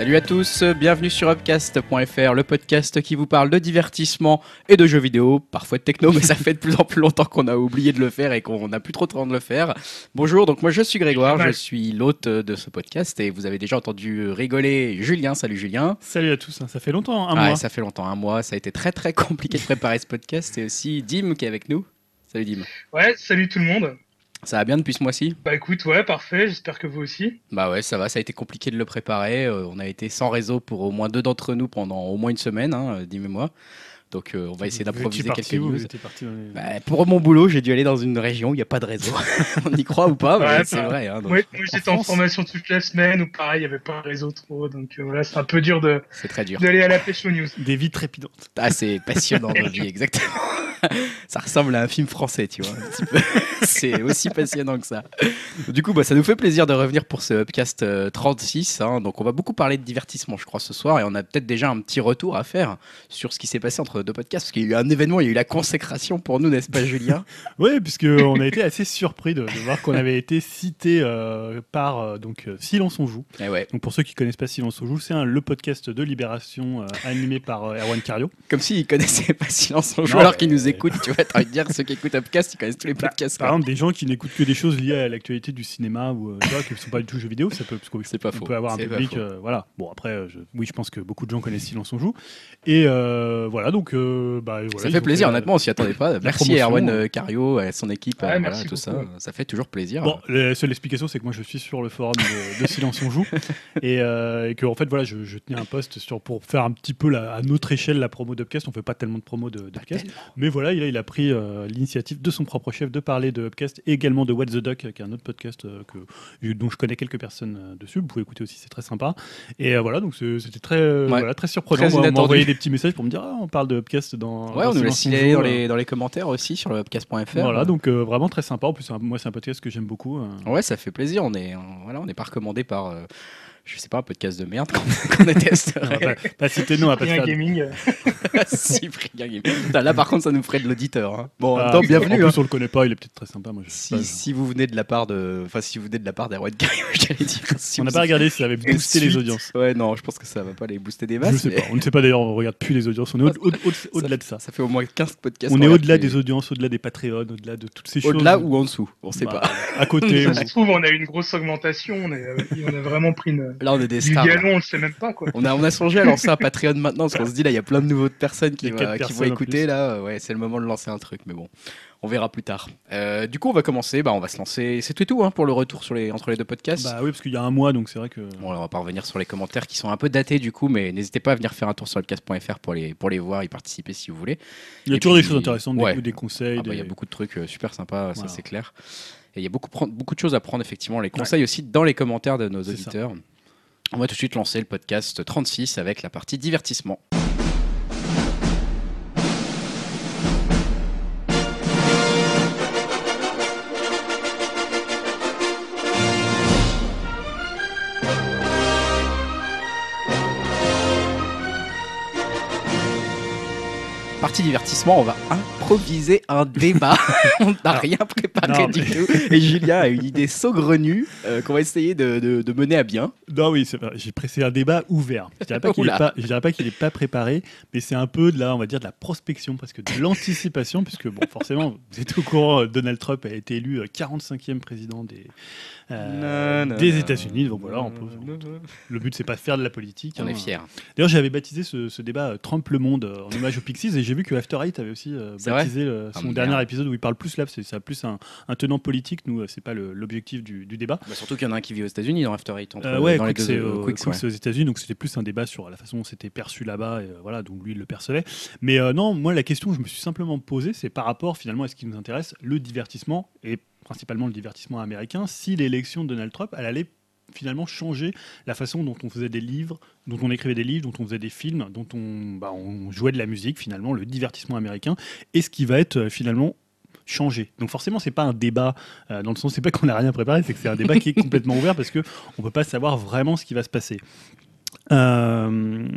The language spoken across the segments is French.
Salut à tous, bienvenue sur upcast.fr, le podcast qui vous parle de divertissement et de jeux vidéo, parfois de techno, mais ça fait de plus en plus longtemps qu'on a oublié de le faire et qu'on n'a plus trop de temps de le faire. Bonjour, donc moi je suis Grégoire, je suis l'hôte de ce podcast et vous avez déjà entendu rigoler Julien. Salut Julien. Salut à tous, hein. ça fait longtemps, un Ouais, mois. ça fait longtemps, un mois, ça a été très très compliqué de préparer ce podcast et aussi Dim qui est avec nous. Salut Dim. Ouais, salut tout le monde. Ça va bien depuis ce mois-ci? Bah écoute, ouais, parfait, j'espère que vous aussi. Bah ouais, ça va, ça a été compliqué de le préparer. euh, on a été sans réseau pour au moins deux d'entre nous pendant au moins une semaine, hein, Dim et moi. Donc euh, on va essayer d'improviser quelques news. Parti Bah, pour mon boulot, j'ai dû aller dans une région où il n'y a pas de réseau. on y croit ou pas, c'est bah, vrai. hein, donc Moi, moi, j'étais en, France formation toute la semaine, où pareil, il n'y avait pas de réseau trop, donc euh, voilà, c'est un peu dur de d'aller à la pêche aux news. Des vies trépidantes. Ah, c'est passionnant vie, exactement. ça ressemble à un film français, tu vois. c'est aussi passionnant que ça. Du coup, bah, ça nous fait plaisir de revenir pour ce upcast euh, 36. hein. Donc, on va beaucoup parler de divertissement, je crois, ce soir. Et on a peut-être déjà un petit retour à faire sur ce qui s'est passé entre deux podcasts. Parce qu'il y a eu un événement, il y a eu la consécration pour nous, n'est-ce pas, Julien Oui, puisque on a été assez surpris de, de voir qu'on avait été cité euh, par euh, donc euh, Silence on joue. Eh ouais. Donc pour ceux qui connaissent pas Silence on joue, c'est le podcast de Libération euh, animé par euh, Erwan Cario. Comme s'ils connaissaient pas Silence on joue Non, alors qu'ils nous écoutent. Tu vois, t'as envie de dire, ceux qui écoutent Upcast, ils connaissent tous les Bah, podcasts. Par quoi. exemple, des gens qui n'écoutent que des choses liées à l'actualité du cinéma ou euh, tu vois, qui ne sont pas du tout jeux vidéo, ça peut parce qu'on C'est pas on faux, peut avoir un public. euh, voilà. Bon après, je- oui, je pense que beaucoup de gens connaissent Silence on joue. Et euh, voilà, donc euh, bah, voilà, Ça fait plaisir, honnêtement, on s'y attendait pas. Merci promotion, Erwan euh. Cario, à son équipe, Ouais, euh, voilà, tout ça. beaucoup. Ça fait toujours plaisir. Bon, la seule explication, c'est que moi je suis sur le forum de, de Silence on joue et, euh, et que en fait voilà, je, je tenais un post sur pour faire un petit peu la- à notre échelle la promo d'Upcast. On fait pas tellement de promo de- d'Upcast, mais voilà, il a, il a pris euh, l'initiative de son propre chef de parler de Upcast et également de What the Duck, qui est un autre podcast euh, que, dont je connais quelques personnes euh, dessus. Vous pouvez écouter aussi, c'est très sympa. Et euh, voilà, donc c'était très euh, Ouais. voilà, très surprenant. Très Moi, on m'a envoyé des petits messages pour me dire ah, on parle de Dans. Ouais, dans on nous laisse joue, dans les, dans les commentaires aussi sur le upcast.fr. Voilà, donc euh, vraiment très sympa. En plus, un- moi, c'est un podcast que j'aime beaucoup. euh. Ouais, ça fait plaisir. On est, on- voilà, on n'est pas recommandé par, euh, je sais pas, un podcast de merde qu'on détesterait. pas, pas on va pas faire- gaming. Cyprien. Putain, Là, par contre, ça nous ferait de l'auditeur. hein. Bon, en Ah, temps, En bienvenue. plus, hein. on le connaît pas, il est peut-être très sympa. Moi, je sais Si, pas. si vous venez de la part de, enfin, si vous venez de la part d'Erwan j'allais dire. si on n'a pas regardé si ça avait boosté les suite. audience. Ouais, non, je pense que ça va pas les booster des Je masses. sais mais pas. On ne sait pas d'ailleurs, on regarde plus les audiences. On est au- au- au- au-delà de ça. Ça fait au moins 15 podcasts. On est au-delà des audiences, au-delà des Patreons, au-delà de toutes ces choses. Au-delà ou en dessous, on sait Bah, pas. À côté. Ça se trouve, on a eu une grosse augmentation, on a vraiment pris une, Là, on est des stars. galon, on le sait même pas, quoi. On a, on a songé à lancer un Patreon maintenant parce qu'on se dit là il y a plein de nouvelles personnes qui, va- vont écouter là ouais c'est le moment de lancer un truc mais bon on verra plus tard Euh, du coup on va commencer bah on va se lancer c'est tout et tout hein, pour le retour sur les, entre les deux podcasts Bah oui, parce qu'il y a un mois, donc c'est vrai que. Bon, là, on va pas revenir sur les commentaires qui sont un peu datés du coup, mais n'hésitez pas à venir faire un tour sur le cast.fr pour les, pour les voir, y participer si vous voulez. Il y a Et toujours puis- des choses intéressantes, des, ouais. coups, des conseils. Ah bah, Il y a beaucoup de trucs euh, super sympas, ça c'est clair. Et il y a beaucoup, beaucoup de choses à prendre effectivement, les conseils aussi dans les commentaires de nos auditeurs. On va tout de suite lancer le podcast 36 avec la partie divertissement. Divertissement, on va improviser un débat. on n'a rien préparé non, du mais- tout. Et Julien a une idée saugrenue euh, qu'on va essayer de, de- de mener à bien. Non, oui. J'ai pressé un débat ouvert. Je dirais pas qu'il Oula. est pas, préparé, mais c'est un peu de la, on va dire, de la prospection, parce que de l'anticipation, puisque bon, forcément, vous êtes au courant, euh, Donald Trump a été élu euh, 45e président des, euh, Non, non, des. États-Unis. Donc voilà, on peut- le but c'est pas de faire de la politique. On hein. est fiers. D'ailleurs, j'avais baptisé ce, ce débat euh, Trump le monde euh, en hommage aux Pixies, et j'ai vu que After Eight avait aussi euh, baptisé le- Ah, son merde. dernier épisode où il parle plus là, c'est ça a plus un, un tenant politique. Nous, c'est pas l'objectif du, du débat. Bah, surtout qu'il y en a un qui vit aux États-Unis dans After Eight. Entre, Euh, ouais, dans Quick, c'est euh, ouais. aux États-Unis, donc c'était plus un débat sur la façon dont c'était perçu là-bas, et euh, voilà, donc lui il le percevait. Mais euh, non, moi la question que je me suis simplement posée, c'est par rapport finalement à ce qui nous intéresse, le divertissement et principalement le divertissement américain. Si l'élection de Donald Trump, elle allait finalement changer la façon dont on faisait des livres, dont on écrivait des livres, dont on faisait des films, dont on, bah, on jouait de la musique finalement, le divertissement américain, et ce qui va être euh, finalement changé. Donc forcément, c'est pas un débat euh, dans le sens, c'est pas qu'on n'a rien préparé, c'est que c'est un débat qui est complètement ouvert parce que on peut pas savoir vraiment ce qui va se passer. Euh,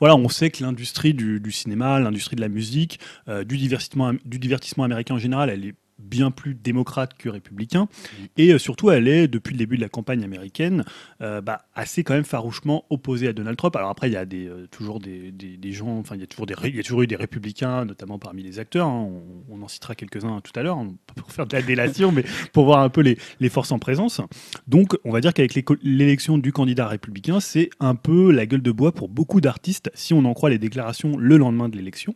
voilà, on sait que l'industrie du, du cinéma, l'industrie de la musique, euh, du, divertissement, du divertissement américain en général, elle est bien plus démocrate que républicain. Et euh, surtout, elle est, depuis le début de la campagne américaine, euh, bah, assez quand même farouchement opposée à Donald Trump. Alors après, il y a euh, toujours des, des- gens, enfin, il y, a toujours des, il y a toujours eu des républicains, notamment parmi les acteurs. hein. On, en citera quelques-uns tout à l'heure, hein, pour faire de la délation, mais pour voir un peu les, les forces en présence. Donc, on va dire qu'avec l'élection du candidat républicain, c'est un peu la gueule de bois pour beaucoup d'artistes, si on en croit les déclarations le lendemain de l'élection.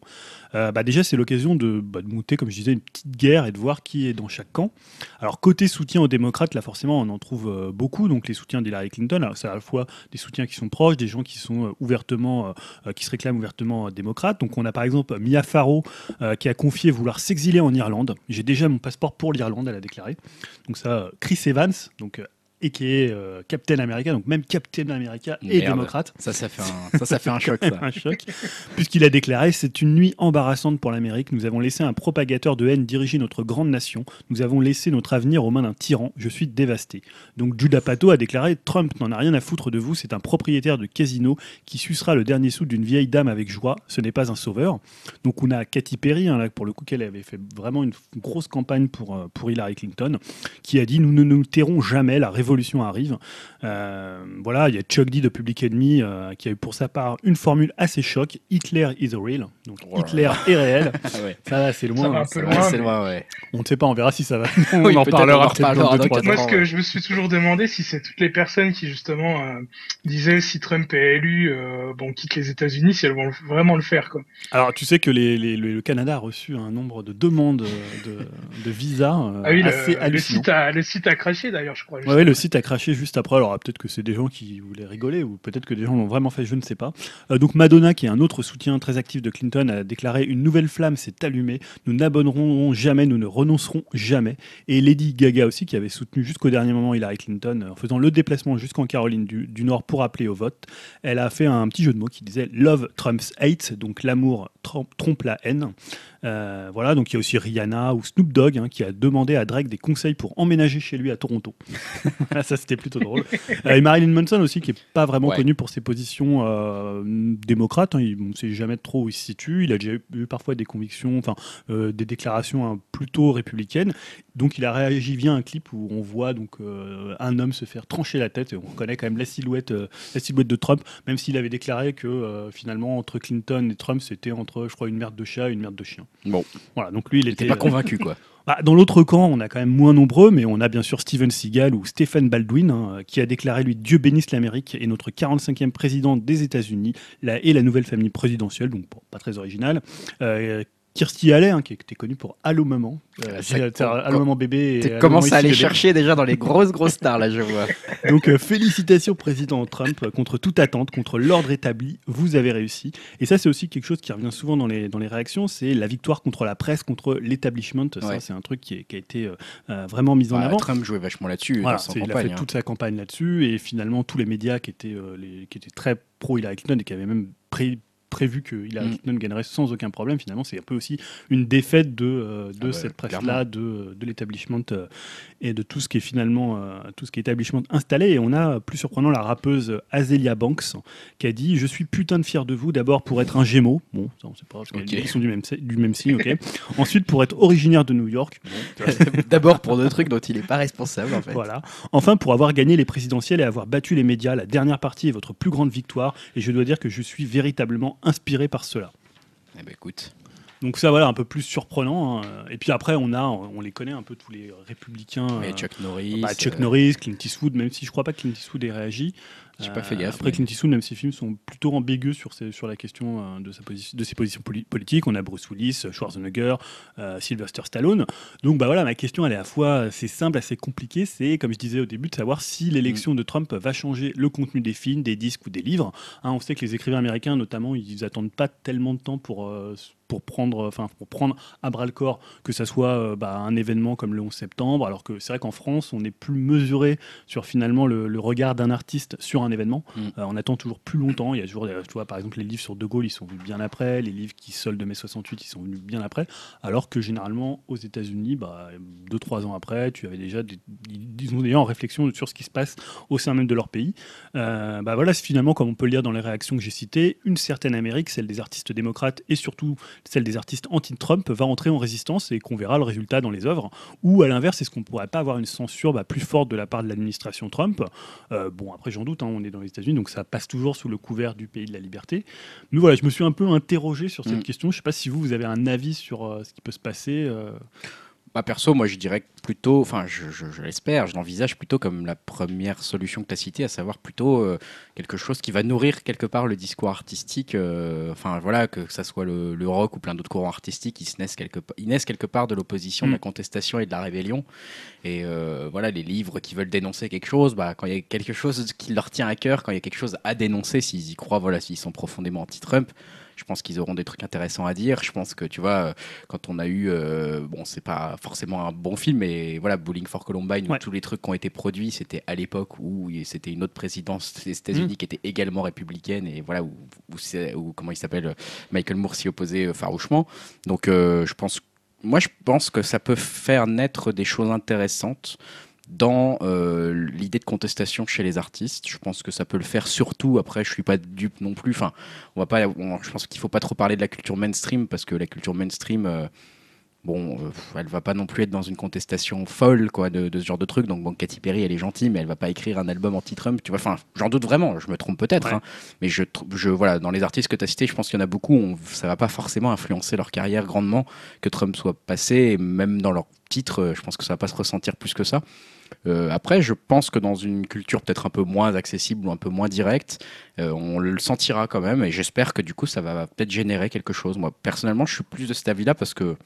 Euh, bah déjà, c'est l'occasion de, bah, de monter, comme je disais, une petite guerre et de voir qui est dans chaque camp. Alors, côté soutien aux démocrates, là, forcément, on en trouve euh, beaucoup. Donc, les soutiens d'Hillary Clinton, c'est à la fois des soutiens qui sont proches, des gens qui sont euh, ouvertement, qui se réclament ouvertement démocrates. Donc, on a par exemple Mia Farrow qui a confié vouloir s'exiler en Irlande. J'ai déjà mon passeport pour l'Irlande, elle a déclaré. Donc, ça, Chris Evans, donc, et qui est euh, Captain America, donc même Captain America et Merde. démocrate. Ça, ça fait un, ça, ça fait un choc, ça. un choc, puisqu'il a déclaré C'est une nuit embarrassante pour l'Amérique. Nous avons laissé un propagateur de haine diriger notre grande nation. Nous avons laissé notre avenir aux mains d'un tyran. Je suis dévasté. Donc Judah Pato a déclaré Trump n'en a rien à foutre de vous. C'est un propriétaire de casino qui sucera le dernier sou d'une vieille dame avec joie. Ce n'est pas un sauveur. Donc on a Katy Perry, hein, là, pour le coup, qu'elle avait fait vraiment une grosse campagne pour, euh, pour Hillary Clinton, qui a dit Nous ne nous tairons jamais, la révolution arrive. Euh, voilà, il y a Chuck D de Public Enemy euh, qui a eu pour sa part une formule assez choc Hitler is real. Donc Hitler est réel. Ah ouais. Ça va, c'est Ça loin. va un hein. peu loin, mais-. On ne sait pas, on verra si ça va. on Oui, en parlera on en peut-être dans deux, trois Moi, ce que je me suis toujours demandé, si c'est toutes les personnes qui justement euh, disaient si Trump est élu, euh, bon, quitte les États-Unis, si elles vont vraiment le faire, quoi. Alors, tu sais que les- les- le, le Canada a reçu un nombre de demandes de, de visas euh, Ah oui, assez le, le site a, le site a craché d'ailleurs, je crois. Ouais, ouais, le site a craché juste après. Alors peut-être que c'est des gens qui voulaient rigoler ou peut-être que des gens l'ont vraiment fait, je ne sais pas. Euh, donc Madonna, qui est un autre soutien très actif de Clinton, a déclaré une nouvelle flamme s'est allumée. Nous n'abonnerons jamais, nous ne renoncerons jamais. Et Lady Gaga aussi, qui avait soutenu jusqu'au dernier moment Hillary Clinton euh, en faisant le déplacement jusqu'en Caroline du, du Nord pour appeler au vote. Elle a fait un petit jeu de mots qui disait Love trumps hate, donc l'amour trom- trompe la haine. Euh, voilà, donc il y a aussi Rihanna ou Snoop Dogg hein, qui a demandé à Drake des conseils pour emménager chez lui à Toronto. Ça c'était plutôt drôle. Euh, et Marilyn Manson aussi, qui est pas vraiment Ouais. connu pour ses positions euh, démocrates. hein. il ne sait jamais trop où il se situe. Il a déjà eu, eu parfois des convictions, enfin euh, des déclarations hein, plutôt républicaines. Donc il a réagi via un clip où on voit donc un homme se faire trancher la tête. Et on reconnaît quand même la silhouette, la silhouette de Trump, même s'il avait déclaré que finalement entre Clinton et Trump c'était entre, je crois, une merde de chat et une merde de chien. Bon, Voilà, donc lui il était pas euh, convaincu, quoi. bah, dans l'autre camp, on a quand même moins nombreux, mais on a bien sûr Steven Seagal ou Stephen Baldwin, hein, qui a déclaré, lui, Dieu bénisse l'Amérique et notre 45e président des États-Unis la, et la nouvelle famille présidentielle, donc bon, pas très original. Euh, Kirstie Alley, hein, qui était connue pour Allô Maman, euh, Allô Maman bébé. Tu commences à aller bébé. chercher déjà dans les grosses, grosses stars, là, je vois. Donc euh, félicitations président Trump contre toute attente, contre l'ordre établi, vous avez réussi. Et ça c'est aussi quelque chose qui revient souvent dans les, dans les réactions, c'est la victoire contre la presse, contre l'établissement. Ça Ouais. c'est un truc qui, est- qui a été euh, euh, vraiment mis en Ouais, avant. Trump jouait vachement là-dessus Voilà, il a fait hein. toute sa campagne là-dessus et finalement tous les médias qui étaient, les, qui étaient très pro Hillary Clinton et qui avaient même pré- prévu que Hillary Mm. Gagnerait sans aucun problème, finalement c'est un peu aussi une défaite de, euh, de Ah cette presse-là, de, de l'établissement euh, et de tout ce qui est finalement euh, tout ce qui est établissement installé. Et on a, plus surprenant, la rappeuse Azealia Banks qui a dit « Je suis putain de fier de vous, d'abord pour être un gémeau. » Bon, ça on sait pas, parce Ok. qu'ils sont du même, du même signe, ok. Ensuite, pour être originaire de New York. Bon, D'abord pour deux trucs dont il n'est pas responsable, en fait. voilà. Enfin, pour avoir gagné les présidentielles et avoir battu les médias, la dernière partie est votre plus grande victoire. Et je dois dire que je suis véritablement inspiré par cela. Eh ben, écoute. Donc ça, voilà, un peu plus surprenant. hein. Et puis après, on a, on les connaît un peu tous les républicains. Mais euh, Chuck Norris. bah, Chuck euh, Norris, Clint Eastwood, même si je crois pas que Clint Eastwood ait réagi. J'ai pas Euh, fait gaffe, Après, mais- Clint Eastwood, même ses films sont plutôt ambigus sur, ses- sur la question euh, de, sa position, de ses positions poli- politiques. On a Bruce Willis, Schwarzenegger, euh, Sylvester Stallone. Donc bah voilà, ma question elle est à la fois assez simple, assez compliquée. C'est, comme je disais au début, de savoir si Mm. l'élection de Trump va changer le contenu des films, des disques ou des livres. Hein, on sait que les écrivains américains, notamment, ils attendent pas tellement de temps pour, euh, pour, prendre, enfin, pour prendre à bras le corps que ça soit euh, bah, un événement comme le 11 septembre, alors que c'est vrai qu'en France, on est plus mesuré sur finalement le, le regard d'un artiste sur un événement. Mm. Euh, on attend toujours plus longtemps. Il y a toujours, tu vois, par exemple, les livres sur De Gaulle, ils sont venus bien après. Les livres qui soldent de mai 68, ils sont venus bien après. Alors que généralement, aux États-Unis, bah, deux, trois ans après, tu avais déjà des, ils ont déjà en réflexion sur ce qui se passe au sein même de leur pays. Euh, bah voilà, finalement, comme on peut le lire dans les réactions que j'ai citées, une certaine Amérique, celle des artistes démocrates et surtout celle des artistes anti-Trump, va entrer en résistance et qu'on verra le résultat dans les œuvres. Ou à l'inverse, est-ce qu'on ne pourrait pas avoir une censure bah, plus forte de la part de l'administration Trump? Euh, Bon, après, j'en doute, hein, on est dans les États-Unis, donc ça passe toujours sous le couvert du pays de la liberté. Mais voilà, je me suis un peu interrogé sur cette Mm. question. Je ne sais pas si vous, vous avez un avis sur euh, ce qui peut se passer. euh. Bah perso, moi je dirais que plutôt, enfin je, je- je l'espère, je l'envisage plutôt comme la première solution que tu as citée, à savoir plutôt euh, quelque chose qui va nourrir quelque part le discours artistique, euh, enfin voilà, que ça soit le, le rock ou plein d'autres courants artistiques, ils, se naissent quelque, ils naissent quelque part de l'opposition, de Mm. la contestation et de la rébellion. Et euh, voilà, les livres qui veulent dénoncer quelque chose, bah, quand il y a quelque chose qui leur tient à cœur, quand il y a quelque chose à dénoncer, s'ils y croient, voilà, s'ils sont profondément anti-Trump, je pense qu'ils auront des trucs intéressants à dire. Je pense que, tu vois, quand on a eu, bon, c'est pas forcément un bon film, mais voilà, Bowling for Columbine, Ouais. tous les trucs qui ont été produits, c'était à l'époque où c'était une autre présidence des États-Unis qui était également républicaine, et voilà, où, où, c'est- où, comment il s'appelle, Michael Moore s'y opposait euh, farouchement. Donc, euh, je pense, moi, je pense que ça peut faire naître des choses intéressantes dans euh, l'idée de contestation chez les artistes. Je pense que ça peut le faire surtout. Après, je suis pas dupe non plus. Enfin, on va pas. on- je pense qu'il faut pas trop parler de la culture mainstream parce que la culture mainstream. euh, Bon, euh, elle va pas non plus être dans une contestation folle quoi de, de ce genre de truc. Donc bon, Katy Perry, elle est gentille, mais elle va pas écrire un album anti-Trump. Tu vois, enfin, j'en doute vraiment. Je me trompe peut-être, Ouais. hein. mais je, je voilà, dans les artistes que tu as cités, je pense qu'il y en a beaucoup. On, ça va pas forcément influencer leur carrière grandement que Trump soit passé, et même dans leur titre, euh, je pense que ça va pas se ressentir plus que ça. Euh, après, je pense que dans une culture peut-être un peu moins accessible ou un peu moins directe, euh, on le sentira quand même. Et j'espère que du coup, ça va peut-être générer quelque chose. Moi, personnellement, je suis plus de cet avis-là parce que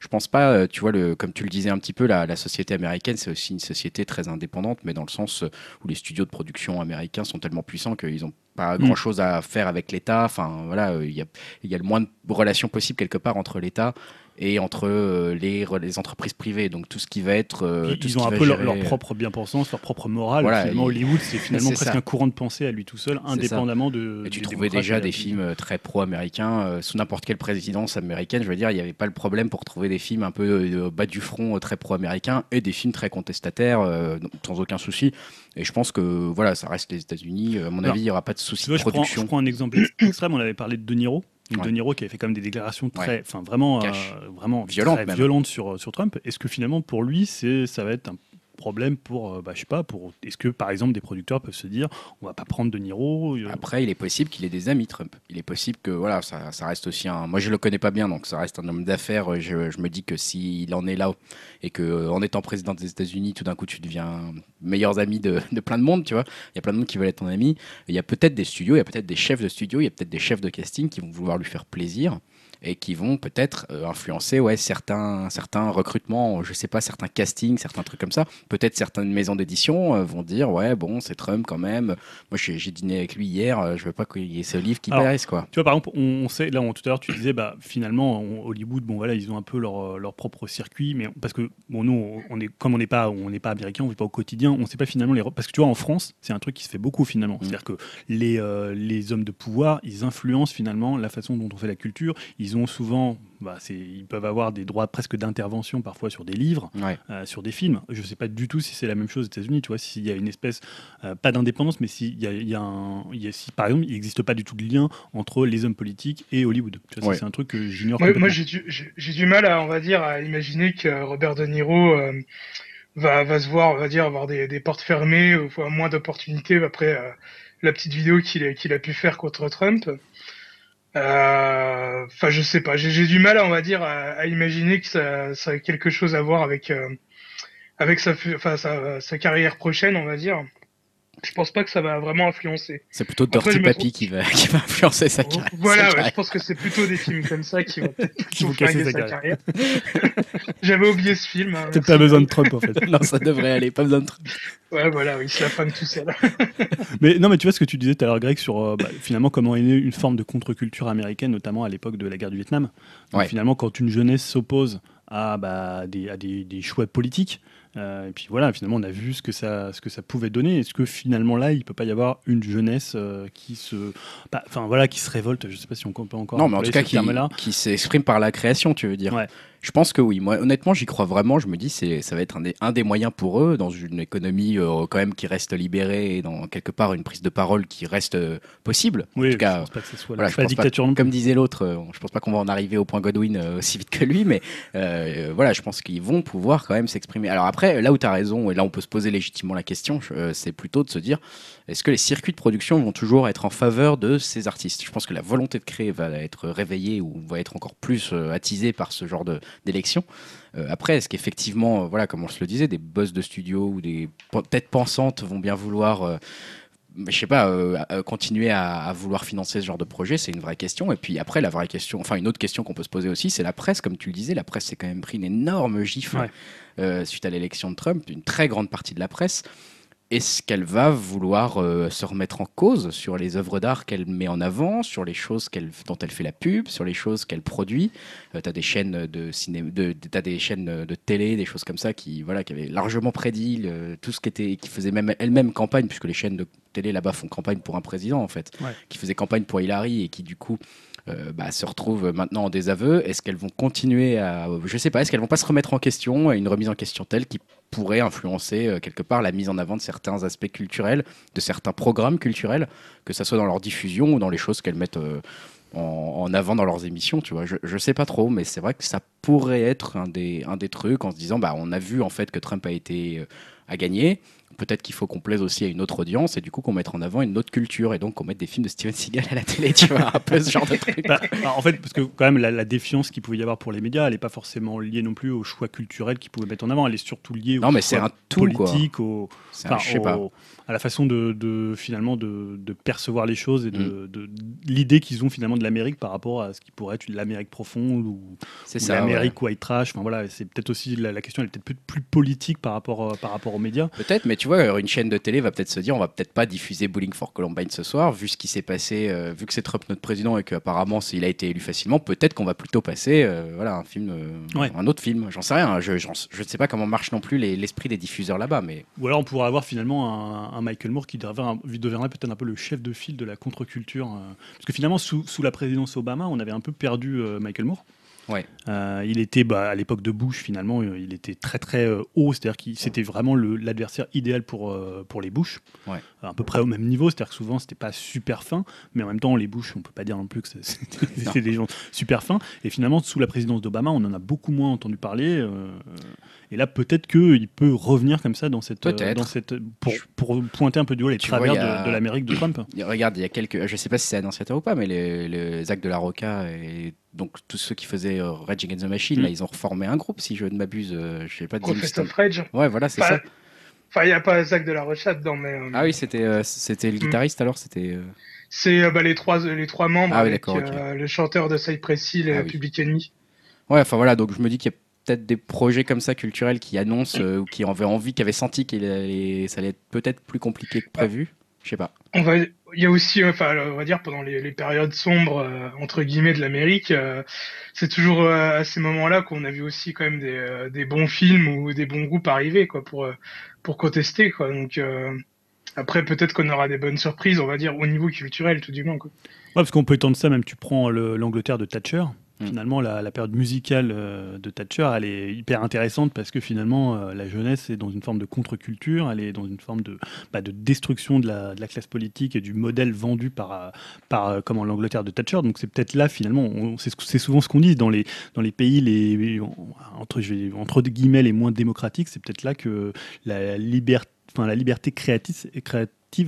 je pense pas, euh, tu vois, le, comme tu le disais un petit peu, la, la société américaine, c'est aussi une société très indépendante, mais dans le sens où les studios de production américains sont tellement puissants qu'ils ont pas Mm. grand chose à faire avec l'État. Enfin, voilà, il y, a, il y a le moins de relations possibles quelque part entre l'État et entre euh, les, re- les entreprises privées. Donc tout ce qui va être. euh, Ils- ce ont qui un va peu leur, gérer- leur propre bien-pensance, leur propre morale. Voilà, finalement, Hollywood, c'est finalement presque ça. un courant de pensée à lui tout seul, indépendamment de. Et tu trouvais déjà des films euh, très pro-américains euh, sous n'importe quelle présidence américaine. Je veux dire, il n'y avait pas le problème pour trouver des films un peu euh, bas du front, euh, très pro-américains, et des films très contestataires, euh, sans aucun souci. Et je pense que voilà, ça reste les États-Unis. Euh, À mon Alors, avis, il n'y aura pas de souci de je prends, production. je prends un exemple extrême. On avait parlé de De Niro. Ouais. De Niro qui avait fait quand même des déclarations très, Ouais. enfin vraiment, euh, vraiment Violentes très même. violentes sur sur Trump. Est-ce que finalement pour lui, c'est ça va être un problème pour, euh, bah, je sais pas, pour est-ce que par exemple des producteurs peuvent se dire, on va pas prendre De Niro. euh, Après, il est possible qu'il ait des amis, Trump. Il est possible que, voilà, ça, reste aussi un. Moi, je le connais pas bien, donc ça reste un homme d'affaires. Je, me dis que s'il en est là et que, euh, en étant président des États-Unis, tout d'un coup, tu deviens meilleurs amis de, de plein de monde, tu vois. Il y a plein de monde qui veulent être ton ami. Il y a peut-être des studios, il y a peut-être des chefs de studio, il y a peut-être des chefs de casting qui vont vouloir lui faire plaisir et qui vont peut-être euh, influencer ouais, certains, certains recrutements, je sais pas, certains castings, certains trucs comme ça. Peut-être certaines maisons d'édition euh, vont dire ouais, bon, c'est Trump quand même. Moi, j'ai dîné avec lui hier, euh, je veux pas qu'il y ait ce livre qui Alors, paraisse, quoi. Tu vois, par exemple, on, on sait, là, on- tout à l'heure, tu disais, bah, finalement, on- Hollywood, bon, voilà, ils ont un peu leur, leur propre circuit, mais parce que, bon, nous, on- est, comme on n'est pas, on n'est pas américain, on vit pas au quotidien, on sait pas finalement les, parce que tu vois, en France, c'est un truc qui se fait beaucoup finalement. C'est-à-dire que les, euh, les hommes de pouvoir, ils influencent finalement la façon dont on fait la culture. Ils ont souvent, bah, ils peuvent avoir des droits presque d'intervention parfois sur des livres. Ouais. euh, sur des films. Je ne sais pas du tout si c'est la même chose aux États-Unis, tu vois, s'il y a une espèce, euh, pas d'indépendance, mais s'il y a, il y a un, il y a- si par exemple il n'existe pas du tout de lien entre les hommes politiques et Hollywood. Ouais. c'est un truc que j'ignore Moi, moi, j'ai du, mal à, on va dire, à imaginer que Robert De Niro euh, va, va se voir, on va dire, avoir des, des portes fermées, ou avoir moins d'opportunités après euh, la petite vidéo qu'il a, qu'il a pu faire contre Trump. Euh, Enfin, je sais pas. J'ai du mal, on va dire, à, imaginer que ça, ça quelque chose à voir avec euh, avec sa, sa, sa carrière prochaine, on va dire. Je pense pas que ça va vraiment influencer. C'est plutôt me Papi trouve- qui va, qui va influencer sa carrière. Voilà, sa ouais, carrière. je pense que c'est plutôt des films comme ça qui vont Qui casser sa carrière. J'avais oublié ce film. hein, merci. pas besoin de Trump en fait. non, ça devrait aller, pas besoin de trucs. Ouais, voilà, oui, c'est la femme tout seul. Mais non, mais tu vois ce que tu disais tout à l'heure, Greg, sur euh, bah, finalement comment est née une forme de contre-culture américaine, notamment à l'époque de la guerre du Vietnam. Donc, Ouais. Finalement, quand une jeunesse s'oppose à, bah, des, à des, des choix politiques, Euh, et puis voilà, finalement, on a vu ce que ça, ce que ça pouvait donner. Est-ce que finalement là, il peut pas y avoir une jeunesse euh, qui se, bah, enfin voilà, qui se révolte? Je sais pas si on peut encore. Non, mais en tout cas, qui, s'exprime par la création, tu veux dire. Ouais. Je pense que oui. Moi, honnêtement, j'y crois vraiment. Je me dis, c'est, ça va être un des, un des moyens pour eux, dans une économie euh, quand même qui reste libérée et dans quelque part une prise de parole qui reste euh, possible. Oui, en tout cas, je pense pas que ce soit voilà, je pense dictature. Comme disait l'autre, euh, je pense pas qu'on va en arriver au point Godwin euh, aussi vite que lui, mais voilà, je pense qu'ils vont pouvoir quand même s'exprimer. Alors après, là où tu as raison, et là on peut se poser légitimement la question, c'est plutôt de se dire, est-ce que les circuits de production vont toujours être en faveur de ces artistes? Je pense que la volonté de créer va être réveillée ou va être encore plus attisée par ce genre de- d'élection. Euh, après, est-ce qu'effectivement, euh, voilà, comme on se le disait, des boss de studio ou des têtes pensantes vont bien vouloir euh, je sais pas, euh, continuer à, à vouloir financer ce genre de projet, c'est une vraie question. Et puis après, la vraie question, enfin une autre question qu'on peut se poser aussi, c'est la presse, comme tu le disais, la presse s'est quand même pris une énorme gifle Ouais. euh, suite à l'élection de Trump, une très grande partie de la presse. Est-ce qu'elle va vouloir euh, se remettre en cause sur les œuvres d'art qu'elle met en avant, sur les choses dont elle fait la pub, sur les choses qu'elle produit? Tu as des chaînes de cinéma, de, des chaînes de télé, des choses comme ça qui, voilà, qui avaient largement prédit le- tout ce qui était, qui faisaient même elles-mêmes campagne, puisque les chaînes de télé là-bas font campagne pour un président en fait, Ouais. qui faisait campagne pour Hillary et qui du coup euh, bah, se retrouvent maintenant en désaveu. Est-ce qu'elles vont continuer à, je sais pas, est-ce qu'elles vont pas se remettre en question, une remise en question telle qui pourrait influencer euh, quelque part la mise en avant de certains aspects culturels, de certains programmes culturels, que ça soit dans leur diffusion ou dans les choses qu'elles mettent euh, en, avant dans leurs émissions, tu vois. Je, je sais pas trop, mais c'est vrai que ça pourrait être un des, un des trucs en se disant, bah, on a vu en fait que Trump a été a gagné. Peut-être qu'il faut qu'on plaise aussi à une autre audience et du coup qu'on mette en avant une autre culture et donc qu'on mette des films de Steven Seagal à la télé, tu vois, un peu ce genre de truc. Bah, bah, en fait, parce que quand même, la, la défiance qu'il pouvait y avoir pour les médias, elle n'est pas forcément liée non plus au choix culturel qu'ils pouvaient mettre en avant. Elle est surtout liée Non, au mais c'est choix un tout, quoi. politique, au, C'est un- enfin, je sais pas. au- à la façon de, de- finalement de, de percevoir les choses et Mm. de, l'idée qu'ils ont finalement de l'Amérique par rapport à ce qui pourrait être l'Amérique profonde ou, ou ça. ouais. l'Amérique white trash. Enfin voilà, c'est peut-être aussi la, la question, elle est peut-être plus, plus politique par rapport euh, par rapport aux médias. Peut-être, mais tu vois, une chaîne de télé va peut-être se dire on va peut-être pas diffuser Bowling for Columbine ce soir, vu ce qui s'est passé, euh, vu que c'est Trump notre président et qu'apparemment il a été élu facilement, peut-être qu'on va plutôt passer euh, voilà, un film, euh, Ouais. un autre film. J'en sais rien, je, j'en- je ne sais pas comment marche non plus les- l'esprit des diffuseurs là-bas, mais Ou alors on pourrait avoir finalement un, un Michael Moore qui deviendrait, peut-être un peu le chef de file de la contre-culture. parce que finalement, sous, sous la présidence Obama, on avait un peu perdu Michael Moore. Ouais. Euh, il était bah, à l'époque de Bush finalement, euh, il était très très euh, haut, c'est-à-dire qu'il c'était vraiment l'adversaire idéal pour, euh, pour les Bush, Ouais. à peu près au même niveau, c'est-à-dire que souvent c'était pas super fin, mais en même temps les Bush, on peut pas dire non plus que c'était des gens super fins. Et finalement sous la présidence d'Obama, on en a beaucoup moins entendu parler. euh, et là peut-être qu'il peut revenir comme ça dans cette, euh, dans cette pour, pour pointer un peu du haut les Tu travers a- de, de l'Amérique de Trump. regarde, il y a quelques, je sais pas si c'est annonciateur ou pas, mais les, les Zach de la Roca et donc tous ceux qui faisaient euh, Rage Against the Machine, Mm. là ils ont reformé un groupe, si je ne m'abuse, euh, je sais pas, of Rage. Ouais, voilà, c'est Enfin, ça. Enfin, il n'y a pas Zach de la Rocha dedans, mais euh, Ah oui, c'était euh, c'était le guitariste alors, c'était. euh, c'est euh, bah, les, trois, les trois membres Ah oui, avec d'accord, ok. euh, le chanteur de Cypress Hill et Ah oui. Public Enemy. Ouais, enfin voilà, donc je me dis qu'il y a peut-être des projets comme ça culturels qui annoncent euh, ou qui avaient envie, qui avaient senti que ça allait être peut-être plus compliqué que prévu. Je sais pas. On va, il y a aussi, euh, enfin, on va dire pendant les, les périodes sombres euh, entre guillemets de l'Amérique, euh, c'est toujours euh, à ces moments-là qu'on a vu aussi quand même des, euh, des bons films ou des bons groupes arriver quoi pour pour contester quoi. Donc euh, après peut-être qu'on aura des bonnes surprises, on va dire au niveau culturel tout du moins quoi. Ouais, parce qu'on peut étendre ça, même tu prends le- l'Angleterre de Thatcher. Mm. Finalement, la, période musicale euh, de Thatcher, elle est hyper intéressante parce que finalement, euh, la jeunesse est dans une forme de contre-culture, elle est dans une forme de, bah, de destruction de la, classe politique et du modèle vendu par, euh, par comment l'Angleterre de Thatcher. Donc c'est peut-être là, finalement, c'est ce- c'est souvent ce qu'on dit dans les, pays les, entre, entre guillemets les moins démocratiques, c'est peut-être là que la liberté, enfin, la liberté créative,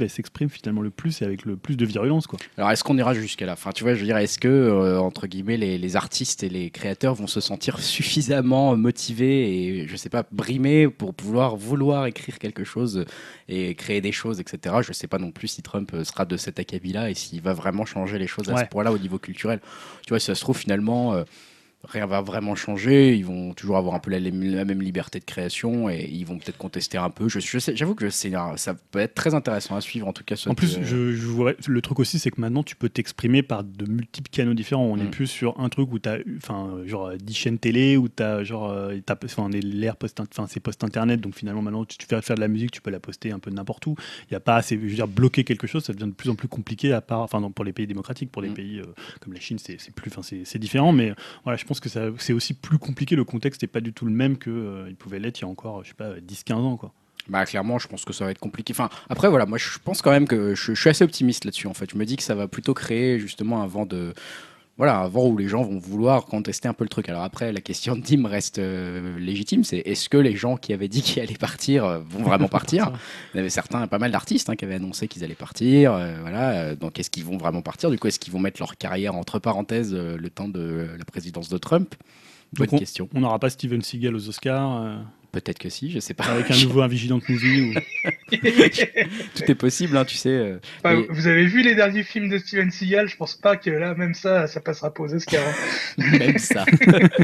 elle s'exprime finalement le plus et avec le plus de virulence. Quoi. Alors est-ce qu'on ira jusqu'à la fin? Tu vois, je veux dire, est-ce que euh, entre guillemets les, les artistes et les créateurs vont se sentir suffisamment motivés et je sais pas brimés pour pouvoir vouloir écrire quelque chose et créer des choses, etc. Je sais pas non plus si Trump euh, sera de cet acabit-là et s'il va vraiment changer les choses à Ouais. ce point-là au niveau culturel. Tu vois, si ça se trouve finalement. euh, rien va vraiment changer. Ils vont toujours avoir un peu la, la même liberté de création et ils vont peut-être contester un peu. Je, je j'avoue que c'est ça peut être très intéressant à suivre en tout cas. En plus, je, je vois- le truc aussi, c'est que maintenant, tu peux t'exprimer par de multiples canaux différents. On n'est Mm. plus sur un truc où tu as, enfin, genre 10 chaînes télé, où tu as, genre, euh, t'as- enfin, l'ère post, enfin, c'est post-internet. Donc finalement, maintenant, tu, tu fais faire de la musique, tu peux la poster un peu n'importe où. Il y a pas assez, je veux dire, bloquer quelque chose, ça devient de plus en plus compliqué, à part, enfin, pour les pays démocratiques, pour les Mm. pays euh, comme la Chine, c'est c'est plus, enfin, c'est c'est différent. Mais voilà, je pense que c'est aussi plus compliqué. Le contexte n'est pas du tout le même que euh, pouvait l'être il y a encore, je sais pas, 10-15 ans, quoi. Bah clairement, je pense que ça va être compliqué. Enfin, après voilà, moi je pense quand même que je, je suis assez optimiste là-dessus. En fait, je me dis que ça va plutôt créer justement un vent de voilà, un vent où les gens vont vouloir contester un peu le truc. Alors après, la question de Dim reste euh, légitime. C'est est-ce que les gens qui avaient dit qu'ils allaient partir euh, vont vraiment partir? Il y avait certains, pas mal d'artistes hein, qui avaient annoncé qu'ils allaient partir. euh, voilà, donc est-ce qu'ils vont vraiment partir? Du coup, est-ce qu'ils vont mettre leur carrière entre parenthèses le temps de la présidence de Trump? Bonne Donc, question. On n'aura pas Steven Seagal aux Oscars. Peut-être que si, je sais pas. avec un nouveau Un Vigilant Movie. ou- Tout est possible, hein, tu sais. euh, Enfin, Vous avez vu les derniers films de Steven Seagal Je pense pas que là, même ça, ça passera pas aux Oscars. hein. Même ça,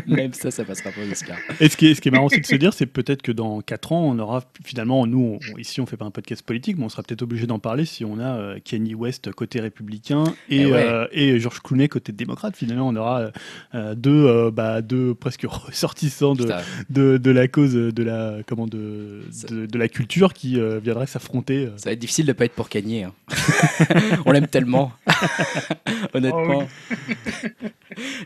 même ça, ça passera pas aux Oscars. Et ce qui est, ce qui est marrant aussi de se dire, c'est peut-être que dans 4 ans, on aura finalement, nous, on- ici, on fait pas un podcast politique, mais on sera peut-être obligé d'en parler si on a euh, Kanye West côté républicain et, Eh ouais. euh, et George Clooney côté démocrate. Finalement, on aura euh, deux, euh, bah, deux presque ressortissants de, Putain, de, de la cause de la, comment, de, de, de la culture qui euh, viendraient s'affronter. euh. ça va être difficile de pas être pour Kanye. hein. On l'aime tellement. Honnêtement.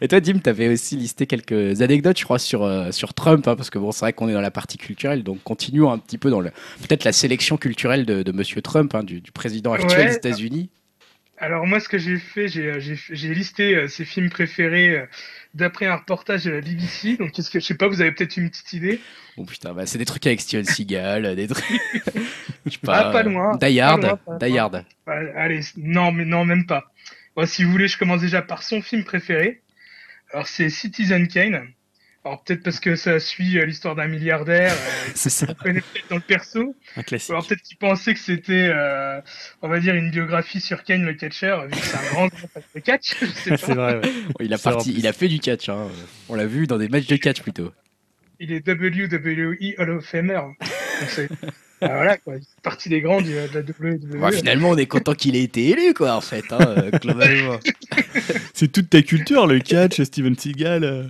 Et toi, Dim, t'avais aussi listé quelques anecdotes, je crois, sur, euh, sur Trump, hein, parce que bon, c'est vrai qu'on est dans la partie culturelle, donc continuons un petit peu dans le peut-être la sélection culturelle de, de Monsieur Trump, hein, du, du président actuel Ouais. des États-Unis. Alors moi, ce que j'ai fait, j'ai j'ai listé euh, ses films préférés euh, d'après un reportage de la BBC. Donc, qu'est-ce que je sais pas, vous avez peut-être une petite idée? Bon putain, bah, c'est des trucs avec Steven Seagal, des trucs. Je sais pas. Ah, pas euh, loin, Die Hard, pas loin, pas Die loin. Hard. Bah, allez, non, mais non, même pas. Bon, si vous voulez, je commence déjà par son film préféré. Alors, c'est Citizen Kane. Alors, peut-être parce que ça suit euh, l'histoire d'un milliardaire. euh, C'est ça. connaît peut-être dans le perso. Un Ou classique. alors, peut-être qu'il pensait que c'était, euh, on va dire, une biographie sur Kane le catcher, vu que c'est un grand de catch. Je sais c'est pas. vrai. ouais. Il a, C'est parti, il a fait du catch. hein. On l'a vu dans des matchs de catch plutôt. Il est WWE Hall of Famer. Donc, c'est- Ah, voilà, quoi. Il fait partie des grands du- de la WWE. Ouais, finalement, on est content qu'il ait été élu, quoi, en fait, hein, euh, globalement. C'est toute ta culture, le catch, Steven Seagal. euh.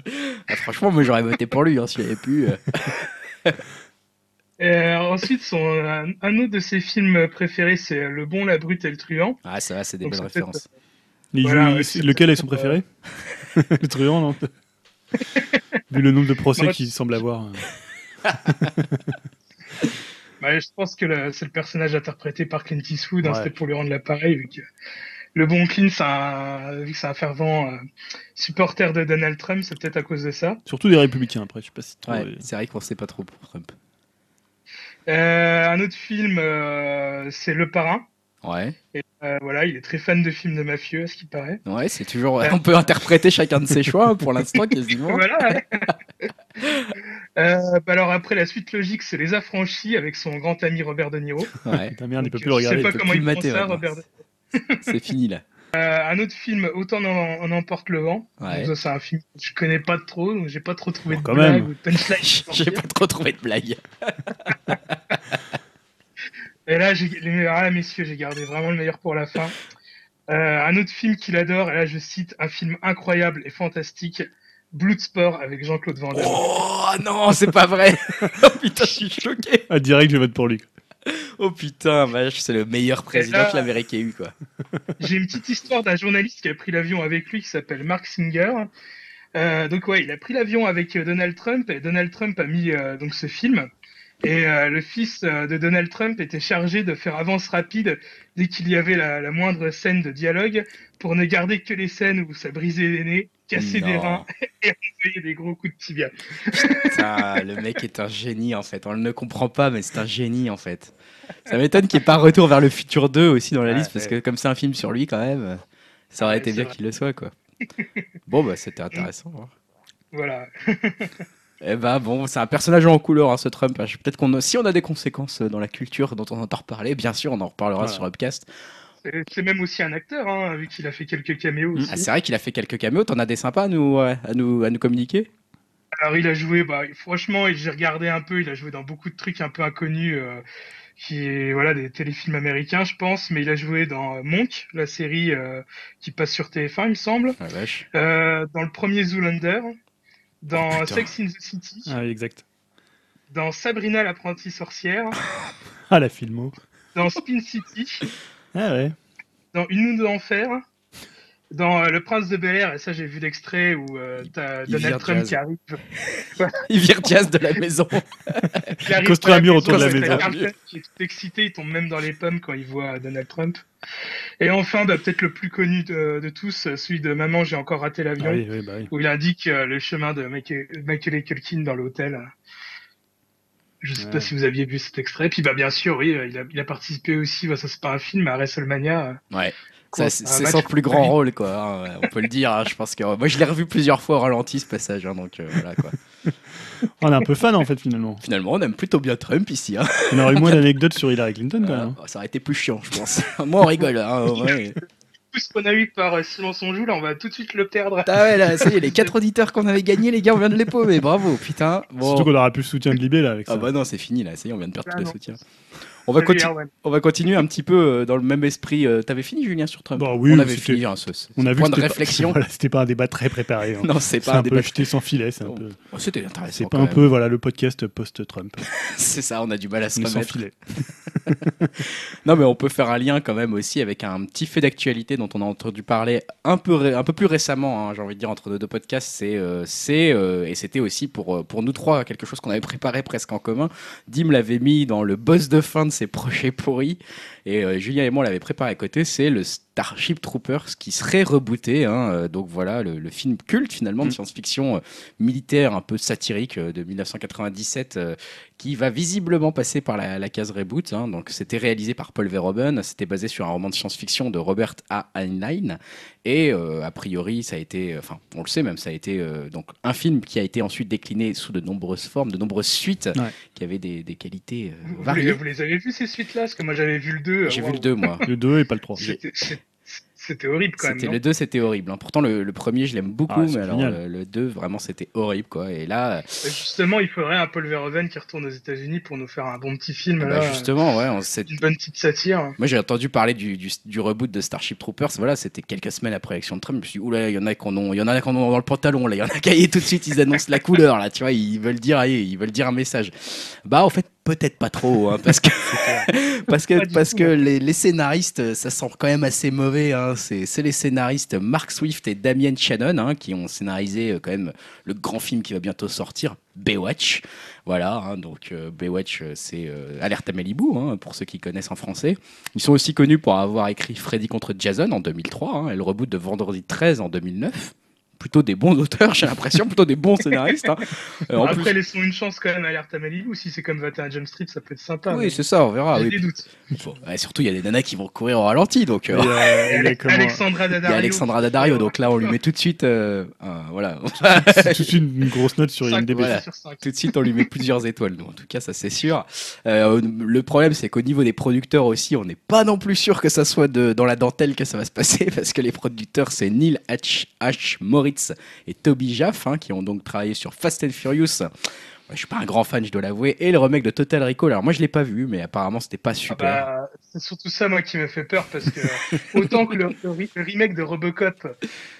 Ah, franchement, moi, j'aurais voté pour lui, hein, s'il avait pu. euh. Euh, ensuite, son, un, un autre de ses films préférés, c'est Le Bon, la Brute et le Truand. Ah, ça va, c'est des Donc, belles références. Voilà, joue- lequel est son préféré? Le truand, non? Vu le nombre de procès qu'il semble avoir. Euh. Bah, je pense que c'est le personnage interprété par Clint Eastwood. hein, Ouais. C'était pour lui rendre l'appareil. Vu que le bon Clint, c'est un, vu que c'est un fervent euh, supporter de Donald Trump, c'est peut-être à cause de ça. Surtout des républicains, après. Je sais pas si trop- Ouais, c'est vrai qu'on sait pas trop pour Trump. Euh, un autre film, euh, c'est Le Parrain. Ouais, Euh, voilà, il est très fan de films de mafieux, à ce qui paraît. ouais, c'est toujours. On peut interpréter chacun de ses choix hein, pour l'instant, quasiment. Voilà. euh, bah alors après, la suite logique, c'est Les Affranchis avec son grand ami Robert De Niro. Ouais, Putain, merde, il peut plus le je sais regarder. pas comment il mater ça. Robert De c'est fini là. Euh, un autre film, Autant en, en emporte le vent. Ouais. Donc ça, c'est un film que je connais pas trop, donc j'ai pas trop trouvé Bon, de blague ou de punchline. pour J'ai pas trop trouvé de blague. Et là, les, ah, messieurs, j'ai gardé vraiment le meilleur pour la fin. Euh, un autre film qu'il adore, et là je cite un film incroyable et fantastique, Bloodsport avec Jean-Claude Van Damme. Oh non, c'est pas vrai. oh putain, je suis choqué. Ah, direct, je vote pour lui. Oh putain, vache, c'est le meilleur président là- que l'Amérique ait eu, quoi. J'ai une petite histoire d'un journaliste qui a pris l'avion avec lui qui s'appelle Mark Singer. Euh, donc ouais, il a pris l'avion avec euh, Donald Trump et Donald Trump a mis euh, donc ce film. Et euh, le fils euh, de Donald Trump était chargé de faire avance rapide dès qu'il y avait la, la moindre scène de dialogue pour ne garder que les scènes où ça brisait les nez, cassait des reins et envoyait des gros coups de tibia. Putain, le mec est un génie en fait. On ne le comprend pas, mais c'est un génie en fait. Ça m'étonne qu'il n'y ait pas Retour vers le futur 2 aussi dans la Ouais, liste, parce que comme c'est un film sur lui quand même, ça aurait Ouais, été bien qu'il le soit quoi. Bon bah c'était intéressant. hein. Voilà. Eh bah bon, c'est un personnage en couleur hein, ce Trump. Peut-être qu'on a- si on a des conséquences dans la culture dont on entend reparler, bien sûr on en reparlera Voilà. sur Upcast. C'est- même aussi un acteur, hein, vu qu'il a fait quelques caméos aussi. Ah, c'est vrai qu'il a fait quelques caméos. T'en as des sympas à nous, à nous, à nous communiquer? Alors il a joué, bah, franchement, j'ai regardé un peu, il a joué dans beaucoup de trucs un peu inconnus, euh, qui est voilà des téléfilms américains, je pense, mais il a joué dans euh, Monk, la série euh, qui passe sur TF1, il me semble, Ah, vache. euh, dans le premier Zoolander, dans Oh. Sex in the City, Ah, oui, exact. dans Sabrina l'apprentie sorcière, Ah, la filmo. dans Spin City, Ah ouais. dans Une nuit d'enfer, dans euh, Le Prince de Bel Air, et ça j'ai vu l'extrait où euh, t'as il Donald Trump qui arrive. Il vire Diaz de la maison. Il arrive construit un mur autour de la maison, qui est tout excité, il tombe même dans les pommes quand il voit Donald Trump. Et enfin, bah, peut-être le plus connu de, de tous, euh, celui de Maman, j'ai encore raté l'avion, Ah oui, oui, bah oui. où il indique euh, le chemin de Michael, Michael Culkin dans l'hôtel. Je sais Ouais. pas si vous aviez vu cet extrait. Puis bah bien sûr, oui, euh, il a, il a participé aussi, bah, ça c'est pas un film, à WrestleMania. euh, Ouais. C'est son plus grand rôle, quoi. hein, on peut le dire. hein, je pense que moi, je l'ai revu plusieurs fois au ralenti ce passage. hein, donc euh, voilà quoi. On est un peu fan en fait finalement. Finalement, on aime plutôt bien Trump ici. hein. On aurait eu moins d'anecdotes sur Hillary Clinton quand Euh, même. ça aurait été plus chiant, je pense. Moi, on rigole. Hein, ouais. Tout ce qu'on a eu par euh, Simon Sonjou, là, on va tout de suite le perdre. Ah ouais, là, ça y est, les quatre auditeurs qu'on avait gagnés, les gars, on vient de les paumer. Bravo, putain. Bon. Surtout qu'on aura plus le soutien de Libé là avec ça. Ah bah non, c'est fini là. Ça y est, on vient de perdre Ah tous les non. soutiens. On va, on continuer un petit peu euh, dans le même esprit. Euh, T'avais fini, Julien, sur Trump? Bah oui, On avait fini hein, ce, ce On a vu point de réflexion. voilà, c'était pas un débat très préparé. hein. Non, c'est pas un un peu débat. jeté sans filet, c'est un peu. oh, C'était intéressant. C'est pas un même. peu voilà le podcast post-Trump. C'est ça, on a du mal à se est sans filet. Non, mais on peut faire un lien quand même aussi avec un petit fait d'actualité dont on a entendu parler un peu, ré- un peu plus récemment, hein, j'ai envie de dire, entre nos deux podcasts. C'est, euh, c'est euh, et c'était aussi pour, pour nous trois quelque chose qu'on avait préparé presque en commun. Dim l'avait mis dans le boss de fin de ses projets pourris. Et euh, Julien et moi on l'avait préparé à côté. C'est le Starship Troopers qui serait rebooté. hein, euh, donc voilà, le, le film culte finalement de Mm. science-fiction euh, militaire un peu satirique euh, de 1997 euh, qui va visiblement passer par la, la case reboot. hein. Donc, c'était réalisé par Paul Verhoeven. C'était basé sur un roman de science-fiction de Robert A. Heinlein. Et a priori, ça a été, enfin, on le sait même, ça a été donc un film qui a été ensuite décliné sous de nombreuses formes, de nombreuses suites, Ouais. qui avaient des, des qualités Vous, vous les, variées. vous les avez vus ces suites-là? Parce que moi j'avais vu le 2. J'ai euh, vu le waouh. 2 moi. Le 2 et pas le 3. C'était- horrible quand même. Le 2, c'était horrible. hein. Pourtant, le, le premier, je l'aime beaucoup, Ah, mais alors génial. le, le 2, vraiment, c'était horrible, quoi. Et là, Et Justement, il faudrait un Paul Verhoeven qui retourne aux États-Unis pour nous faire un bon petit film. bah, là, justement, ouais, on une bonne petite satire. Moi, j'ai entendu parler du, du, du reboot de Starship Troopers. Voilà, c'était quelques semaines après l'élection de Trump. Je me suis dit, oula, il y en a qu'on ont, il y en a qu'on ont dans le pantalon, là. Il y en a qui aillent tout de suite, ils annoncent la couleur, là. Tu vois, ils veulent dire, allez, ils veulent dire un message. Bah, en fait, peut-être pas trop, hein, parce que, parce que, parce que hein. les, les scénaristes, ça sent quand même assez mauvais, hein. C'est, les scénaristes Mark Swift et Damien Shannon, hein, qui ont scénarisé euh, quand même le grand film qui va bientôt sortir, Baywatch. Voilà, hein, donc euh, Baywatch, euh, c'est euh, Alerte à Malibu, hein, pour ceux qui connaissent en français. Ils sont aussi connus pour avoir écrit Freddy contre Jason en 2003 hein, et le reboot de Vendredi 13 en 2009. Plutôt des bons auteurs, j'ai l'impression, plutôt des bons scénaristes. hein. Euh, en Après, plus- laissons une chance quand même à Alerte à Malibu. Si c'est comme 21 Jump Street, ça peut être sympa. mais oui, c'est ça, on verra. J'ai oui. des doutes. Bon, ouais, surtout, il y a des nanas qui vont courir au ralenti, donc. euh, Il y a- il y a comment- Alexandra Il y Daddario. a Alexandra Daddario, donc là on lui met tout de suite, euh, voilà, C'est tout de suite une grosse note sur IMDb. voilà. tout de suite on lui met plusieurs étoiles. Donc, en tout cas, ça c'est sûr. Euh, le problème, c'est qu'au niveau des producteurs aussi, on n'est pas non plus sûr que ça soit de, dans la dentelle que ça va se passer, parce que les producteurs c'est Neil H. H. Et Toby Jaff, hein, qui ont donc travaillé sur Fast and Furious. Je suis pas un grand fan, je dois l'avouer. Et le remake de Total Recall. Alors moi, je l'ai pas vu, mais apparemment, c'était pas Ah super. bah, c'est surtout ça, moi, qui me fait peur parce que autant que le remake de Robocop,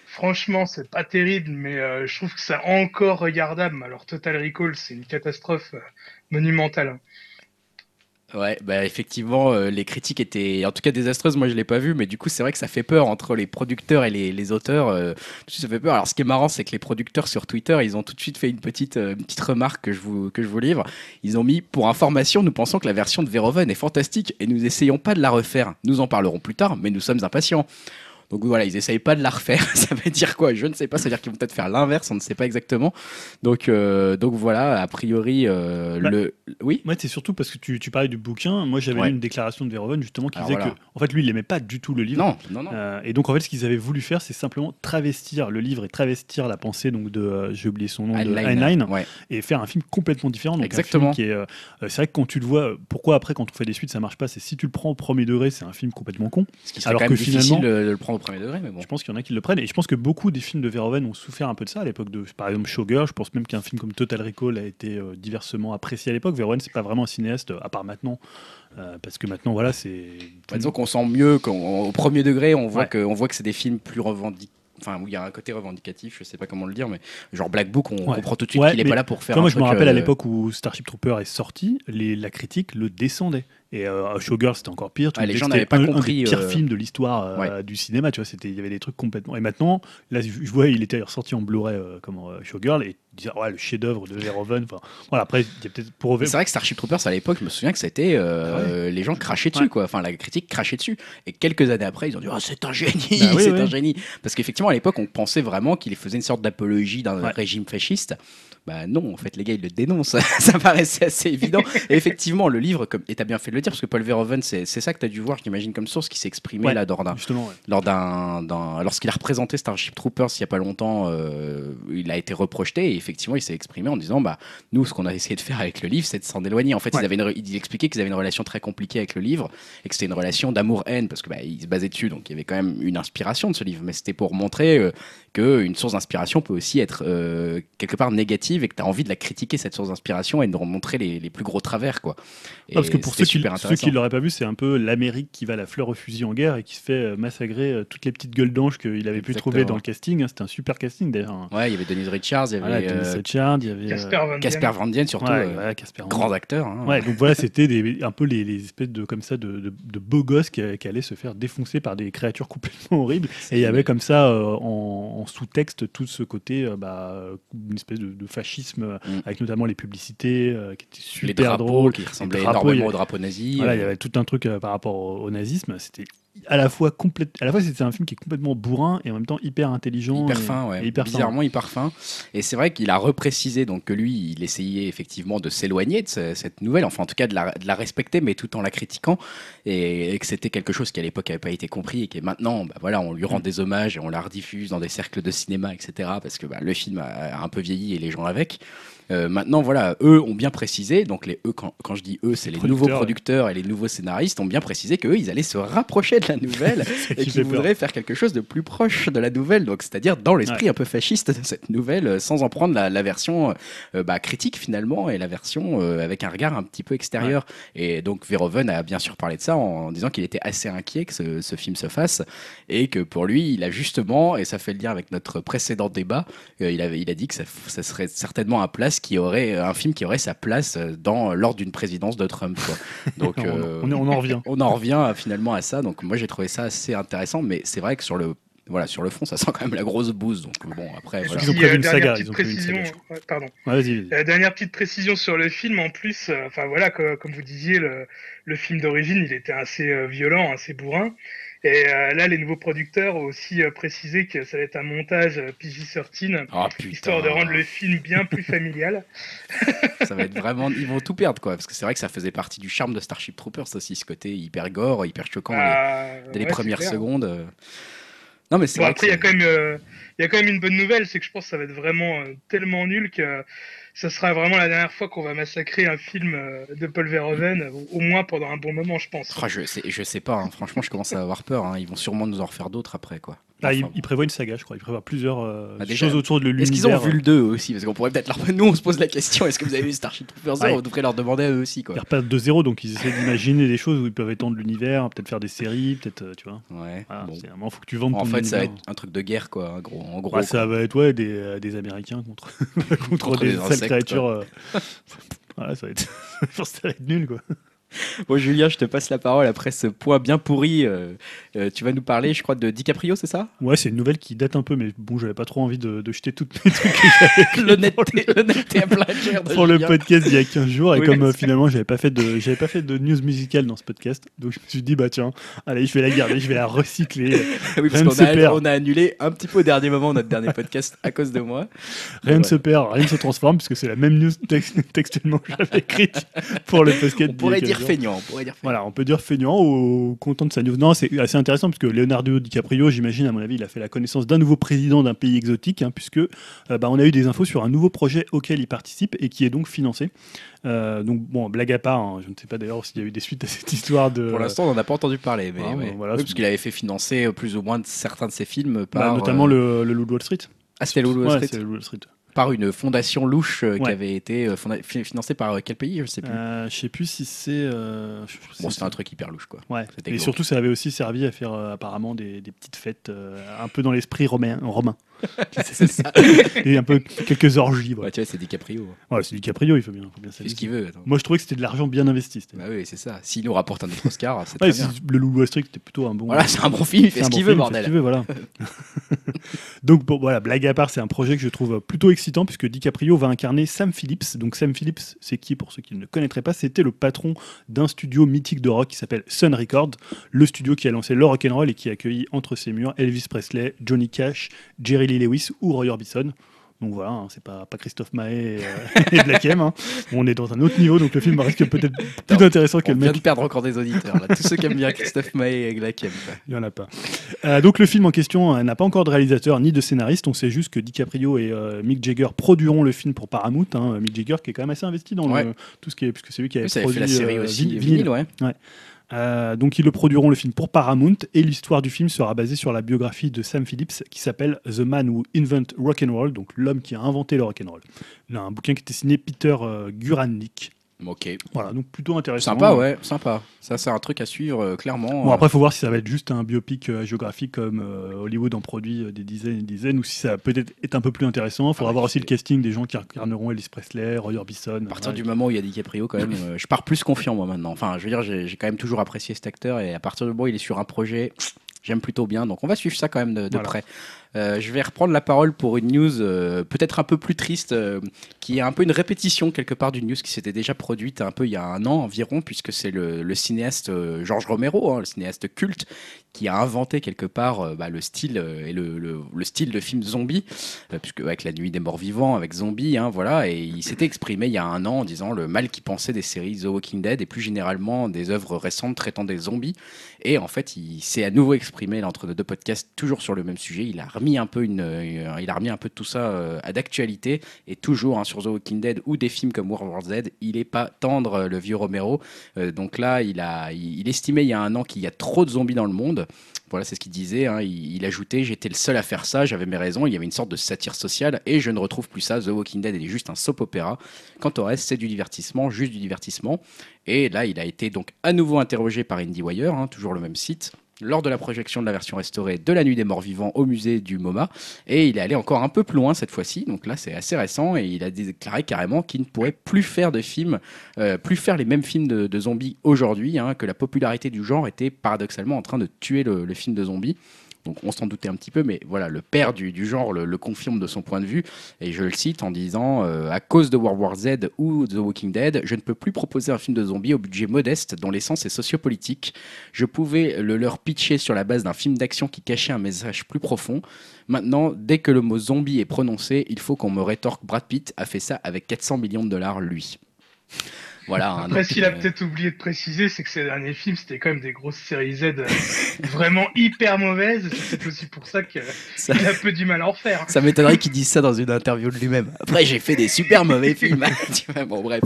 franchement, c'est pas terrible, mais euh, je trouve que c'est encore regardable. Alors, Total Recall, c'est une catastrophe euh, monumentale. Ouais, bah effectivement, euh, les critiques étaient en tout cas désastreuses. Moi, je l'ai pas vu, mais du coup, c'est vrai que ça fait peur entre les producteurs et les, auteurs. euh, ça fait peur. Alors, ce qui est marrant, c'est que les producteurs sur Twitter, ils ont tout de suite fait une petite, euh, petite remarque que je vous que je vous livre. Ils ont mis pour information, nous pensons que la version de Verhoeven est fantastique et nous essayons pas de la refaire. Nous en parlerons plus tard, mais nous sommes impatients. Donc voilà, ils essayent pas de la refaire. ça veut dire quoi? Je ne sais pas. Ça veut dire qu'ils vont peut-être faire l'inverse. On ne sait pas exactement. Donc euh, donc voilà, a priori euh, Bah, le oui? Ouais, c'est surtout parce que tu, tu parlais du bouquin. Moi, j'avais Ouais. lu une déclaration de Verhoeven justement qui Alors disait voilà. que, en fait, lui, il aimait pas du tout le livre. Non non non. Euh, et donc, en fait, ce qu'ils avaient voulu faire, c'est simplement travestir le livre et travestir la pensée donc de, j'ai oublié son nom, de Heinlein. Heinlein, Ouais. et faire un film complètement différent. Donc Exactement. c'est vrai que quand tu le vois, pourquoi après quand on fait des suites ça marche pas, c'est si tu le prends au premier degré, c'est un film complètement con. Ce qui Alors quand même que difficile finalement- de le prendre au premier degré, mais bon. Je pense qu'il y en a qui le prennent et je pense que beaucoup des films de Verhoeven ont souffert un peu de ça à l'époque de, par exemple, Showgirl. Je pense même qu'un film comme Total Recall a été euh, diversement apprécié à l'époque. Verhoeven, c'est pas vraiment un cinéaste euh, à part maintenant, euh, parce que maintenant voilà, c'est Bah, disons qu'on sent mieux qu'au premier degré, on voit Ouais. que on voit que c'est des films plus revendicatifs. Enfin, où il y a un côté revendicatif, je sais pas comment le dire, mais genre Black Book, on Ouais. comprend tout de suite Ouais, qu'il est pas là pour faire. Un moi, je me rappelle à euh, l'époque où Starship Trooper est sorti, les, la critique le descendait. Et euh, Showgirl, c'était encore pire. Tu me les gens n'avaient pas un- compris, Un des pires euh, films de l'histoire euh, du cinéma, tu vois. C'était, il y avait des trucs complètement. Et maintenant, là, je vois, il était ressorti en Blu-ray euh, comme euh, Showgirl et disait, ouais, le chef-d'œuvre de Verhoeven. Enfin, voilà, après, il y a peut-être pour C'est vrai que Starship Troopers à l'époque, je me souviens que c'était euh, les gens crachaient dessus, Ah Ouais. quoi. Enfin, la critique crachait dessus. Et quelques années après, ils ont dit oh, c'est un génie, Bah oui, c'est oui. un génie. Parce qu'effectivement, à l'époque, on pensait vraiment qu'il faisait une sorte d'apologie d'un Ouais. régime fasciste. Bah non, en fait, les gars, ils le dénoncent. ça paraissait assez évident. Et effectivement, le livre, comme, et t'as bien fait de le dire, parce que Paul Verhoeven, c'est c'est ça que t'as dû voir, j'imagine, comme source, qui s'est exprimé Ouais. là lors d'un Justement, ouais. lors d'un, d'un- lorsqu'il a représenté Starship Troopers il y a pas longtemps, euh, il a été reprojeté et effectivement il s'est exprimé en disant bah nous ce qu'on a essayé de faire avec le livre c'est de s'en éloigner. En fait Ouais. ils avaient une expliquait qu'ils avaient une relation très compliquée avec le livre et que c'était une relation d'amour-haine parce que bah, il se basait dessus donc il y avait quand même une inspiration de ce livre mais c'était pour montrer euh, que une source d'inspiration peut aussi être euh, quelque part négative et que tu as envie de la critiquer cette source d'inspiration et de montrer les, les plus gros travers quoi. Et Non, parce que pour ceux qui qui l'auraient pas vu, c'est un peu l'Amérique qui va la fleur au fusil en guerre et qui se fait euh, massacrer euh, toutes les petites gueules d'ange qu'il avait pu trouver dans le casting. hein. C'était un super casting d'ailleurs. hein. Ouais, il y avait Denise Richards, il y avait Dennis Richards, il y avait Casper Van Dien. Casper Van Dien surtout, ouais, euh, voilà, Casper Van grand acteur. hein. Ouais, donc voilà, c'était un peu les, les espèces de comme ça de, de, de beaux gosses qui, qui allaient se faire défoncer par des créatures complètement horribles. Et il y avait comme ça euh, en, en sous-texte tout ce côté, euh, bah, une espèce de, de fascisme euh, Mm. avec notamment les publicités euh, qui étaient les super drapeaux drôles. qui ressemblaient drapeaux, énormément aux drapeaux nazis. Voilà, il y avait tout un truc par rapport au, au nazisme. C'était à la fois complète, à la fois c'était un film qui est complètement bourrin et en même temps hyper intelligent, hyper et- fin, ouais. et hyper fin. bizarrement hyper fin. Et c'est vrai qu'il a reprécisé donc que lui, il essayait effectivement de s'éloigner de ce- cette nouvelle, enfin en tout cas de la, de la respecter, mais tout en la critiquant, et, et que c'était quelque chose qui à l'époque n'avait pas été compris et qui est maintenant, bah, voilà, on lui rend des hommages et on la rediffuse dans des cercles de cinéma, etc. Parce que bah, le film a, a un peu vieilli et les gens avec. Euh, maintenant, voilà, eux ont bien précisé, donc les eux, quand, quand je dis eux, c'est les Producteurs, nouveaux ouais. producteurs et les nouveaux scénaristes ont bien précisé qu'eux, ils allaient se rapprocher de la nouvelle et qui qu'ils peur. voudraient faire quelque chose de plus proche de la nouvelle, donc c'est-à-dire dans l'esprit un peu fasciste de cette nouvelle, euh, sans en prendre la, la version euh, bah, critique finalement et la version euh, avec un regard un petit peu extérieur. Et donc Verhoeven a bien sûr parlé de ça en, disant qu'il était assez inquiet que ce, ce film se fasse et que pour lui, il a justement, et ça fait le lien avec notre précédent débat, il, avait, il a dit que ça, ça serait certainement un place qui aurait un film qui aurait sa place euh, dans lors d'une présidence de Trump. quoi. Donc On- euh, on, on en revient. on en revient euh, finalement à ça. Donc moi j'ai trouvé ça assez intéressant, mais c'est vrai que sur le voilà sur le fond ça sent quand même la grosse bouse. Donc bon après voilà. Ils ont Puis, prévu euh, une dernière saga, ils ont une ouais, pardon. La dernière petite précision sur le film, en plus, euh, enfin voilà, co- comme, vous disiez, le, le film d'origine, il était assez euh, violent, assez bourrin. Et euh, là, les nouveaux producteurs ont aussi euh, précisé que ça allait être un montage euh, PG-13, Ah histoire de rendre le film bien plus familial. ça va être vraiment ils vont tout perdre quoi parce que c'est vrai que ça faisait partie du charme de Starship Troopers aussi ce côté hyper gore, hyper choquant les- Ah, dès les ouais, c'est premières secondes. Non mais c'est Bon, vrai après, il y, a c'est- quand même, euh, il y a quand même une bonne nouvelle, c'est que je pense que ça va être vraiment tellement nul que ça sera vraiment la dernière fois qu'on va massacrer un film euh, de Paul Verhoeven, au, au moins pendant un bon moment, je pense. Je sais je sais pas hein. franchement je commence à avoir peur hein. ils vont sûrement nous en refaire d'autres après quoi. Ah, il, Enfin, il prévoit une saga, je crois. Il prévoit plusieurs euh, Ah, déjà, choses autour de l'univers. Est-ce qu'ils ont vu le 2 aussi? Parce qu'on pourrait peut-être leur. Nous, on se pose la question est-ce que vous avez vu Starship Troopers 2 Ouais. On devrait leur demander à eux aussi, quoi. Ils repartent de zéro, donc ils essaient d'imaginer des choses où ils peuvent étendre l'univers, peut-être faire des séries, peut-être, euh, tu vois. Ouais. Voilà, bon. c'est un moment, faut que tu vendes En ton fait, ça va être un truc de guerre, quoi. En gros. En gros ça va être ouais, des, euh, des Américains contre, contre, Contre des des insectes, créatures. euh. voilà, ça va être, ça va être nul, quoi. Bon, Julien, je te passe la parole après ce point bien pourri. euh, euh, tu vas nous parler, je crois, de DiCaprio, c'est ça? Ouais, c'est une nouvelle qui date un peu, mais bon, j'avais pas trop envie de, de jeter toutes mes trucs que L'honnêteté, à plein de pour le podcast il y a 15 jours. Et Oui, comme euh, finalement, j'avais pas fait de, j'avais pas fait de news musicale dans ce podcast, donc je me suis dit, bah tiens, allez, je vais la garder, je vais la recycler. Oui, parce qu'on a, on a annulé un petit peu au dernier moment notre dernier podcast à cause de moi. Rien ne Ouais. se perd, rien ne se transforme, puisque c'est la même news tex- textuellement que j'avais écrite pour le podcast. On pourrait 15 dire feignant, on pourrait dire feignant. Voilà, on peut dire feignant ou content de sa news. Non, c'est assez intéressant parce que Leonardo DiCaprio, j'imagine, à mon avis, il a fait la connaissance d'un nouveau président d'un pays exotique, hein, puisque euh, bah, on a eu des infos sur un nouveau projet auquel il participe et qui est donc financé. Euh, donc, bon, blague à part, hein, je ne sais pas d'ailleurs s'il y a eu des suites à cette histoire de. Pour l'instant, on n'en a pas entendu parler, mais Ah, ouais. bah, voilà, Oui, parce qu'il avait fait financer euh, plus ou moins de certains de ses films Bah, par, notamment le, le Loup de Wall Street. Ah, c'était le Wall Ouais, Street Wall Street. Par une fondation louche euh, qui avait été euh, financée par euh, quel pays Je sais plus. Euh, je sais plus si c'est. euh, bon, c'était un truc hyper louche, quoi. Ouais. Et glauque. surtout, ça avait aussi servi à faire euh, apparemment des, des petites fêtes un peu dans l'esprit romain. romain. c'est ça. Et un peu quelques orgies. Ouais, tu vois, c'est DiCaprio. Ouais, c'est DiCaprio, il faut bien, faut bien ce qu'il veut. attends. Moi, je trouvais que c'était de l'argent bien investi. Bah oui, c'est ça. S'il nous rapporte un autre Oscar, c'est Ouais, très bien. si le Wall Street, c'était plutôt un bon. Voilà, c'est un bon film, il fait c'est ce qu'il veut, film, il fait ce qu'il bordel. veut, voilà. Donc bon, voilà, blague à part, c'est un projet que je trouve plutôt excitant puisque DiCaprio va incarner Sam Phillips. Donc Sam Phillips, c'est qui pour ceux qui ne le connaîtraient pas? C'était le patron d'un studio mythique de rock qui s'appelle Sun Records, le studio qui a lancé le rock and roll et qui a accueilli entre ses murs Elvis Presley, Johnny Cash, Jerry Lee Lewis ou Roy Orbison. Donc voilà, hein, c'est pas, pas Christophe Maé et, euh, et Black M. hein. On est dans un autre niveau, donc le film risque peut-être plus intéressant que On le vient mec de perdre encore des auditeurs. Là. Tous ceux qui aiment bien Christophe Maé et quoi. Il n'y en a pas. Euh, donc le film en question euh, n'a pas encore de réalisateur ni de scénariste. On sait juste que DiCaprio et Mick Jagger produiront le film pour Paramount. hein. Mick Jagger qui est quand même assez investi dans Ouais. le- tout ce qui est... Puisque c'est lui qui avait Oui, avait produit fait la série aussi. Vinyle, ouais. Euh, donc ils le produiront le film pour Paramount et l'histoire du film sera basée sur la biographie de Sam Phillips qui s'appelle The Man Who Invent Rock and Roll, donc l'homme qui a inventé le rock and roll. Un bouquin qui était signé Peter euh. Ok. Voilà, donc plutôt intéressant. Sympa, ouais, sympa. Ça, c'est un truc à suivre, euh, clairement. Bon, après, il faut voir si ça va être juste un biopic euh, géographique comme euh, Hollywood en produit euh, des dizaines et des dizaines, ou si ça peut-être être un peu plus intéressant. Il faudra Ah, voir aussi le casting des gens qui incarneront Elvis Presley, Roy Orbison. À partir ouais. du moment où il y a DiCaprio, quand même, euh, je pars plus confiant, moi, maintenant. Enfin, je veux dire, j'ai j'ai quand même toujours apprécié cet acteur, et à partir du moment où il est sur un projet, j'aime plutôt bien. Donc, on va suivre ça quand même de, de Voilà. près. Euh, je vais reprendre la parole pour une news euh, peut-être un peu plus triste, euh, qui est un peu une répétition quelque part d'une news qui s'était déjà produite un peu il y a un an environ, puisque c'est le, cinéaste Georges Romero, hein, le cinéaste culte, qui a inventé quelque part bah, le style et le, le- le style de film zombie, puisque avec la nuit des morts vivants, avec zombie, hein, voilà, et il s'était exprimé il y a un an en disant le mal qu'il pensait des séries The Walking Dead et plus généralement des œuvres récentes traitant des zombies. Et en fait, il s'est à nouveau exprimé là, entre nos deux podcasts, toujours sur le même sujet. Il a un peu euh, il a remis un peu tout ça euh, à d'actualité et toujours hein, sur The Walking Dead ou des films comme World War Z. Il est pas tendre euh, le vieux Romero. Donc là, il a, il, il estimait il y a un an qu'il y a trop de zombies dans le monde. Voilà, c'est ce qu'il disait. hein. Il, il ajoutait J'étais le seul à faire ça, j'avais mes raisons. Il y avait une sorte de satire sociale et je ne retrouve plus ça. The Walking Dead est juste un soap opéra. Quant au reste, c'est du divertissement, juste du divertissement. Et là, il a été donc à nouveau interrogé par IndieWire, hein, toujours le même site, lors de la projection de la version restaurée de La Nuit des Morts Vivants au musée du MoMA. Et il est allé encore un peu plus loin cette fois-ci. Donc là, c'est assez récent et il a déclaré carrément qu'il ne pourrait plus faire de films, euh, plus faire les mêmes films de, zombies aujourd'hui, hein, que la popularité du genre était paradoxalement en train de tuer le film de zombies. Donc on s'en doutait un petit peu, mais voilà, le père du, genre le, le confirme de son point de vue. Et je le cite en disant euh, À cause de World War Z ou The Walking Dead, je ne peux plus proposer un film de zombies au budget modeste dont l'essence est sociopolitique. Je pouvais le leur pitcher sur la base d'un film d'action qui cachait un message plus profond. Maintenant, dès que le mot zombie est prononcé, il faut qu'on me rétorque Brad Pitt a fait ça avec 400 millions de dollars, lui. Voilà. hein, Après, ce qu'il a euh, peut-être oublié de préciser, c'est que ces derniers films, c'était quand même des grosses séries Z euh, vraiment hyper mauvaises. C'est peut-être aussi pour ça qu'il ça- a peu du mal à en refaire. Ça m'étonnerait qu'il dise ça dans une interview de lui-même. Après, j'ai fait des super mauvais films. Vois, bon, bref.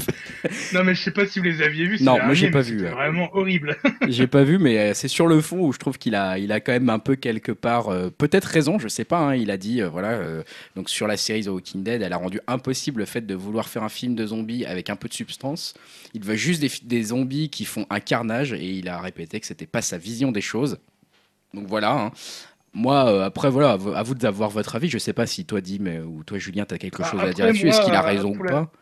Non, mais je sais pas si vous les aviez vus. Non, moi, j'ai pas vu, vraiment horrible. J'ai pas vu, mais euh, c'est sur le fond où je trouve qu'il a, il a quand même un peu quelque part, euh, peut-être raison, je sais pas. hein, il a dit, euh, voilà, euh, donc sur la série The Walking Dead, elle a rendu impossible le fait de vouloir faire un film de zombies avec un peu de substance. Il veut juste des, zombies qui font un carnage et il a répété que c'était pas sa vision des choses. Donc voilà. hein. Moi, euh, après, voilà, à vous- d'avoir votre avis. Je sais pas si toi, Dim, euh, ou toi, Julien, tu as quelque Bah, chose à dire là-dessus. Est-ce qu'il a raison ou la- pas?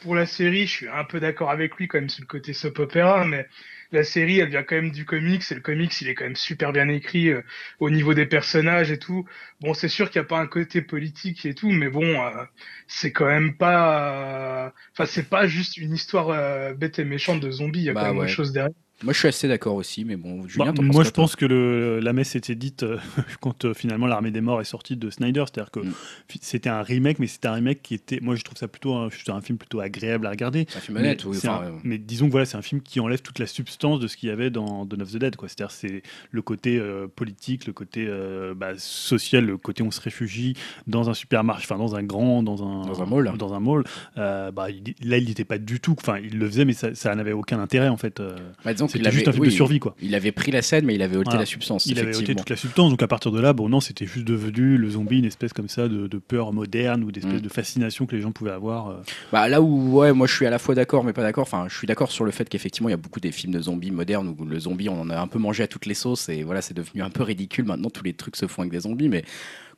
pour la série, je suis un peu d'accord avec lui quand même sur le côté soap opera, mais la série, elle vient quand même du comics, et le comics, il est quand même super bien écrit euh, au niveau des personnages et tout. Bon, c'est sûr qu'il n'y a pas un côté politique et tout, mais bon, euh, c'est quand même pas... Enfin, c'est pas juste une histoire euh, bête et méchante de zombies, il y a Bah quand même ouais. autre chose derrière. Moi, je suis assez d'accord aussi, mais bon, Julien, Bah, moi, je pense que le, la messe était dite euh, quand euh, finalement l'armée des morts est sortie de Snyder. C'est-à-dire que Mm. c'était un remake, mais c'était un remake qui était. Moi, je trouve ça plutôt un, un film plutôt agréable à regarder. C'est un film Mais, honnête, oui. enfin, un- euh, mais disons que voilà, c'est un film qui enlève toute la substance de ce qu'il y avait dans Dawn of the Dead. C'est-à-dire c'est le côté euh, politique, le côté bah, social, le côté on se réfugie dans un supermarché, enfin dans un grand, dans un Dans un mall. Dans un mall. Bah, il- là, il n'y était pas du tout. Enfin, il le faisait, mais ça, ça n'avait aucun intérêt en fait. bah, disons qu'il C'était juste un film oui, de survie quoi. Il avait pris la scène, mais il avait ôté Voilà. la substance. Il avait ôté toute la substance, donc à partir de là, bon non, c'était juste devenu le zombie, une espèce comme ça de, de peur moderne ou d'espèce Mm. de fascination que les gens pouvaient avoir. euh. Bah, là où, ouais, moi je suis à la fois d'accord, mais pas d'accord. Enfin, je suis d'accord sur le fait qu'effectivement, il y a beaucoup des films de zombies modernes où le zombie, on en a un peu mangé à toutes les sauces et voilà, c'est devenu un peu ridicule. Maintenant, tous les trucs se font avec des zombies, mais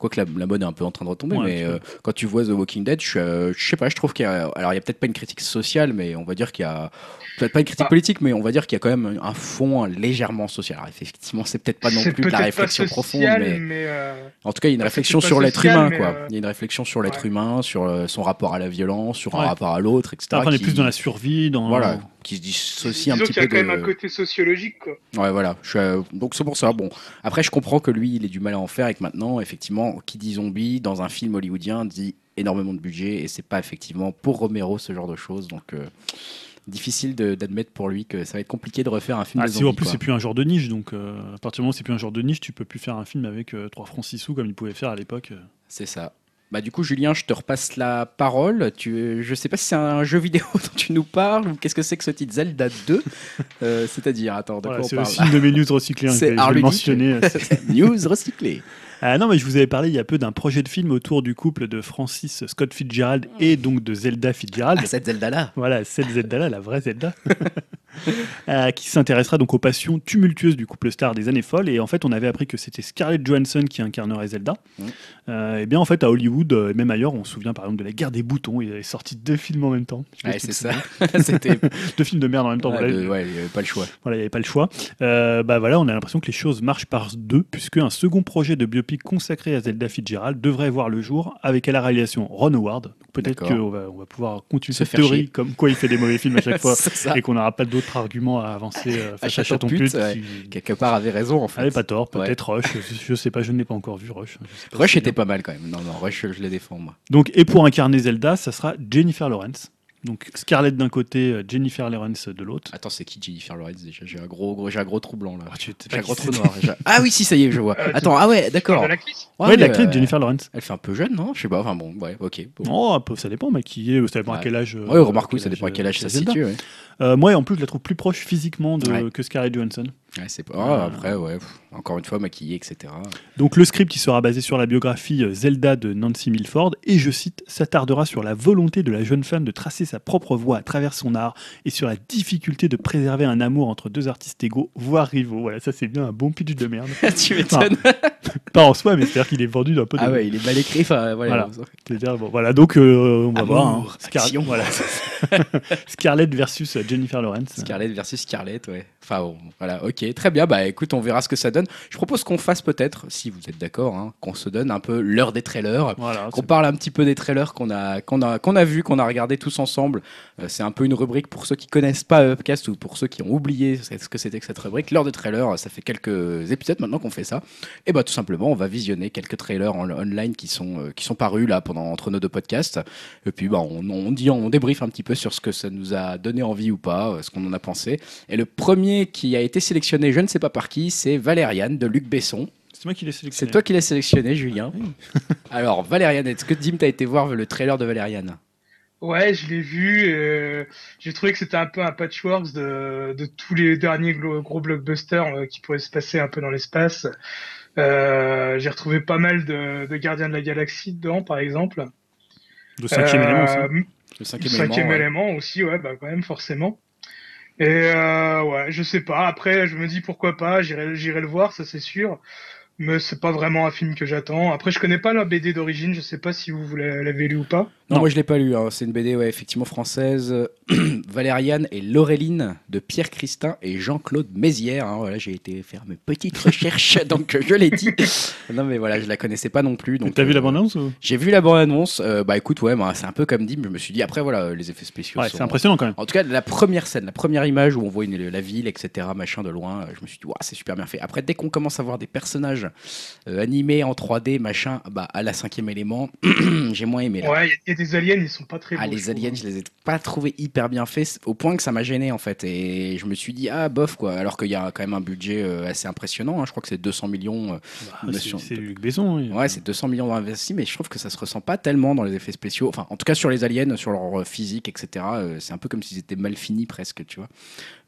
quoique la, la mode est un peu en train de retomber. Ouais, mais euh, quand tu vois The Walking Dead, je, suis, euh, je sais pas, je trouve qu'il y a. Alors, il y a peut-être pas une critique sociale, mais on va dire qu'il y a. Peut-être pas une critique Ah. politique, mais on va dire qu'il y a quand même un fond légèrement social. Alors, effectivement, c'est peut-être pas non plus de la réflexion profonde, mais. euh, En tout cas, il y a une Bah, réflexion sur l'être humain, quoi. euh, Il y a une réflexion sur l'être ouais. humain, sur son rapport à la violence, sur un rapport à l'autre, etc. Après, on est qui- plus dans la survie, dans Voilà, qui se dissocie un petit qu'il y peu a quand même un côté sociologique, quoi. Ouais, voilà. Je suis, euh, Donc c'est pour ça. Bon, après, je comprends que lui, il ait du mal à en faire et que maintenant, effectivement, qui dit zombie dans un film hollywoodien dit énormément de budget et c'est pas effectivement pour Romero ce genre de choses. Donc euh, difficile d'admettre pour lui que ça va être compliqué de refaire un film Ah, de si, zombie. en plus, c'est plus un genre de niche, donc euh, à partir du moment où c'est plus un genre de niche, tu peux plus faire un film avec euh, 3 francs 6 sous comme il pouvait faire à l'époque. C'est ça. Bah du coup Julien, je te repasse la parole. Tu, je sais pas si c'est un jeu vidéo dont tu nous parles ou qu'est-ce que c'est que ce titre Zelda 2. Euh, C'est-à-dire, attends, de Voilà, quoi on c'est parle aussi une de mes news recyclées, hein, C'est je vais le Arludique. mentionner. euh. Ah non, mais je vous avais parlé il y a peu d'un projet de film autour du couple de Francis Scott Fitzgerald et donc de Zelda Fitzgerald. Ah, cette Zelda là. Voilà, cette Zelda-là, la vraie Zelda, Euh, qui s'intéressera donc aux passions tumultueuses du couple star des années folles. Et en fait, on avait appris que c'était Scarlett Johansson qui incarnerait Zelda. Mhm. Euh, et bien, en fait, à Hollywood, euh, et même ailleurs, on se souvient par exemple de La guerre des boutons. Il est sorti deux films en même temps. Ouais, c'est ça. C'était. Deux films de merde en même temps. Ouais, voilà, de- ouais, il y avait pas le choix. voilà, il n'y avait pas le choix. Euh, bah voilà, on a l'impression que les choses marchent par deux, puisque un second projet de biopic consacré à Zelda Fitzgerald devrait voir le jour avec à la réalisation Ron Howard. Peut-être qu'on va, on va pouvoir continuer cette théorie, chier. comme quoi il fait des mauvais films à chaque fois, et qu'on n'aura pas d'autres arguments à avancer euh, face à Chaton Chaton Pute, ouais. qui- Quelque part avait raison en fait. avait pas tort, Ouais. peut-être Rush, je, je sais pas, je ne l'ai pas encore vu Rush. pas Rush était pas mal quand même. Non, non, Rush, je les défends moi. Donc, et pour incarner Zelda, ça sera Jennifer Lawrence. Donc Scarlett d'un côté, euh, Jennifer Lawrence de l'autre. Attends, c'est qui Jennifer Lawrence déjà? J'ai un gros, gros, j'ai un gros trou blanc là. Ah, J'ai un gros trou noir. Ah oui, si, ça y est, je vois. Euh, Attends, ah ouais, d'accord. De l'actrice? Ouais, la mais, clé euh, Jennifer Lawrence. Elle fait un peu jeune, non? Je sais pas. Enfin bon, ouais, ok. Bon. Oh, un peu, ça dépend maquillé, ça dépend à Ouais. quel âge. euh, Ouais, remarque, oui, ça dépend à quel âge ça se situe. Ouais. Euh, moi, en plus, je la trouve plus proche physiquement de, Ouais. que Scarlett Johansson. Ouais, c'est pas. ah, après, ouais. encore une fois, maquillée, etc. Donc, le script, il sera basé sur la biographie euh, Zelda de Nancy Milford, et je cite, s'attardera sur la volonté de la jeune femme de tracer sa propre voie à travers son art, et sur la difficulté de préserver un amour entre deux artistes égaux, voire rivaux. Voilà, ça c'est bien un bon pitch de merde. tu m'étonnes. Pas en soi, mais c'est-à-dire qu'il est vendu d'un peu de. Ah ouais, il est mal écrit. Enfin, voilà. Voilà. Bon, voilà, donc euh, on va voir. hein. Scar- action. voilà. Scarlett versus Jennifer Lawrence. Scarlett versus Scarlett, ouais. Enfin, bon, voilà, ok, très bien. Bah écoute, on verra ce que ça donne. Je propose qu'on fasse peut-être, si vous êtes d'accord, hein, qu'on se donne un peu l'heure des trailers. Voilà, Qu'on parle un petit peu des trailers qu'on a, qu'on a, qu'on a vus, qu'on a regardé tous ensemble. Euh, c'est un peu une rubrique pour ceux qui connaissent pas Upcast ou pour ceux qui ont oublié ce que c'était que cette rubrique. L'heure des trailers, ça fait quelques épisodes maintenant qu'on fait ça. Et bah tout simplement, on va visionner quelques trailers en, online qui sont, euh, qui sont parus là pendant entre nos deux podcasts. Et puis bah, on, on dit, on débriefe un petit peu sur ce que ça nous a donné envie ou pas, euh, ce qu'on en a pensé. Et le premier qui a été sélectionné, je ne sais pas par qui, c'est Valériane de Luc Besson. C'est moi qui l'ai sélectionné. C'est toi qui l'as sélectionné, Julien. Alors, Valériane, est-ce que Dim, t'as été voir le trailer de Valériane? Ouais, je l'ai vu. euh, J'ai trouvé que c'était un peu un patchwork de, de tous les derniers gros blockbusters euh, qui pourraient se passer un peu dans l'espace. Euh, J'ai retrouvé pas mal de, de Gardiens de la Galaxie dedans, par exemple. Le cinquième Euh, élément aussi. Le Le cinquième, élément. ouais. aussi, ouais, bah quand même forcément. Et euh, ouais, je sais pas. Après, je me dis pourquoi pas. J'irai, j'irai le voir, ça c'est sûr. Mais c'est pas vraiment un film que j'attends. Après, je connais pas la BD d'origine, je sais pas si vous l'avez lu ou pas. Non, moi je l'ai pas lu. hein. C'est une BD ouais, effectivement française. Valériane et Laureline de Pierre Christin et Jean-Claude Mézières. hein. Voilà, j'ai été faire mes petites recherches, donc je l'ai dit. non mais voilà, je la connaissais pas non plus. Donc T'as vu euh, la bande-annonce ou? J'ai vu la bande-annonce. euh, bah écoute, ouais, bah, c'est un peu comme dit, mais je me suis dit après voilà, les effets spéciaux. Ouais, sont- c'est impressionnant quand même. En tout cas, la première scène, la première image où on voit une- la ville, etc., machin de loin, je me suis dit, Ouah, c'est super bien fait. Après, dès qu'on commence à voir des personnages euh, animés en 3D, machin, bah, à la cinquième élément, j'ai moins aimé. là. Ouais, il y a- il y, a des aliens, ils sont pas très Ah, beaux, les trouve, aliens, hein. je les ai pas trouvés hyper bien faits, au point que ça m'a gêné en fait. Et je me suis dit, ah, bof, quoi. Alors qu'il y a quand même un budget euh, assez impressionnant. hein. Je crois que c'est 200 millions. euh, Bah, c'est Luc Besson. oui. Ouais, c'est 200 millions investis, mais je trouve que ça se ressent pas tellement dans les effets spéciaux. Enfin, en tout cas sur les aliens, sur leur euh, physique, etc. euh, c'est un peu comme s'ils étaient mal finis presque, tu vois.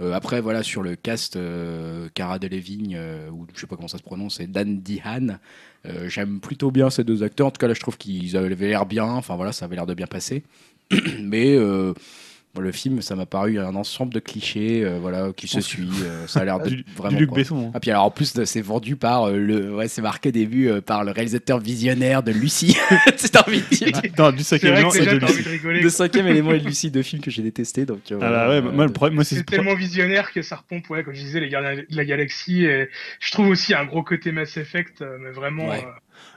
Euh, après, voilà, sur le cast, euh, Cara Delevingne, euh, ou je sais pas comment ça se prononce, et Dan Dehan. euh, J'aime plutôt bien ces deux acteurs. En tout cas, là, je trouve qu'ils avaient l'air bien. Enfin, voilà, ça avait l'air de bien passer. mais. Bon, le film, ça m'a paru un ensemble de clichés, euh, voilà, qui se suit. euh, ça a l'air de Du, vraiment. du Luc quoi. Besson. hein. Ah puis alors en plus c'est vendu par euh, le ouais c'est marqué au début euh, par le réalisateur visionnaire de Lucie. c'est envie de dire. Non, du cinquième élément que et de Lucie. Le cinquième élément et de Lucie, deux films que j'ai détestés donc. euh, Ah bah voilà, ouais, euh, moi, le problème, moi, c'est C'est tellement visionnaire que ça repompe, ouais, comme je disais, les gardiens de la galaxie. Et je trouve aussi un gros côté Mass Effect, euh, mais vraiment. Ouais.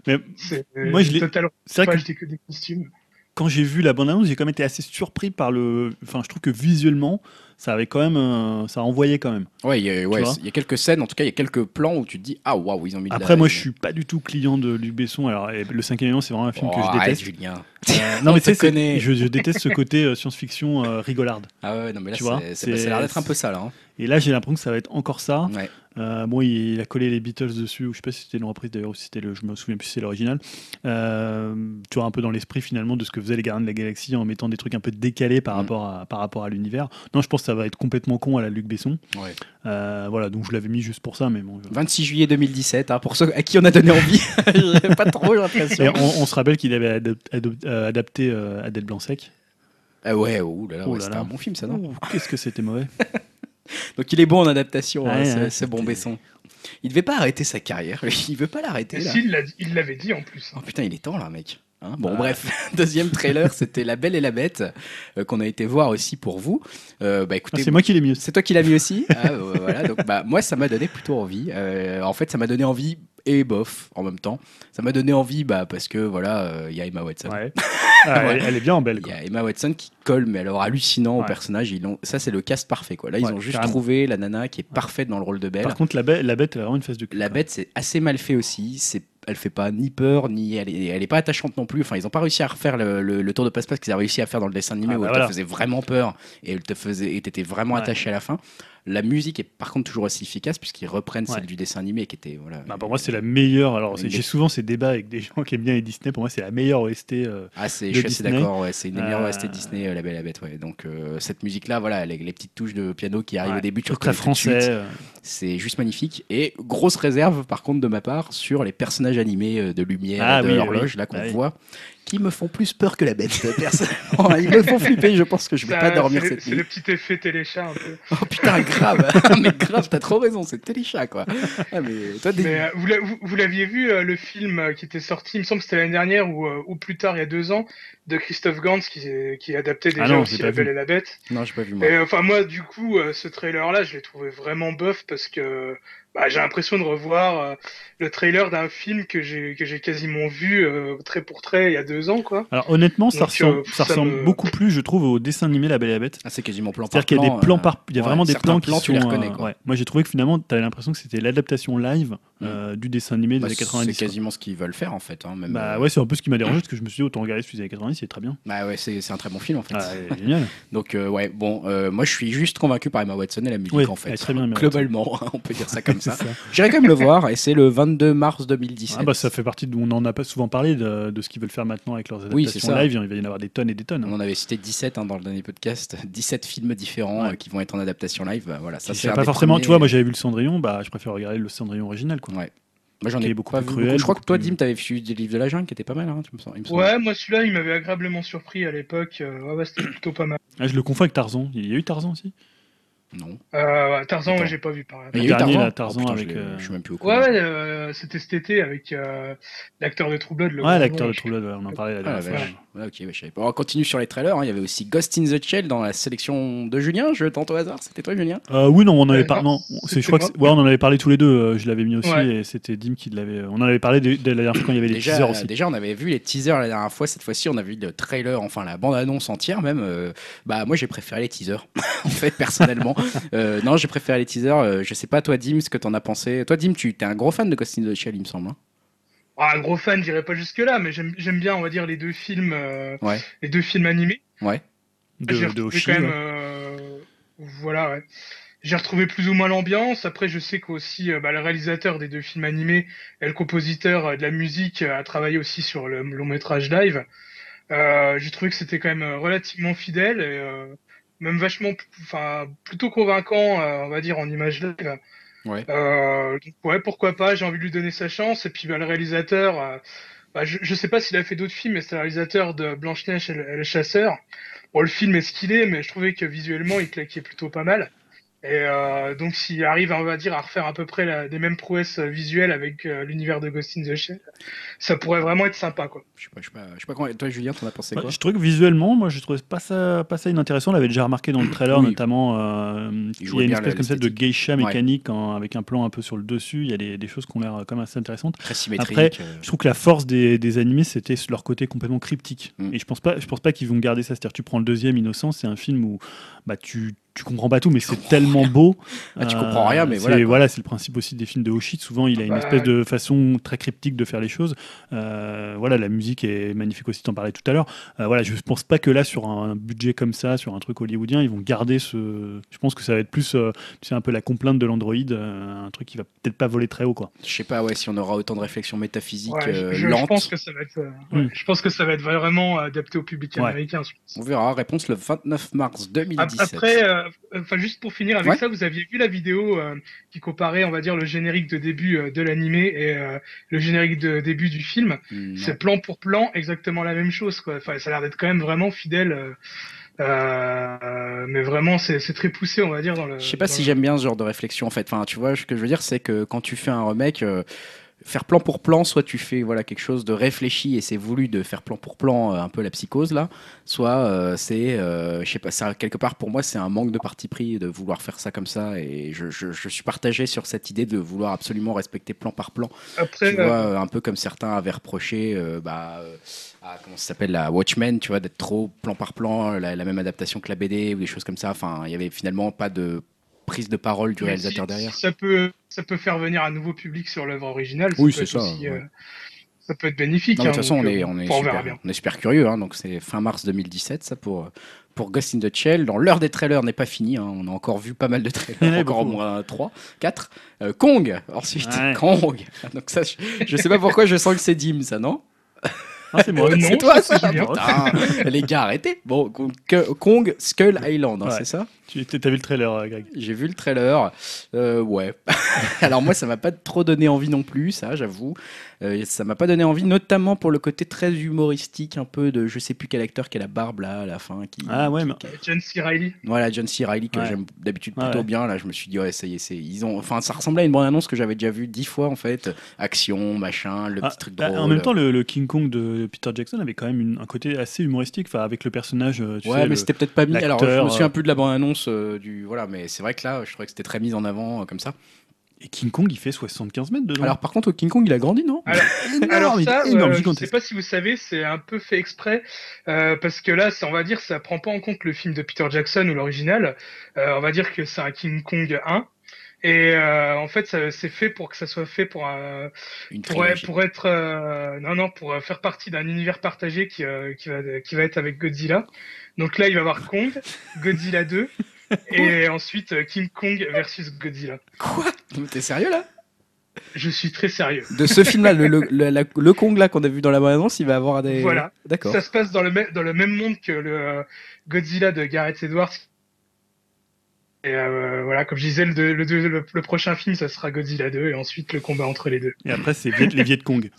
Mais euh, c'est moi, je l'ai- total c'est vrai que page des, des costumes. Quand j'ai vu la bande-annonce, j'ai quand même été assez surpris par le. Enfin, je trouve que visuellement, ça avait quand même. euh, ça envoyait quand même. Ouais, il y, a- ouais, vois il y a quelques scènes, en tout cas il y a quelques plans où tu te dis ah waouh ils ont mis. de la- Après, moi, je suis pas du tout client de Luc Besson. Alors, et le cinquième élément, c'est vraiment un film Oh, que je arrête, déteste. Julien. Euh, non, mais tu sais, te c'est- connaît. je, je déteste ce côté euh, science-fiction euh, rigolarde. Ah ouais non mais là Tu vois, c'est- c'est- c'est- ça a l'air d'être un peu ça là. hein. Et là, j'ai l'impression que ça va être encore ça. Ouais. Euh, bon, il, il a collé les Beatles dessus, ou je sais pas si c'était une reprise d'ailleurs, ou si c'était le, je me souviens plus si c'est l'original. Euh, tu vois, un peu dans l'esprit finalement de ce que faisaient les Gardiens de la Galaxie en mettant des trucs un peu décalés par Mm. rapport à, par rapport à l'univers. Non, je pense que ça va être complètement con à la Luc Besson. Ouais. Euh, voilà, donc je l'avais mis juste pour ça, mais bon. je- 26 juillet 2017 hein, pour ceux à qui on a donné envie. Pas trop l'impression. on, on se rappelle qu'il avait euh, adapté Adèle Blanc-Sec. Ah ouais ouh là là, Oh ouais, c'était un bon film ça non? Qu'est-ce que c'était mauvais. Donc il est bon en adaptation, hein, Ouais, c'est bon Besson. Il devait pas arrêter sa carrière, il veut pas l'arrêter il l'avait dit en plus. hein. Oh putain, il est temps là, mec. Hein, bon, Ah. bref, deuxième trailer, c'était La Belle et la Bête, euh, qu'on a été voir aussi pour vous. Euh, bah Ah, c'est moi qui l'ai mis. c'est toi qui l'as mis aussi. Ah, euh, voilà, donc bah moi, ça m'a donné plutôt envie. Euh, en fait, ça m'a donné envie et bof en même temps. Ça m'a donné envie, bah parce que voilà, euh, il y a Emma Watson. Ouais. Ah, elle, elle est bien en belle. Il y a Emma Watson qui colle, mais alors hallucinant au personnage. Ils l'ont- ça, c'est le cast parfait. Quoi. Là, ils ont juste carrément. trouvé la nana qui est parfaite dans le rôle de Belle. Par contre, la, bête, la bête, elle a vraiment une face de cul. La quoi. bête, c'est assez mal fait aussi. C'est, elle fait pas ni peur, ni elle est, elle est pas attachante non plus. Enfin, ils ont pas réussi à refaire le, le- le tour de passe-passe qu'ils ont réussi à faire dans le dessin animé Ah où bah elle voilà. te faisait vraiment peur et elle te faisait, et t'étais vraiment Ouais. attaché à la fin. La musique est par contre toujours aussi efficace puisqu'ils reprennent celle du dessin animé qui était voilà. Bah, pour moi, c'est la meilleure. Alors, j'ai des- souvent ces débats avec des gens qui aiment bien les Disney. Pour moi, c'est la meilleure OST. euh, Ah, je suis assez d'accord, ouais, c'est une des meilleures Euh, OST Disney, euh, La Belle et la Bête. Ouais. Donc, euh, cette musique-là, voilà, les, les petites touches de piano qui arrivent ouais, au début, tu reconnais tout de suite. français. euh, C'est juste magnifique. Et grosse réserve, par contre, de ma part, sur les personnages animés euh, de lumière Ah de oui, horloge, oui. là qu'on Ah oui. Qui me font plus peur que la bête, personnellement. Ils me font flipper, je pense que je vais Ça, pas dormir c'est- cette C'est nuit. le petit effet téléchat un peu. Oh putain, grave Mais grave, t'as trop raison, c'est téléchat, quoi. Ah, mais toi, des... Mais euh, vous l'a- vous- vous l'aviez vu, euh, le film euh, qui était sorti, il me semble que c'était l'année dernière ou, ou plus tard, il y a deux ans, de Christophe Gans qui, qui adaptait déjà Ah non, aussi La Belle et la Bête. Non, j'ai pas vu, moi. Et enfin moi du coup ce trailer là je l'ai trouvé vraiment bof parce que bah, j'ai l'impression de revoir euh, le trailer d'un film que j'ai que j'ai quasiment vu euh, trait pour trait il y a deux ans quoi. Alors, honnêtement, ça Donc, ressemble, euh, ça ça ressemble me- beaucoup plus, je trouve, au dessin animé La Belle et la Bête. Ah, c'est quasiment plan par C'est-à-dire qu'il y a plan, des plans par. Il y a ouais, vraiment des plans qui plans, sont. tu les reconnais, euh, quoi. ouais. Moi, j'ai trouvé que finalement, tu avais l'impression que c'était l'adaptation live euh, du dessin animé des Bah, années 90. c'est quoi. quasiment ce qu'ils veulent faire, en fait. Hein, même, Bah euh, ouais, c'est un peu ce qui m'a dérangé parce que je me suis dit, autant regarder celui des années 90, c'est très bien. bah ouais, c'est c'est un très bon film, en fait. Ah, génial. Donc euh, ouais, bon, euh, moi je suis juste convaincu par Emma Watson et la musique Oui, en fait. très bien, Globalement, on peut dire ça comme ça. ça. J'irai quand même le voir et c'est le 22 mars 2017. Ah bah ça fait partie de, on en a pas souvent parlé de, de ce qu'ils veulent faire maintenant avec leurs Oui, c'est adaptations ça. live. Il va y en avoir des tonnes et des tonnes. On en avait cité 17 hein, dans le dernier podcast, 17 films différents Ouais. euh, qui vont être en adaptation live. Bah, voilà, ça c'est pas forcément, premiers- tu vois, moi j'avais vu le Cendrillon, bah je préfère regarder le Cendrillon original quoi. Ouais. Moi j'en ai beaucoup pas plus vu cruel, beaucoup. Je crois que toi, Dim, t'avais vu des livres de la jungle qui étaient pas mal, hein, tu me sens. il me semble. Ouais moi celui-là il m'avait agréablement surpris à l'époque. euh, ouais, ouais c'était plutôt pas mal. Ah, je le confonds avec Tarzan. Il y a eu Tarzan aussi? Non. Euh, Tarzan, Attends. ouais, j'ai pas vu Le il y a eu dernier, Tarzan là, Tarzan Oh, putain, avec, je l'ai- euh, Je suis même plus au courant. Ouais, ouais, euh, c'était cet été avec euh, l'acteur de True Blood. Le Ouais, l'acteur de True Blood, ouais, on en parlait la Ah, dernière fois. Ouais, ok, ouais, je savais pas. On continue sur les trailers. hein. Il y avait aussi Ghost in the Shell dans la sélection de Julien. Je tente au hasard. C'était toi, Julien? Euh, oui, non, on en avait parlé. non, je crois que ouais, on en avait parlé tous les deux. Je l'avais mis aussi Ouais. et c'était Dim qui l'avait. On en avait parlé dès, dès la dernière fois quand il y avait les déjà, teasers aussi. déjà, on avait vu les teasers la dernière fois. Cette fois-ci, on a vu le trailer, enfin la bande-annonce entière même. Euh, bah, moi, j'ai préféré les teasers. en fait, personnellement. Euh, non, j'ai préféré les teasers. Euh, je sais pas, toi, Dim, ce que t'en as pensé. Toi, Dim, tu es un gros fan de Ghost in the Shell, il me semble. hein. Ah, un gros fan, j'irai pas jusque là, mais j'aime bien, on va dire, les deux films, euh, Ouais. les deux films animés. Ouais. De, J'ai de retrouvé Hoshi, quand même, ouais. euh, voilà, ouais. J'ai retrouvé plus ou moins l'ambiance. Après, je sais qu'aussi euh, bah, le réalisateur des deux films animés et le compositeur euh, de la musique euh, a travaillé aussi sur le long métrage live. Euh, J'ai trouvé que c'était quand même relativement fidèle et euh, même vachement, enfin, plutôt convaincant, euh, on va dire, en image live. Ouais. Euh, ouais, pourquoi pas. J'ai envie de lui donner sa chance. Et puis, bah, le réalisateur. euh, bah, je, je sais pas s'il a fait d'autres films, mais c'est le réalisateur de Blanche-Neige et le, et le Chasseur. Bon, le film est ce qu'il est, mais je trouvais que visuellement, il claquait plutôt pas mal. Et euh, donc, s'il arrive, on va dire, à refaire à peu près la, des mêmes prouesses visuelles avec euh, l'univers de Ghost in the Shell, ça pourrait vraiment être sympa, quoi. Je sais pas, je sais pas, je sais pas comment. Toi, Julien, t'en as pensé Ouais, quoi je trouvais que visuellement, moi, je trouvais pas ça, pas ça inintéressant. On l'avait déjà remarqué dans le trailer, Oui. notamment. euh, il y a une espèce comme ça de geisha Ouais. mécanique en- avec un plan un peu sur le dessus. Il y a des, des choses qui ont l'air quand même assez intéressantes. Très symétrique. Après, euh, Je trouve que la force des, des animés, c'était leur côté complètement cryptique. Mm. Et je pense pas, je pense pas qu'ils vont garder ça. C'est-à-dire, tu prends le deuxième, Innocent, c'est un film où bah, tu, tu comprends pas tout, mais c'est tellement beau. Ah, tu comprends rien, mais c'est- voilà, c'est le principe aussi des films de Hoshi. Souvent, il a une espèce de façon très cryptique de faire les choses. Euh, voilà, la musique est magnifique aussi. T'en parlais tout à l'heure. Euh, voilà, je pense pas que là, sur un budget comme ça, sur un truc hollywoodien, ils vont garder ce. Je pense que ça va être plus, euh, tu sais, un peu la complainte de l'Android, euh, un truc qui va peut-être pas voler très haut, quoi. Je sais pas, ouais, si on aura autant de réflexions métaphysiques Ouais, euh, je, pense que ça va être, euh, ouais, Mm. je pense que ça va être vraiment adapté au public Ouais. américain. On verra. Réponse le 29 mars Ap- 2017. Après, euh, enfin juste pour finir avec Ouais. ça, vous aviez vu la vidéo euh, qui comparait, on va dire, le générique de début euh, de l'animé et euh, le générique de début du film. Non. C'est plan pour plan exactement la même chose, quoi. Enfin, ça a l'air d'être quand même vraiment fidèle. mais vraiment, c'est très poussé, on va dire, dans le. Je sais pas si le- j'aime bien ce genre de réflexion en fait. Enfin, tu vois, ce que je veux dire, c'est que quand tu fais un remake, faire plan pour plan, soit tu fais voilà quelque chose de réfléchi et c'est voulu de faire plan pour plan, euh, un peu la psychose là, soit euh, c'est, euh, je sais pas, ça quelque part pour moi c'est un manque de parti pris de vouloir faire ça comme ça et je, je, je suis partagé sur cette idée de vouloir absolument respecter plan par plan. Après, tu vois, un peu comme certains avaient reproché, bah, à, comment ça s'appelle, la Watchmen, tu vois, d'être trop plan par plan, la, la même adaptation que la BD ou des choses comme ça. Enfin, il y avait finalement pas de prise de parole du réalisateur si- derrière. ça peut, ça peut faire venir un nouveau public sur l'œuvre originale. Oui, c'est ça, aussi, ouais. euh, ça peut être bénéfique. Non, de hein, toute façon, on donc, est, euh, on, est on super, on est super curieux. hein, donc, c'est fin mars 2017, ça, pour, pour Ghost in the Shell. Dans l'heure des trailers n'est pas fini. hein, on a encore vu pas mal de trailers, encore au moins 3, 4. Kong, ensuite, Ouais. Kong. Donc, ça, je, je sais pas pourquoi je sens que c'est Dim, ça, non? Ah, c'est moi. Euh, C'est toi, ça. Putain, Les gars, arrêtez. Bon, Kong, Skull Island, hein, Ouais. c'est ça? Tu as vu le trailer, euh, Greg? J'ai vu le trailer. Euh, ouais. Alors moi, ça m'a pas trop donné envie non plus, ça, j'avoue. Euh, ça m'a pas donné envie, notamment pour le côté très humoristique, un peu de je sais plus quel acteur qui a la barbe là à la fin. Qui, Ah ouais, mais John C. Reilly. Voilà, John C. Reilly que Ouais. j'aime d'habitude plutôt ouais. bien. Là, je me suis dit ouais, ça y est, c'est ils ont. Enfin, ça ressemblait à une bande annonce que j'avais déjà vue dix fois en fait. Action, machin, le Ah, petit truc bah, drôle. en même temps, le, le King Kong de Peter Jackson avait quand même une- un côté assez humoristique, enfin avec le personnage. euh, Tu ouais, sais, mais le- c'était peut-être pas mis. Alors, je me souviens euh, plus de la bande annonce du voilà, mais c'est vrai que là, je trouvais que c'était très mis en avant euh, comme ça. Et King Kong, il fait 75 mètres dedans. Alors par contre, King Kong, il a grandi, non? Alors- énorme, Alors il ça, est énorme, euh, je sais pas si vous savez, c'est un peu fait exprès euh, parce que là, ça, on va dire, ça prend pas en compte le film de Peter Jackson ou l'original. Euh, on va dire que c'est un King Kong 1. Et euh, en fait, c'est fait pour que ça soit fait pour Une pour, être euh, non non pour euh, faire partie d'un univers partagé qui, euh, qui va qui va être avec Godzilla. Donc là, il va y avoir Kong, Godzilla 2 et ensuite euh, King Kong versus Godzilla. Quoi? T'es sérieux là? Je suis très sérieux. De ce film-là, le, le, le- Kong là qu'on a vu dans la bande-annonce, il va avoir des. Voilà. D'accord. Ça se passe dans le, même dans le même monde que le euh, Godzilla de Gareth Edwards Et euh, voilà, comme je disais, le, deux- le, deux- le, le prochain film, ça sera Godzilla 2, et ensuite le combat entre les deux. Et après, c'est Viet- les Viet Cong.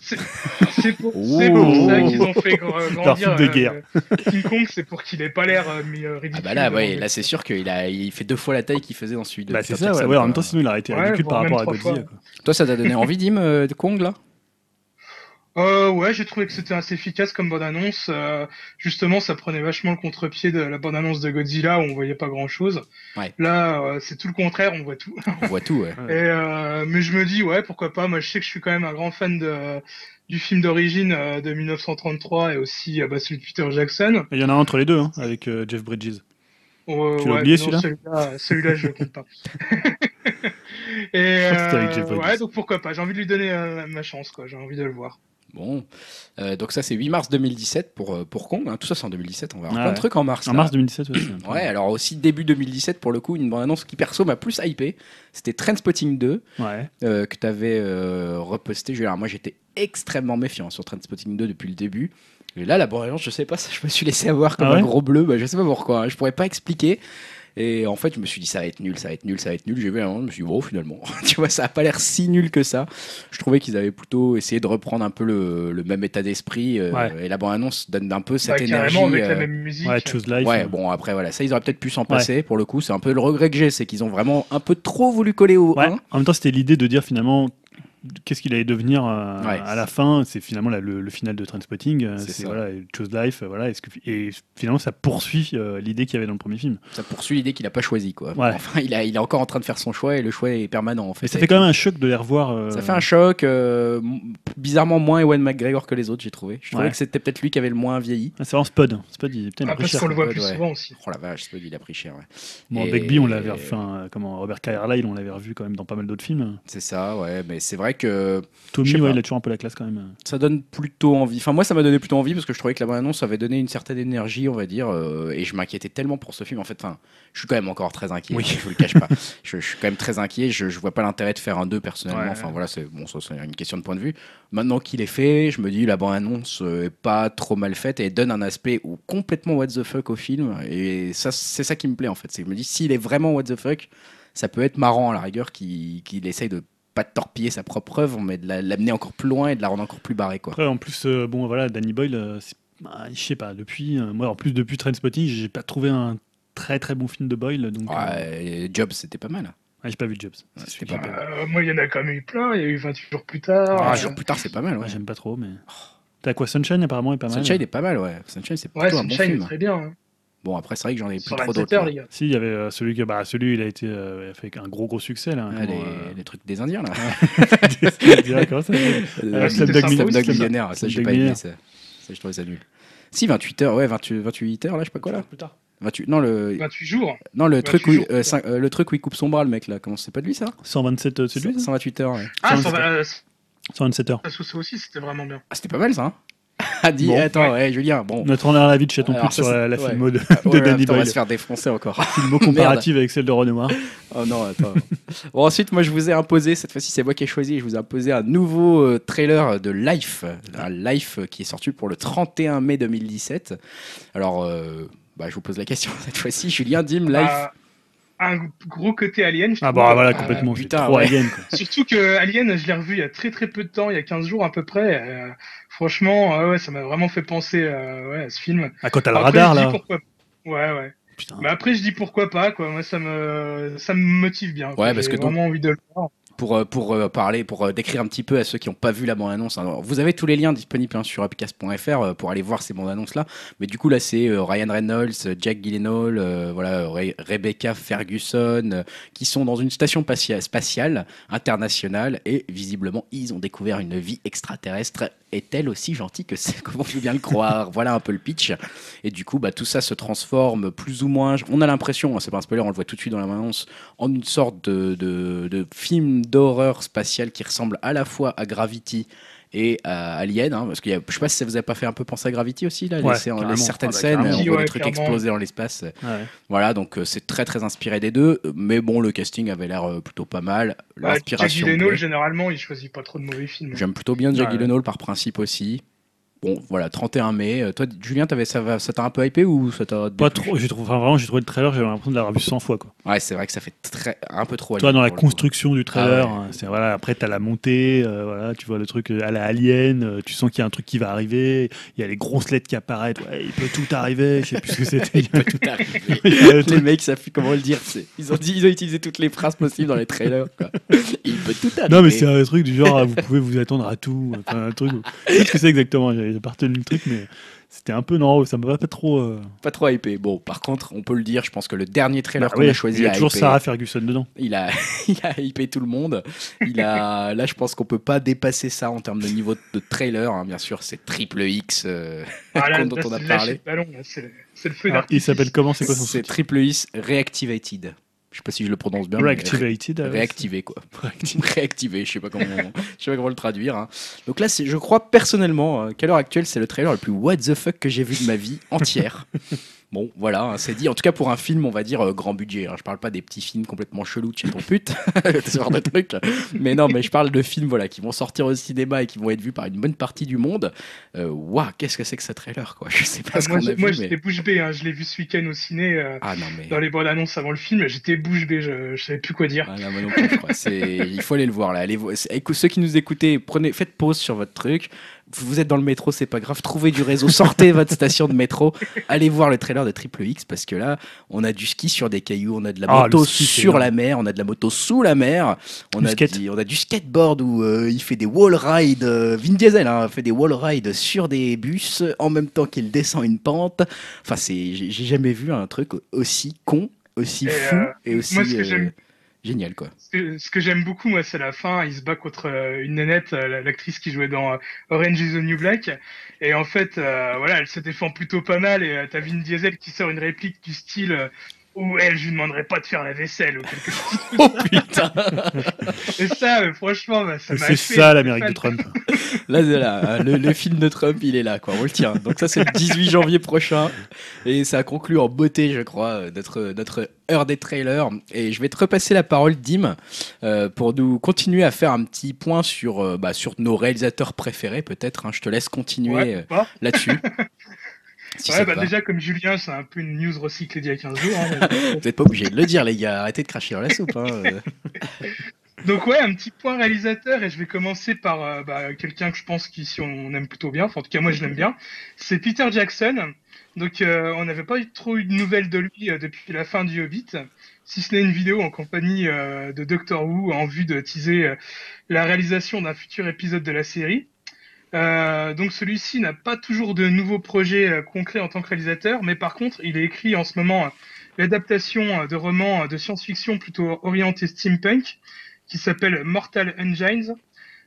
C'est pour, Oh. c'est pour ça qu'ils ont fait gr- grandir film de guerre. euh, King Kong, c'est pour qu'il ait pas l'air euh, mi- euh, Ah ridicule. bah là, ouais, là c'est sûr qu'il a, il fait deux fois la taille qu'il faisait dans celui de Bah, c'est ça, ouais. En même temps, sinon, il aurait été Ouais, ridicule par rapport à Godzilla. Toi, ça t'a donné envie, Dim, euh, de Kong là? Euh, ouais, j'ai trouvé que c'était assez efficace comme bande-annonce. Euh, justement, ça prenait vachement le contre-pied de la bande-annonce de Godzilla où on voyait pas grand-chose. Ouais. Là, euh, c'est tout le contraire, on voit tout. On voit tout, ouais. Et, euh, mais je me dis, ouais, pourquoi pas. Moi, je sais que je suis quand même un grand fan de, du film d'origine euh, de 1933 et aussi euh, bah, celui de Peter Jackson. Il y en a un entre les deux, hein, avec euh, Jeff Bridges. Euh, Tu l'as oublié, non, celui-là celui-là, je le compte pas. et ouais, donc pourquoi pas. J'ai envie de lui donner euh, ma chance, quoi. J'ai envie de le voir. Bon, Euh, donc ça c'est 8 mars 2017 pour, euh, pour Kong, hein. tout ça c'est en 2017, on va avoir Ah plein ouais. de trucs en mars. En là. mars 2017 aussi. hein. Ouais, alors aussi début 2017 pour le coup, une bande-annonce qui perso m'a plus hypé, c'était Trainspotting 2 Ouais. euh, que tu avais reposté. Dire, moi j'étais extrêmement méfiant sur Trainspotting 2 depuis le début. Et là, la bande-annonce, je sais pas, je me suis laissé avoir comme Ah ouais un gros bleu, bah, je sais pas pourquoi, hein, je pourrais pas expliquer. Et en fait, je me suis dit, ça va être nul, ça va être nul, ça va être nul. J'ai vu un moment, je me suis dit, oh, finalement, tu vois, ça a pas l'air si nul que ça. Je trouvais qu'ils avaient plutôt essayé de reprendre un peu le, le même état d'esprit. euh, Ouais. Et la bande-annonce donne un peu cette Bah, énergie. avec euh, la même musique. Ouais, Choose Life. Ouais, euh, bon, après, voilà, ça, ils auraient peut-être pu s'en passer pour le coup. C'est un peu le regret que j'ai, c'est qu'ils ont vraiment un peu trop voulu coller au Ouais. 1. En même temps, c'était l'idée de dire finalement qu'est-ce qu'il allait devenir euh, Ouais. à la fin. C'est finalement le, le final de Trainspotting. euh, C'est voilà, Choose Life. euh, Voilà, est-ce que, et finalement, ça poursuit euh, l'idée qu'il y avait dans le premier film. Ça poursuit l'idée qu'il a pas choisi, quoi. Ouais. Enfin, il, a, il est encore en train de faire son choix et le choix est permanent, en fait. Mais ça fait quand même un choc de les revoir. euh, Ça fait un choc, euh, bizarrement moins Ewan McGregor que les autres, j'ai trouvé. Je trouvais Ouais. que c'était peut-être lui qui avait le moins vieilli. Ah, c'est vraiment Spud. Spud, il, putain, il a Ah, pris parce cher. qu'on le voit plus ouais. souvent aussi. Oh la vache, Spud, il a pris cher. ouais. Bon, Et- Begbie, on l'avait revu. Enfin, comment, Robert Carlyle, on l'avait revu quand même dans pas mal d'autres films. C'est ça, ouais. Mais c'est vrai que Tommy, ouais, il a toujours un peu la classe quand même. ça donne plutôt envie. Enfin, moi, ça m'a donné plutôt envie parce que je trouvais que la bande-annonce avait donné une certaine énergie, on va dire. euh, et je m'inquiétais tellement pour ce film. En fait, enfin, je suis quand même encore très inquiet. Oui. Je vous le cache pas. je, je suis quand même très inquiet. Je, je vois pas l'intérêt de faire un 2 personnellement. Ouais. Enfin, voilà, c'est bon, ça, c'est une question de point de vue. Maintenant qu'il est fait, je me dis la bande-annonce euh, est pas trop mal faite et donne un aspect ou complètement what the fuck au film. Et ça, c'est ça qui me plaît en fait. C'est que je me dis s'il est vraiment what the fuck, ça peut être marrant à la rigueur qu'il qu'il essaye de pas de torpiller sa propre œuvre, mais de la- l'amener encore plus loin et de la rendre encore plus barrée, quoi. Après, en plus, euh, bon, voilà, Danny Boyle, euh, c'est- bah, je sais pas, depuis, euh, moi, en plus, depuis Trainspotting, j'ai pas trouvé un très très bon film de Boyle. Donc, euh, Ouais, Jobs, c'était pas mal. ouais, j'ai pas vu Jobs. Ouais, pas mal. Euh, moi, il y en a quand même eu plein. Il y a eu 28 jours plus tard. Ah, Euh, jours plus tard, c'est pas mal, ouais. Ouais, j'aime pas trop, mais. T'as quoi Sunshine apparemment est pas mal. Sunshine est pas mal, ouais. Sunshine, c'est Ouais, un bon est film. très bien. hein. Bon, après, c'est vrai que j'en ai plus trop 27 d'autres. heures. Si, il y avait euh, celui que bah celui il a été euh, fait un gros gros succès là. Ah, comment, les, euh, les trucs des Indiens, là. Millionnaire. Ça, j'ai pas aimé ça. Ça, je trouvais ça nul. Si, 28 heures, ouais, 28, 28 heures, là, je sais pas quoi, là. Plus tard. 28, non, le, 28 jours. non, le, 28 truc où, jours, euh, euh, le truc où il coupe son bras, le mec, là. Comment c'est pas de lui, ça? 127 euh, c'est lui ça? 128 heures, ouais. Ah, Ça, ça c'est- va. euh, 127 heures. Ça, ça aussi, c'était vraiment bien. Ah, c'était pas mal, ça, hein Ah, dis, Bon. attends, ouais, Julien, bon. Notre honneur à la vie de chaton plus sur la, la c'est- ouais. filmo de, Ouais, de Danny putain, on va Boyle. se faire défoncer encore. Filmo comparative avec celle de Renoir. Oh non, attends. bon, ensuite, moi, je vous ai imposé, cette fois-ci, c'est moi qui ai choisi, je vous ai imposé un nouveau euh, trailer de Life. Un Life qui est sorti pour le 31 mai 2017. Alors, euh, bah, je vous pose la question cette fois-ci. Julien, Dim, Life. Bah, un gros côté Alien. je Ah trouve. bah voilà Euh, complètement. c'est putain, trop ouais. alien quoi. Surtout que Alien, je l'ai revu il y a très très peu de temps, il y a 15 jours à peu près. euh, franchement, euh, ouais, ça m'a vraiment fait penser euh, ouais, à ce film. Ah quand t'as le Après, radar je dis là. pourquoi- Ouais, ouais. Putain. Mais après, je dis pourquoi pas, quoi. Moi, ça me, ça me motive bien. Ouais, parce J'ai que donc- vraiment envie de le voir. Pour, euh, pour euh, parler, pour euh, décrire un petit peu à ceux qui n'ont pas vu la bande-annonce. Vous avez tous les liens disponibles hein, sur upcast.fr pour aller voir ces bandes-annonces-là. Mais du coup, là, c'est Ryan Reynolds, Jack Gyllenhaal, voilà, Re- Rebecca Ferguson, qui sont dans une station patia- spatiale internationale et visiblement, ils ont découvert une vie extraterrestre. Est-elle aussi gentille que Comment je veux bien le croire Voilà un peu le pitch. Et du coup, bah, tout ça se transforme plus ou moins. On a l'impression, hein, c'est pas un spoiler, on le voit tout de suite dans la bande-annonce, en une sorte de, de, de film d'horreur spatial qui ressemble à la fois à Gravity et à Alien, hein, parce qu'il y a, je sais pas si ça vous a pas fait un peu penser à Gravity aussi là, Ouais, les, certaines Ah scènes, on voit Ouais, des trucs clairement. exploser dans l'espace. Ouais. Voilà, donc euh, c'est très très inspiré des deux, mais bon, le casting avait l'air euh, plutôt pas mal. Bah, L'inspiration. Gyllenhaal, plaît. généralement, il choisit pas trop de mauvais films. J'aime plutôt bien Jack Ouais. Gyllenhaal par principe aussi. Bon, voilà, 31 mai. Euh, Toi, Julien, t'avais, ça, ça t'a un peu hypé ou ça t'a. Pas trop. J'ai trouvé, enfin, vraiment, j'ai trouvé le trailer, j'avais l'impression de l'avoir vu 100 fois. Quoi. Ouais, c'est vrai que ça fait très, un peu trop. Toi, dans la construction du trailer, Ah ouais. c'est voilà. Après, t'as la montée, euh, voilà, tu vois le truc euh, à la Alien, euh, tu sens qu'il y a un truc qui va arriver. Il y a les grosses lettres qui apparaissent. Ouais, il peut tout arriver. Je sais plus ce que c'était. Il peut tout arriver. Les truc- mecs savent plus comment le dire. c'est- Ils ont dit, ils ont utilisé toutes les phrases possibles dans les trailers. Quoi. Il peut tout arriver. Non, mais c'est un truc du genre, ah, vous pouvez vous attendre à tout. Enfin, un truc. Je sais pas ce que c'est exactement. Pas retenu le truc, mais c'était un peu non, ça me va pas trop. euh, pas trop hypé. Bon, par contre, on peut le dire. Je pense que le dernier trailer bah qu'on ouais, a choisi il y a a toujours hypé- Sarah Ferguson dedans. Il a, il a hypé tout le monde. Il a, là, je pense qu'on peut pas dépasser ça en termes de niveau de trailer. hein. Bien sûr, c'est triple X euh, Ah, là, dont là, on a c'est parlé. ballon, là, c'est c'est le feu Ah, il d'artifice. s'appelle comment C'est quoi son C'est truc triple X Reactivated. Je sais pas si je le prononce bien. Reactivated. Réactivé quoi. Réactivé, je sais pas comment, je sais pas comment le traduire. hein. Donc là, je crois personnellement euh, qu'à l'heure actuelle, c'est le trailer le plus what the fuck que j'ai vu de ma vie entière. Bon, voilà, hein, c'est dit. En tout cas, pour un film, on va dire euh, grand budget. hein. Je parle pas des petits films complètement chelous de chez ton pute, ce genre de trucs. Mais non, mais je parle de films voilà, qui vont sortir au cinéma et qui vont être vus par une bonne partie du monde. Euh, Waouh, qu'est-ce que c'est que ce trailer, quoi? Je sais pas Ah, ce moi, qu'on a j'ai- moi, vu, j'étais mais. bouche bée, hein, je l'ai vu ce week-end au ciné, euh, Ah non, mais. dans les bandes annonces avant le film, j'étais bouche bée, je, je savais plus quoi dire. Ah, non plus, je crois. C'est- Il faut aller le voir là. Allez, ceux qui nous écoutez, prenez, faites pause sur votre truc. Vous êtes dans le métro, c'est pas grave. Trouvez du réseau, sortez votre station de métro. Allez voir le trailer de Triple X parce que là, on a du ski sur des cailloux, on a de la Ah, moto ski, sur la mer, on a de la moto sous la mer, on, a, skate. du, on a du skateboard où euh, il fait des wall rides. euh, Vin Diesel hein, fait des wall rides sur des bus en même temps qu'il descend une pente. Enfin, c'est, j'ai j'ai jamais vu un truc aussi con, aussi Et, fou euh, et aussi moi, génial quoi. Ce que, ce que j'aime beaucoup, moi, c'est la fin. Il se bat contre euh, une nénette, euh, la- l'actrice qui jouait dans euh, Orange is the New Black. Et en fait, euh, voilà, elle se défend plutôt pas mal. Et t'as Diesel qui sort une réplique du style euh, où elle, je lui demanderais pas de faire la vaisselle ou quelque chose. Oh putain Et ça, euh, franchement, bah, ça m'a C'est ça l'Amérique de Trump. Là, c'est là, le, le film de Trump, il est là, quoi. On le tient. Donc ça, c'est le 18 janvier prochain, et ça conclut en beauté, je crois, notre notre heure des trailers. Et je vais te repasser la parole, Dim, euh, pour nous continuer à faire un petit point sur euh, bah, sur nos réalisateurs préférés, peut-être. hein. Je te laisse continuer Ouais, euh, ou là-dessus. Si ouais, bah déjà, comme Julien, c'est un peu une news recyclée d'il y a 15 jours. hein. Vous n'êtes pas obligé de le dire, les gars. Arrêtez de cracher dans la soupe. hein. Euh, Donc ouais, un petit point réalisateur et je vais commencer par euh, bah, quelqu'un que je pense qu'ici on aime plutôt bien, enfin en tout cas moi je l'aime bien, c'est Peter Jackson. Donc euh, on n'avait pas eu trop eu de nouvelles de lui euh, depuis la fin du Hobbit, si ce n'est une vidéo en compagnie euh, de Doctor Who en vue de teaser euh, la réalisation d'un futur épisode de la série. Euh, donc celui-ci n'a pas toujours de nouveaux projets euh, concrets en tant que réalisateur, mais par contre il écrit en ce moment euh, l'adaptation de romans de science-fiction plutôt orienté steampunk qui s'appelle Mortal Engines.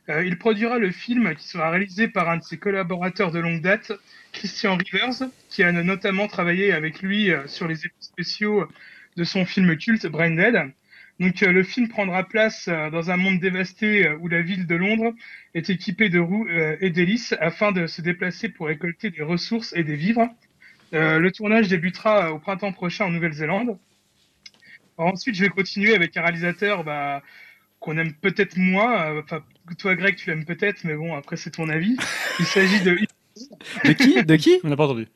Il produira le film qui sera réalisé par un de ses collaborateurs de longue date, Christian Rivers, qui a notamment travaillé avec lui sur les effets spéciaux de son film culte Brain Dead. Donc euh, le film prendra place euh, dans un monde dévasté euh, où la ville de Londres est équipée de roues euh, et d'hélices afin de se déplacer pour récolter des ressources et des vivres. Euh, le tournage débutera euh, au printemps prochain en Nouvelle-Zélande. Ensuite, je vais continuer avec un réalisateur bah, qu'on aime peut-être moins. euh, Enfin, toi, Greg, tu l'aimes peut-être, mais bon, après, c'est ton avis. Il s'agit de De qui? De qui? On n'a pas entendu.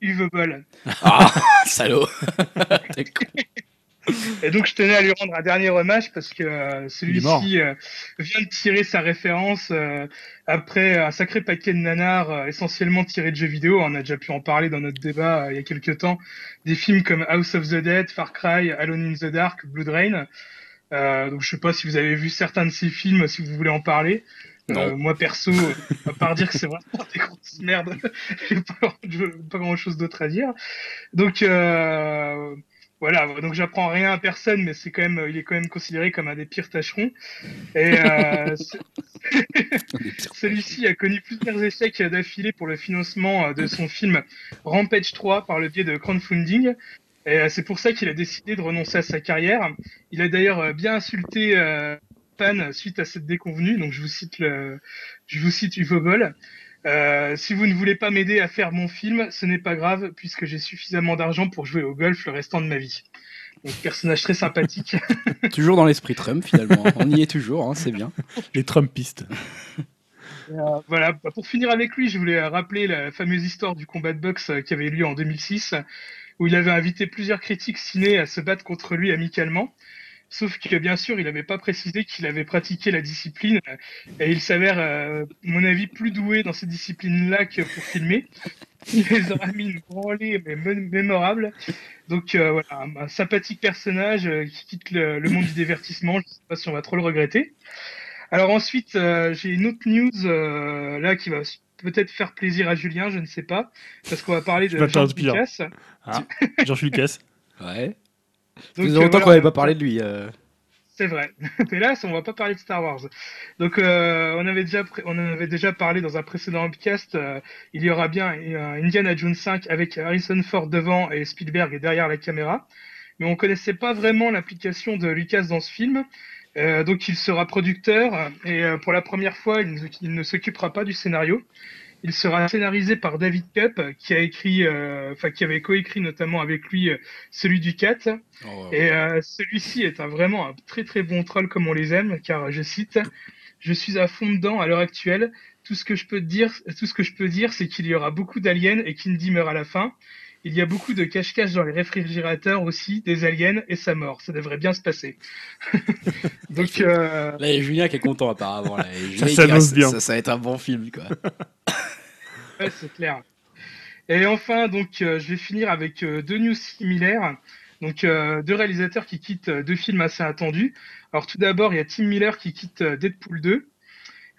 Uwe Boll. Ah, salaud. Et donc, je tenais à lui rendre un dernier hommage parce que euh, celui-ci euh, vient de tirer sa référence euh, après un sacré paquet de nanars euh, essentiellement tirés de jeux vidéo. On a déjà pu en parler dans notre débat euh, il y a quelques temps. Des films comme House of the Dead, Far Cry, Alone in the Dark, Blood Rain. Euh, donc, je sais pas si vous avez vu certains de ces films, si vous voulez en parler. Euh, Non. moi perso, à part dire que c'est vraiment des grosses merdes, j'ai pas, j'ai pas grand chose d'autre à dire. Donc euh, voilà, donc j'apprends rien à personne, mais c'est quand même, il est quand même considéré comme un des pires tâcherons. Et euh, ce- celui-ci a connu plusieurs échecs d'affilée pour le financement euh, de son film Rampage 3 par le biais de crowdfunding. Et euh, c'est pour ça qu'il a décidé de renoncer à sa carrière. Il a d'ailleurs euh, bien insulté euh, fan suite à cette déconvenue. Donc je vous cite le, je vous cite Uwe Boll. Euh, si vous ne voulez pas m'aider à faire mon film, ce n'est pas grave puisque j'ai suffisamment d'argent pour jouer au golf le restant de ma vie. Donc personnage très sympathique. Toujours dans l'esprit Trump, finalement. On y est toujours, hein, c'est bien. Les Trumpistes. Euh, voilà, bah, pour finir avec lui, je voulais rappeler la fameuse histoire du combat de boxe euh, qui avait eu lieu en 2006, où il avait invité plusieurs critiques ciné à se battre contre lui amicalement. Sauf que bien sûr, il n'avait pas précisé qu'il avait pratiqué la discipline, et il s'avère, à mon avis, plus doué dans cette discipline-là que pour filmer. Il les aura mis une branlée mais mémorable. Donc euh, voilà, un, sympathique personnage euh, qui quitte le, le, monde du divertissement. Je ne sais pas si on va trop le regretter. Alors ensuite, euh, j'ai une autre news là qui va peut-être faire plaisir à Julien, je ne sais pas, parce qu'on va parler de George Lucas. Ah, George Lucas. Ouais. Donc, Ça longtemps qu'on n'avait pas parlé de lui. Euh... C'est vrai. Mais là, on va pas parler de Star Wars. Donc, euh, on avait déjà, on avait déjà parlé dans un précédent podcast. Euh, il y aura bien Indiana Jones 5 avec Harrison Ford devant et Spielberg derrière la caméra. Mais on connaissait pas vraiment l'application de Lucas dans ce film. Euh, donc, il sera producteur et pour la première fois, il, il ne s'occupera pas du scénario. Il sera scénarisé par David Cup, qui a écrit, euh, enfin qui avait coécrit notamment avec lui euh, celui du 4. Oh, Et euh, celui-ci est un, vraiment un très très bon troll comme on les aime, car je cite je suis à fond dedans à l'heure actuelle. Tout ce que je peux dire, tout ce que je peux dire, c'est qu'il y aura beaucoup d'aliens et qu'Indy meurt à la fin. Il y a beaucoup de cache-cache dans les réfrigérateurs aussi, des aliens et sa mort. Ça devrait bien se passer. Donc euh... là, il y a Julien qui est content apparemment. Là. ça s'annonce bien. Ça, ça, va être un bon film, quoi. ouais, c'est clair. Et enfin, donc, euh, je vais finir avec euh, deux news similaires. Donc, euh, deux réalisateurs qui quittent deux films assez attendus. Alors, tout d'abord, il y a Tim Miller qui quitte Deadpool 2.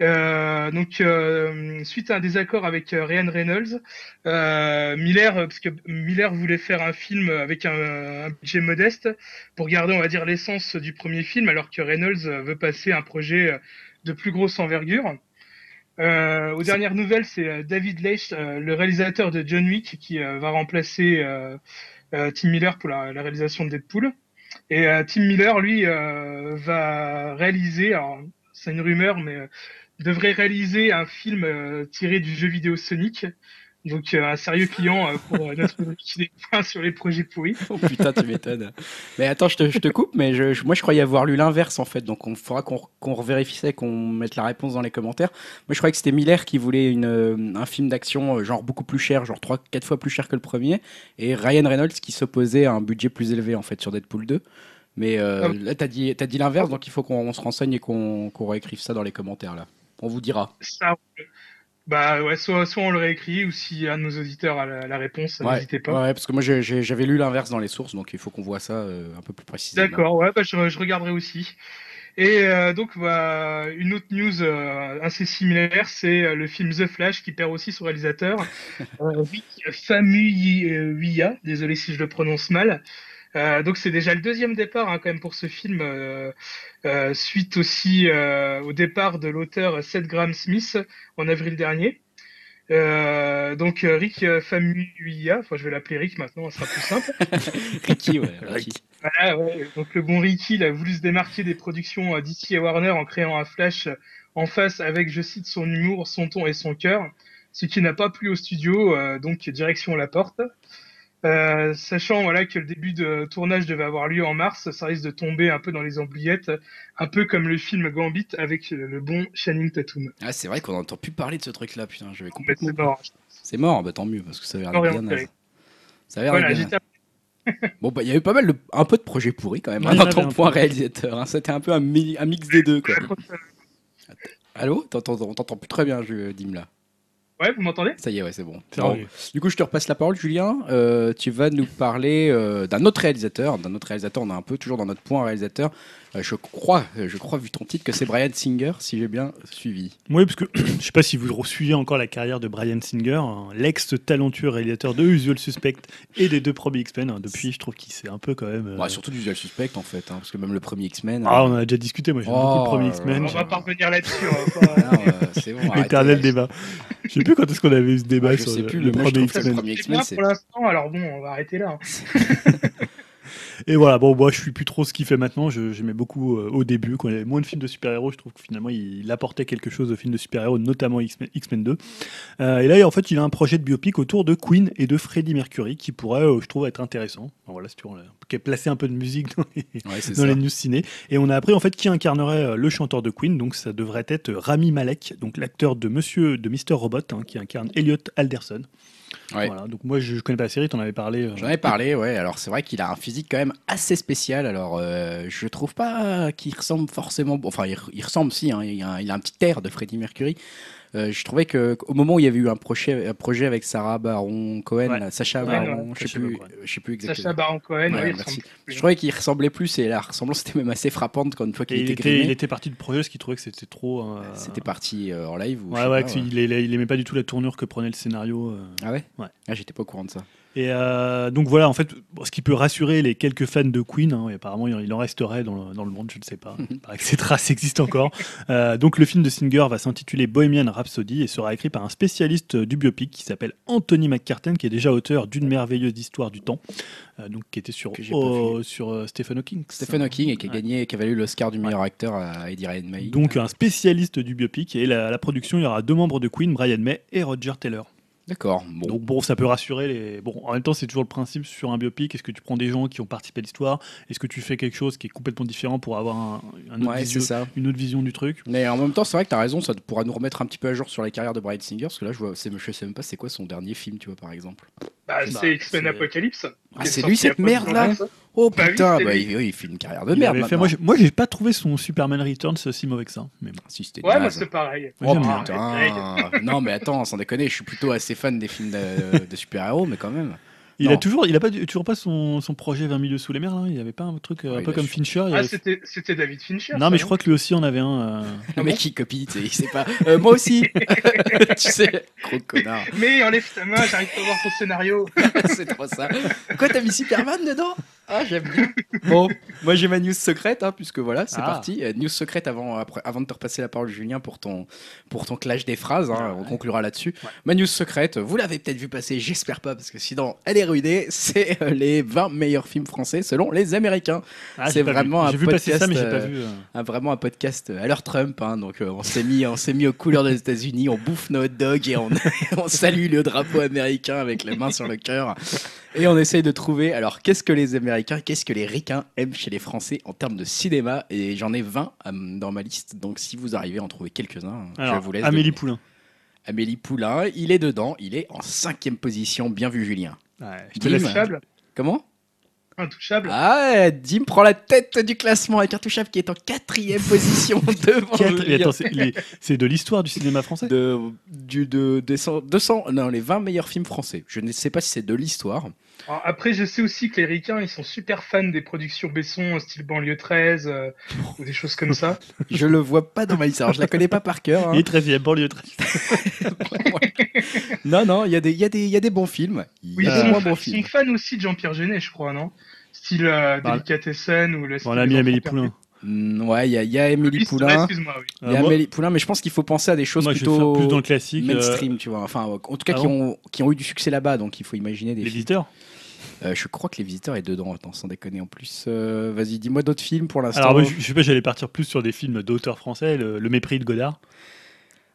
Euh, donc, euh, suite à un désaccord avec euh, Ryan Reynolds, euh, Miller, parce que Miller voulait faire un film avec un, un, budget modeste pour garder, on va dire, l'essence du premier film, alors que Reynolds veut passer un projet de plus grosse envergure. Euh, aux dernières nouvelles, c'est David Leitch, le réalisateur de John Wick, qui va remplacer Tim Miller pour la, la, réalisation de Deadpool. Et Tim Miller, lui, va réaliser, alors c'est une rumeur, mais devrait réaliser un film euh, tiré du jeu vidéo Sonic. Donc euh, un sérieux client euh, pour qui des points sur les projets pourris. Oh putain, tu m'étonnes. Mais attends, je te, je te coupe, mais je, moi je croyais avoir lu l'inverse en fait, donc on faudra qu'on qu'on revérifie ça et qu'on mette la réponse dans les commentaires. Moi je croyais que c'était Miller qui voulait une, un film d'action genre beaucoup plus cher, genre 3-4 fois plus cher que le premier, et Ryan Reynolds qui s'opposait à un budget plus élevé en fait sur Deadpool 2. Mais euh, ah. là, t'as dit, as dit l'inverse, donc il faut qu'on se renseigne et qu'on qu réécrive ça dans les commentaires là. On vous dira. Ça, bah ouais, soit, soit on le réécrit ou si un de nos auditeurs a la, la réponse, ouais, n'hésitez pas. Ouais, parce que moi j'avais lu l'inverse dans les sources, donc il faut qu'on voit ça euh, un peu plus précisément. D'accord, ouais, bah, je, je, regarderai aussi. Et euh, donc bah, une autre news euh, assez similaire, c'est euh, le film The Flash qui perd aussi son réalisateur, Rick Famuyiwa, désolé si je le prononce mal. Euh, donc c'est déjà le deuxième départ hein, quand même pour ce film, euh, euh, suite aussi euh, au départ de l'auteur Seth Graham Smith en avril dernier. Euh, donc Rick Famuyiwa, enfin je vais l'appeler Rick maintenant, ça sera plus simple. Ricky, ouais. Ricky. Voilà, ouais. Donc le bon Ricky, il a voulu se démarquer des productions DC et Warner en créant un Flash en face avec, je cite, son humour, son ton et son cœur, ce qui n'a pas plu au studio, donc direction la porte. Euh, sachant voilà que le début de tournage devait avoir lieu en mars, ça risque de tomber un peu dans les oubliettes, un peu comme le film Gambit avec le bon Channing Tatum. Ah, c'est vrai qu'on n'entend plus parler de ce truc-là, putain, je vais complètement. C'est mort. C'est mort, bah tant mieux parce que ça avait l'air bien. Ça avait l'air voilà, bien. Bon, bah, il y avait pas mal de, un peu de projets pourris quand même, hein, dans ton point réalisateur. Hein. C'était un peu un, mi un, mix des deux, quoi. Allô? On t'entend plus très bien, je, Dim là. Ouais, vous m'entendez? Ça y est, ouais, c'est bon. bon. Du coup, je te repasse la parole, Julien. Euh, tu vas nous parler euh, d'un autre réalisateur. D'un autre réalisateur, on est un peu toujours dans notre point réalisateur. Euh, je crois, je crois, vu ton titre, que c'est Brian Singer, si j'ai bien suivi. Oui, parce que je sais pas si vous suivez encore la carrière de Brian Singer, hein, l'ex-talentueux réalisateur de Usual Suspect et des deux premiers X-Men. Hein. Depuis, je trouve qu'il s'est un peu quand même. Euh... Ouais, surtout d'Usual Suspect en fait, hein, parce que même le premier X-Men. Ah, on a déjà discuté, moi j'aime oh, beaucoup le premier X-Men. On va pas revenir là-dessus. c'est bon. Éternel débat. Je sais plus quand est-ce qu'on avait eu ce débat ouais, sur sais le, plus, le, le premier X-Men. Pour l'instant, alors bon, on va arrêter là. Et voilà, bon, moi je suis plus trop ce qu'il fait maintenant. J'aimais beaucoup euh, au début, quand il y avait moins de films de super-héros. Je trouve que finalement il, il apportait quelque chose aux films de super-héros, notamment X-Men X-Men 2. Euh, et là, en fait, il a un projet de biopic autour de Queen et de Freddie Mercury qui pourrait, euh, je trouve, être intéressant. Bon, voilà, si tu qui a placé un peu de musique dans les, Ouais, dans les news ciné. Et on a appris en fait qui incarnerait le chanteur de Queen. Donc ça devrait être Rami Malek, donc l'acteur de Monsieur de Mr Robot, hein, qui incarne Elliot Alderson. Ouais. Voilà. Donc moi je, je connais pas la série, t'en avais parlé. euh, J'en avais parlé, ouais. Alors c'est vrai qu'il a un physique quand même assez spécial. Alors euh, je trouve pas qu'il ressemble forcément. Enfin, il, il ressemble si. hein. Il, a un, il a un petit air de Freddie Mercury. Euh, je trouvais que au moment où il y avait eu un projet, un projet avec Sarah Baron Cohen, Ouais. Sacha Ouais, Baron, ouais. je sais plus, Baron Cohen. je sais plus exactement. Sacha Baron Cohen, Ouais, merci. Je trouvais qu'il ressemblait plus et la ressemblance était même assez frappante quand une fois qu'il il, était était, grimé. il était parti du projet parce qu'il trouvait que c'était trop. euh, C'était parti euh, en live ou Ouais, ouais, pas, il, il- il aimait pas du tout la tournure que prenait le scénario. euh. Ah ouais? Ouais. Ah, j'étais pas au courant de ça. Et euh, donc voilà, en fait, ce qui peut rassurer les quelques fans de Queen, hein, et apparemment il en resterait dans le, dans le monde, je ne sais pas. Il paraît que ces traces existent encore. Euh, donc le film de Singer va s'intituler Bohemian Rhapsody et sera écrit par un spécialiste du biopic qui s'appelle Anthony McCartan, qui est déjà auteur d'une merveilleuse histoire du temps, euh, donc qui était sur, oh, sur Stephen Hawking. Stephen Hawking et qui a Ouais. gagné, qui avait eu l'Oscar du meilleur acteur à Eddie Redmayne. Donc un spécialiste du biopic et la, la production, il y aura deux membres de Queen, Brian May et Roger Taylor. D'accord. Bon. Donc bon, ça peut rassurer les. Bon, en même temps, c'est toujours le principe sur un biopic. Est-ce que tu prends des gens qui ont participé à l'histoire? Est-ce que tu fais quelque chose qui est complètement différent pour avoir un, un autre ouais, vision- c'est ça. une autre vision du truc? Mais en même temps, c'est vrai que tu as raison, ça pourra nous remettre un petit peu à jour sur la carrière de Brian Singer, parce que là, je, vois, c'est- je sais même pas c'est quoi son dernier film, tu vois, par exemple. Bah, c'est X-Men Apocalypse. Ah, c'est lui, cette merde, là. Oh Bah putain, bah, il, oui, il fait une carrière de Il merde. fait- moi, j'ai- moi, j'ai pas trouvé son Superman Returns si mauvais que ça. Mais bon. Si, c'était Ouais, moi c'est pareil. Oh putain Non mais attends, sans déconner, je suis plutôt assez fan des films de, de super-héros, mais quand même. Il Non. a toujours, il a pas, toujours pas son, son projet 20 milieux sous les mers. Là. Il avait pas un truc euh, Ouais, un peu comme su- Fincher. Ah, avait- c'était c'était David Fincher. non, mais je crois que lui aussi en avait un. euh, Le mec qui copie, tu sais, il sait pas. Euh, moi aussi Tu sais, gros connard. Mais enlève ta main, j'arrive pas à voir ton scénario. c'est trop ça. Quoi, t'as mis Superman dedans? Ah, j'aime bien. Bon, moi j'ai ma news secrète, hein, puisque voilà, c'est Ah. parti. Euh, news secrète avant, après, avant de te repasser la parole, Julien, pour ton, pour ton clash des phrases. hein, On conclura là-dessus. Ouais. Ma news secrète, vous l'avez peut-être vu passer, j'espère pas, parce que sinon elle est ruinée. C'est euh, les 20 meilleurs films français selon les Américains. ah, C'est vu. vraiment un vu ça, mais podcast, pas vu. euh, Un- vraiment un podcast à l'heure Trump. hein, donc euh, on s'est mis, on s'est mis aux couleurs des États-Unis, on bouffe nos hot dogs et on, on salue le drapeau américain avec les mains sur le cœur. Et on essaye de trouver, alors qu'est-ce que les Américains, qu'est-ce que les ricains aiment chez les Français en termes de cinéma? Et j'en ai 20 euh, dans ma liste, donc si vous arrivez à en trouver quelques-uns, Alors, je vous laisse. Amélie. Poulain. Amélie Poulain, il est dedans, il est en cinquième position. Bien vu, Julien. Ouais, je te Dim. laisse. Intouchable. Comment? Intouchable. Ah, Dim prend la tête du classement avec Intouchable qui est en quatrième position devant Quatre- mais Julien. attends, c'est les- c'est de l'histoire du cinéma français? De, du, de, des cent- 200, non, les 20 meilleurs films français. Je ne sais pas si c'est de l'histoire. Alors, après, je sais aussi que les ricains, ils sont super fans des productions Besson, style banlieue 13, euh, ou des choses comme ça. Je le vois pas dans ma liste. Alors, je la connais pas par cœur. hein. Et 13e, banlieue 13. non, non, il y, a des- il y, a des- il y a des bons films. Il Oui, y ils a des sont, moins bons ils sont films. fans aussi de Jean-Pierre Jeunet, je crois, non? Style euh, Bah, Delicatessen ou le on a des mis Amélie. Poulain. Mm, ouais, il y a, il y a Émilie Oui, Poulain. Excuse-moi, oui. Il y a Euh, moi- Amélie Poulain, mais je pense qu'il faut penser à des choses Moi, plutôt plus dans le classique. euh, mainstream, tu vois. Enfin, en tout cas, Ah qui, bon? ont, qui ont eu du succès là-bas. Donc, il faut imaginer des les films. visiteurs? Euh, je crois que Les Visiteurs est dedans. Attends, sans déconner. En plus, euh, vas-y, dis-moi d'autres films pour l'instant. Alors, moi, je, je sais pas, j'allais partir plus sur des films d'auteurs français, le, Le mépris de Godard,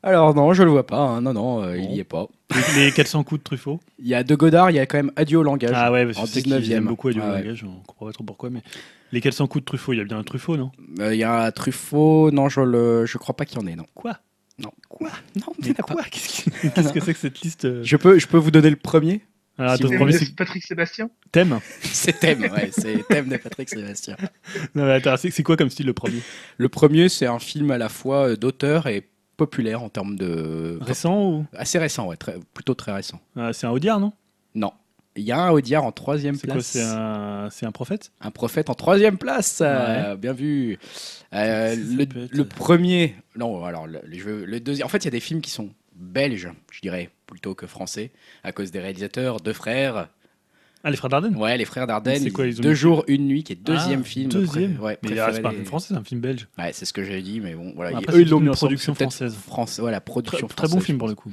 Alors, non, je le vois pas. hein. Non, non, euh, il y est pas. les, les 400 coups de Truffaut? Il y a De Godard, il y a quand même Adieu au langage. Ah ouais, parce que je sais 19e. qu'ils aiment beaucoup Adieu au Ah ouais. langage, on comprend pas trop pourquoi, mais les 400 coups de Truffaut, il y a bien un Truffaut, non? Il y a Truffaut, non, je, le, je crois pas qu'il y en ait, non. Quoi? Non. Quoi? Non, Mais quoi? Qu'est-ce que c'est que cette liste Je peux, je peux vous donner le premier? Alors, si Thème premier, de c'est Patrick Sébastien Thème C'est Thème, ouais, c'est Thème de Patrick Sébastien. Non, mais attends, c'est c'est quoi comme style le premier? Le premier, c'est un film à la fois euh, d'auteur et populaire en termes de. Récent ou? Assez récent, ouais, très- plutôt très récent. Ah, C'est un Audiard, non? Non. Il y a un Audiard en troisième C'est quoi place. C'est un... c'est un prophète? Un prophète en troisième place, euh, bien vu. Euh, le, peut être? le premier, non, alors le, le le deuxième. En fait, il y a des films qui sont belges, je dirais, plutôt que français, à cause des réalisateurs, deux frères. Ah, les frères Dardenne Ouais, les frères Dardenne. C'est quoi, ils- ont Deux mis- jours, une nuit, qui est deuxième Ah, film. Deuxième pré- ouais, Mais préféré c'est pas un des- film français, c'est un film belge. Ouais, c'est ce que j'ai dit, mais bon, voilà. Après, eux, c'est ils l'ont une mis ensemble, production c'est peut-être française. France, voilà, Très, production très bon française, film pour le coup.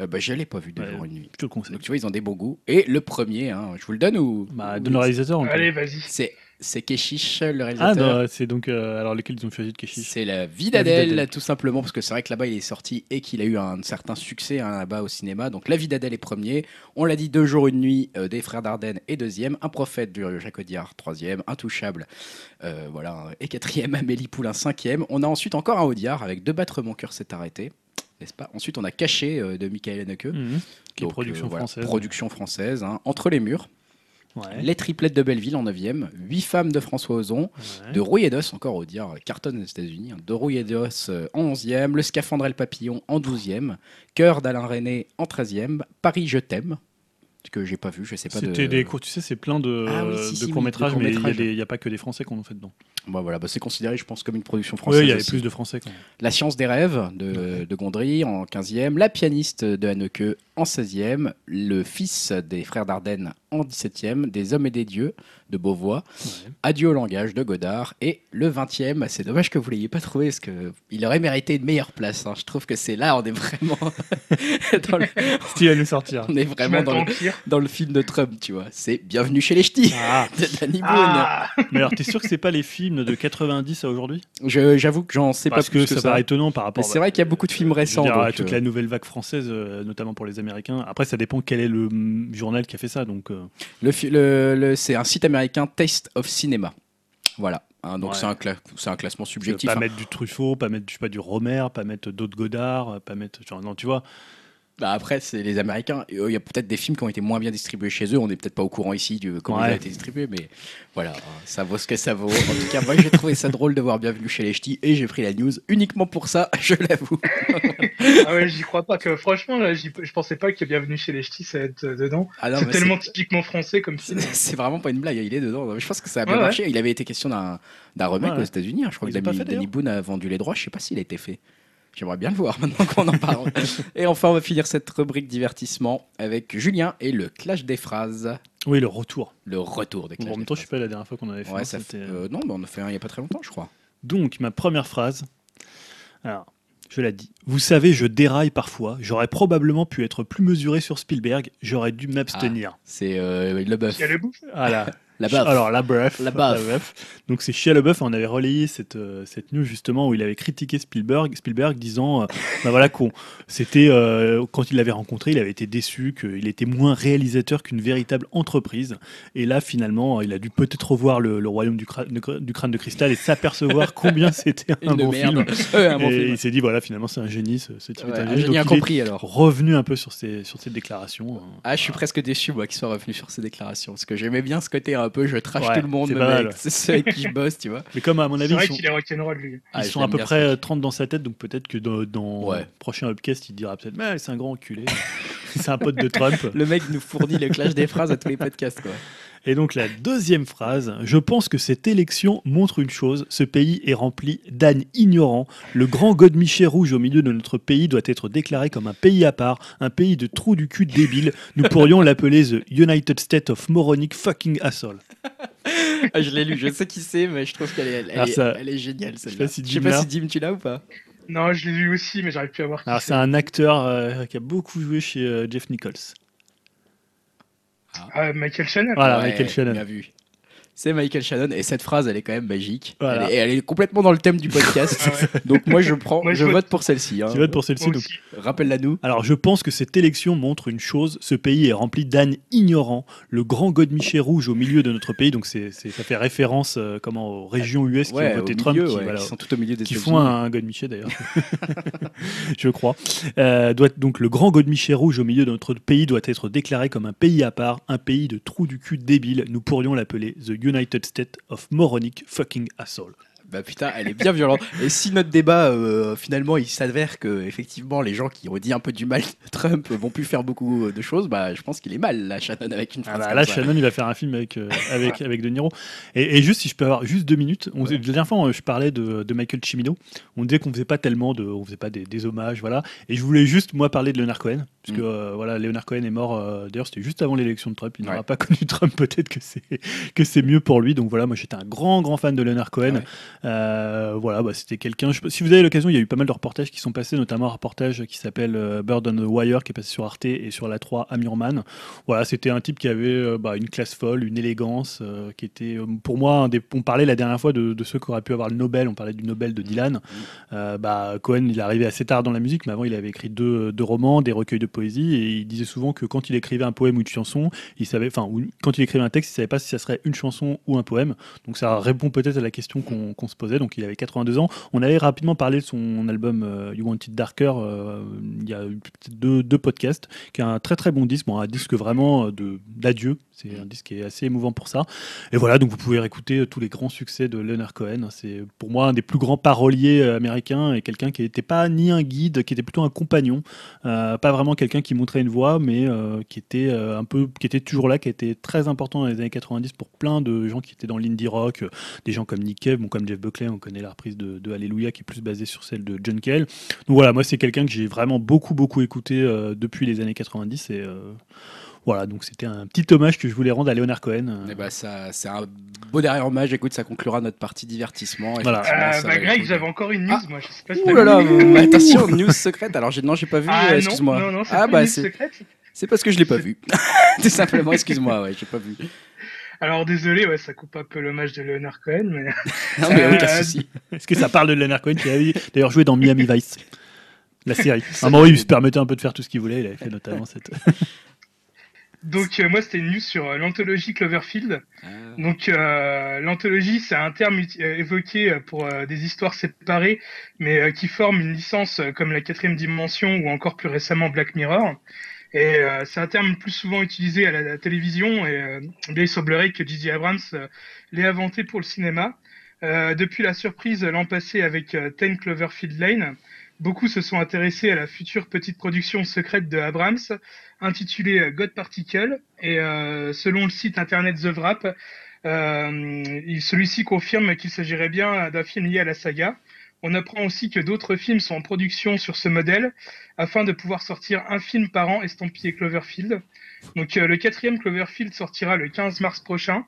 Euh, bah, je l'ai pas vu deux Ouais. jours, une nuit. Je te le conseille. Donc tu vois, ils ont des beaux goûts. Et le premier, hein, je vous le donne ou Bah, donne le réalisateur. on le Allez, vas-y. C'est C'est Keshish, le Ah, réalisateur. non, c'est donc. euh, alors, lesquels ils ont choisi de Keshish C'est la vie d'Adèle, tout simplement, parce que c'est vrai que là-bas il est sorti et qu'il a eu un certain succès hein, là-bas au cinéma. Donc La vie d'Adèle est premier, on l'a dit deux jours, une nuit euh, des frères Dardenne est deuxième, un prophète du Jacques Audiard troisième, Intouchable, euh, voilà, et quatrième, Amélie Poulain cinquième. On a ensuite encore un Audiard avec deux battre mon cœur s'est arrêté. N'est-ce pas? Ensuite, on a Caché de Michael Haneke. Mhm. Qui est production euh, voilà, française. Production française, hein. Entre les murs. Ouais. Les triplettes de Belleville en 9e. Huit femmes de François Ozon. Ouais. De Rouille et d'Os, encore au dire, cartonne aux États-Unis. hein. De Rouille et d'Os euh, en 11e. Le Scaphandre et le Papillon en 12e. Cœur d'Alain René en 13e. Paris, je t'aime. Que j'ai pas vu, je sais pas de. C'était des cours, tu sais, c'est plein de, Ah oui, si, de si, oui, courts-métrages, de mais il y a n'y a, pas que des Français qu'on en fait dedans. Bon, voilà, bah, c'est considéré, je pense, comme une production Oui, française. il y avait aussi. plus de Français quand même. La science des rêves de, de Gondry en 15e. La pianiste de Haneke en 16e. Le fils des frères Dardenne en 17e. Des hommes et des dieux de Beauvois. Ouais. Adieu au langage de Godard. Et le 20e, c'est dommage que vous l'ayez pas trouvé, parce qu'il aurait mérité une meilleure place. hein. Je trouve que c'est là, on est vraiment, dans le, nous sortir. on est vraiment dans le, dans film de Trump, tu vois. C'est Bienvenue chez les Ch'tis Ah, de Danny Boone. Ah, mais alors, t'es sûr que c'est pas les films de 90 à aujourd'hui J'avoue que j'en sais Parce pas plus que que, ça ça. paraît étonnant par rapport. c'est vrai qu'il y a beaucoup de films veux récents. dire, donc, toute euh, la nouvelle vague française, euh, notamment pour les Américains. Après, ça dépend quel est le mm, journal qui a fait ça. Donc, euh, le fi- le- le- c'est un site américain Taste of Cinema. Voilà. Hein, donc Ouais. c'est un, cla- un classement subjectif. pas hein. mettre du Truffaut, pas mettre, je sais pas, du Romer, pas mettre d'autres Godard, pas mettre. genre, non, tu vois. Bah après, c'est les Américains. Euh, Il y a peut-être des films qui ont été moins bien distribués chez eux. On n'est peut-être pas au courant ici de comment Ouais. ils ont été distribués, mais voilà, ça vaut ce que ça vaut. En tout cas, moi, j'ai trouvé ça drôle de voir Bienvenue chez les Ch'tis et j'ai pris la news uniquement pour ça, je l'avoue. ah ouais, j'y crois pas. Que, franchement, là, je pensais pas que Bienvenue chez les Ch'tis, ça être euh, dedans. Ah C'est tellement typiquement français comme c'est- film. C'est vraiment pas une blague, il est dedans. Je pense que ça a bien Ouais, ouais. marché. Il avait été question d'un remake aux États-Unis. hein. Je crois Ils que Danny Boone a vendu les droits. Je sais pas s'il a été fait. J'aimerais bien le voir maintenant qu'on en parle. et enfin, on va finir cette rubrique divertissement avec Julien et le clash des phrases. Oui, le retour. Le retour des Bon, clashs en même temps, je sais phrases. pas la dernière fois qu'on avait fait. Ouais, un, ça fait- euh, euh, non, mais on a fait un il y a pas très longtemps, je crois. Donc, ma première phrase. Alors, je la dis. Vous savez, je déraille parfois. J'aurais probablement pu être plus mesuré sur Spielberg. J'aurais dû m'abstenir. C'est euh, le bœuf. Il y a le bouffe. Voilà. La baffe. Alors, la baffe. La baffe. Donc, c'est Shia LaBeouf. On avait relayé cette, euh, cette news justement où il avait critiqué Spielberg, Spielberg disant euh, bah voilà, qu'on- c'était euh, quand il l'avait rencontré, il avait été déçu qu'il était moins réalisateur qu'une véritable entreprise. Et là, finalement, il a dû peut-être revoir le, le royaume du, cra- de- du crâne de cristal et s'apercevoir combien c'était un bon film. Un bon et film. il s'est dit voilà, finalement, c'est un génie, ce, ce type Ouais, est un un génie. il est alors. revenu un peu sur ces, sur ces déclarations. hein. Ah, je suis presque déçu moi qu'il soit revenu sur ces déclarations parce que j'aimais bien ce côté peu je trash Ouais, tout le monde, mec, c'est ceux avec qui je bosse, tu vois. Mais comme à mon avis, vrai ils sont, qu'il est rock'n'roll, lui. ils Ah, sont à peu près ce euh, mec. 30 dans sa tête, donc peut-être que dans, dans Ouais. le prochain upcast, il dira peut-être Mais c'est un grand enculé. c'est un pote de Trump. Le mec nous fournit le clash des phrases à tous les podcasts quoi. Et donc la deuxième phrase, je pense que cette élection montre une chose, ce pays est rempli d'ânes ignorants. Le grand godemiché rouge au milieu de notre pays doit être déclaré comme un pays à part, un pays de trous du cul débiles. Nous pourrions l'appeler The United States of Moronic fucking asshole. Ah, je l'ai lu, je sais qui c'est, mais je trouve qu'elle est, elle, Alors est- ça- elle est géniale celle-là. Je sais pas si Dim tu l'as ou pas. Non, je l'ai lu aussi, mais j'arrive plus à voir qui Alors c'est un acteur euh, qui a beaucoup joué chez euh, Jeff Nichols. Ah, Michael Shannon. Voilà, Ouais, Michael Shannon. Bien vu. C'est Michael Shannon et cette phrase elle est quand même magique. Voilà. Elle, est, elle est complètement dans le thème du podcast. Ah ouais. Donc moi je prends, Moi, je, je vote vote- pour celle-ci. hein. Tu votes pour celle-ci, donc. Rappelle-la nous. Alors, je pense que cette élection montre une chose ce pays est rempli d'ânes ignorants. Le grand godemiché rouge au milieu de notre pays, donc c'est, c'est- ça fait référence euh, comment, aux régions US qui Ouais, ont voté Trump, milieu, qui, ouais, voilà, qui sont tout au milieu des qui font un, godemiché d'ailleurs, je crois. Euh, doit, donc, le grand godemiché rouge au milieu de notre pays doit être déclaré comme un pays à part, un pays de trous du cul débile. Nous pourrions l'appeler The United States of Moronic fucking asshole. Bah putain, elle est bien violente. Et si notre débat, euh, finalement, il s'avère que effectivement les gens qui ont dit un peu du mal de Trump vont plus faire beaucoup de choses, bah je pense qu'il est mal là, Shannon, avec une Ah bah là, ça. Shannon, il va faire un film avec, euh, avec, avec De Niro. Et, et juste, si je peux avoir juste deux minutes, on, Ouais. la dernière fois, je parlais de, de Michael Cimino. On disait qu'on faisait pas tellement de, on faisait pas des, des hommages, voilà. Et je voulais juste, moi, parler de Leonard Cohen, parce que Mm. euh, voilà, Leonard Cohen est mort. euh, D'ailleurs, c'était juste avant l'élection de Trump. Il n'aura pas connu Trump. Peut-être que c'est que c'est mieux pour lui. Donc voilà, moi, j'étais un grand, grand fan de Leonard Cohen. Ouais. Euh, voilà, bah, c'était quelqu'un. je- Si vous avez l'occasion, il y a eu pas mal de reportages qui sont passés, notamment un reportage qui s'appelle euh, Bird on the Wire, qui est passé sur Arte et sur la 3 à Murman. Voilà, c'était un type qui avait euh, bah, une classe folle, une élégance, euh, qui était, pour moi, un des- on parlait la dernière fois de, de ceux qui auraient pu avoir le Nobel. On parlait du Nobel de Dylan. Euh, bah, Cohen, il est arrivé assez tard dans la musique, mais avant, il avait écrit deux, deux romans, des recueils de poésie, et il disait souvent que quand il écrivait un poème ou une chanson, il savait, enfin, quand il écrivait un texte, il savait pas si ça serait une chanson ou un poème. Donc ça répond peut-être à la question qu'on qu'on Donc il avait 82 ans. On avait rapidement parlé de son album euh, You Want It Darker euh, il y a deux, deux podcasts, qui est un très très bon disque, un disque vraiment euh, d'adieu. C'est un disque qui est assez émouvant pour ça. Et voilà, donc vous pouvez réécouter euh, tous les grands succès de Leonard Cohen. C'est pour moi un des plus grands paroliers euh, américains et quelqu'un qui n'était pas ni un guide, qui était plutôt un compagnon, Euh, pas vraiment quelqu'un qui montrait une voix, mais qui était un peu, qui était toujours là, qui était très important dans les années 90 pour plein de gens qui étaient dans l'indie rock, des gens comme Nick Cave, bon, comme Jeff Buckley, on connaît la reprise de, de Alléluia qui est plus basée sur celle de John Cale. Donc voilà, moi c'est quelqu'un que j'ai vraiment beaucoup beaucoup écouté depuis les années 90 et voilà, donc c'était un petit hommage que je voulais rendre à Leonard Cohen. euh, Eh ben, ça, c'est un beau dernier hommage. Écoute, ça conclura notre partie divertissement. Voilà. Euh, bah, Greg, être- j'avais encore une news, moi, je sais pas si Ouh là là, vu. mais attention, news secrète. Alors, non, j'ai pas vu. Ah euh, excuse-moi. non, non, c'est ah bah, une news c'est secrète. c'est parce que je l'ai pas vu. Tout simplement, excuse-moi, ouais, j'ai pas vu. Alors désolé, ouais, ça coupe un peu l'hommage de Leonard Cohen, mais Non, mais Euh, aucun souci. Est-ce que ça parle de Leonard Cohen qui avait d'ailleurs joué dans Miami Vice la série? À un moment, il se permettait un peu de faire tout ce qu'il voulait. Il avait fait notamment cette. Donc euh, moi c'était une news sur euh, l'anthologie Cloverfield. Ah. Donc euh, l'anthologie, c'est un terme euh, évoqué euh, pour des histoires séparées, mais qui forment une licence comme la quatrième dimension ou encore plus récemment Black Mirror. Et euh, c'est un terme plus souvent utilisé à la, la télévision et euh, bien il semblerait que J.J. Abrams l'ait inventé pour le cinéma. Euh, depuis la surprise l'an passé avec 10 Cloverfield Lane, beaucoup se sont intéressés à la future petite production secrète de Abrams intitulée God Particle. Et euh, selon le site internet The Wrap, euh, celui-ci confirme qu'il s'agirait bien d'un film lié à la saga. On apprend aussi que d'autres films sont en production sur ce modèle afin de pouvoir sortir un film par an estampillé Cloverfield. Donc euh, le quatrième Cloverfield sortira le 15 mars prochain.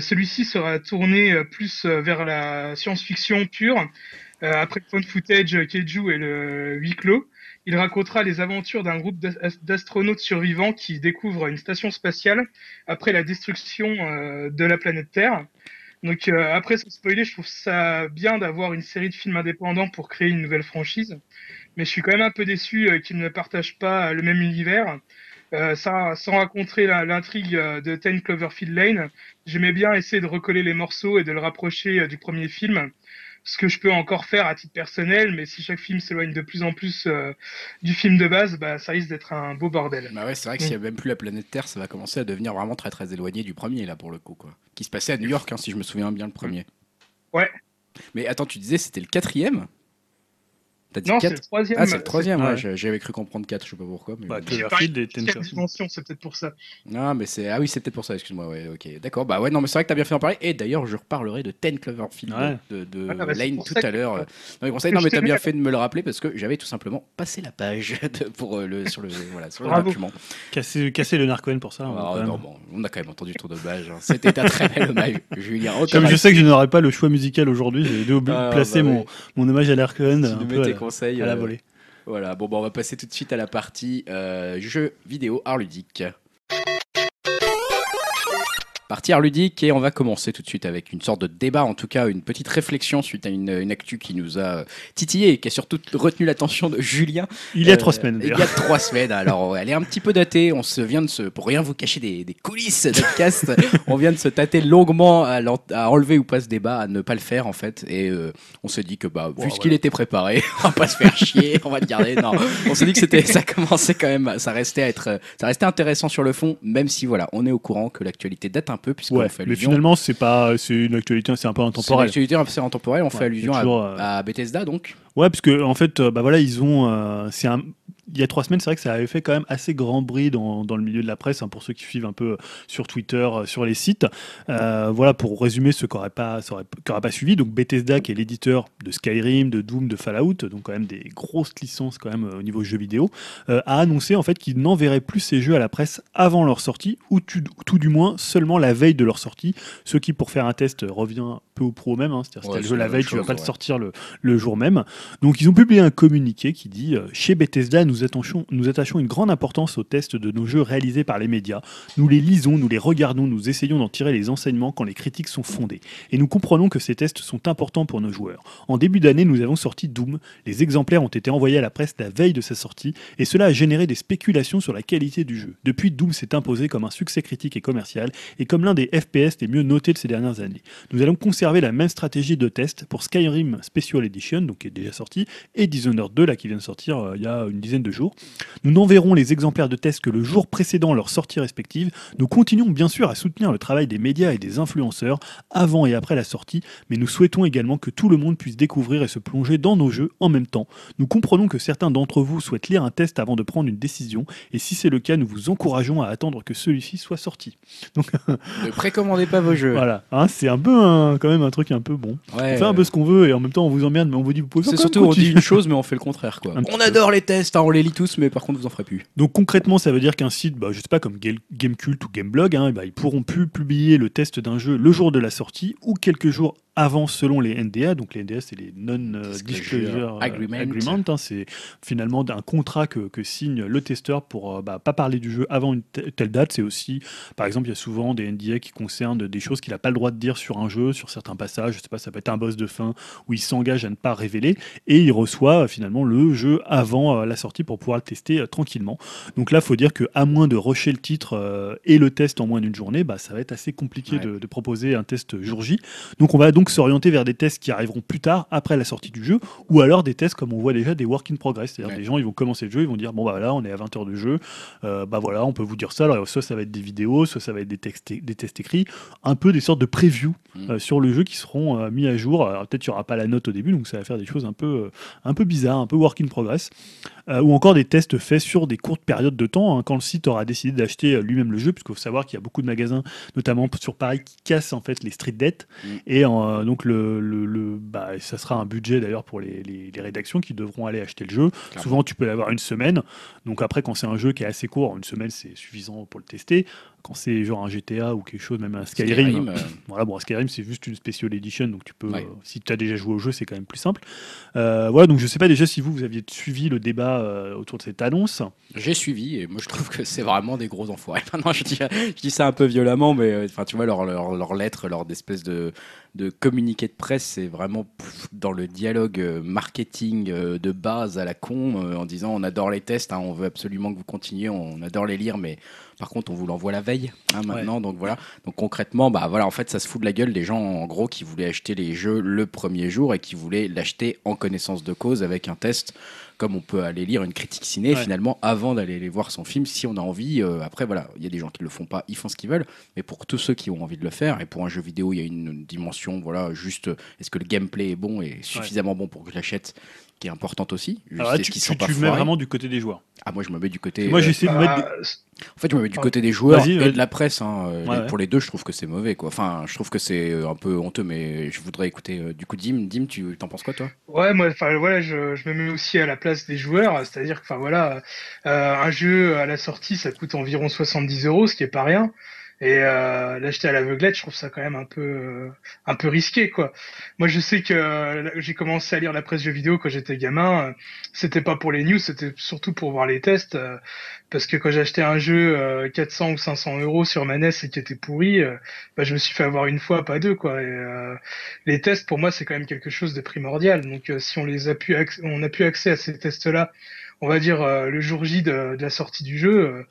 Celui-ci sera tourné plus vers la science-fiction pure. Euh, après le point footage euh, Keiju et le huis clos, il racontera les aventures d'un groupe d'as- d'astronautes survivants qui découvrent une station spatiale après la destruction euh, de la planète Terre. Donc euh, après ce spoiler, je trouve ça bien d'avoir une série de films indépendants pour créer une nouvelle franchise, mais je suis quand même un peu déçu qu'ils ne partagent pas le même univers. Euh, sans, sans raconter l'intrigue de Ten Cloverfield Lane, j'aimais bien essayer de recoller les morceaux et de le rapprocher du premier film. Ce que je peux encore faire à titre personnel, mais si chaque film s'éloigne de plus en plus euh, du film de base, bah, ça risque d'être un beau bordel. Bah ouais, c'est vrai que s'il n'y a même plus la planète Terre, ça va commencer à devenir vraiment très très éloigné du premier, là, pour le coup, quoi. Qui se passait à New York, hein, si je me souviens bien, le premier. Ouais. Mais attends, tu disais c'était le quatrième? T'as dit Non, c'est le 4 troisième. Ah, c'est le troisième, ouais, j'avais cru comprendre 4, je sais pas pourquoi. Mais... Bah, Cloverfield et c'est peut-être pour ça. Non, mais c'est. Ah oui, c'est peut-être pour ça, excuse-moi, ouais, ok. D'accord, bah ouais, non, mais c'est vrai que t'as bien fait d'en parler. Et d'ailleurs, je reparlerai de Ten Cloverfield Ouais. de, de Voilà, bah, Lane tout à que- l'heure. euh, Dans les conseils, que non, mais t'as bien fait de me le rappeler parce que j'avais tout simplement passé la page de- pour, euh, le, sur le, voilà, sur le document. Casser, casser Leonard Cohen pour ça. on Ah, quand même- non, bon, on a quand même entendu ton dommage. hein. C'était un très bel hommage, Julien. Oh, Comme je sais que je n'aurai pas le choix musical aujourd'hui, j'ai dû Ah, placer bah mon, hommage à Leonard Conseils à la euh, volée. Voilà, bon, bah, on va passer tout de suite à la partie euh, jeux vidéo art ludique. Partie art ludique et on va commencer tout de suite avec une sorte de débat, en tout cas une petite réflexion suite à une, une actu qui nous a titillé et qui a surtout retenu l'attention de Julien. Il y a Euh, trois semaines Il y a trois semaines. Alors, elle est un petit peu datée. On se vient de se, pour rien vous cacher des, des coulisses de cast, on vient de se tâter longuement à, enlever ou pas ce débat, à ne pas le faire en fait. Et euh, on s'est dit que bah, vu ce qu'il était préparé, on va pas se faire chier, on va le garder. Non, on s'est dit que c'était, ça commençait quand même, ça restait à être, ça restait intéressant sur le fond, même si voilà, on est au courant que l'actualité date un peu puisqu'on Ouais, fait mais allusion. finalement, c'est pas, c'est une actualité, c'est un peu C'est intemporel. l'actualité assez intemporelle, on fait allusion c'est toujours, à, euh, à Bethesda donc. Ouais, parce que en fait, euh, bah voilà, ils ont, euh, c'est un, il y a trois semaines, c'est vrai que ça avait fait quand même assez grand bruit dans, dans le milieu de la presse, hein, pour ceux qui suivent un peu sur Twitter, sur les sites. voilà, pour résumer ceux qui n'auraient pas, pas suivi, donc Bethesda, qui est l'éditeur de Skyrim, de Doom, de Fallout, donc quand même des grosses licences quand même au niveau jeux vidéo, a annoncé en fait qu'il n'enverrait plus ces jeux à la presse avant leur sortie, ou tout du moins seulement la veille de leur sortie, ce qui pour faire un test revient peu ou pro au même, hein. c'est-à-dire si le jeu la veille, tu vas pas le sortir le, le, jour même. Donc ils ont publié un communiqué qui dit euh, Chez Bethesda, nous nous attachons une grande importance aux tests de nos jeux réalisés par les médias. Nous les lisons, nous les regardons, nous essayons d'en tirer les enseignements quand les critiques sont fondées. Et nous comprenons que ces tests sont importants pour nos joueurs. En début d'année, nous avons sorti Doom. Les exemplaires ont été envoyés à la presse la veille de sa sortie, et cela a généré des spéculations sur la qualité du jeu. Depuis, Doom s'est imposé comme un succès critique et commercial, et comme l'un des FPS les mieux notés de ces dernières années. Nous allons conserver la même stratégie de test pour Skyrim Special Edition, donc qui est déjà sorti, et Dishonored 2, là, qui vient de sortir euh, il y a une dizaine de jours. Nous n'enverrons les exemplaires de test que le jour précédent leur sortie respective. Nous continuons bien sûr à soutenir le travail des médias et des influenceurs avant et après la sortie, mais nous souhaitons également que tout le monde puisse découvrir et se plonger dans nos jeux en même temps. Nous comprenons que certains d'entre vous souhaitent lire un test avant de prendre une décision, et si c'est le cas, nous vous encourageons à attendre que celui-ci soit sorti. Donc, ne précommandez pas vos jeux. Voilà, hein, c'est un peu quand même un truc un peu bon. on fait un peu ce qu'on veut et en même temps on vous emmerde, mais on vous dit vous pouvez C'est surtout on dit une chose, mais on fait le contraire. Quoi. On adore les tests, hein, on les lit tous, mais par contre vous en ferez plus. Donc concrètement, ça veut dire qu'un site, bah, je sais pas, comme Gamecult ou Gameblog, hein, bah, ils pourront plus publier le test d'un jeu le jour de la sortie ou quelques jours avant selon les NDA. Donc les NDA, c'est les Non-Disclosure euh, Agreement. Hein, c'est finalement un contrat que, signe le testeur pour euh, bah, pas parler du jeu avant une telle date. C'est aussi, par exemple, il y a souvent des NDA qui concernent des choses qu'il n'a pas le droit de dire sur un jeu, sur certains passages. Je sais pas, ça peut être un boss de fin où il s'engage à ne pas révéler et il reçoit euh, finalement le jeu avant la sortie pour pouvoir le tester tranquillement. Donc là, il faut dire qu'à moins de rusher le titre et le test en moins d'une journée, bah, ça va être assez compliqué de, de, proposer un test jour J. Donc on va donc s'orienter vers des tests qui arriveront plus tard, après la sortie du jeu, ou alors des tests comme on voit déjà des work in progress. C'est-à-dire des gens, ils vont commencer le jeu, ils vont dire bon bah voilà, on est à 20 heures de jeu, euh, bah voilà, on peut vous dire ça. Alors soit ça va être des vidéos, soit ça va être des, textes, des tests écrits, un peu des sortes de previews mm. euh, sur le jeu qui seront euh, mis à jour. Alors peut-être il n'y aura pas la note au début, donc ça va faire des choses un peu, un peu bizarres, un peu work in progress. ou encore des tests faits sur des courtes périodes de temps, hein, quand le site aura décidé d'acheter lui-même le jeu, puisqu'il faut savoir qu'il y a beaucoup de magasins, notamment sur Paris, qui cassent en fait les street debt. Mm. Et donc le, le, bah, ça sera un budget d'ailleurs pour les, les, rédactions qui devront aller acheter le jeu. Souvent, tu peux l'avoir une semaine. Donc après, quand c'est un jeu qui est assez court, une semaine, c'est suffisant pour le tester quand c'est genre un GTA ou quelque chose, même un Skyrim. Euh. Voilà, bon, Skyrim, c'est juste une special edition, donc tu peux, euh, si tu as déjà joué au jeu, c'est quand même plus simple. Euh, voilà, donc je sais pas déjà si vous, vous aviez suivi le débat autour de cette annonce. J'ai suivi, et moi je trouve que c'est vraiment des gros enfoirés. non, je dis, je dis ça un peu violemment, mais enfin, tu vois, leur, leur, leur lettre, leur espèce de, de communiqué de presse, c'est vraiment dans le dialogue marketing de base à la con, en disant on adore les tests, hein, on veut absolument que vous continuiez, on adore les lire, mais par contre, on vous l'envoie la veille hein, maintenant. Donc voilà. Donc concrètement, bah voilà, en fait, ça se fout de la gueule des gens en gros qui voulaient acheter les jeux le premier jour et qui voulaient l'acheter en connaissance de cause avec un test comme on peut aller lire une critique ciné finalement avant d'aller les voir son film si on a envie. Euh, après voilà, il y a des gens qui le font pas, ils font ce qu'ils veulent, mais pour tous ceux qui ont envie de le faire et pour un jeu vidéo, il y a une dimension voilà, juste est-ce que le gameplay est bon et suffisamment bon pour que je l'achète qui est importante aussi. Alors là, tu, tu, tu mets vraiment du côté des joueurs. Ah, moi, je me mets du côté. Moi, j'essaie de bah, mettre. En fait, je me mets du côté des joueurs et de la presse. Hein. Pour les deux, je trouve que c'est mauvais. Quoi. Enfin, je trouve que c'est un peu honteux, mais je voudrais écouter euh, du coup Dim. Dim, tu t'en penses quoi, toi? Ouais, moi, enfin, voilà, je, je, me mets aussi à la place des joueurs. C'est-à-dire que, enfin, voilà, euh, un jeu à la sortie, ça coûte environ 70 euros, ce qui est pas rien. Et euh, l'acheter à l'aveuglette, je trouve ça quand même un peu euh, un peu risqué quoi. Moi je sais que euh, j'ai commencé à lire la presse jeux vidéo quand j'étais gamin, c'était pas pour les news, c'était surtout pour voir les tests parce que quand acheté un jeu 400 ou 500 euros sur ma NES et qui était pourri, bah, je me suis fait avoir une fois pas deux quoi. Et, les tests pour moi c'est quand même quelque chose de primordial. Donc si on les a pu on a pu accès à ces tests là, on va dire le jour J de, de la sortie du jeu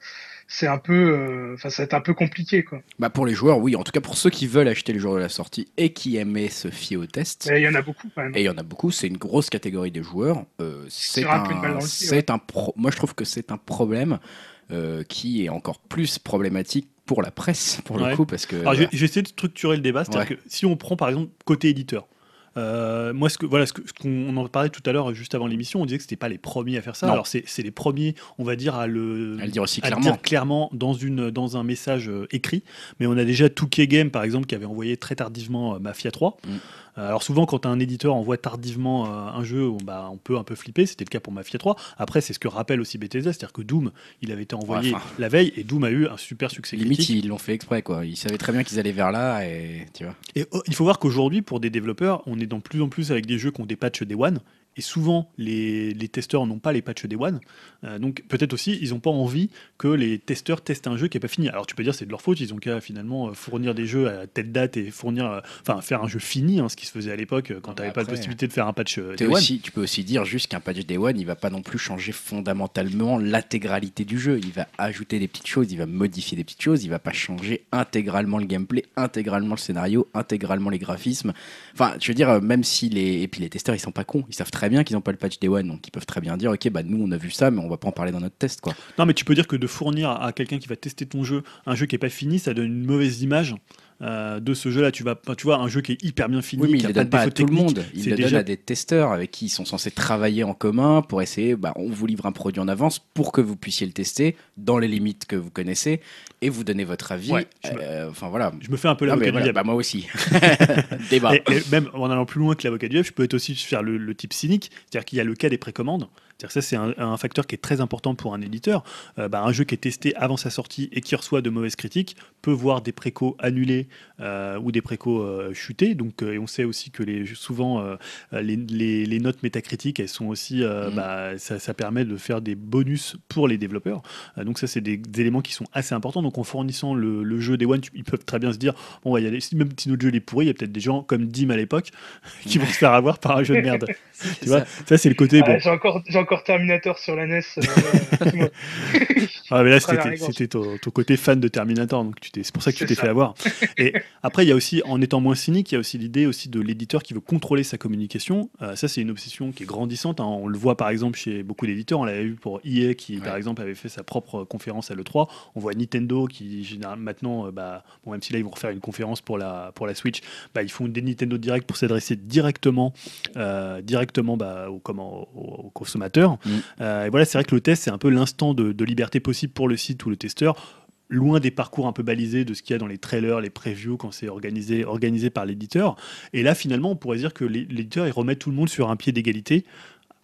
c'est un peu, euh, enfin, ça va être un peu compliqué, quoi. Bah pour les joueurs, oui. En tout cas, pour ceux qui veulent acheter le jour de la sortie et qui aimaient se fier au test. Et il y en a beaucoup, quand même. Et il y en a beaucoup. C'est une grosse catégorie de joueurs. Euh, c'est un, c'est un pro... Moi, je trouve que c'est un problème euh, qui est encore plus problématique pour la presse, pour le coup, parce que. Alors, je vais essayer de structurer le débat. C'est-à-dire que si on prend par exemple côté éditeur, Euh, moi, ce que, voilà, ce qu'on on en parlait tout à l'heure, juste avant l'émission, on disait que c'était pas les premiers à faire ça. Non. Alors, c'est les premiers, on va dire, à le, À le dire aussi clairement. dire clairement dans, une, dans un message euh, écrit. Mais on a déjà Touquet Game, par exemple, qui avait envoyé très tardivement euh, Mafia 3. Mm. Euh, alors, souvent, quand un éditeur envoie tardivement euh, un jeu, on, bah, on peut un peu flipper. C'était le cas pour Mafia 3. Après, c'est ce que rappelle aussi Bethesda, c'est-à-dire que Doom, il avait été envoyé la veille et Doom a eu un super succès Limite, critique. ils l'ont fait exprès, quoi. Ils savaient très bien qu'ils allaient vers là, et tu vois. Et oh, il faut voir qu'aujourd'hui, pour des développeurs, on est de plus en plus avec des jeux qui ont des patchs Day One. Et souvent, les, les testeurs n'ont pas les patchs Day One. Euh, donc, peut-être aussi, ils n'ont pas envie que les testeurs testent un jeu qui n'est pas fini. Alors, tu peux dire c'est de leur faute, ils ont qu'à finalement euh, fournir des jeux à telle date et fournir, euh, enfin, faire un jeu fini, hein, ce qui se faisait à l'époque quand tu n'avais pas après, possibilité de faire un patch Day One. tu peux aussi dire juste qu'un patch Day One, il va pas non plus changer fondamentalement l'intégralité du jeu. Il va ajouter des petites choses, il va modifier des petites choses, il va pas changer intégralement le gameplay, intégralement le scénario, intégralement les graphismes. Enfin, je veux dire, même si les et puis les testeurs, ils sont pas cons, ils savent très bien qu'ils ont pas le patch Day One, donc ils peuvent très bien dire, ok, bah nous on a vu ça, mais on va pas en parler dans notre test, quoi. Non, mais tu peux dire que de fournir à quelqu'un qui va tester ton jeu un jeu qui n'est pas fini, ça donne une mauvaise image. Euh, de ce jeu-là, tu vas, tu vois, un jeu qui est hyper bien fini, Oui, mais qui il a le pas donne à tout le monde. Il le donne déjà à des testeurs avec qui ils sont censés travailler en commun pour essayer. Bah, on vous livre un produit en avance pour que vous puissiez le tester dans les limites que vous connaissez et vous donner votre avis. Ouais, je me- Euh, Enfin voilà. Je me fais un peu l'avocat du voilà, bah, moi aussi. Débat. Et, et même en allant plus loin que l'avocat du diable, je peux être aussi faire le, le type cynique, c'est-à-dire qu'il y a le cas des précommandes. C'est-à-dire ça, c'est un, un facteur qui est très important pour un éditeur. Euh, bah, un jeu qui est testé avant sa sortie et qui reçoit de mauvaises critiques peut voir des précos annulés euh, ou des précos euh, chutés. Donc, euh, et on sait aussi que les, souvent, les, les- les notes métacritiques, elles sont aussi, Mhm. bah, ça, ça permet de faire des bonus pour les développeurs. Donc ça, c'est des, des éléments qui sont assez importants. Donc en fournissant le, le jeu des One, ils peuvent très bien se dire, bon, ouais, y a même si notre jeu est pourri, il y a peut-être des gens comme Dim à l'époque qui vont se faire avoir par un jeu de merde. tu vois, ça, c'est le côté Ah, bon. J'ai encore, encore Terminator sur la NES. euh. Ah, mais là, c'était ton, ton côté fan de Terminator, donc tu t'es- c'est pour ça que tu t'es ça. fait avoir. Et après, il y a aussi, en étant moins cynique, il y a aussi l'idée aussi de l'éditeur qui veut contrôler sa communication. Euh, ça, c'est une obsession qui est grandissante. hein. On le voit par exemple chez beaucoup d'éditeurs. On l'avait vu pour EA qui, par exemple, avait fait sa propre conférence à l'E3. On voit Nintendo qui, généralement, maintenant, euh, bah, bon, même si là, ils vont refaire une conférence pour la, pour la Switch, bah, ils font des Nintendo Direct pour s'adresser directement, euh, directement bah, aux, comment, aux, aux consommateurs. Mm. Euh, et voilà, c'est vrai que le test, c'est un peu l'instant de, de liberté possible pour le site ou le testeur loin des parcours un peu balisés de ce qu'il y a dans les trailers, les previews quand c'est organisé, organisé par l'éditeur. Et là, finalement, on pourrait dire que l'é- l'éditeur, il remet tout le monde sur un pied d'égalité.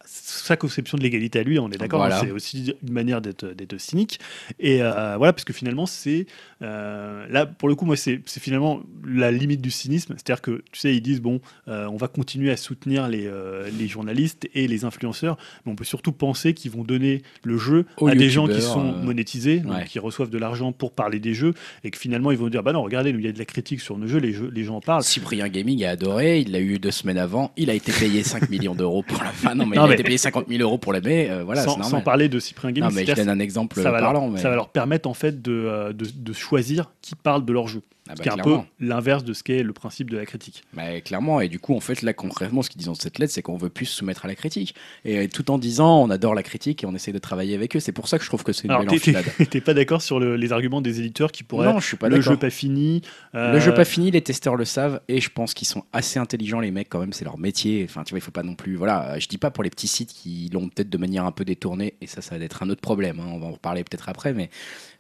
Sa conception de l'égalité à lui, on est d'accord, Voilà. hein, c'est aussi une manière d'être cynique. Et euh, voilà, parce que finalement, c'est. euh, là, pour le coup, moi, c'est finalement la limite du cynisme. C'est-à-dire que, tu sais, ils disent, bon, euh, on va continuer à soutenir les, les journalistes et les influenceurs, mais on peut surtout penser qu'ils vont donner le jeu Aux à des gens qui sont monétisés, donc ouais. qui reçoivent de l'argent pour parler des jeux, et que finalement ils vont dire bah non, regardez, il y a de la critique sur nos jeux, les, jeux, les gens en parlent. Cyprien Gaming a adoré, il l'a eu deux semaines avant, il a été payé 5 millions d'euros pour la fin. Non, mais Non, il mais- été payé 50 000 euros pour la baie, euh, voilà, sans, sans parler de Cyprien Gaming, non, mais je donne un exemple ça va, parlant. leur, mais... ça va leur permettre en fait de, euh, de, de choisir qui parle de leur jeu. Ah Ce bah, qui est un peu l'inverse de ce qu'est le principe de la critique. Bah, clairement, et du coup, en fait, là, concrètement, ce qu'ils disent dans cette lettre, c'est qu'on veut plus se soumettre à la critique. Et euh, tout en disant, on adore la critique et on essaie de travailler avec eux. C'est pour ça que je trouve que c'est une Alors, belle t'es- pas d'accord sur le- les arguments des éditeurs qui pourraient Non, je suis pas le jeu pas fini euh, Le jeu pas fini, les testeurs le savent et je pense qu'ils sont assez intelligents les mecs quand même, c'est leur métier. Enfin, tu vois, il faut pas non plus. Voilà, je dis pas pour les petits sites qui l'ont peut-être de manière un peu détournée et ça, ça va être un autre problème. hein, On va en reparler peut-être après, mais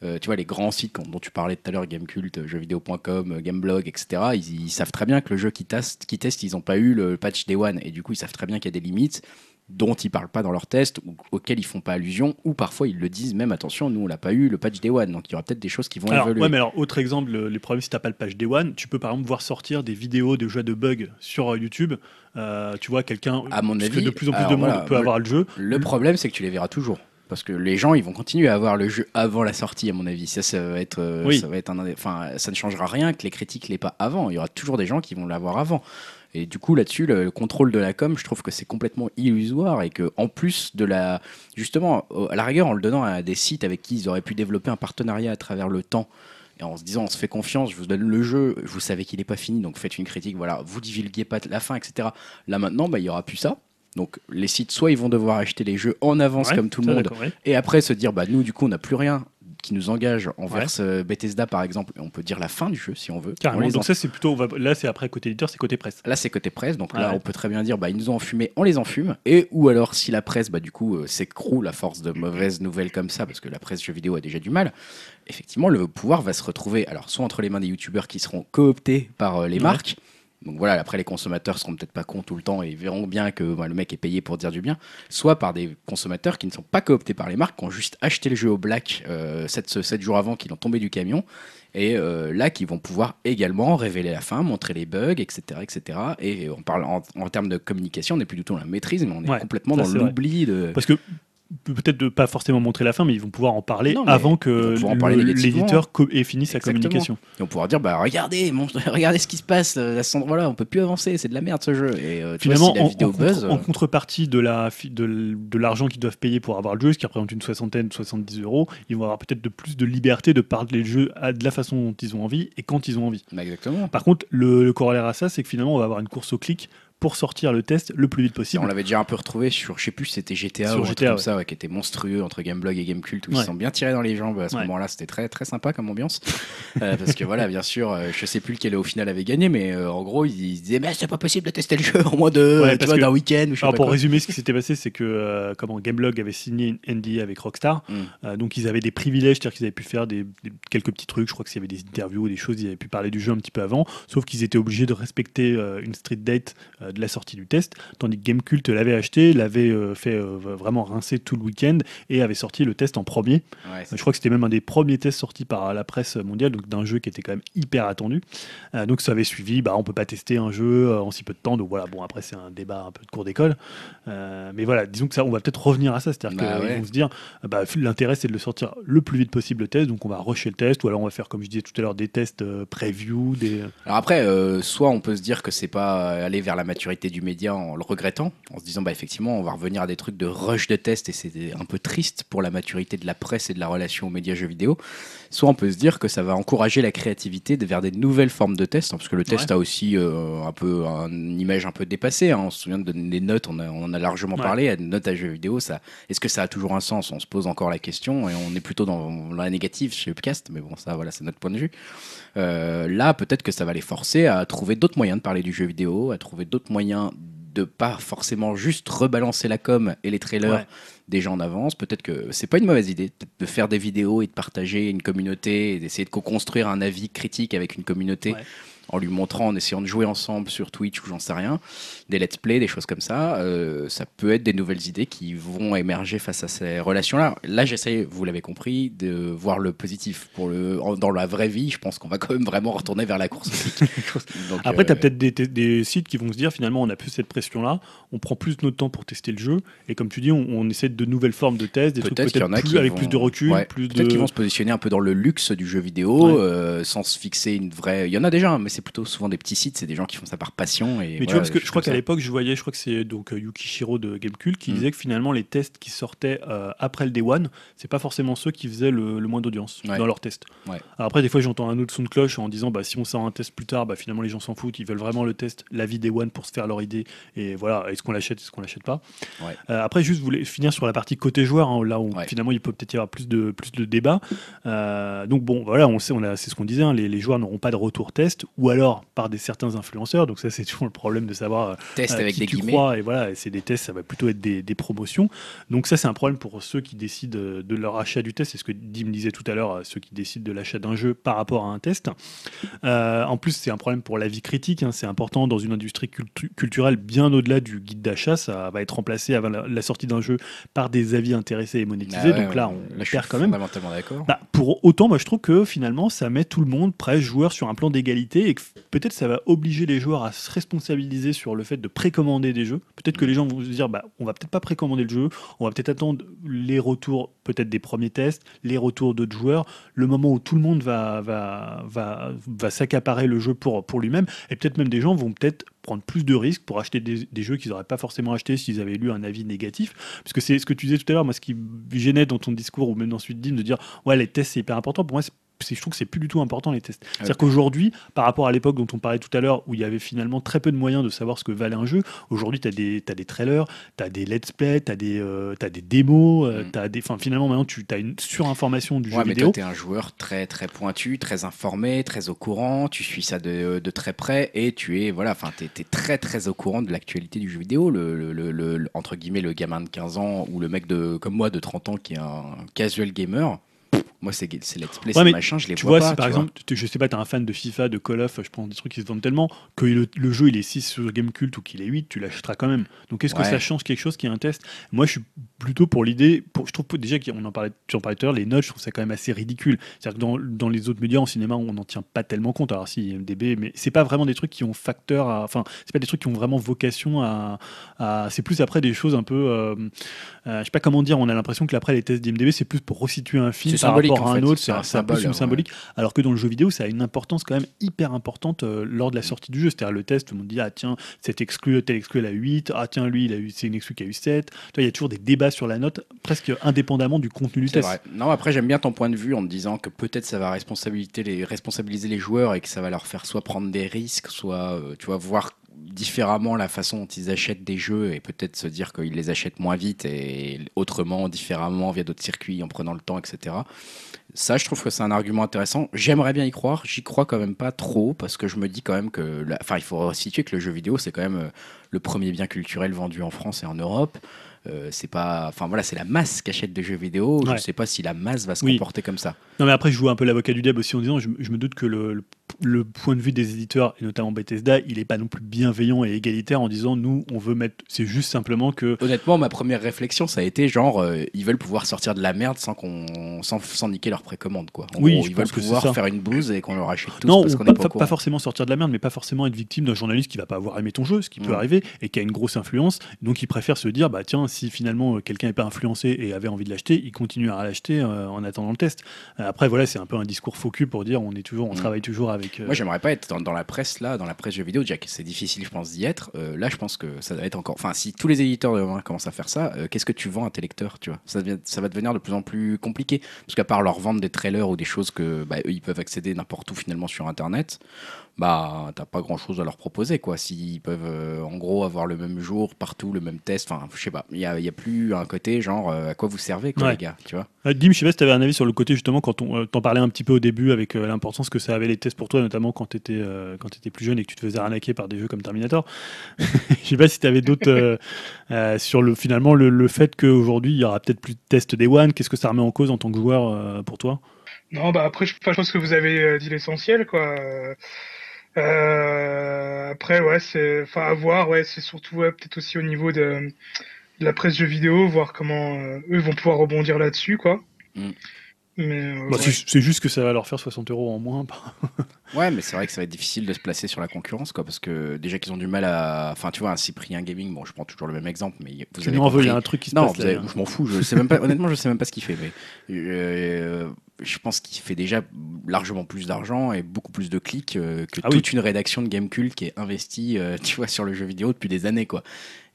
euh, tu vois, les grands sites dont tu parlais tout à l'heure, Gamecult, jeuxvideo.com, Gameblog, etc. Ils, ils savent très bien que le jeu qui testent, qui testent, ils ont pas eu le patch Day One et du coup, ils savent très bien qu'il y a des limites dont ils parlent pas dans leurs tests ou auxquels ils font pas allusion ou parfois ils le disent même attention nous on l'a pas eu le patch Day One donc il y aura peut-être des choses qui vont Alors, évoluer ouais, mais alors, autre exemple, le- les problèmes si t'as pas le page Day One, tu peux par exemple voir sortir des vidéos de jeux de bugs sur euh, YouTube. Euh, tu vois, quelqu'un. À mon parce que avis, de plus en plus alors de monde voilà, peut avoir le jeu. Le problème, c'est que tu les verras toujours. Parce que les gens, ils vont continuer à avoir le jeu avant la sortie, à mon avis. Ça, ça va être, euh, Oui. ça va être un, enfin, ça ne changera rien que les critiques l'aient pas avant. Il y aura toujours des gens qui vont l'avoir avant. Et du coup, là-dessus, le, le contrôle de la com, je trouve que c'est complètement illusoire et que, en plus de la, justement, à la rigueur, en le donnant à des sites avec qui ils auraient pu développer un partenariat à travers le temps. Et en se disant, on se fait confiance, je vous donne le jeu, vous savez qu'il n'est pas fini, donc faites une critique, voilà, vous divulguez pas la fin, etc. Là maintenant, bah, il y aura plus ça. Donc les sites, soit ils vont devoir acheter les jeux en avance Ouais, comme tout le monde, ouais. et après se dire, bah nous du coup on n'a plus rien qui nous engage envers Bethesda par exemple, on peut dire la fin du jeu si on veut. On Carrément. les Donc en- ça, c'est plutôt. on va- Là, c'est après côté éditeur, c'est côté presse. Là, c'est côté presse, donc Ah là, ouais. on peut très bien dire, bah, ils nous ont enfumé, on les enfume. Et ou alors, si la presse, bah, du coup, euh, s'écroule à force de mauvaises nouvelles comme ça, parce que la presse jeux vidéo a déjà du mal, effectivement, le pouvoir va se retrouver, alors, soit entre les mains des youtubeurs qui seront cooptés par euh, les Ouais. marques. Donc voilà, après les consommateurs seront peut-être pas cons tout le temps et verront bien que bah, le mec est payé pour dire du bien, soit par des consommateurs qui ne sont pas cooptés par les marques, qui ont juste acheté le jeu au black 7, jours avant, qu'ils ont tombé du camion, et euh, là qui vont pouvoir également révéler la fin, montrer les bugs, etc. etc. Et on parle en, en termes de communication, on n'est plus du tout dans la maîtrise, mais on est Ouais, complètement dans l'oubli de... Parce que peut-être de pas forcément montrer la fin, mais ils vont pouvoir en parler Non, avant que l'éditeur ait fini sa communication. Et on pourra dire, bah regardez, mon- regardez ce qui se passe euh, à cet endroit-là, on peut plus avancer, c'est de la merde ce jeu. Et euh, tu vois, Finalement, si la en, vidéo en contre- buzz, en contrepartie de la de, de l'argent qu'ils doivent payer pour avoir le jeu, ce qui représente une soixantaine, 70 euros, ils vont avoir peut-être de plus de liberté de parler le jeu à- de la façon dont ils ont envie et quand ils ont envie. bah, exactement. Par contre, le, le corollaire à ça, c'est que finalement, on va avoir une course au clic pour sortir le test le plus vite possible. On l'avait déjà un peu retrouvé sur, je sais plus, c'était GTA Sur ou un truc GTA, comme ouais. ça, ouais, qui était monstrueux entre Gameblog et Gamecult, où ils se sont bien tirés dans les jambes à ce moment-là. C'était très très sympa comme ambiance, Euh, parce que voilà, bien sûr, euh, je sais plus lequel au final avait gagné, mais euh, en gros, ils, ils disaient, mais c'est pas possible de tester le jeu en moins de, tu vois, d'un week-end. ou je sais Alors pas pour quoi. résumer, ce qui s'était passé, c'est que euh, comment Gameblog avait signé une NDA avec Rockstar, Mm. Donc ils avaient des privilèges, c'est-à-dire qu'ils avaient pu faire des, des- quelques petits trucs. Je crois qu'il y avait des interviews, des choses, ils avaient pu parler du jeu un petit peu avant, sauf qu'ils étaient obligés de respecter une street date de la sortie du test, tandis que Gamecult l'avait acheté, l'avait euh, fait euh, vraiment rincer tout le week-end et avait sorti le test en premier. Ouais, c'est Je crois que c'était même un des premiers tests sortis par la presse mondiale, donc d'un jeu qui était quand même hyper attendu. Euh, donc ça avait suivi, bah, on peut pas tester un jeu euh, en si peu de temps, donc voilà, bon après c'est un débat un peu de cours d'école. Euh, mais voilà, disons que ça, on va peut-être revenir à ça, c'est-à-dire Bah qu'ils ouais. vont se dire, euh, bah, l'intérêt c'est de le sortir le plus vite possible le test, donc on va rusher le test, ou alors on va faire comme je disais tout à l'heure des tests euh, preview, des... Alors après, euh, soit on peut se dire que c'est pas aller vers la maturité du média en le regrettant, en se disant bah effectivement on va revenir à des trucs de rush de test et c'est un peu triste pour la maturité de la presse et de la relation aux médias jeux vidéo. Soit on peut se dire que ça va encourager la créativité de vers des nouvelles formes de tests, hein, parce que le test a aussi euh, un peu un- une image un peu dépassée. hein. On se souvient de donner des notes, on, a- on en a largement Ouais. parlé. Des notes à jeux vidéo, ça, est-ce que ça a toujours un sens? On se pose encore la question et on est plutôt dans la négative chez Upcast, mais bon ça voilà c'est notre point de vue. Euh, là, peut-être que ça va les forcer à trouver d'autres moyens de parler du jeu vidéo, à trouver d'autres moyens de pas forcément juste rebalancer la com et les trailers Ouais. déjà en avance. Peut-être que c'est pas une mauvaise idée de faire des vidéos et de partager une communauté et d'essayer de co-construire un avis critique avec une communauté. Ouais. En lui montrant, en essayant de jouer ensemble sur Twitch ou j'en sais rien, des let's play, des choses comme ça, euh, ça peut être des nouvelles idées qui vont émerger face à ces relations-là. Là, j'essaie, vous l'avez compris, de voir le positif. Pour le, en- dans la vraie vie, je pense qu'on va quand même vraiment retourner vers la course. Donc, Après, euh, tu as peut-être des, des sites qui vont se dire finalement, on a plus cette pression-là, on prend plus notre temps pour tester le jeu, et comme tu dis, on, on essaie de nouvelles formes de tests, des trucs Peut-être plus, avec vont- plus de recul, ouais, plus Peut-être de. qu'ils vont se positionner un peu dans le luxe du jeu vidéo, Ouais. euh, sans se fixer une vraie. Il y en a déjà, mais c'est plutôt souvent des petits sites, c'est des gens qui font ça par passion. Et Mais tu vois, parce que je crois qu'à l'époque, je voyais, je crois que c'est donc euh, Yukishiro de Gamecult qui Mm. disait que finalement, les tests qui sortaient euh, après le Day One, c'est pas forcément ceux qui faisaient le, le moins d'audience Ouais. dans leurs tests. Ouais. Alors après, des fois, j'entends un autre son de cloche en disant, bah, si on sort un test plus tard, bah, finalement, les gens s'en foutent, ils veulent vraiment le test, la vie Day One pour se faire leur idée. Et voilà, est-ce qu'on l'achète, est-ce qu'on l'achète pas? Ouais. Euh, Après, juste, je voulais finir sur la partie côté joueur, hein, là où finalement, il peut peut-être y avoir plus de, plus de débat. Euh, donc bon, voilà, on sait, on a, c'est ce qu'on disait, hein, les, les joueurs n'auront pas de retour test, ou alors par des certains influenceurs. Donc ça, c'est toujours le problème de savoir euh, Test euh, avec qui des tu guillemets. crois, et voilà, c'est des tests, ça va plutôt être des, des promotions. Donc ça, c'est un problème pour ceux qui décident euh, de leur achat du test. C'est ce que Dim disait tout à l'heure, ceux qui décident de l'achat d'un jeu par rapport à un test. Euh, en plus, c'est un problème pour la vie critique. hein. C'est important dans une industrie cultu- culturelle bien au-delà du guide d'achat. Ça va être remplacé avant la, la sortie d'un jeu par des avis intéressés et monétisés. Ah ouais, Donc là, on perd quand même. Bah, pour autant, moi je trouve que finalement ça met tout le monde, presse, joueur, sur un plan d'égalité peut-être ça va obliger les joueurs à se responsabiliser sur le fait de précommander des jeux. Peut-être que les gens vont se dire, bah, on va peut-être pas précommander le jeu, on va peut-être attendre les retours peut-être des premiers tests, les retours d'autres joueurs, le moment où tout le monde va, s'accaparer le jeu pour, lui-même et peut-être même des gens vont peut-être prendre plus de risques pour acheter des, jeux qu'ils n'auraient pas forcément achetés s'ils avaient lu un avis négatif. Parce que c'est ce que tu disais tout à l'heure, moi ce qui gênait dans ton discours ou même dans de Dim de dire ouais les tests c'est hyper important, pour moi c'est je trouve que c'est plus du tout important les tests. C'est-à-dire qu'aujourd'hui, par rapport à l'époque dont on parlait tout à l'heure, où il y avait finalement très peu de moyens de savoir ce que valait un jeu, aujourd'hui, tu as des, as des trailers, tu as des let's play, tu as, des, euh, as des démos, euh, mm. as des, finalement, maintenant, tu as une surinformation du jeu vidéo. tu es un joueur très, très pointu, très informé, très au courant, tu suis ça de, de très près et tu es, voilà, enfin, tu es, très, très au courant de l'actualité du jeu vidéo. Le, le, entre guillemets, le gamin de 15 ans ou le mec de, comme moi de 30 ans qui est un casual gamer moi, c'est let's play, c'est machin, je les tu vois, pas. Si par exemple, je sais pas, t'es un fan de FIFA, de Call of, je prends des trucs qui se vendent tellement que le, jeu il est 6 sur Gamecult ou qu'il est 8, tu l'achèteras quand même. Donc est-ce que ça change quelque chose qui est un test? Moi, je suis plutôt pour l'idée. Je trouve déjà qu'on en parlait, tu en parlais tout à l'heure, les notes, je trouve ça quand même assez ridicule. C'est-à-dire que dans, dans, les autres médias, en cinéma, on n'en tient pas tellement compte. Alors si MDB, mais c'est pas vraiment des trucs qui ont facteur, à, enfin, c'est pas des trucs qui ont vraiment vocation à. c'est plus après des choses un peu. Euh, euh, je sais pas comment dire. On a l'impression que après les tests d'IMDb, c'est plus pour resituer un film rapport à un autre c'est un, peu symbolique. Alors que dans le jeu vidéo, ça a une importance quand même hyper importante euh, lors de la sortie du jeu. C'est-à-dire le test, tout le monde dit Ah, tiens, cet exclu, tel exclu, elle a 8. Ah, tiens, lui, il a eu, c'est une exclu qui a eu 7. Il y a toujours des débats sur la note, presque indépendamment du contenu du test. Vrai. Non, après, j'aime bien ton point de vue en me disant que peut-être ça va responsabiliser les, responsabiliser les joueurs et que ça va leur faire soit prendre des risques, soit, euh, tu vois, voir différemment la façon dont ils achètent des jeux et peut-être se dire qu'ils les achètent moins vite et autrement, différemment, via d'autres circuits, en prenant le temps, etc. Ça, je trouve que c'est un argument intéressant. J'aimerais bien y croire. J'y crois quand même pas trop parce que je me dis quand même que. Enfin, il faut situer que le jeu vidéo, c'est quand même euh, le premier bien culturel vendu en France et en Europe. Euh, c'est pas enfin voilà c'est la masse qui achète des jeux vidéo je sais pas si la masse va se comporter comme ça non mais après je joue un peu l'avocat du diable aussi en disant je, me doute que le, le, point de vue des éditeurs et notamment Bethesda il est pas non plus bienveillant et égalitaire en disant nous on veut mettre c'est juste simplement que honnêtement ma première réflexion ça a été genre euh, ils veulent pouvoir sortir de la merde sans qu'on sans, sans, niquer leur précommande quoi en oui gros, ils veulent pouvoir faire une bouse et qu'on leur achète tout non parce qu'on pas, pas, pas, forcément sortir de la merde mais pas forcément être victime d'un journaliste qui va pas avoir aimé ton jeu ce qui peut mm. arriver et qui a une grosse influence donc ils préfèrent se dire bah tiens si finalement quelqu'un n'est pas influencé et avait envie de l'acheter, il continue à l'acheter euh, en attendant le test. Euh, après, voilà, c'est un peu un discours faux pour dire on est toujours, on mm. travaille toujours avec. Euh, Moi, j'aimerais pas être dans, la presse là, dans la presse jeux vidéo. Jack, c'est difficile, je pense, d'y être. là, je pense que ça va être encore. Enfin, si tous les éditeurs demain commencent à faire ça, qu'est-ce que tu vends à tes lecteurs, tu vois? Ça, ça va devenir de plus en plus compliqué parce qu'à part leur vendre des trailers ou des choses que bah, eux, ils peuvent accéder n'importe où finalement sur Internet bah t'as pas grand chose à leur proposer quoi. S'ils peuvent euh, en gros avoir le même jour partout le même test enfin je sais pas. Il y a, y a, plus un côté genre euh, à quoi vous servez quoi les gars tu vois. Euh, Dim je sais pas si t'avais un avis sur le côté justement quand on t'en parlait un petit peu au début avec l'importance que ça avait les tests pour toi notamment quand t'étais quand étais plus jeune et que tu te faisais arnaquer par des jeux comme Terminator. Je sais pas si t'avais d'autres sur le finalement le, le fait qu'aujourd'hui il y aura peut-être plus de tests des one. Qu'est-ce que ça remet en cause en tant que joueur pour toi? Non bah après je pense que vous avez dit l'essentiel quoi euh, après, ouais, c'est, enfin, à voir, ouais, c'est surtout ouais, peut-être aussi au niveau de, de, la presse jeux vidéo, voir comment euh, eux vont pouvoir rebondir là-dessus, quoi. Mm. Euh, bah, c'est juste que ça va leur faire 60 euros en moins. ouais, mais c'est vrai que ça va être difficile de se placer sur la concurrence, quoi, parce que déjà qu'ils ont du mal à. Enfin, tu vois, un Cyprien Gaming, bon, je prends toujours le même exemple, mais vous avez. il y a un truc qui se non, passe. Non, je m'en fous. Je sais même pas. Honnêtement, je sais même pas ce qu'il fait, mais euh, je pense qu'il fait déjà largement plus d'argent et beaucoup plus de clics euh, que ah toute une rédaction de Gamecult qui est investie, tu vois, sur le jeu vidéo depuis des années, quoi.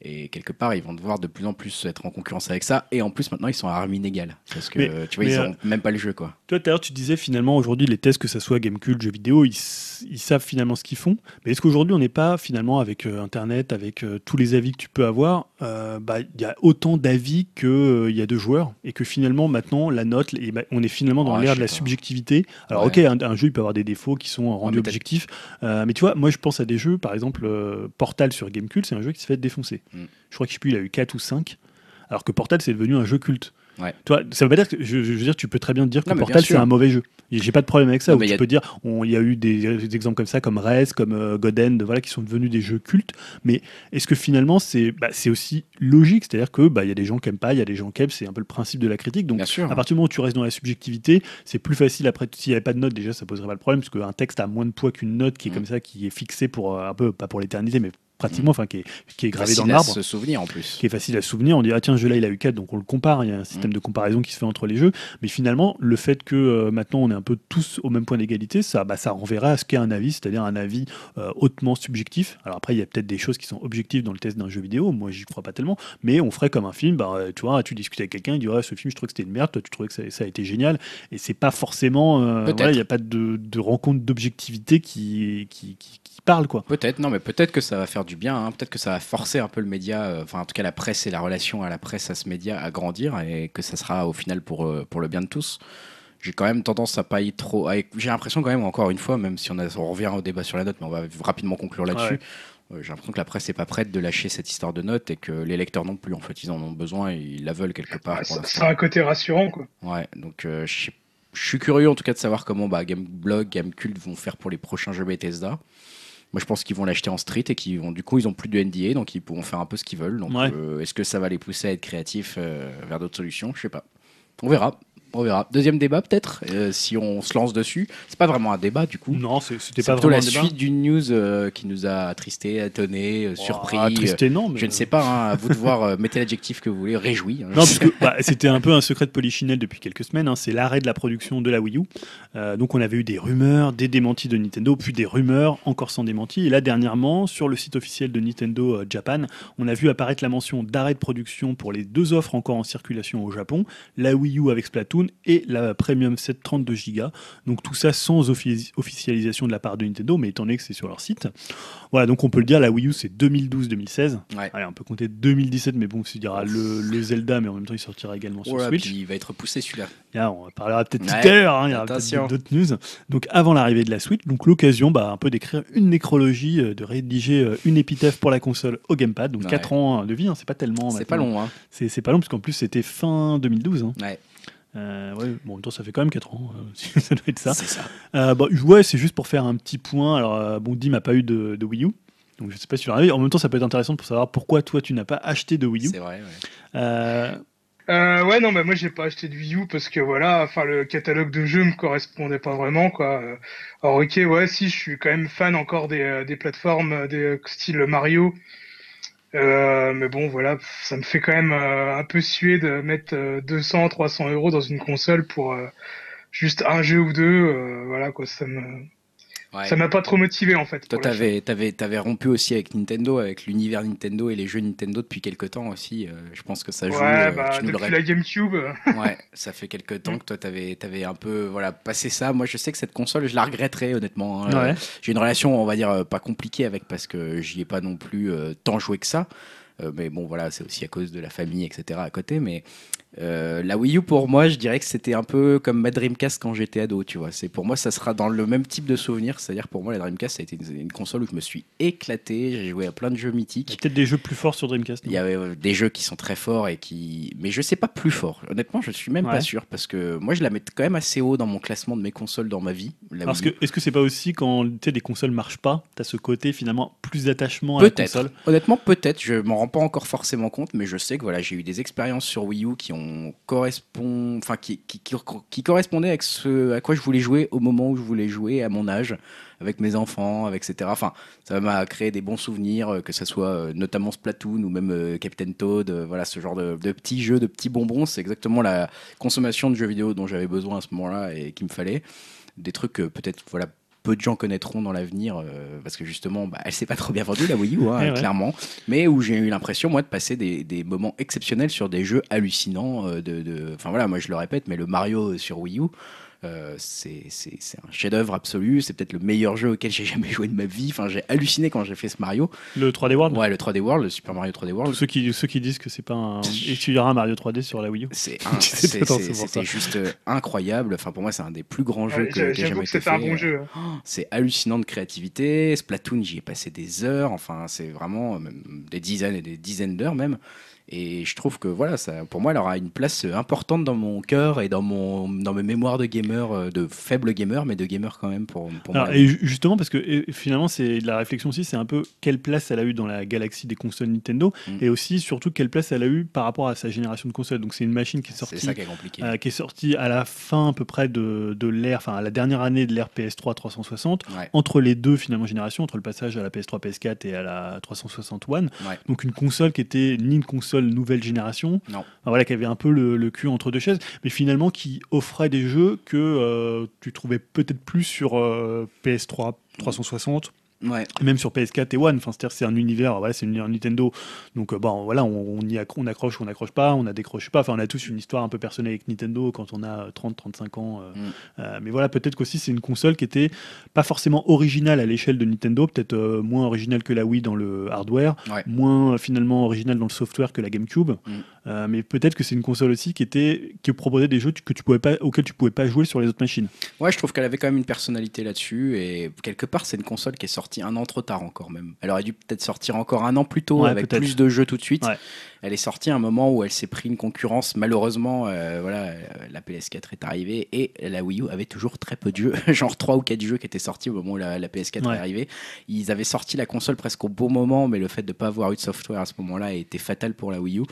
Et quelque part, ils vont devoir de plus en plus être en concurrence avec ça. Et en plus, maintenant, ils sont à armes inégales. Parce que, tu vois, ils n'ont même pas le jeu, quoi. Toi, tout à l'heure, tu disais finalement, aujourd'hui, les tests, que ce soit Gamecube, jeux vidéo, ils, ils, savent finalement ce qu'ils font. Mais est-ce qu'aujourd'hui, on n'est pas finalement, avec euh, Internet, avec euh, tous les avis que tu peux avoir, euh, bah, il y a autant d'avis qu'il y a de joueurs. Et que finalement, maintenant, la note, et bah, on est finalement dans l'ère de la subjectivité. Alors, ok, un, jeu, il peut avoir des défauts qui sont rendus objectifs. mais tu vois, moi, je pense à des jeux, par exemple, Portal sur Gamecube, c'est un jeu qui se fait défoncer. Mm. Je crois qu'il il a eu 4 ou 5. Alors que Portal, c'est devenu un jeu culte. Toi, ça veut pas dire que je, veux dire, tu peux très bien dire que Portal c'est un mauvais jeu. J'ai pas de problème avec ça. tu peux dire, il y a eu des, exemples comme ça, comme Rez, comme euh, Godend, voilà, qui sont devenus des jeux cultes. Mais est-ce que finalement c'est bah, c'est aussi logique, c'est-à-dire que bah il y a des gens qui aiment pas, il y a des gens qui aiment. C'est un peu le principe de la critique. Donc à partir du moment où tu restes dans la subjectivité, c'est plus facile. Après, s'il n'y avait pas de note, déjà ça poserait pas le problème, parce qu'un texte a moins de poids qu'une note qui est mm. comme ça, qui est fixée pour euh, un peu pas pour l'éternité, mais pratiquement, enfin qui est, qui est gravé Facile dans à l'arbre se souvenir en plus. qui est facile à se souvenir. On dit ah tiens, ce jeu-là il a eu 4, donc on le compare. Il y a un système Mm. de comparaison qui se fait entre les jeux. Mais finalement, le fait que euh, maintenant on est un peu tous au même point d'égalité, ça, bah, ça renverra à ce qu'est un avis, c'est-à-dire un avis euh, hautement subjectif. Alors après, il y a peut-être des choses qui sont objectives dans le test d'un jeu vidéo. Moi, j'y crois pas tellement. Mais on ferait comme un film. Bah, tu vois, tu discutes avec quelqu'un, il dit ouais, ce film, je trouve que c'était une merde. Toi, tu trouvais que ça, ça a été génial. Et c'est pas forcément. euh, Peut-être. voilà, il n'y a pas de, de rencontre d'objectivité qui, qui, qui, qui parle quoi. Peut-être, non, mais peut-être que ça va faire du bien. hein. Peut-être que ça va forcer un peu le média, euh, enfin en tout cas la presse et la relation à la presse à ce média à grandir et que ça sera au final pour, euh, pour le bien de tous. J'ai quand même tendance à pas y trop. J'ai l'impression quand même, encore une fois, même si on, a- on revient au débat sur la note, mais on va rapidement conclure là-dessus. euh, J'ai l'impression que la presse n'est pas prête de lâcher cette histoire de note et que les lecteurs non plus. En fait, ils en ont besoin et ils la veulent quelque part. Ça l'instant. sera un côté rassurant, quoi. Ouais, donc euh, je suis curieux en tout cas de savoir comment bah, Gameblog, Gamecult vont faire pour les prochains jeux Bethesda. Moi je pense qu'ils vont l'acheter en street et qu'ils vont du coup ils ont plus de NDA donc ils pourront faire un peu ce qu'ils veulent. Donc Ouais. euh, est-ce que ça va les pousser à être créatifs euh, vers d'autres solutions? Je sais pas. On verra. On verra. Deuxième débat peut-être euh, si on se lance dessus. C'est pas vraiment un débat du coup. Non, c'est- c'était C'est pas plutôt vraiment la un débat. suite d'une news euh, qui nous a attristé, étonné, euh, surpris. Attristé, non, mais- je ne sais pas, hein, à vous de voir, mettez l'adjectif que vous voulez, réjoui. hein. Non, parce que bah, c'était un peu un secret de Polichinelle depuis quelques semaines. hein, c'est l'arrêt de la production de la Wii U. Donc, on avait eu des rumeurs, des démentis de Nintendo, puis des rumeurs encore sans démenti. Et là, dernièrement, sur le site officiel de Nintendo Japan, on a vu apparaître la mention d'arrêt de production pour les deux offres encore en circulation au Japon la Wii U avec Splatoon et la Premium 7 32 Go. Donc, tout ça sans offi- officialisation de la part de Nintendo, mais étant donné que c'est sur leur site. Voilà, donc on peut le dire, la Wii U, c'est 2012-2016. Ouais. Allez, on peut compter 2017, mais bon, c'est dira le, le Zelda, mais en même temps, il sortira également sur Switch. puis il va être poussé celui-là. On parlera peut-être tout à l'heure, hein, il y aura peut-être d'autres news. Donc avant l'arrivée de la Switch, donc l'occasion bah, un peu d'écrire une nécrologie, euh, de rédiger euh, une épitaphe pour la console au gamepad. Donc Ouais. 4 ans de vie, hein, c'est pas tellement. C'est pas long, hein. C'est c'est pas long, parce qu'en plus c'était fin 2012. hein. Ouais. Euh, ouais, bon, en même temps, ça fait quand même 4 ans, euh, ça doit être ça. C'est ça. Euh, bah, ouais, c'est juste pour faire un petit point. Alors, euh, bon, Dim n'a pas eu de, de Wii U. Donc, je sais pas si tu l'as. En même temps, ça peut être intéressant pour savoir pourquoi toi, tu n'as pas acheté de Wii U. C'est vrai, ouais. Euh, Euh, ouais, non, bah moi j'ai pas acheté de Wii U parce que voilà, enfin le catalogue de jeux me correspondait pas vraiment quoi. Alors ok, ouais, si je suis quand même fan encore des, des plateformes des style Mario, Euh, mais bon voilà, ça me fait quand même euh, un peu suer de mettre euh, 200, 300 euros dans une console pour euh, juste un jeu ou deux, euh, voilà quoi, ça me Ouais. ça m'a pas trop motivé en fait. Toi, t'avais, t'avais, t'avais rompu aussi avec Nintendo, avec l'univers Nintendo et les jeux Nintendo depuis quelques temps aussi. euh, je pense que ça joue. Ouais, euh, bah tu nous le depuis la GameCube. euh, Ouais, ça fait quelques temps que toi, t'avais, t'avais un peu voilà, passé ça. Moi, je sais que cette console, je la regretterais honnêtement. hein. ouais. J'ai une relation, on va dire, euh, pas compliquée avec parce que j'y ai pas non plus euh, tant joué que ça. Euh, mais bon, voilà, c'est aussi à cause de la famille, etc. à côté. Mais euh, la Wii U, pour moi, je dirais que c'était un peu comme ma Dreamcast quand j'étais ado, tu vois. C'est, pour moi, ça sera dans le même type de souvenir. C'est-à-dire, pour moi, la Dreamcast, ça a été une, une console où je me suis éclaté. J'ai joué à plein de jeux Il y a mythiques. peut-être des jeux plus forts sur Dreamcast. Il y avait euh, des jeux qui sont très forts et qui. Mais je sais pas plus fort. Honnêtement, je suis même Ouais. pas sûr parce que moi, je la mets quand même assez haut dans mon classement de mes consoles dans ma vie. la Parce Wii que est-ce que c'est pas aussi quand des consoles marchent pas, tu as ce côté finalement plus d'attachement à la console Honnêtement, peut-être. Je m'en rends pas encore forcément compte, mais je sais que voilà, j'ai eu des expériences sur Wii U qui ont correspond, enfin qui, qui, qui- correspondaient avec ce à quoi je voulais jouer au moment où je voulais jouer à mon âge, avec mes enfants, avec etc. Enfin, ça m'a créé des bons souvenirs, euh, que ce soit euh, notamment Splatoon ou même euh, Captain Toad, voilà ce genre de, de petits jeux, de petits bonbons. C'est exactement la consommation de jeux vidéo dont j'avais besoin à ce moment-là et qu'il me fallait. Des trucs peut-être voilà peu de gens connaîtront dans l'avenir euh, parce que justement bah, elle s'est pas trop bien vendue la Wii U hein, Ouais, ouais. clairement mais où j'ai eu l'impression moi de passer des, des moments exceptionnels sur des jeux hallucinants euh, de- enfin voilà moi je le répète mais le Mario sur Wii U euh, c'est c'est- c'est un chef-d'œuvre absolu c'est peut-être le meilleur jeu auquel j'ai jamais joué de ma vie enfin j'ai halluciné quand j'ai fait ce Mario Le 3D World ouais le 3D World le Super Mario 3D World Ceux qui, ceux qui disent que c'est pas un. Et tu verras un Mario 3D sur la Wii U. c'est c'était juste euh, incroyable enfin pour moi c'est un des plus grands jeux ouais, que, j'a- que j'ai J'avoue jamais que c'était un fait. bon jeu. Oh, C'est hallucinant de créativité. Splatoon, j'y ai passé des heures, enfin, c'est vraiment euh, même des dizaines et des dizaines d'heures même. Et je trouve que voilà, ça, pour moi, elle aura une place importante dans mon cœur et dans, mon, dans mes mémoires de gamer, euh, de faible gamer, mais de gamer quand même pour, pour Alors, moi. et ju- justement, parce que et finalement, c'est la réflexion aussi, c'est un peu quelle place elle a eu dans la galaxie des consoles Nintendo, Mm. et aussi surtout quelle place elle a eu par rapport à sa génération de consoles. Donc c'est une machine qui est sortie, ça qui est compliqué. euh, qui est sortie à la fin à peu près de, de l'ère, enfin à la dernière année de l'ère PS3 360, Ouais. entre les deux finalement générations, entre le passage à la PS3 PS4 et à la 360 One. Ouais. Donc une console qui était ni une console nouvelle génération, Non. Enfin, voilà, qui avait un peu le, le cul entre deux chaises, mais finalement qui offrait des jeux que euh, tu trouvais peut-être plus sur euh, PS3 360 Ouais. même sur PS4 et One. Enfin, c'est-à-dire c'est un univers, voilà, c'est un univers Nintendo. Donc euh, bon, voilà, on, on y accro- on accroche ou on n'accroche pas, on a décroché pas. Enfin, on a tous une histoire un peu personnelle avec Nintendo quand on a 30-35 ans. euh, Mm. euh, mais voilà, peut-être qu'aussi c'est une console qui était pas forcément originale à l'échelle de Nintendo, peut-être euh, moins originale que la Wii dans le hardware, Ouais. moins euh, finalement originale dans le software que la GameCube. Mm. Euh, mais peut-être que c'est une console aussi qui était qui proposait des jeux que tu pouvais pas auxquels tu pouvais pas jouer sur les autres machines. Ouais, je trouve qu'elle avait quand même une personnalité là-dessus. Et quelque part, c'est une console qui est sortie un an trop tard encore même. Elle aurait dû peut-être sortir encore un an plus tôt Ouais, avec plus de jeux tout de suite. Ouais. Elle est sortie à un moment où elle s'est pris une concurrence. Malheureusement, euh, voilà, euh, la PS4 est arrivée et la Wii U avait toujours très peu de jeux, genre 3 ou 4 jeux qui étaient sortis au moment où la, la PS4 Ouais. est arrivée. Ils avaient sorti la console presque au bon moment, mais le fait de ne pas avoir eu de software à ce moment-là été fatal pour la Wii U.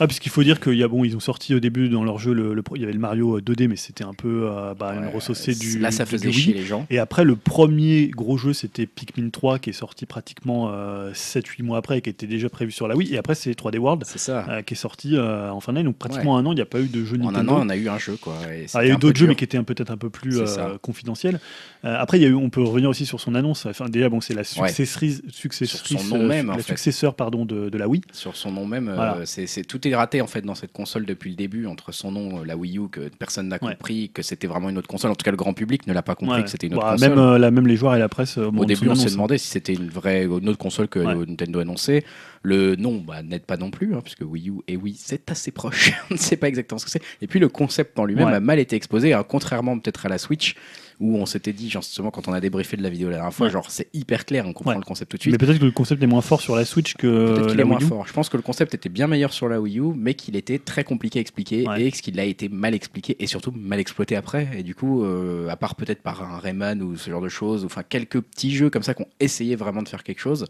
Ah, puisqu'il faut dire qu'il y a bon, ils ont sorti au début dans leur jeu le, il y avait le Mario 2D, mais c'était un peu euh, bah, une Ouais, ressaucée du Là, ça faisait chier les gens. Et après, le premier gros jeu, c'était Pikmin 3, qui est sorti pratiquement 7-8 mois après, et qui était déjà prévu sur la Wii. Et après, c'est 3D World, ça. euh, qui est sorti euh, en fin d'année. Donc, pratiquement un an, il n'y a pas eu de jeu En un Nintendo. an, on a eu un jeu, quoi. et Ah, il y a eu d'autres jeux, mais qui étaient peut-être un peu plus euh, confidentiels. Euh, après, il y a eu, on peut revenir aussi sur son annonce. Enfin, déjà, bon, c'est la successrice, successrice, Sur son nom euh, même, en la fait. successeur pardon, de, de la Wii. sur son nom même, euh, Voilà. c'est, c'est- tout est raté en fait dans cette console depuis le début entre son nom, euh, la Wii U, que personne n'a Ouais. compris que c'était vraiment une autre console. En tout cas, le grand public ne l'a pas compris Ouais. que c'était une autre Bah, console. même, euh, la, même les joueurs et la presse. euh, Au début, on s'est annonce, demandé si c'était une vraie une autre console que Ouais. Nintendo annonçait. Le nom bah, n'aide pas non plus, hein, puisque Wii U et Wii, c'est assez proche. on ne sait pas exactement ce que c'est. Et puis, le concept en lui-même Ouais. a mal été exposé, hein, contrairement peut-être à la Switch, où on s'était dit, genre, justement, quand on a débriefé de la vidéo la dernière fois, Ouais. genre, c'est hyper clair, on comprend Ouais. le concept tout de suite. Mais peut-être que le concept est moins fort sur la Switch que Peut-être qu'il est moins Wii U. fort. Je pense que le concept était bien meilleur sur la Wii U, mais qu'il était très compliqué à expliquer Ouais. et qu'il a été mal expliqué et surtout mal exploité après. Et du coup, euh, à part peut-être par un Rayman ou ce genre de choses, ou enfin quelques petits jeux comme ça qui ont essayé vraiment de faire quelque chose.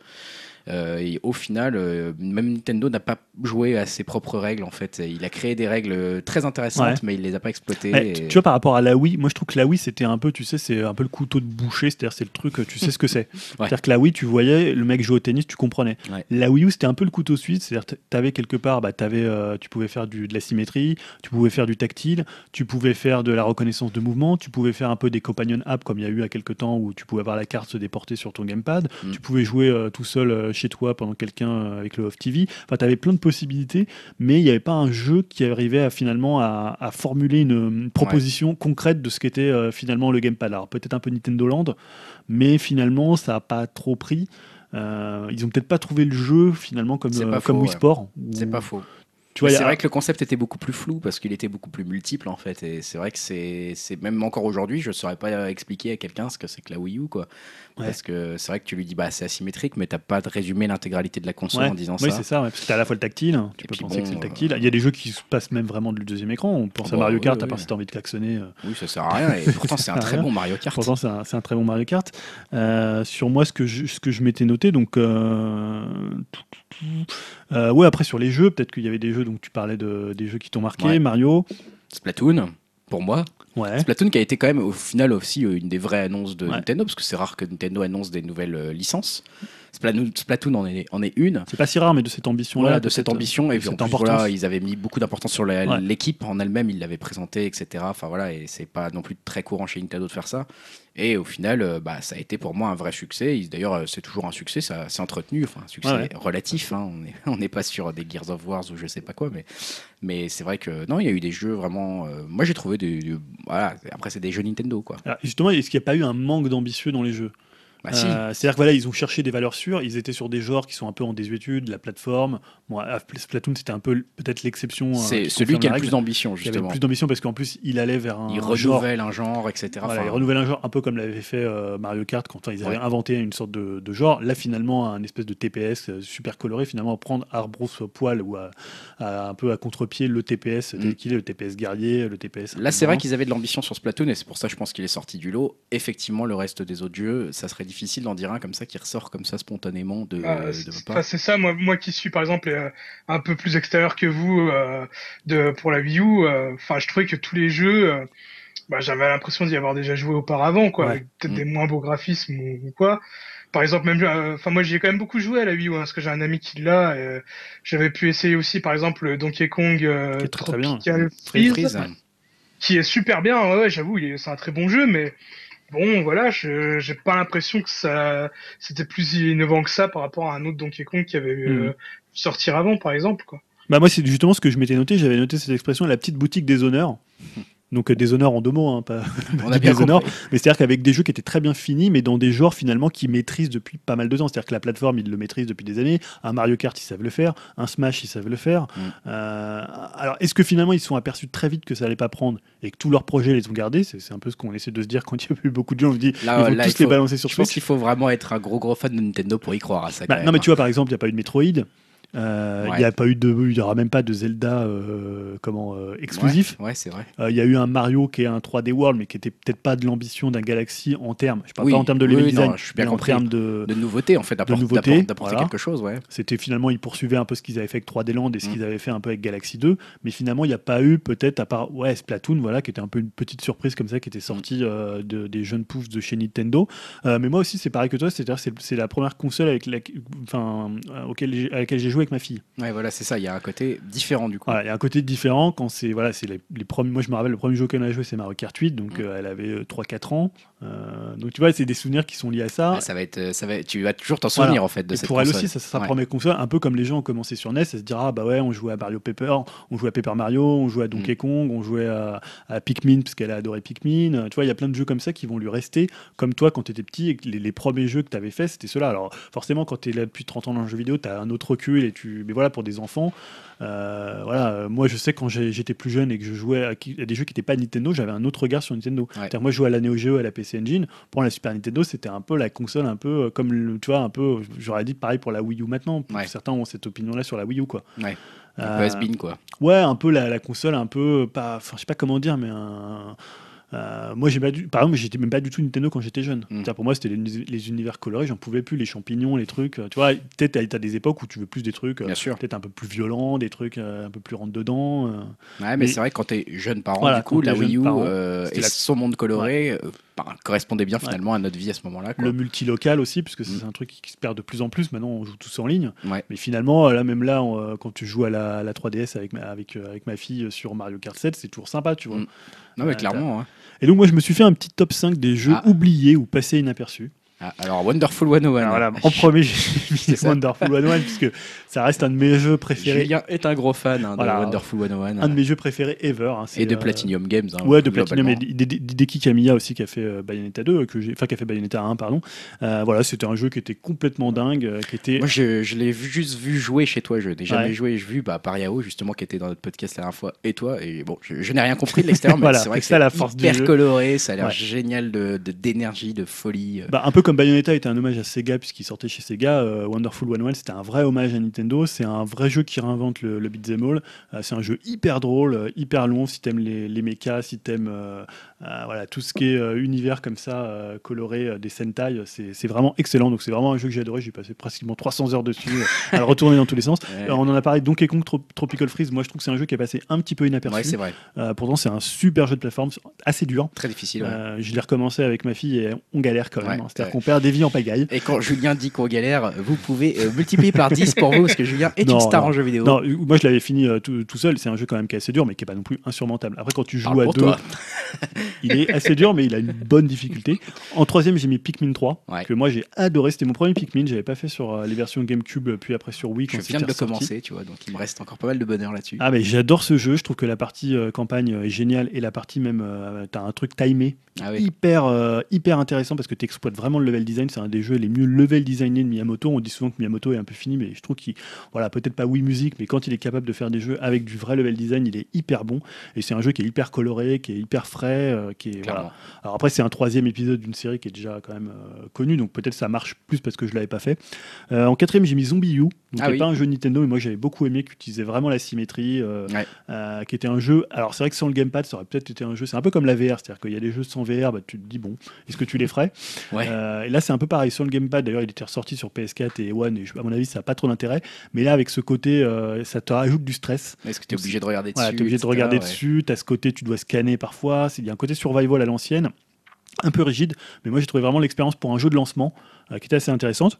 Euh, et au final, euh, même Nintendo n'a pas joué à ses propres règles en fait. Il a créé des règles très intéressantes, Ouais. mais il les a pas exploitées. Et- tu- vois, par rapport à la Wii, moi je trouve que la Wii c'était un peu, tu sais, c'est un peu le couteau de boucher, c'est-à-dire c'est le truc, tu sais ce que c'est. C'est-à-dire que la Wii, tu voyais le mec jouer au tennis, tu comprenais. Ouais. La Wii U, c'était un peu le couteau suisse, c'est-à-dire tu avais quelque part, bah, t'avais, euh, tu pouvais faire du, de la symétrie, tu pouvais faire du tactile, tu pouvais faire de la reconnaissance de mouvement, tu pouvais faire un peu des companion apps comme il y a eu à quelques temps où tu pouvais avoir la carte se déporter sur ton gamepad, Mm. tu pouvais jouer euh, tout seul euh, chez toi pendant quelqu'un euh, avec le Off TV. Enfin, tu avais plein de possibilités, mais il n'y avait pas un jeu qui arrivait à finalement à, à formuler une, une proposition concrète de ce qu'était euh, finalement le gamepad. Alors peut-être un peu Nintendo Land, mais finalement ça n'a pas trop pris. Euh, ils ont peut-être pas trouvé le jeu finalement comme, euh, comme faux, Wii ouais. Sport. C'est pas faux. C'est vrai que le concept était beaucoup plus flou parce qu'il était beaucoup plus multiple en fait. Et c'est vrai que c'est- même encore aujourd'hui, je ne saurais pas expliquer à quelqu'un ce que c'est que la Wii U quoi. Ouais. Parce que c'est vrai que tu lui dis bah c'est asymétrique, mais t'as pas de résumé l'intégralité de la console Ouais. en disant Oui, ça. c'est ça, ouais, parce que t'as à la fois le tactile, tu Et peux penser bon, que c'est le euh, tactile. Il y a des jeux qui se passent même vraiment du deuxième écran. On pense à Mario oui, Kart, oui, à part oui. si t'as envie de klaxonner. euh, Oui, ça sert à rien. Et pourtant c'est un très bon Mario Kart. Pourtant, c'est un, très bon Mario Kart. Euh, sur moi, ce que je, ce que je m'étais noté, donc. Ouais, après, sur les jeux, peut-être qu'il y avait des jeux, donc tu parlais de, des jeux qui t'ont marqué. Mario. Splatoon, pour moi. Ouais. Splatoon qui a été quand même au final aussi euh, une des vraies annonces de Ouais. Nintendo, parce que c'est rare que Nintendo annonce des nouvelles euh, licences. Splatoon, Splatoon en, est, en est une. C'est pas si rare, mais de cette ambition-là. Voilà, de cette ambition. Et puis en cette plus, importance. voilà, ils avaient mis beaucoup d'importance sur Ouais. l'équipe en elle-même, ils l'avaient présentée, etc. Enfin voilà, et c'est pas non plus très courant chez Nintendo de faire ça. Et au final, euh, bah, ça a été pour moi un vrai succès. D'ailleurs, euh, c'est toujours un succès, ça s'est entretenu. Enfin, un succès Ouais, ouais. relatif. hein. On n'est on n'est pas sur des Gears of Wars ou je sais pas quoi, mais, mais c'est vrai que non, il y a eu des jeux vraiment. euh, moi, j'ai trouvé des. des- voilà, après, c'est des jeux Nintendo, quoi. Alors, justement, est-ce qu'il n'y a pas eu un manque d'ambitieux dans les jeux? Bah, si. Euh, C'est-à-dire que voilà, ils ont cherché des valeurs sûres. Ils étaient sur des genres qui sont un peu en désuétude, la plateforme. Bon, à- Splatoon, c'était un peu peut-être l'exception. euh, C'est celui qui a le plus d'ambition, Il avait justement. plus d'ambition parce qu'en plus, il allait vers un Il genre. renouvelle un genre, etc. Voilà, Enfin, il renouvelle un genre un peu comme l'avait fait euh, Mario Kart quand ils avaient Ouais. inventé une sorte de, de genre. Là, finalement, un espèce de TPS super coloré, finalement, prendre Arbros poil ou à, à- un peu à contre-pied le TPS Mm. qu'il est, le TPS guerrier, le TPS. Là, c'est vrai qu'ils avaient de l'ambition sur Splatoon et c'est pour ça, je pense qu'il est sorti du lot. Effectivement, le reste des autres jeux, ça serait difficile d'en dire un comme ça qui ressort comme ça spontanément de, Ah, de c'est- ça, moi, moi qui suis par exemple euh, un peu plus extérieur que vous euh, de, pour la Wii U, euh, enfin, je trouvais que tous les jeux, euh, bah, j'avais l'impression d'y avoir déjà joué auparavant, quoi, Ouais. avec peut-être Mm. des moins beaux graphismes ou, ou quoi. Par exemple, même, euh, enfin, moi, j'y ai quand même beaucoup joué à la Wii U, hein, parce que j'ai un ami qui l'a. euh, J'avais pu essayer aussi, par exemple, le Donkey Kong euh, Qui est très, très bien. Tropical Free Freeze, qui est super bien. Ouais, ouais, j'avoue, c'est un très bon jeu, mais bon, voilà, je j'ai pas l'impression que ça c'était plus innovant que ça par rapport à un autre Donkey Kong qui avait euh, Mhm. pu sortir avant, par exemple. Quoi. Bah moi, c'est justement ce que je m'étais noté. J'avais noté cette expression, la petite boutique des honneurs. Donc euh, des honneurs en deux mots, hein, pas, on a bien. Mais c'est-à-dire qu'avec des jeux qui étaient très bien finis, mais dans des genres finalement qui maîtrisent depuis pas mal de temps. C'est-à-dire que la plateforme, ils le maîtrisent depuis des années. Un Mario Kart, ils savent le faire. Un Smash, ils savent le faire. Mm. Euh, alors, est-ce que finalement, ils se sont aperçus très vite que ça allait pas prendre et que tous leurs projets les ont gardés? C'est un peu ce qu'on essaie de se dire quand il y a eu beaucoup de gens. On se dit, Là, ils vont là, tous il faut- les balancer sur Je pense qu'il faut vraiment être un gros gros fan de Nintendo pour y croire à ça. Bah, non, mais tu vois, par exemple, il n'y a pas eu de Metroid. Euh, Il Ouais. n'y a pas eu de, il y aura même pas de Zelda euh, comment euh, exclusif. Ouais, ouais, c'est vrai. Il y a eu un Mario qui est un 3D World, mais qui était peut-être pas de l'ambition d'un Galaxy en termes. Je parle Oui, pas en termes de level oui, design, non, je suis bien mais en termes de. De nouveauté, en fait, d'apporter voilà. quelque chose, ouais. C'était finalement, ils poursuivaient un peu ce qu'ils avaient fait avec 3D Land et ce Mm. qu'ils avaient fait un peu avec Galaxy 2, mais finalement, il n'y a pas eu, peut-être, à part ouais, Splatoon, voilà, qui était un peu une petite surprise comme ça, qui était sortie Mm. de- des jeunes poufs de chez Nintendo. Mais moi aussi, c'est pareil que toi, c'est-à-dire c'est la première console avec la, enfin, auquel à laquelle j'ai joué avec ma fille. Ouais, voilà, c'est ça. Il y a un côté différent du coup. Voilà, il y a un côté différent quand c'est voilà, c'est les, les premiers. Moi, je me rappelle le premier jeu qu'elle a joué, c'est Mario Kart 8, donc Mm. euh, elle avait 3-4 ans. Euh, donc tu vois, c'est des souvenirs qui sont liés à ça. Ça va être, euh, ça va. Tu vas toujours t'en souvenir Voilà. en fait de Et cette pour elle aussi, ça sera sa Ouais. première console, un peu comme les gens ont commencé sur NES, à se dire ah bah ouais, on jouait à Mario Paper, on jouait à Paper Mario, on jouait à Donkey Mm. Kong, on jouait à, à Pikmin parce qu'elle a adoré Pikmin. Euh, Tu vois, il y a plein de jeux comme ça qui vont lui rester, comme toi quand tu étais petit et que les, les premiers jeux que tu avais fait, c'était ceux-là. Alors forcément, quand tu es là depuis 30 ans dans le jeu vidéo, tu as un autre recul et tu. Mais voilà, pour des enfants, euh, voilà, euh, moi je sais quand j'étais plus jeune et que je jouais à, des jeux qui n'étaient pas Nintendo, j'avais un autre regard sur Nintendo. Moi je jouais à la Neo Geo, à la PC Engine. Pour la Super Nintendo, c'était un peu la console, un peu euh, comme le- tu vois, un peu. J'aurais dit pareil pour la Wii U maintenant. Ouais. Certains ont cette opinion-là sur la Wii U, quoi. Ouais. Un Euh, quoi. Ouais, un peu la, la console, un peu pas. Je sais pas comment dire, mais un. Euh, moi, j'ai pas du, par exemple, j'étais même pas du tout Nintendo quand j'étais jeune. Mm. C'est-à-dire, Pour moi, c'était les, les univers colorés, j'en pouvais plus, les champignons, les trucs. euh, Tu vois, peut-être t'as des époques où tu veux plus des trucs, euh, peut-être un peu plus violents, des trucs euh, un peu plus rentre dedans. Ouais, mais, mais- c'est vrai que quand t'es jeune parent, Voilà, du coup, la Wii U et la- son monde coloré bah, correspondait bien Ouais. finalement à notre vie à ce moment-là. Le multilocal aussi, puisque Mm. c'est un truc qui se perd de plus en plus. Maintenant, on joue tous en ligne. Ouais. Mais finalement, là, même là, on, euh, quand tu joues à la, la 3DS avec ma, avec, euh, avec ma fille sur Mario Kart 7, c'est toujours sympa, tu vois. Mm. Non, mais clairement. hein. Et donc, moi, je me suis fait un petit top 5 des jeux Ah. oubliés ou passés inaperçus. Ah, alors, Wonderful 101. Alors voilà, en premier, j'ai mis. Wonderful 101, puisque ça reste un de mes jeux préférés. Julien est un gros fan hein, Voilà. de Wonderful 101. Un de mes jeux préférés ever. hein, Et de euh, Platinum Games. hein, Ouais, de Platinum et globalement. d- d- d'Hideki Kamiya aussi qui a fait euh, Bayonetta 2, euh, que j'ai, enfin qui a fait Bayonetta 1, pardon. Euh, voilà, c'était un jeu qui était complètement dingue, qui était. Moi, je, je l'ai juste vu jouer chez toi. Je n'ai jamais Ouais. joué. Je vu bah, par Yao, justement, qui était dans notre podcast la dernière fois, et toi. Et bon, je, je n'ai rien compris de l'extérieur, mais Voilà, c'est vrai que c'est la force du hyper jeu. coloré. Ça a l'air Ouais. génial de- de- d'énergie, de, folie. Bah, un peu comme Bayonetta était un hommage à Sega puisqu'il sortait chez Sega, euh, Wonderful 101 c'était un vrai hommage à Nintendo, c'est un vrai jeu qui réinvente le, le beat'em all, Euh, c'est un jeu hyper drôle, euh, hyper long si t'aimes les, mechas, si t'aimes voilà, tout ce qui est euh, univers comme ça, euh, coloré, euh, des Sentai, c'est vraiment excellent, donc c'est vraiment un jeu que j'ai adoré, j'ai passé pratiquement 300 heures dessus, euh, à le retourner dans tous les sens. Ouais. Alors, on en a parlé, Donkey Kong Trop- Tropical Freeze, moi je trouve que c'est un jeu qui est passé un petit peu inaperçu, Ouais, c'est vrai. Euh, pourtant c'est un super jeu de plateforme, assez dur. Très difficile. ouais. Euh, je l'ai recommencé avec ma fille et on galère quand même. Hein. C'est-à-dire qu'on perd des vies en pagaille. Et quand Julien dit qu'on galère, vous pouvez euh, multiplier par 10 pour vous, parce que Julien est Non, une star non. en jeu vidéo. Non, euh, moi je l'avais fini euh, tout, tout seul. C'est un jeu quand même qui est assez dur, mais qui est pas non plus insurmontable. Après, quand tu joues Parle à deux, toi. il est assez dur, mais il a une bonne difficulté. En troisième, j'ai mis Pikmin 3, Ouais. que moi j'ai adoré. C'était mon premier Pikmin. J'avais pas fait sur euh, les versions GameCube, euh, puis après sur Wii. Je quand viens de le commencer, tu vois, donc il me reste encore pas mal de bonheur là-dessus. Ah mais j'adore ce jeu, je trouve que la partie euh, campagne est géniale et la partie même, euh, t'as un truc timé Ah oui. hyper, euh, hyper intéressant parce que tu exploites vraiment le level design, c'est un des jeux les mieux level designés de Miyamoto. On dit souvent que Miyamoto est un peu fini, mais je trouve qu'il, voilà, peut-être pas Wii Music, mais quand il est capable de faire des jeux avec du vrai level design, il est hyper bon. Et c'est un jeu qui est hyper coloré, qui est hyper frais, qui est voilà. Alors après, c'est un troisième épisode d'une série qui est déjà quand même euh, connue, donc peut-être ça marche plus parce que je l'avais pas fait. Euh, en quatrième, j'ai mis Zombie U, donc Ah qui oui. pas un jeu Nintendo, mais moi j'avais beaucoup aimé, qui utilisait vraiment la symétrie, euh, Ouais. euh, qui était un jeu. Alors c'est vrai que sans le gamepad, ça aurait peut-être été un jeu. C'est un peu comme la VR, c'est-à-dire qu'il y a des jeux sans VR, bah, tu te dis bon, est-ce que tu les ferais? Ouais. Euh, Et là, c'est un peu pareil sur le gamepad. D'ailleurs, il était ressorti sur PS4 et One, et à mon avis, ça n'a pas trop d'intérêt. Mais là, avec ce côté, euh, ça te rajoute du stress. Est-ce que tu es obligé de regarder dessus Voilà, tu es obligé de regarder ouais. dessus, tu as ce côté, tu dois scanner parfois, c'est- il y a un survival à l'ancienne, un peu rigide, mais moi j'ai trouvé vraiment l'expérience pour un jeu de lancement euh, qui était assez intéressante.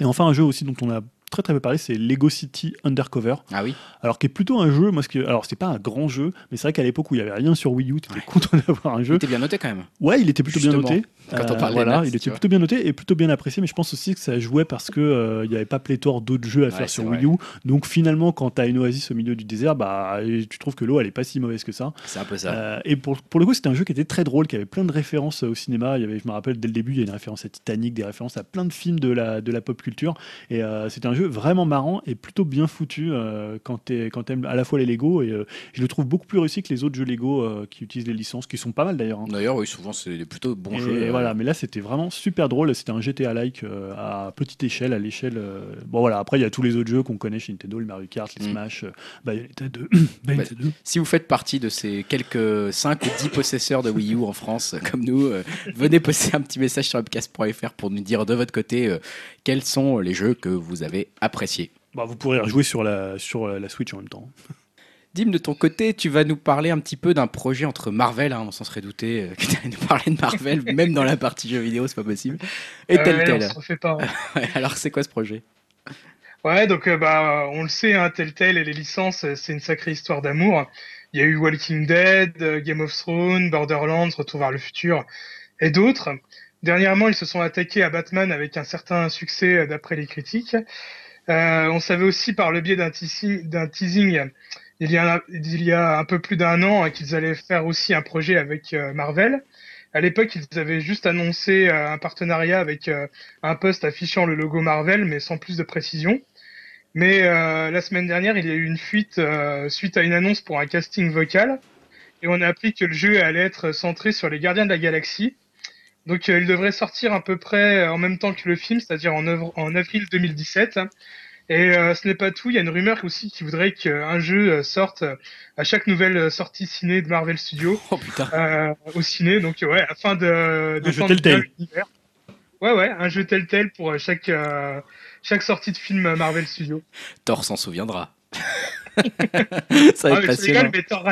Et enfin un jeu aussi dont on a très très peu parlé, c'est Lego City Undercover, Ah oui. alors qui est plutôt un jeu, moi ce que, alors c'est pas un grand jeu, mais c'est vrai qu'à l'époque où il y avait rien sur Wii U, tu étais content d'avoir un Il jeu. était bien noté quand même. Ouais, il était plutôt bien noté. quand on Euh, parle des voilà, notes, il était plutôt bien noté et plutôt bien apprécié, mais je pense aussi que ça jouait parce que euh, il n'y avait pas pléthore d'autres jeux à faire sur Wii U. Donc finalement, quand tu as une oasis au milieu du désert, bah tu trouves que l'eau elle est pas si mauvaise que ça. C'est un peu ça. Euh, et pour, pour le coup, c'était un jeu qui était très drôle, qui avait plein de références euh, au cinéma. Il y avait, je me rappelle dès le début, il y a une référence à Titanic, des références à plein de films de la, de la pop culture. Et euh, c'était un jeu vraiment marrant et plutôt bien foutu euh, quand tu quand aimes à la fois les Lego. Et euh, je le trouve beaucoup plus réussi que les autres jeux Lego euh, qui utilisent les licences, qui sont pas mal d'ailleurs. hein. D'ailleurs, oui, souvent c'est des plutôt bons Et jeux. voilà, mais là c'était vraiment super drôle. C'était un GTA-like à petite échelle, à l'échelle. Bon voilà, après il y a tous les autres jeux qu'on connaît chez Nintendo, le Mario Kart, les Mm. Smash, Bayonetta 2. Bayonetta 2. Si vous faites partie de ces quelques 5 ou 10 possesseurs de Wii U en France, comme nous, venez poster un petit message sur webcast.fr pour nous dire de votre côté quels sont les jeux que vous avez appréciés. Bah, vous pourrez rejouer sur la, sur la Switch en même temps. Dim, de ton côté, tu vas nous parler un petit peu d'un projet entre Marvel, hein, on s'en serait douté euh, que tu allais nous parler de Marvel, même dans la partie jeux vidéo, c'est pas possible, et Euh, tel ouais, tel. on se refait pas. hein. Alors c'est quoi ce projet? Ouais, donc euh, bah on le sait, hein, Telltale et les licences, euh, c'est une sacrée histoire d'amour. Il y a eu Walking Dead, euh, Game of Thrones, Borderlands, Retour vers le futur et d'autres. Dernièrement, ils se sont attaqués à Batman avec un certain succès euh, d'après les critiques. Euh, on savait aussi par le biais d'un teasing, il, y a, un peu plus d'un an qu'ils allaient faire aussi un projet avec euh, Marvel. À l'époque, ils avaient juste annoncé un partenariat avec un poste affichant le logo Marvel, mais sans plus de précision. Mais la semaine dernière, il y a eu une fuite suite à une annonce pour un casting vocal. Et on a appris que le jeu allait être centré sur les gardiens de la galaxie. Donc euh, il devrait sortir à peu près en même temps que le film, c'est-à-dire en, avril 2017. Et euh, ce n'est pas tout, il y a une rumeur aussi qui voudrait qu'un jeu euh, sorte à chaque nouvelle euh, sortie ciné de Marvel Studios Oh putain, euh, au ciné. Donc ouais, afin de, de Un jeu Telltale. Ouais ouais, un jeu Telltale pour euh, chaque euh, chaque sortie de film Marvel Studios. Thor s'en souviendra. Ça va Ah, être je rigole, passionnant. mais Thor,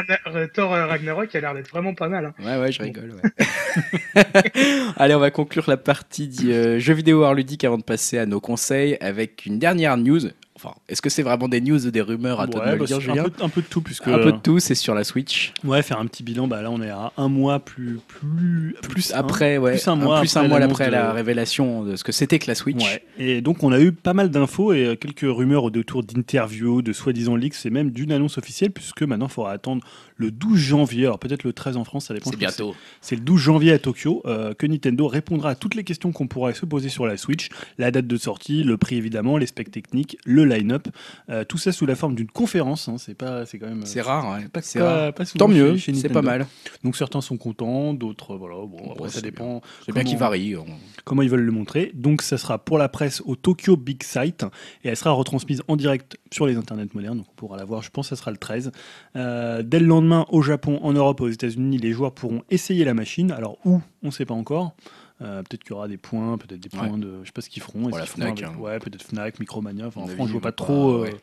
Thor, euh, Ragnarok a l'air d'être vraiment pas mal. hein. Ouais, ouais, je rigole. ouais. Allez, on va conclure la partie du, euh, jeu vidéo art ludique avant de passer à nos conseils avec une dernière news. Enfin, est-ce que c'est vraiment des news ou des rumeurs à toi de Ouais, bah, dire, c'est Julien un, peu, un peu de tout, puisque Un peu de tout, c'est sur la Switch. ouais, faire un petit bilan. Bah là, on est à un mois plus plus plus un. après, ouais, plus un mois plus un après mois l'annonce après la de- révélation de ce que c'était que la Switch. Ouais. Et donc on a eu pas mal d'infos et euh, quelques rumeurs autour d'interviews, de soi-disant leaks et même d'une annonce officielle puisque maintenant il faudra attendre le 12 janvier, alors peut-être le 13 en France, ça dépend. C'est bientôt. C'est le 12 janvier à Tokyo euh, que Nintendo répondra à toutes les questions qu'on pourrait se poser sur la Switch, la date de sortie, le prix évidemment, les specs techniques, le line-up, euh, tout ça sous la forme d'une conférence. hein, c'est pas, c'est quand même. C'est rare, ouais. pas, C'est pas- rare. pas Tant mieux, c'est pas mal. Donc certains sont contents, d'autres voilà. Bon, après ça dépend C'est bien qu'il varie. on- comment ils veulent le montrer. Donc ça sera pour la presse au Tokyo Big Sight et elle sera retransmise en direct sur les internets modernes. Donc on pourra la voir, je pense que ça sera le 13. Euh, dès le lendemain au Japon, en Europe, aux États-Unis, les joueurs pourront essayer la machine. Alors où, on ne sait pas encore. Euh, peut-être qu'il y aura des points, peut-être des Ouais. points de. Je sais pas ce qu'ils feront. Voilà, feront Fnac, avec- hein. Ouais, peut-être Fnac, Micromania. Enfin, en France, je vois pas trop euh, ouais.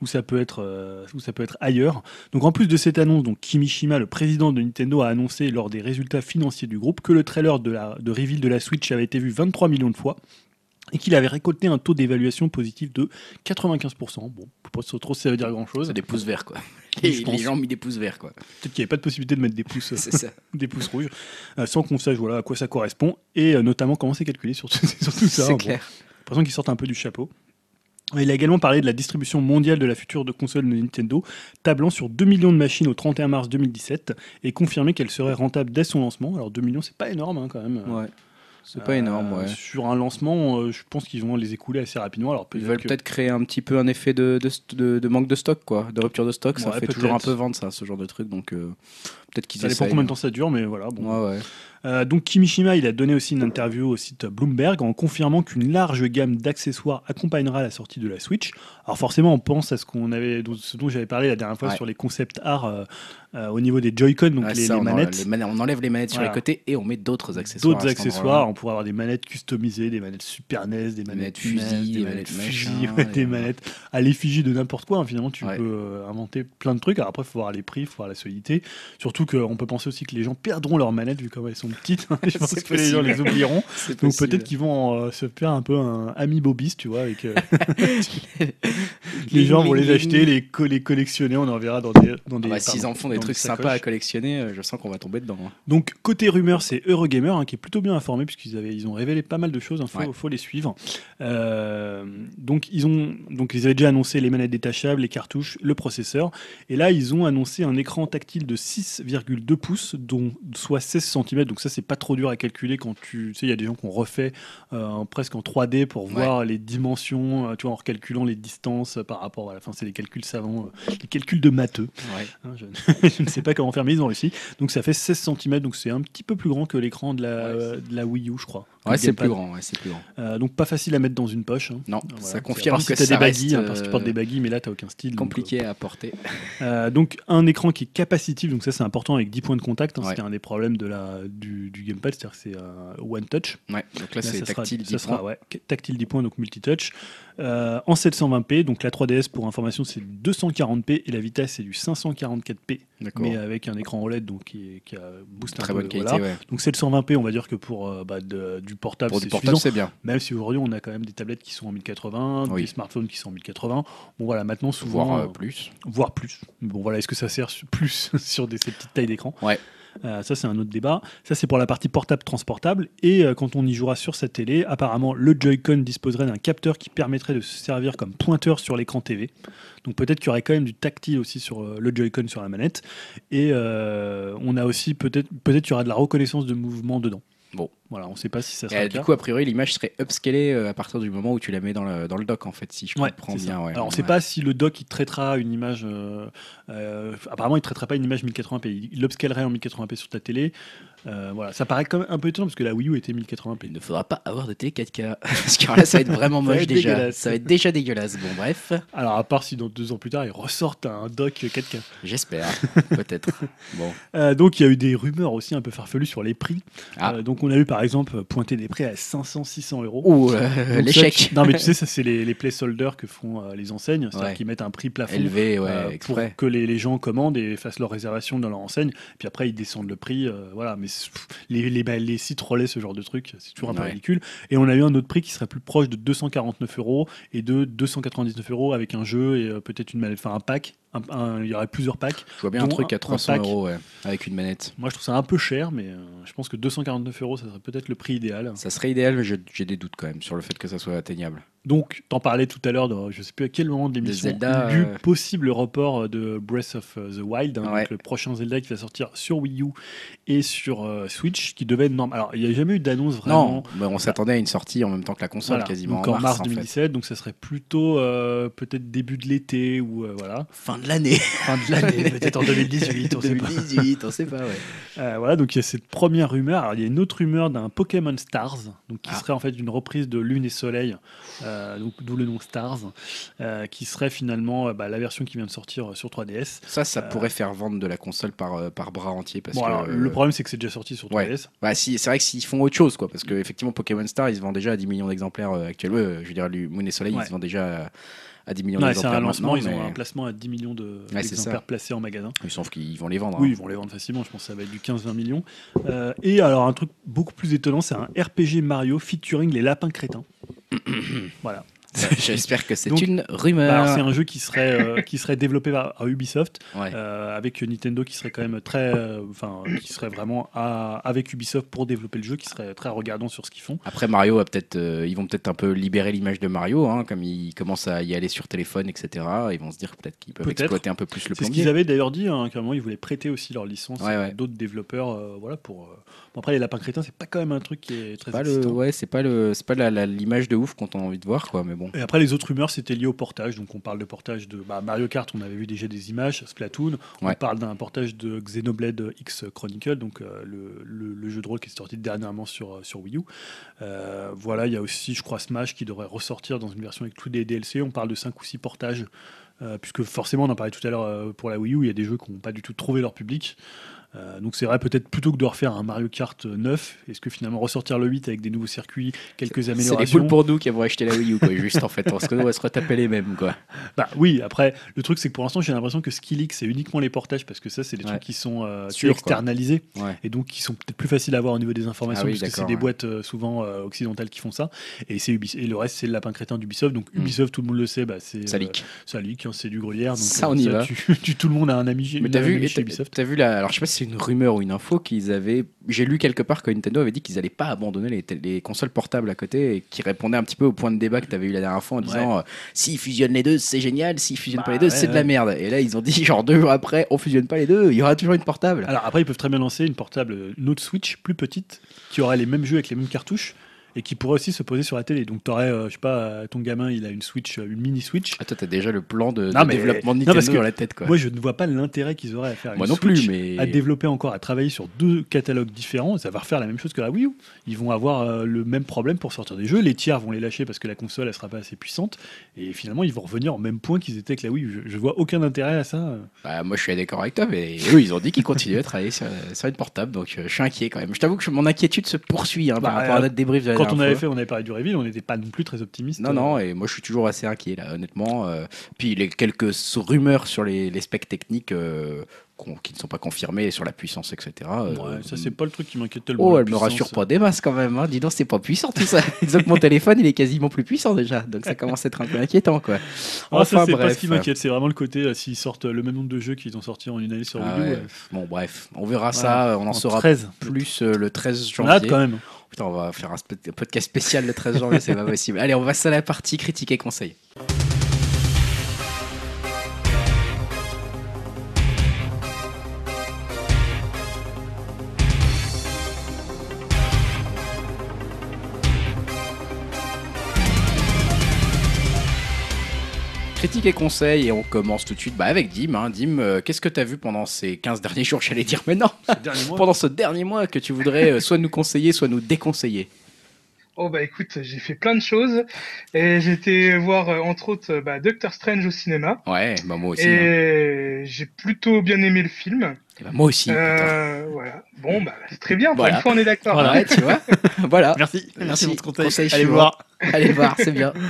où ça peut être euh, où ça peut être ailleurs. Donc en plus de cette annonce, donc Kimishima, le président de Nintendo, a annoncé lors des résultats financiers du groupe que le trailer de la de reveal de la Switch avait été vu 23 millions de fois et qu'il avait récolté un taux d'évaluation positif de 95%. Bon, je sais pas trop si ça veut dire grand chose. C'est des pouces verts, quoi. Les, je les gens ont mis des pouces verts, quoi. Peut-être qu'il n'y avait pas de possibilité de mettre des pouces, ça. des pouces rouges, euh, sans qu'on sache voilà, à quoi ça correspond, et euh, notamment comment c'est calculé sur, tout- sur tout ça. C'est Bon, clair. l'impression qu'ils sortent un peu du chapeau. Il a également parlé de la distribution mondiale de la future de console de Nintendo, tablant sur 2 millions de machines au 31 mars 2017 et confirmé qu'elle serait rentable dès son lancement. Alors 2 millions, c'est pas énorme hein, quand même. Ouais. C'est pas énorme, Euh, ouais. Sur un lancement, euh, je pense qu'ils vont les écouler assez rapidement. Alors Ils peut-être veulent que- peut-être créer un petit peu un effet de, de, de- de manque de stock, quoi, de rupture de stock. ça fait toujours un peu vendre, ça, ce genre de truc. Donc euh, peut-être qu'ils ça dépend combien de temps ça dure, mais voilà. Bon. Ouais, ouais. Euh, donc Kimishima, il a donné aussi une interview au site Bloomberg en confirmant qu'une large gamme d'accessoires accompagnera la sortie de la Switch. Alors forcément, on pense à ce qu'on avait, dont- ce dont j'avais parlé la dernière fois Ouais. sur les concept art euh, euh, au niveau des Joy-Con, donc Ouais, les, ça, les on, enlève manettes. les manettes- on enlève les manettes sur les côtés et on met d'autres accessoires. D'autres accessoires, on pourrait avoir des manettes customisées, des manettes Super NES, des manettes manettes fusil, NES, des manettes fusil, machin, ouais, des- manettes à l'effigie de n'importe quoi. hein. Finalement, tu Ouais. peux euh, inventer plein de trucs. Alors après, il faut voir les prix, il faut voir la solidité. Surtout qu'on peut penser aussi que les gens perdront leurs manettes vu comment elles sont petites. Je pense que les gens les oublieront. Donc peut-être qu'ils vont euh, se faire un peu un ami Bobis, tu vois, avec euh, les gens vont les acheter, les, co- les collectionner, on en verra dans des dans Ah des bah, S'ils pardon, en font des trucs sympas à collectionner, euh, je sens qu'on va tomber dedans. hein. Donc côté rumeur, c'est Eurogamer hein, qui est plutôt bien informé puisqu'ils avaient ils ont révélé pas mal de choses, il faut, Ouais. faut les suivre. Euh, donc ils ont donc ils avaient déjà annoncé les manettes détachables, les cartouches, le processeur et là ils ont annoncé un écran tactile de 6,2 pouces dont soit 16 cm. Donc ça c'est pas trop dur à calculer quand tu, tu sais il y a des gens qui ont refait euh, presque en 3D pour Ouais. voir les dimensions, euh, tu vois en recalculant les distances par rapport à la fin c'est des calculs savants, des calculs de matheux. Ouais. Hein, je, je ne sais pas comment faire, mais ils ont réussi. Donc ça fait 16 cm, donc c'est un petit peu plus grand que l'écran de, la Ouais, euh, de la Wii U, je crois. Ouais, c'est plus grand. Ouais, c'est plus grand. Euh, donc pas facile à mettre dans une poche. hein. Non, Voilà. ça confirme si que t'as ça des baguilles, hein, parce que tu portes des euh, baguilles, mais là t'as aucun style. donc, compliqué à porter. euh, donc un écran qui est capacitif, donc ça c'est important avec 10 points de contact. Hein, Ouais. C'était un des problèmes de la, du, du gamepad, c'est-à-dire que c'est euh, one touch. Ouais, donc là, Là, c'est ça sera- tactile. ça 10 sera points. ouais, tactile 10 points, donc multitouch. Euh, en 720p, donc la 3DS pour information c'est 240p et la vitesse c'est du 544p, D'accord. Mais avec un écran OLED donc qui, qui a boost un Très peu, bonne qualité, voilà. ouais. Donc 720p, on va dire que pour euh, bah, de- du portable, c'est suffisant. c'est bien. Même si aujourd'hui on a quand même des tablettes qui sont en 1080, Oui. des smartphones qui sont en 1080. Bon voilà, maintenant souvent, Voire euh, euh, plus. voire plus. Bon voilà, est-ce que ça sert plus sur des, ces petites tailles d'écran? Ouais. Euh, ça c'est un autre débat. Ça c'est pour la partie portable transportable. Et euh, quand on y jouera sur sa télé, apparemment le Joy-Con disposerait d'un capteur qui permettrait de se servir comme pointeur sur l'écran TV. Donc peut-être qu'il y aurait quand même du tactile aussi sur euh, le Joy-Con sur la manette. Et on a aussi peut-être peut-être qu'il y aura de la reconnaissance de mouvement dedans. Bon. Voilà, on ne sait pas si ça sera euh, le du cas. coup, a priori, l'image serait upscalée euh, à partir du moment où tu la mets dans le, dans le dock, en fait, si je Ouais, comprends bien. Ouais. Alors on ne sait pas si le dock il traitera une image. euh, euh, apparemment, il ne traitera pas une image 1080p. Il- l'upscalerait en 1080p sur ta télé. Euh, voilà, ça paraît quand même un peu étonnant parce que la Wii U était 1080p. Il ne faudra pas avoir de télé 4K. Parce que là, ça va être vraiment moche déjà. Ça va être déjà dégueulasse. Bon, bref, Alors à part si dans deux ans plus tard ils ressortent un dock 4K. j'espère. Peut-être. Bon. Euh, donc il y a eu des rumeurs aussi un peu farfelues sur les prix. Ah. Euh, donc on a eu par exemple pointer des prix à 500-600 euros. Ou euh, l'échec. Non mais tu sais ça c'est les, les placeholders que font euh, les enseignes, c'est-à-dire Ouais. qu'ils mettent un prix plafond. Élevé, ouais, euh, pour que les, les gens commandent et fassent leur réservation dans leur enseigne. Puis après, ils descendent le prix. voilà, mais pff, les, les, bah, les sites relaient ce genre de truc. C'est toujours un peu Ouais. ridicule. Et on a eu un autre prix qui serait plus proche de 249 euros et de 299 euros avec un jeu et peut-être une manette, enfin un pack. Un- un- il y aurait plusieurs packs. Je vois bien un truc à 300 un pack. euros ouais, avec une manette. Moi, je trouve ça un peu cher, mais euh, je pense que 249 euros, ça serait peut-être le prix idéal. Ça serait idéal, mais j'ai des doutes quand même sur le fait que ça soit atteignable. Donc, t'en parlais tout à l'heure, dans- je sais plus à quel moment de l'émission, Zelda, du euh, possible report de Breath of the Wild, hein, donc le prochain Zelda qui va sortir sur Wii U et sur euh, Switch, qui devait être normal. Alors, il n'y a jamais eu d'annonce vraiment. Non, on s'attendait à une sortie en même temps que la console, Voilà. quasiment Donc en mars, en fait. 2017, donc ça serait plutôt euh, peut-être début de l'été ou voilà Fin de l'année. fin de l'année, peut-être en 2018, on sait pas. 2018, on sait pas, ouais. Voilà, donc il y a cette première rumeur. Alors, il y a une autre rumeur d'un Pokémon Stars, donc qui Ah. serait en fait une reprise de Lune et Soleil, euh, donc d'où le nom Stars, euh, qui serait finalement euh, bah, la version qui vient de sortir euh, sur 3DS. Ça, ça pourrait faire vendre de la console par, par bras entier. Parce Bon, que, alors, le problème c'est que c'est déjà sorti sur ouais. 3DS. Bah, si, c'est vrai que s'ils font autre chose, quoi, parce que effectivement Pokémon Star, ils se vendent déjà à 10 millions d'exemplaires actuellement. Je veux dire, Moon et Soleil, Ouais. ils se vendent déjà à, à 10 millions Ouais, c'est d'exemplaires. un lancement, ils ont un placement à 10 millions de- Ouais, d'exemplaires placés en magasin. Ils sauf qu'ils vont les vendre. Oui, hein. ils vont les vendre facilement, je pense que ça va être du 15-20 millions. Euh, et alors un truc beaucoup plus étonnant, c'est un RPG Mario featuring les lapins crétins. voilà. J'espère que c'est une Bah, rumeur. c'est un jeu qui serait, euh, qui serait développé par, par Ubisoft, Ouais. euh, avec Nintendo qui serait quand même très. euh, Enfin, qui serait vraiment à- avec Ubisoft pour développer le jeu, qui serait très regardant sur ce qu'ils font. Après Mario, va peut-être, euh, ils vont peut-être un peu libérer l'image de Mario, hein, comme ils commencent à y aller sur téléphone, etc. Ils vont se dire peut-être qu'ils peuvent exploiter un peu plus le C'est ce qu'ils avaient d'ailleurs dit, hein, qu'à un moment ils voulaient prêter aussi leur licence Ouais, à ouais. d'autres développeurs. euh, voilà, pour, euh, bon, après, les lapins crétins, c'est pas quand même un truc qui est très Pas le, excitant. ouais, c'est pas le, c'est pas la- la- l'image de ouf qu'on a envie de voir, quoi. Mais bon. Et après, les autres rumeurs, c'était lié au portage. Donc, on parle de portage de bah, Mario Kart, on avait vu déjà des images, Splatoon. On Ouais. parle d'un portage de Xenoblade X Chronicle, donc euh, le, le- le jeu de rôle qui est sorti dernièrement sur, euh, sur Wii U. Euh, voilà, il y a aussi, je crois, Smash qui devrait ressortir dans une version avec tous des DLC. On parle de 5 ou 6 portages, euh, puisque forcément, on en parlait tout à l'heure euh, pour la Wii U, il y a des jeux qui n'ont pas du tout trouvé leur public. Euh, donc c'est vrai, peut-être plutôt que de refaire un Mario Kart 9, est-ce que finalement ressortir le 8 avec des nouveaux circuits, quelques C'est améliorations les poules pour nous qui avons acheté la Wii U, quoi, juste en fait. Parce que nous, on va se retaper les mêmes, quoi. Bah oui, après, le truc c'est que pour l'instant j'ai l'impression que ce qui leak c'est uniquement les portages parce que ça c'est des Ouais. trucs qui sont euh, Sûr, externalisés Ouais. et donc qui sont peut-être plus faciles à avoir au niveau des informations Ah oui, parce que c'est des ouais. boîtes euh, souvent euh, occidentales qui font ça et, c'est et le reste c'est le lapin crétin d'Ubisoft donc Mm. Ubisoft tout le monde le sait bah, c'est Ça euh, leak. ça leak, hein, c'est du gruyère donc Ça, euh, on y va. Tu, tu- tout le monde a un ami, Mais t'as vu, Ubisoft vu la, alors je sais pas si c'est une rumeur ou une info qu'ils avaient, j'ai lu quelque part que Nintendo avait dit qu'ils allaient pas abandonner les, consoles portables à côté et qui répondait un petit peu au point de débat que t'avais eu la dernière fois en disant euh, s'ils fusionnent les deux c'est génial, s'ils fusionnent Bah, pas les deux ouais, c'est de la merde. Et là ils ont dit genre deux jours après on fusionne pas les deux, il y aura toujours une portable. alors après ils peuvent très bien lancer une portable euh, une autre Switch plus petite qui aurait les mêmes jeux avec les mêmes cartouches et qui pourrait aussi se poser sur la télé donc t'aurais euh, je sais pas euh, ton gamin il a une Switch euh, une mini Switch Ah, toi t'as déjà le plan de, de Non, mais- développement de non, Nintendo parce que dans la tête quoi. Moi, je ne vois pas l'intérêt qu'ils auraient à faire Moi une non plus, mais à développer encore, à travailler sur deux catalogues différents. Ça va refaire la même chose que la Wii U. Ils vont avoir euh, le même problème pour sortir des jeux. Les tiers vont les lâcher parce que la console, elle sera pas assez puissante. Et finalement, ils vont revenir au même point qu'ils étaient avec la Wii U. Je, je vois aucun intérêt à ça. Bah, moi je suis d'accord avec toi, mais eux ils ont dit qu'ils continuaient à travailler sur, sur une portable donc je suis inquiet quand même. Je t'avoue que mon inquiétude se poursuit hein, par Bah, rapport à notre débrief de la Quand on avait fois. fait, on avait parlé du reveal, on n'était pas non plus très optimiste. Non, non, et moi je suis toujours assez inquiet là, honnêtement. euh, puis les quelques rumeurs sur les, les specs techniques euh, qui ne sont pas confirmées sur la puissance, etc. euh, ça, c'est pas le truc qui m'inquiète tellement. Oh, elle me rassure pas des masses quand même. Hein. Dis donc, c'est pas puissant tout ça. Disons que mon téléphone il est quasiment plus puissant déjà, donc ça commence à être un peu inquiétant quoi. Ah, ça, Enfin, c'est pas ce qui m'inquiète. C'est vraiment le côté, euh, s'ils sortent le même nombre de jeux qu'ils ont sortis en une année sur Ah Wii U. ouais. Bon, bref, on verra ça, on en, en saura 13. plus euh, le 13 On a hâte janvier. quand même. Putain, on va faire un podcast spécial le 13 janvier, c'est pas possible. Allez, on va à la partie critique et conseil. Critique et conseil, et on commence tout de suite bah, avec Dim. hein. Dim, euh, qu'est-ce que tu as vu pendant ces 15 derniers jours J'allais dire, mais non, pendant ce dernier mois que tu voudrais euh, soit nous conseiller, soit nous déconseiller. Oh bah écoute, j'ai fait plein de choses et j'ai été voir euh, entre autres bah, Doctor Strange au cinéma Ouais, bah moi aussi. hein. et j'ai plutôt bien aimé le film. Et bah, moi aussi. Euh, voilà. Bon bah c'est très bien. Pour Voilà. une fois on est d'accord. Voilà. Ouais, tu vois Voilà. Merci. Merci. pour ce conseil. Conseil Allez voir. Allez voir, c'est bien.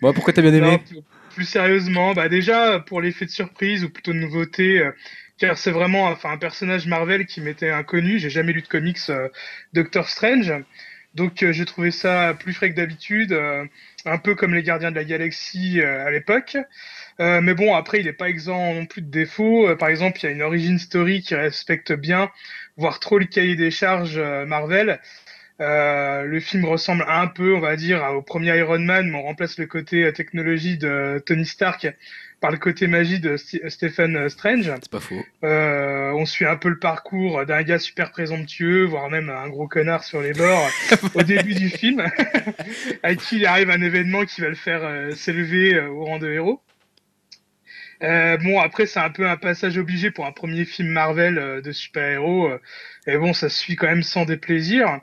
Bon, pourquoi t'as bien aimé? Non, plus- sérieusement, bah déjà pour l'effet de surprise ou plutôt de nouveauté, euh, car c'est vraiment enfin un personnage Marvel qui m'était inconnu. J'ai jamais lu de comics euh, Doctor Strange, donc euh, j'ai trouvé ça plus frais que d'habitude, un peu comme les Gardiens de la Galaxie à l'époque. Mais bon, après, il n'est pas exempt non plus de défauts. Par exemple, il y a une origin story qui respecte bien, voire trop le cahier des charges Marvel. Euh, le film ressemble un peu, on va dire, au premier Iron Man, mais on remplace le côté euh, technologie de Tony Stark par le côté magie de St- Stephen Strange. C'est pas faux. Euh, on suit un peu le parcours d'un gars super présomptueux, voire même un gros connard sur les bords au début du film, à qui il arrive un événement qui va le faire euh, s'élever euh, au rang de héros. Euh, bon, après, c'est un peu un passage obligé pour un premier film Marvel euh, de super-héros. euh, et bon, ça se suit quand même sans déplaisir.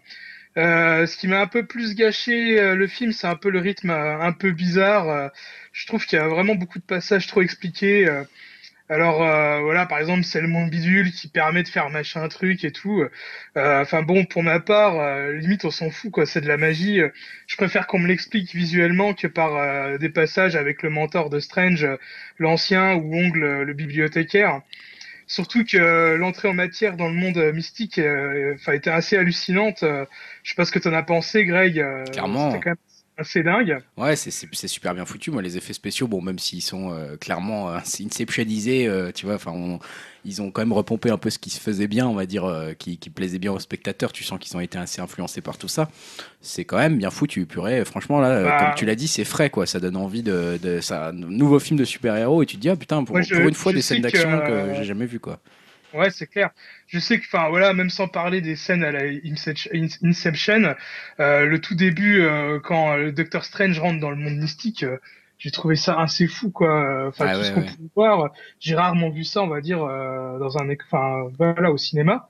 Euh, ce qui m'a un peu plus gâché euh, le film, c'est un peu le rythme euh, un peu bizarre. je trouve qu'il y a vraiment beaucoup de passages trop expliqués. alors voilà, par exemple, c'est le monde bidule qui permet de faire machin truc et tout. Enfin bon, pour ma part, limite on s'en fout quoi, c'est de la magie. Je préfère qu'on me l'explique visuellement que par des passages avec le mentor de Strange, l'ancien ou Ongle le bibliothécaire. Surtout que euh, l'entrée en matière dans le monde euh, mystique, euh, était assez hallucinante. Euh, je sais pas ce que t'en as pensé, Greg. Clairement. c'était quand même assez dingue. Ouais, c'est- super bien foutu. Moi, les effets spéciaux, bon, même s'ils sont euh, clairement euh, c'est inceptionnisés, euh, tu vois, enfin, on- ils ont quand même repompé un peu ce qui se faisait bien, on va dire, euh, qui, qui plaisait bien aux spectateurs. Tu sens qu'ils ont été assez influencés par tout ça. C'est quand même bien foutu, purée. Franchement, là, euh, Bah. comme tu l'as dit, c'est frais, quoi. Ça donne envie de, de ça, un nouveau film de super-héros et tu te dis, ah putain, pour, Moi, je- pour une fois, des scènes que, d'action que, euh, j'ai jamais vues, quoi. Ouais, c'est clair. Je sais que, enfin, voilà, même sans parler des scènes à la Inception, euh, le tout début, euh, quand le Docteur Strange rentre dans le monde mystique, euh, j'ai trouvé ça assez fou, quoi. Enfin, Ah tout ouais, ce qu'on ouais. peut voir, j'ai rarement vu ça, on va dire, euh, dans un, enfin, voilà, au cinéma.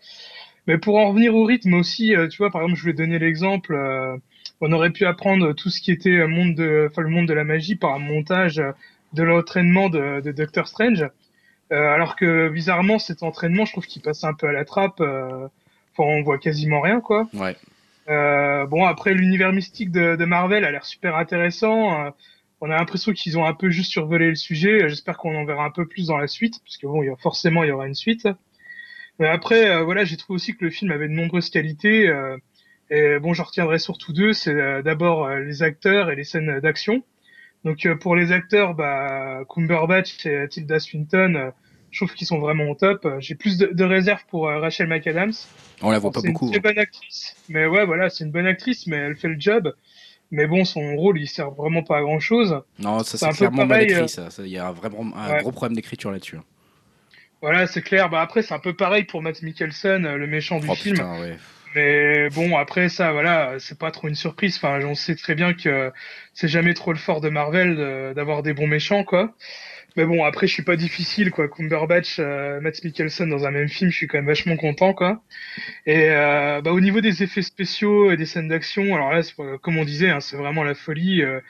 Mais pour en revenir au rythme aussi, euh, tu vois, par exemple, je voulais donner l'exemple, euh, on aurait pu apprendre tout ce qui était monde de, enfin, le monde de la magie par un montage de l'entraînement de, de Doctor Strange. Euh, alors que bizarrement, cet entraînement, je trouve qu'il passe un peu à la trappe. euh, Enfin, on voit quasiment rien, quoi. Ouais. Euh, bon, après, l'univers mystique de, de Marvel a l'air super intéressant. Euh, on a l'impression qu'ils ont un peu juste survolé le sujet. J'espère qu'on en verra un peu plus dans la suite, parce que bon, il y a, forcément, il y aura une suite. Mais après, euh, voilà, j'ai trouvé aussi que le film avait de nombreuses qualités. euh, et bon, j'en retiendrai surtout deux. C'est euh, d'abord euh, les acteurs et les scènes d'action. Donc euh, pour les acteurs, bah, Cumberbatch et Tilda Swinton, euh, je trouve qu'ils sont vraiment au top. Euh, J'ai plus de, de réserve pour Rachel McAdams. On la voit pas c'est beaucoup. une très hein. bonne actrice. Mais ouais, voilà, c'est une bonne actrice, mais elle fait le job. Mais bon, son rôle, il sert vraiment pas à grand chose. Non, ça c'est c'est clairement mal écrit, ça. Il y a vraiment un Ouais. gros problème d'écriture là-dessus. hein. Voilà, c'est clair. Bah après, c'est un peu pareil pour Matt Mikkelsen, le méchant du Oh film. putain, ouais. Mais bon, après ça, voilà, c'est pas trop une surprise. Enfin, on sait très bien que c'est jamais trop le fort de Marvel de- d'avoir des bons méchants, quoi. Mais bon, après, je suis pas difficile, quoi. Cumberbatch, euh, Matt Mikkelsen dans un même film, je suis quand même vachement content, quoi. Et euh, bah, au niveau des effets spéciaux et des scènes d'action, alors là, comme on disait, hein, c'est vraiment la folie. euh,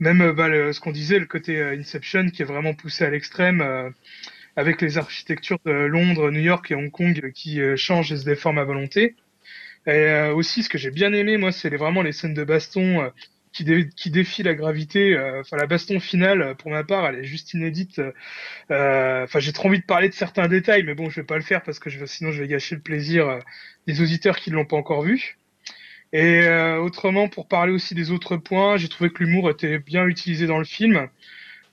même euh, bah, ce qu'on disait, le côté euh, Inception, qui est vraiment poussé à l'extrême. euh, avec les architectures de Londres, New York et Hong Kong euh, qui euh, changent et se déforment à volonté. Et euh, aussi, ce que j'ai bien aimé, moi, c'est vraiment les scènes de baston euh, qui, dé- qui défient la gravité. euh, Enfin, la baston finale, pour ma part, elle est juste inédite. Enfin, j'ai trop envie de parler de certains détails, mais bon, je vais pas le faire parce que je, sinon, je vais gâcher le plaisir des auditeurs qui l'ont pas encore vu. Et autrement, pour parler aussi des autres points, j'ai trouvé que l'humour était bien utilisé dans le film.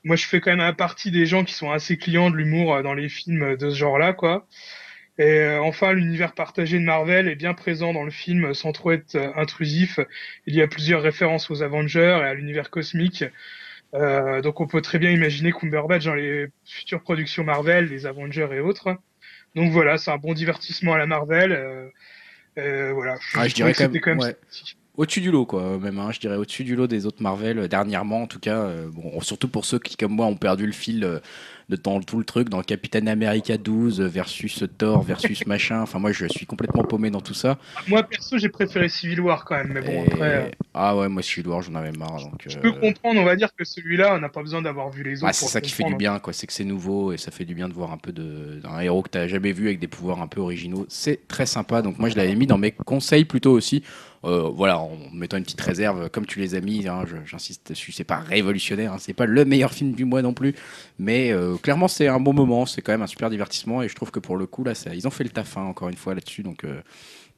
Moi, je fais quand même partie des gens qui sont assez clients de l'humour dans les films de ce genre-là, quoi. Et euh, enfin, l'univers partagé de Marvel est bien présent dans le film sans trop être euh, intrusif. Il y a plusieurs références aux Avengers et à l'univers cosmique. Euh, donc on peut très bien imaginer Cumberbatch dans les futures productions Marvel, les Avengers et autres. Donc voilà, c'est un bon divertissement à la Marvel. Euh, euh, voilà. Ah, je dirais que quand même- ouais. Au-dessus du lot, quoi, même. hein, je dirais au-dessus du lot des autres Marvel, euh, dernièrement, en tout cas. euh, bon, surtout pour ceux qui, comme moi, ont perdu le fil euh, de dans tout le truc, dans Captain America 12 versus Thor versus machin. Enfin, moi, je suis complètement paumé dans tout ça. Moi perso, j'ai préféré Civil War quand même, mais bon Et- après. euh, Ah ouais, moi, Civil War, j'en avais marre. Donc, Je euh, peux comprendre, on va dire que celui-là, on n'a pas besoin d'avoir vu les autres. ah, c'est ça qui fait du bien, quoi. C'est que c'est nouveau et ça fait du bien de voir un peu de- d'un héros que t'as jamais vu avec des pouvoirs un peu originaux. C'est très sympa. Donc moi, je l'avais mis dans mes conseils plutôt aussi. Euh, voilà, en mettant une petite réserve, comme tu les as mis. hein, J'insiste dessus. C'est pas révolutionnaire. hein, c'est pas le meilleur film du mois non plus. Mais euh, clairement, c'est un bon moment. C'est quand même un super divertissement et je trouve que pour le coup, là, ça- ils ont fait le taf hein, encore une fois là-dessus. Donc euh,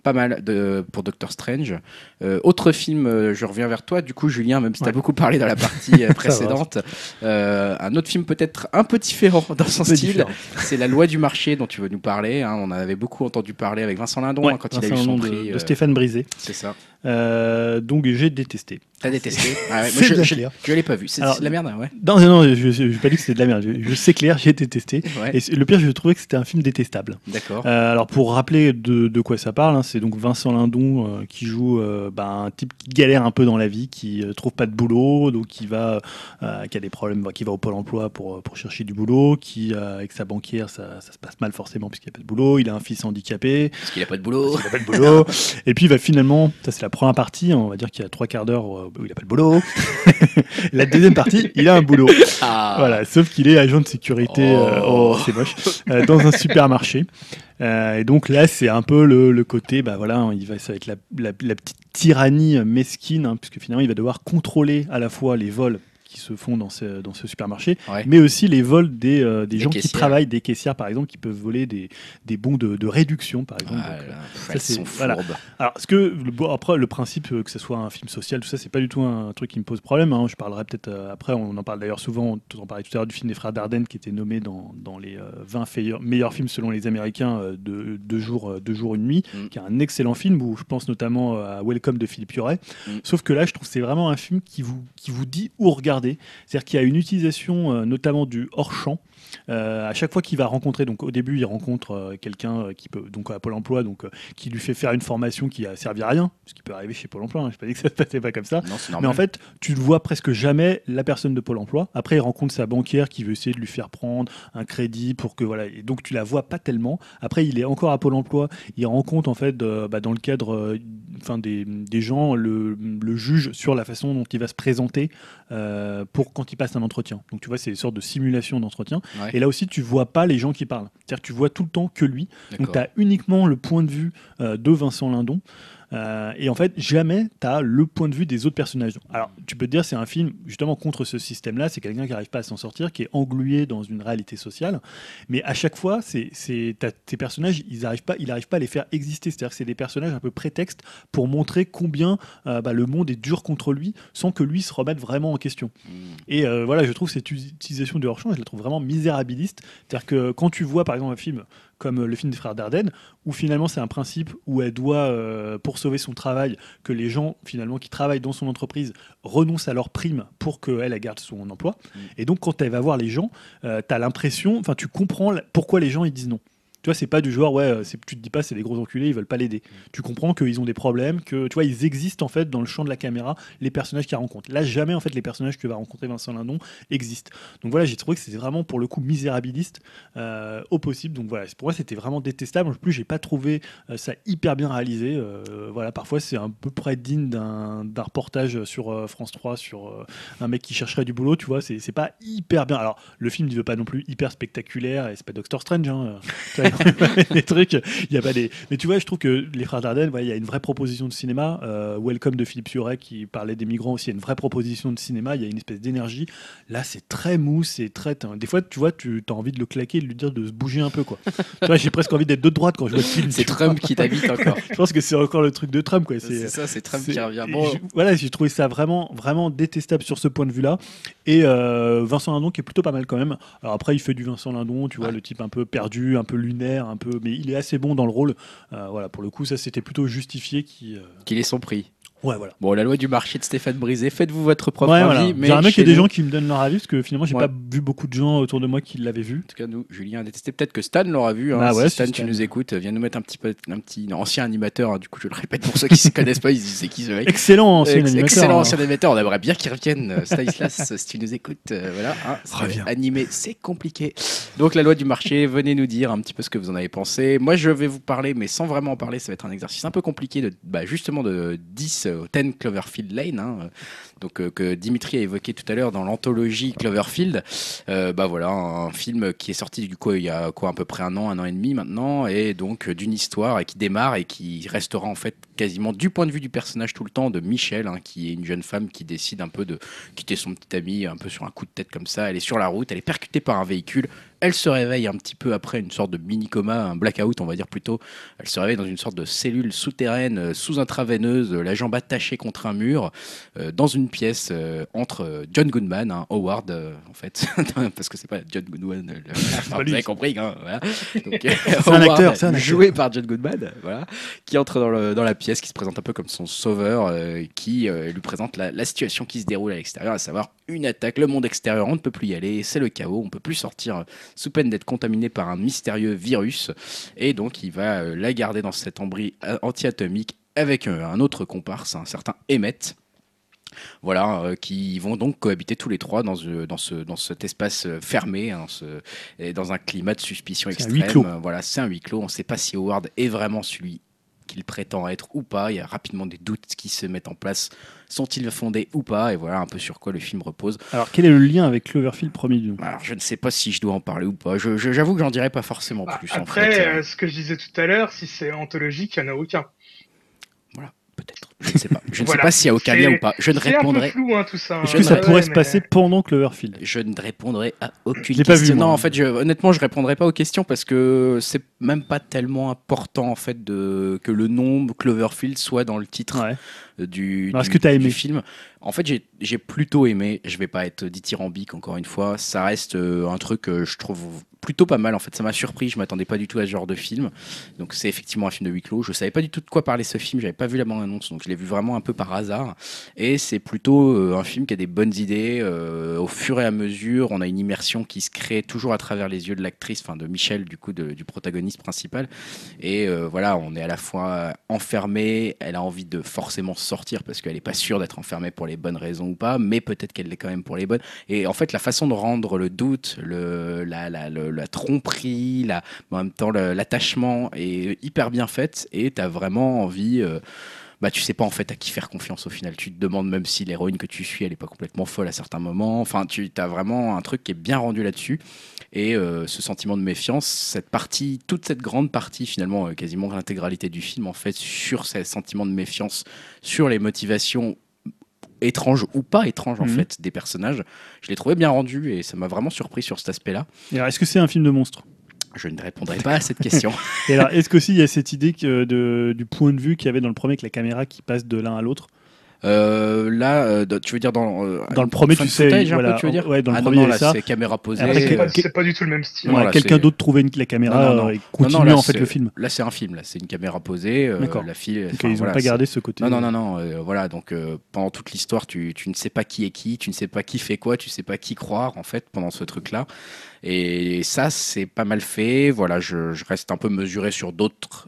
pas mal de, pour Doctor Strange. Euh, autre film, euh, je reviens vers toi, du coup, Julien, même si tu as Ouais. beaucoup parlé dans la partie euh, précédente. Un autre film peut-être un peu différent dans son style, c'est La loi du marché dont tu veux nous parler. hein. On en avait beaucoup entendu parler avec Vincent Lindon Ouais, hein, quand il a eu son de, prix. de euh, Stéphane Brisé. c'est ça. Euh, donc j'ai détesté. T'as détesté Ah ouais, moi, je, l'ai pas vu. C'est de la merde, ouais. Non, non, non, je n'ai pas dit que c'était de la merde. Je, je sais clair, j'ai détesté. Ouais, Et le pire, je trouvais que c'était un film détestable. D'accord. Euh, alors pour rappeler de, de quoi ça parle, hein, c'est donc Vincent Lindon euh, qui joue euh, bah, un type qui galère un peu dans la vie, qui euh, trouve pas de boulot, donc qui va, euh, qui a des problèmes, bah, qui va au pôle emploi pour, pour chercher du boulot, qui euh, avec sa banquière ça, ça se passe mal forcément puisqu'il n'y a pas de boulot, il a un fils handicapé, Parce qu'il a pas de boulot. il n'a pas de boulot, et puis va finalement, ça c'est la première partie, hein, on va dire qu'il y a trois quarts d'heure euh, où il n'a pas de boulot. la deuxième partie, il a un boulot. Ah, Voilà, sauf qu'il est agent de sécurité, euh, Oh. oh, c'est moche, euh, dans un supermarché. Euh, et donc là, c'est un peu le, le côté, bah voilà, il va, ça va être la, la- la petite tyrannie mesquine, hein, puisque finalement, il va devoir contrôler à la fois les vols qui se font dans ce, dans ce supermarché, Ouais. mais aussi les vols des, euh, des Des gens qui travaillent, des caissières par exemple, qui peuvent voler des, des bons de, de réduction par exemple. Voilà, Donc, euh, ça, c'est- voilà. alors, ce que bon, après le principe euh, que ce soit un film social, tout ça, c'est pas du tout un, truc qui me pose problème. hein. Je parlerai peut-être euh, après. On en parle d'ailleurs souvent. On en parlait tout à l'heure du film des frères Dardenne qui était nommé dans, dans les euh, 20 feilleurs- meilleurs films selon les Américains de deux jours, deux jours une nuit, Mm. qui est un excellent film où je pense notamment à Welcome de Philippe Huret. Mm. Sauf que là, je trouve que c'est vraiment un film qui vous qui vous dit où regarder. C'est-à-dire qu'il y a une utilisation euh, notamment du hors champ. Euh, à chaque fois qu'il va rencontrer, donc au début, il rencontre euh, quelqu'un euh, qui peut, donc à Pôle Emploi, donc euh, qui lui fait faire une formation qui a servi à rien, ce qui peut arriver chez Pôle Emploi. hein, je ne pas dit que ça se passait pas comme ça. Non, Mais en fait, tu ne vois presque jamais la personne de Pôle Emploi. Après, il rencontre sa banquière qui veut essayer de lui faire prendre un crédit pour que voilà. Et donc tu la vois pas tellement. Après, il est encore à Pôle Emploi. Il rencontre en fait, euh, bah, dans le cadre, euh, enfin des, des gens, le, le juge sur la façon dont il va se présenter euh, pour quand il passe un entretien. Donc tu vois, c'est une sorte de simulation d'entretien. Ouais. Et là aussi, tu vois pas les gens qui parlent. C'est-à-dire que tu vois tout le temps que lui. Donc tu as uniquement le point de vue euh, de Vincent Lindon. Euh, et en fait, jamais tu as le point de vue des autres personnages. Alors, tu peux te dire, c'est un film justement contre ce système-là. C'est quelqu'un qui n'arrive pas à s'en sortir, qui est englué dans une réalité sociale. Mais à chaque fois, c'est, tes personnages, ils n'arrivent pas, pas à les faire exister. C'est-à-dire que c'est des personnages un peu prétextes pour montrer combien euh, bah, le monde est dur contre lui, sans que lui se remette vraiment en question. Mm. Et euh, voilà, je trouve cette utilisation du hors-champ, je la trouve vraiment misérabiliste. C'est-à-dire que quand tu vois par exemple un film comme euh, le film des frères Dardenne, où finalement c'est un principe où elle doit, euh, pour sauver son travail, que les gens finalement qui travaillent dans son entreprise renoncent à leur prime pour qu'elle elle garde son emploi. Mm. Et donc quand elle va voir les gens, tu as l'impression, enfin tu comprends pourquoi les gens ils disent non. Tu vois, c'est pas du genre, ouais, euh, tu te dis pas, c'est des gros enculés, ils veulent pas l'aider. Tu comprends qu'ils ont des problèmes, que tu vois, ils existent en fait dans le champ de la caméra, les personnages qu'ils rencontrent. Là, jamais en fait les personnages que va rencontrer Vincent Lindon existent. Donc voilà, j'ai trouvé que c'était vraiment pour le coup misérabiliste euh, au possible. Donc voilà, pour moi c'était vraiment détestable. En plus, j'ai pas trouvé euh, ça hyper bien réalisé. Euh, voilà, parfois c'est un peu près digne d'un reportage sur France 3 sur un mec qui chercherait du boulot. Tu vois, c'est c'est pas hyper bien. Alors le film ne veut pas non plus hyper spectaculaire et c'est pas Doctor Strange. Hein. Les trucs, il y a pas des. Mais tu vois, je trouve que les frères Dardenne, il y a une vraie proposition de cinéma. Euh, Welcome de Philippe Suret qui parlait des migrants aussi, il y a une vraie proposition de cinéma. Il y a une espèce d'énergie. Là, c'est très mou, c'est très. Des fois, tu vois, tu as envie de le claquer, et de lui dire de se bouger un peu, quoi. tu vois, j'ai presque envie d'être de droite quand je vois le film. C'est. Trump qui t'habite encore. Je pense que c'est encore le truc de Trump, quoi. C'est ça, c'est Trump qui revient. Bon, je- voilà, j'ai trouvé ça vraiment, vraiment détestable sur ce point de vue-là. Et euh, Vincent Lindon qui est plutôt pas mal quand même. Alors après, il fait du Vincent Lindon, tu vois, Ouais. le type un peu perdu, un peu lunaire, un peu, mais il est assez bon dans le rôle. Euh, voilà, pour le coup, ça c'était plutôt justifié. Qui, euh, qu'il ait son prix. Ouais, voilà. Bon, la loi du marché de Stéphane Brisé, faites-vous votre propre Ouais, avis. voilà. J'aimerais qu'il y ait des gens qui me donnent leur avis parce que finalement, j'ai Ouais. pas vu beaucoup de gens autour de moi qui l'avaient vu. En tout cas, nous, Julien a détesté. Peut-être que Stan l'aura vu. hein. Bah ouais, si si Stan, Stan- tu nous écoutes, viens nous mettre un petit, peu, un petit ancien animateur. hein. Du coup, je le répète pour ceux qui ne connaissent pas, ils disent c'est qui ce mec? Excellent, Ex- animateur. Excellent hein. ancien animateur. On aimerait bien qu'il revienne. euh, Stanislas, si tu nous écoutes, euh, voilà. hein, Reviens. Animé, c'est compliqué. Donc, la loi du marché, venez nous dire un petit peu ce que vous en avez pensé. Moi, je vais vous parler, mais sans vraiment en parler, ça va être un exercice un peu compliqué de, bah, justement, de 10 au 10 Cloverfield Lane. hein, donc, euh, que Dimitri a évoqué tout à l'heure dans l'anthologie Cloverfield. Euh, bah voilà, un film qui est sorti du coup il y a quoi à peu près un an, un an et demi maintenant, et donc euh, d'une histoire et qui démarre et qui restera en fait quasiment du point de vue du personnage tout le temps de Michel, hein, qui est une jeune femme qui décide un peu de quitter son petit ami un peu sur un coup de tête comme ça. Elle est sur la route, elle est percutée par un véhicule. Elle se réveille un petit peu après une sorte de mini coma, un blackout on va dire plutôt. Elle se réveille dans une sorte de cellule souterraine sous intraveineuse, la jambe attachée contre un mur, dans une pièce euh, entre euh, John Goodman, hein, Howard euh, en fait, parce que c'est pas John Goodman, le- Enfin, vous avez compris, hein, voilà. Donc, C'est un acteur, un acteur. joué par John Goodman, voilà, qui entre dans, le- dans la pièce, qui se présente un peu comme son sauveur, qui lui présente la, la situation qui se déroule à l'extérieur, à savoir une attaque, le monde extérieur, on ne peut plus y aller, c'est le chaos, on peut plus sortir sous peine d'être contaminé par un mystérieux virus, et donc il va la garder dans cet embris euh, anti-atomique avec un autre comparse, un certain Emmett. Voilà, euh, qui vont donc cohabiter tous les trois dans, ce- dans, ce, dans cet espace euh, fermé, hein, ce- et dans un climat de suspicion C'est un extrême. huis clos. Euh, Voilà, c'est un huis clos. On ne sait pas si Howard est vraiment celui qu'il prétend être ou pas. Il y a rapidement des doutes qui se mettent en place. Sont-ils fondés ou pas? Et voilà un peu sur quoi le film repose. Alors, quel est le lien avec Cloverfield premier du nom? Alors, je ne sais pas si je dois en parler ou pas. Je- je- J'avoue que j'en dirais pas forcément Bah, plus. en Après, fait. Euh, euh, ce que je disais tout à l'heure, si c'est anthologique, il n'y en a aucun. peut-être. Je ne sais pas. Je ne sais pas s'il y a aucun lien ou pas. Je ne répondrai. flou, hein, tout ça. Est-ce que ça pourrait se passer pendant Cloverfield Je ne répondrai à aucune question. pas vu, moi. non, en fait, je, honnêtement, je répondrai pas aux questions parce que c'est même pas tellement important en fait de que le nom Cloverfield soit dans le titre Ouais. euh, du, est-ce du- que t'as du aimé film. En fait, j'ai- j'ai plutôt aimé. Je vais pas être dithyrambique encore une fois. Ça reste euh, un truc que je trouve plutôt pas mal. En fait, ça m'a surpris. Je m'attendais pas du tout à ce genre de film. Donc, c'est effectivement un film de huis clos. Je savais pas du tout de quoi parler ce film. J'avais pas vu la bande annonce, donc je l'ai vu vraiment un peu par hasard. Et c'est plutôt euh, un film qui a des bonnes idées. euh, au fur et à mesure, on a une immersion qui se crée toujours à travers les yeux de l'actrice, enfin de Michel, du coup, du protagoniste principal. Et euh, voilà, on est à la fois enfermé, elle a envie de forcément sortir parce qu'elle n'est pas sûre d'être enfermée pour les bonnes raisons ou pas, mais peut-être qu'elle l'est quand même pour les bonnes. Et en fait, la façon de rendre le doute, le, la, tromperie, la, en même temps l'attachement est hyper bien faite et tu as vraiment envie. Bah, tu sais pas en fait à qui faire confiance au final. Tu te demandes même si l'héroïne que tu suis, elle est pas complètement folle à certains moments. Enfin, tu as vraiment un truc qui est bien rendu là-dessus. Et euh, ce sentiment de méfiance, cette partie, toute cette grande partie, finalement, euh, quasiment l'intégralité du film, en fait, sur ce sentiment de méfiance, sur les motivations étranges ou pas étranges, en Mhm. fait, des personnages, je l'ai trouvé bien rendu et ça m'a vraiment surpris sur cet aspect-là. Est-ce que c'est un film de monstre? Je ne répondrai pas à cette question. Est-ce qu'aussi il y a cette idée de, du point de vue qu'il y avait dans le premier avec la caméra qui passe de l'un à l'autre Euh, là, euh, tu veux dire dans, euh, Dans le premier, tu sais, footage, un voilà, peu, tu veux dire ouais, dans le ah premier, non, non, a là, ça. c'est caméra posée. Après, C'est pas, quel- c'est pas du tout le même style. Quelqu'un d'autre trouvait une- la caméra Non, non, non. et Non, continuait non, là, en fait le film. Là, c'est un film. Là, c'est une caméra posée. euh, D'accord. La fille. Ils n'ont pas gardé ce côté. Non, non, non, non. euh, voilà, donc euh, pendant toute l'histoire, tu, tu ne sais pas qui est qui, tu ne sais pas qui fait quoi, tu ne sais pas qui croire en fait pendant ce truc-là. Et ça, c'est pas mal fait. Voilà, je, je reste un peu mesuré sur d'autres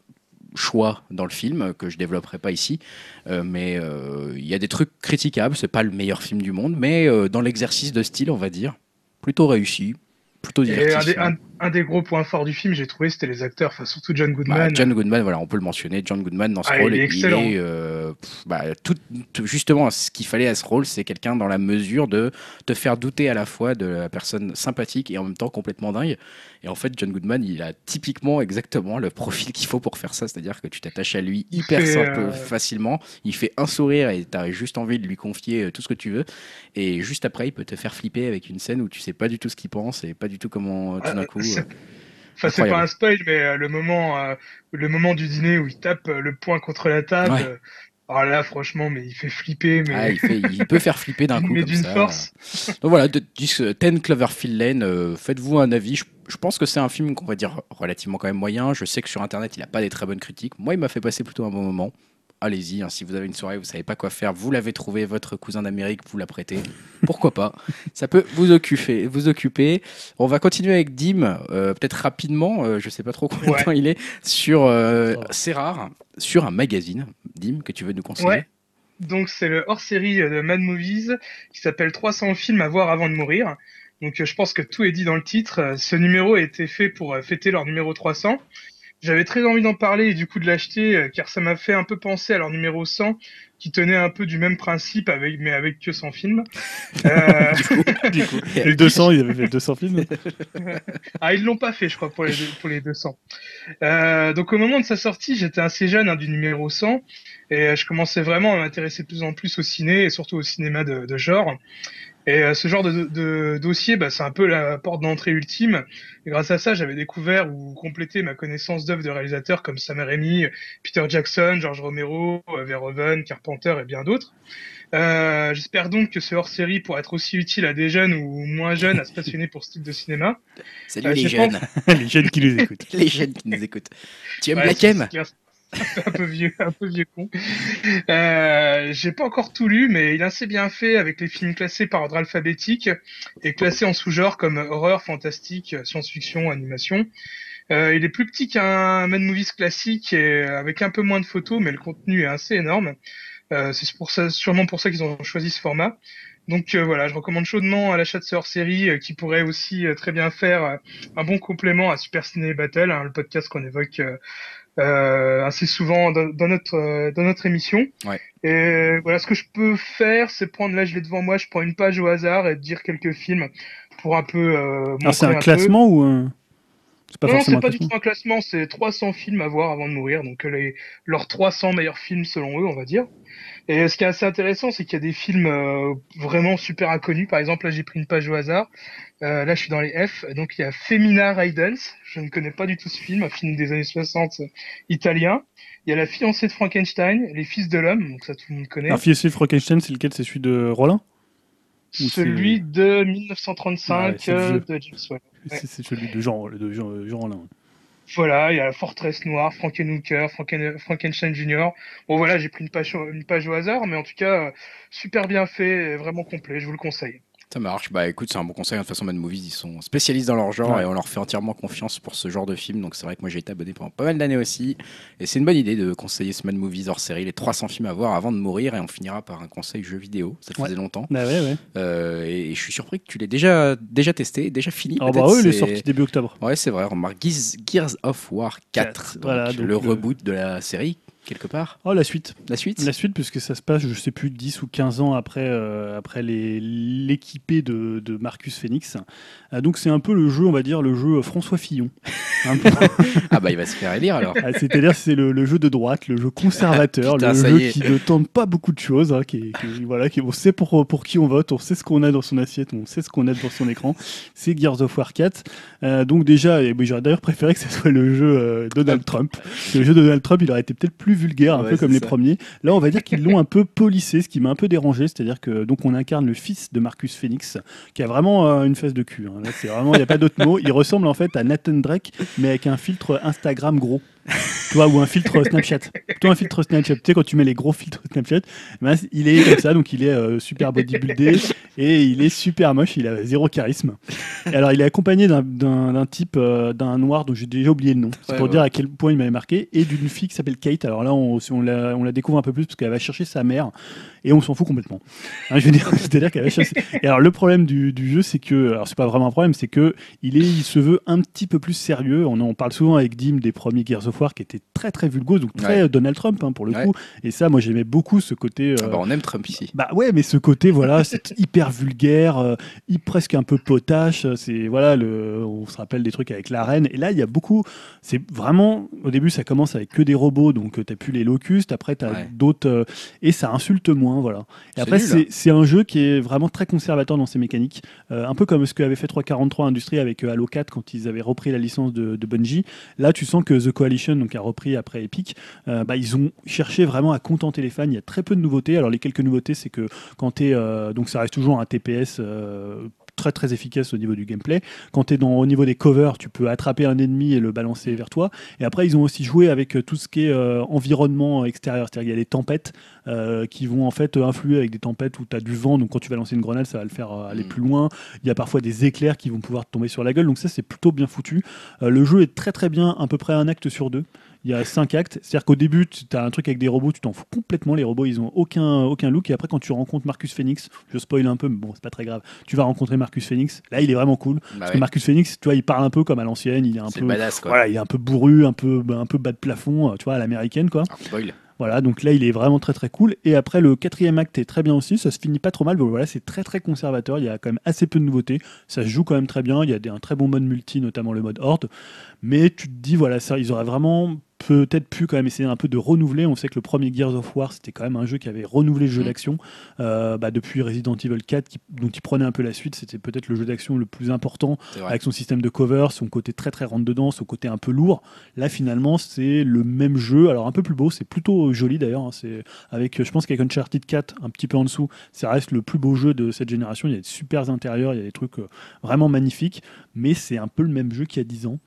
choix dans le film euh, que je développerai pas ici. Euh, mais euh, il y a des trucs critiquables. C'est pas le meilleur film du monde mais dans l'exercice de style on va dire plutôt réussi plutôt divertissant un, un des gros points forts du film, j'ai trouvé, c'était les acteurs, enfin surtout John Bah, Goodman. John Goodman, voilà, on peut le mentionner. John Goodman dans ce Ah, rôle, il est excellent. euh, pff, bah, tout, tout- justement ce qu'il fallait à ce rôle, c'est quelqu'un dans la mesure de te faire douter à la fois de la personne sympathique et en même temps complètement dingue. Et en fait, John Goodman, il a typiquement exactement le profil qu'il faut pour faire ça, c'est-à-dire que tu t'attaches à lui Il hyper simple, euh, facilement. Il fait un sourire et tu as juste envie de lui confier euh, tout ce que tu veux. Et juste après, il peut te faire flipper avec une scène où tu sais pas du tout ce qu'il pense et pas du tout comment tout d'un coup. Enfin, c'est pas un spoil, mais euh, le moment, euh, le moment du dîner où il tape euh, le poing contre la table. Ouais. alors là, franchement, mais il fait flipper, mais ah, il, fait- il peut faire flipper d'un coup mais comme d'une ça. force. Donc voilà, de, 10, euh, 10 Cloverfield Lane, euh, faites-vous un avis. Je, je pense que c'est un film qu'on va dire relativement quand même moyen. Je sais que sur internet il n'a pas des très bonnes critiques. Moi il m'a fait passer plutôt un bon moment. Allez-y, hein, si vous avez une soirée, vous savez pas quoi faire, vous l'avez trouvé, votre cousin d'Amérique, vous l'apprêtez. Pourquoi pas? Ça peut vous occuper, vous occuper. On va continuer avec Dim, euh, peut-être rapidement, euh, je sais pas trop combien Ouais. temps il est, sur, euh, c'est rare, sur un magazine, Dim, que tu veux nous conseiller? Ouais. Donc c'est le hors-série euh, de Mad Movies qui s'appelle 300 films à voir avant de mourir. Donc euh, je pense que tout est dit dans le titre. Ce numéro a été fait pour fêter leur numéro 300. J'avais très envie d'en parler et du coup de l'acheter euh, car ça m'a fait un peu penser à leur numéro 100 qui tenait un peu du même principe avec mais avec que 100 films. Euh, Du coup, les 200, ils avaient fait 200 films. Ah, ils l'ont pas fait, je crois, pour les, pour les 200. Euh, donc, au moment de sa sortie, j'étais assez jeune, hein, du numéro 100, et euh, je commençais vraiment à m'intéresser de plus en plus au ciné, et surtout au cinéma de, de genre. Et euh, ce genre de, de dossier, bah, c'est un peu la porte d'entrée ultime. Et grâce à ça, j'avais découvert ou complété ma connaissance d'œuvres de réalisateurs comme Sam Raimi, Peter Jackson, George Romero, euh, Verhoeven, Carpenter et bien d'autres. Euh, J'espère donc que ce hors-série pourra être aussi utile à des jeunes ou moins jeunes à se passionner pour ce type de cinéma. Salut Euh, les je jeunes, les jeunes qui les écoutent. les jeunes qui nous écoutent. Tu aimes Ouais, Black M? un peu vieux, un peu vieux con. Euh, J'ai pas encore tout lu, mais il est assez bien fait avec les films classés par ordre alphabétique et classés en sous-genres comme horreur, fantastique, science-fiction, animation. Euh, il est plus petit qu'un Mad Movies classique et avec un peu moins de photos, mais le contenu est assez énorme. Euh, C'est pour ça, sûrement pour ça qu'ils ont choisi ce format. Donc euh, voilà, je recommande chaudement à l'achat de ce hors-série euh, qui pourrait aussi euh, très bien faire euh, un bon complément à Super Ciné Battle, hein, le podcast qu'on évoque euh, assez souvent dans, dans notre euh, dans notre émission. Ouais. Et voilà, ce que je peux faire, c'est prendre là, je l'ai devant moi, je prends une page au hasard et dire quelques films pour un peu. Euh, c'est un peu. classement ou un. C'est pas non, c'est pas du tout un classement, c'est 300 films à voir avant de mourir, donc euh, les, leurs 300 meilleurs films selon eux, on va dire. Et ce qui est assez intéressant, c'est qu'il y a des films euh, vraiment super inconnus. Par exemple, là j'ai pris une page au hasard. Euh, là je suis dans les F, donc il y a Femina Raidens. Je ne connais pas du tout ce film, un film des années 60 euh, italien. Il y a La fiancée de Frankenstein, Les fils de l'homme, donc ça tout le monde connaît. Alors, Fiesé Frankenstein, c'est lequel? C'est celui de c'est- Celui de 1935 Ah ouais, c'est euh, de James. Ouais. C'est celui de Jean, de Jean, Jean Rollin. ouais. Voilà, il y a la Forteresse Noire, Frankenhooker, Franken... Frankenstein Junior. Bon voilà, j'ai pris une page, une page au hasard, mais en tout cas, euh, super bien fait, et vraiment complet, je vous le conseille. Ça marche. Bah écoute, c'est un bon conseil. De toute façon, Mad Movies, ils sont spécialistes dans leur genre Ouais. et on leur fait entièrement confiance pour ce genre de film. Donc c'est vrai que moi j'ai été abonné pendant pas mal d'années aussi. Et c'est une bonne idée de conseiller ce Mad Movies hors série, les 300 films à voir avant de mourir. Et on finira par un conseil jeu vidéo. Ça Ouais. faisait longtemps. Bah ouais, ouais. Euh, et, et je suis surpris que tu l'aies déjà, déjà testé, déjà fini. Peut-être, bah oui, il est sorti début octobre. Ouais, c'est vrai. On remarque Gears, Gears of War 4. Quatre, donc voilà, donc le le- reboot de la série, quelque part. Oh, la suite. La suite La suite, puisque ça se passe, je sais plus, 10 ou 15 ans après, euh, après l'équipée de, de Marcus Phoenix. Euh, donc c'est un peu le jeu, on va dire, le jeu François Fillon. Ah bah il va se faire élire alors. Ah, C'est-à-dire c'est le, le jeu de droite, le jeu conservateur, Putain, le jeu qui ne tente pas beaucoup de choses, hein, qui, voilà, qui, on sait pour, pour qui on vote, on sait ce qu'on a dans son assiette, on sait ce qu'on a dans son écran. C'est Gears of War 4. Euh, donc déjà, j'aurais d'ailleurs préféré que ce soit le jeu euh, Donald Trump. Le jeu Donald Trump, il aurait été peut-être plus vulgaire, un Ouais, peu comme les premiers. Là, on va dire qu'ils l'ont un peu polissé, ce qui m'a un peu dérangé. C'est-à-dire que donc on incarne le fils de Marcus Phoenix, qui a vraiment euh, une fesse de cul. hein. Là, c'est vraiment, il n'y a pas d'autre mot. Il ressemble en fait à Nathan Drake, mais avec un filtre Instagram gros. Tu vois, ou un filtre Snapchat. Plutôt un filtre Snapchat. Tu sais, quand tu mets les gros filtres Snapchat, ben, il est comme ça, donc il est euh, super bodybuildé et il est super moche, il a zéro charisme. Et alors, il est accompagné d'un- type, euh, d'un noir dont j'ai déjà oublié le nom. C'est Ouais, pour ouais. dire à quel point il m'avait marqué. Et d'une fille qui s'appelle Kate. Alors là, on, si on, la, on la découvre un peu plus parce qu'elle va chercher sa mère et on s'en fout complètement. Hein, je veux dire, c'est-à-dire qu'elle va chercher. Et alors, le problème du, du jeu, c'est que, alors c'est pas vraiment un problème, c'est que il, est, il se veut un petit peu plus sérieux. On en parle souvent avec Dim des premiers Gears of War qui étaient très très vulgos, donc très Ouais. Donald Trump hein, pour le Ouais. coup. Et ça, moi j'aimais beaucoup ce côté. Ah euh, bah, on aime Trump ici. bah ouais, mais ce côté, voilà, c'est hyper vulgaire, euh, presque un peu potache. euh, C'est voilà, le, on se rappelle des trucs avec la reine. Et là, il y a beaucoup. C'est vraiment au début, ça commence avec que des robots, donc tu t'as plus les locustes. Après, t'as Ouais. d'autres et ça insulte moins, voilà. Et C'est après, c'est c'est un jeu qui est vraiment très conservateur dans ses mécaniques, Euh, un peu comme ce qu'avait fait 343 Industries avec euh, Halo 4 quand ils avaient repris la licence de, de Bungie. Là, tu sens que The Coalition, donc a repris après Epic, euh, bah, ils ont cherché vraiment à contenter les fans. Il y a très peu de nouveautés. Alors les quelques nouveautés, c'est que quand tu es donc ça reste toujours un TPS. Très très efficace au niveau du gameplay. Quand tu es dans, au niveau des covers, tu peux attraper un ennemi et le balancer vers toi. Et après, ils ont aussi joué avec euh, tout ce qui est euh, environnement extérieur. C'est-à-dire qu'il y a des tempêtes euh, qui vont en fait influer avec des tempêtes où tu as du vent. Donc quand tu vas lancer une grenade, ça va le faire aller Mm. plus loin. Il y a parfois des éclairs qui vont pouvoir te tomber sur la gueule. Donc ça, c'est plutôt bien foutu. Euh, le jeu est très très bien, à peu près un acte sur deux. Il y a cinq actes. C'est-à-dire qu'au début, tu as un truc avec des robots, tu t'en fous complètement. Les robots, ils ont aucun, aucun look. Et après, quand tu rencontres Marcus Phoenix, je spoil un peu, mais bon, c'est pas très grave. Tu vas rencontrer Marcus Phoenix. Là, il est vraiment cool. Bah Parce ouais. que Marcus Phoenix, tu vois, il parle un peu comme à l'ancienne. Il est un C'est peu. badass quoi. Voilà, il est un peu bourru, un peu, un peu bas de plafond, euh, tu vois, à l'américaine, quoi. Spoil. Voilà, donc là, il est vraiment très très cool. Et après, le quatrième acte est très bien aussi. Ça se finit pas trop mal. mais voilà, c'est très très conservateur. Il y a quand même assez peu de nouveautés. Ça se joue quand même très bien. Il y a des, un très bon mode multi, notamment le mode horde. Mais tu te dis, voilà, ça, ils auraient vraiment peut-être pu quand même essayer un peu de renouveler. On sait que le premier Gears of War, c'était quand même un jeu qui avait renouvelé le jeu Mm. d'action. Euh, bah, depuis Resident Evil 4, qui- dont il prenait un peu la suite, c'était peut-être le jeu d'action le plus important avec son système de cover, son côté très très rentre dedans, son côté un peu lourd. Là finalement c'est le même jeu, alors un peu plus beau, c'est plutôt joli d'ailleurs. hein. c'est avec, je pense qu'avec Uncharted 4 un petit peu en dessous, ça reste le plus beau jeu de cette génération. Il y a des super intérieurs, il y a des trucs euh, vraiment magnifiques, mais c'est un peu le même jeu qu'il y a 10 ans.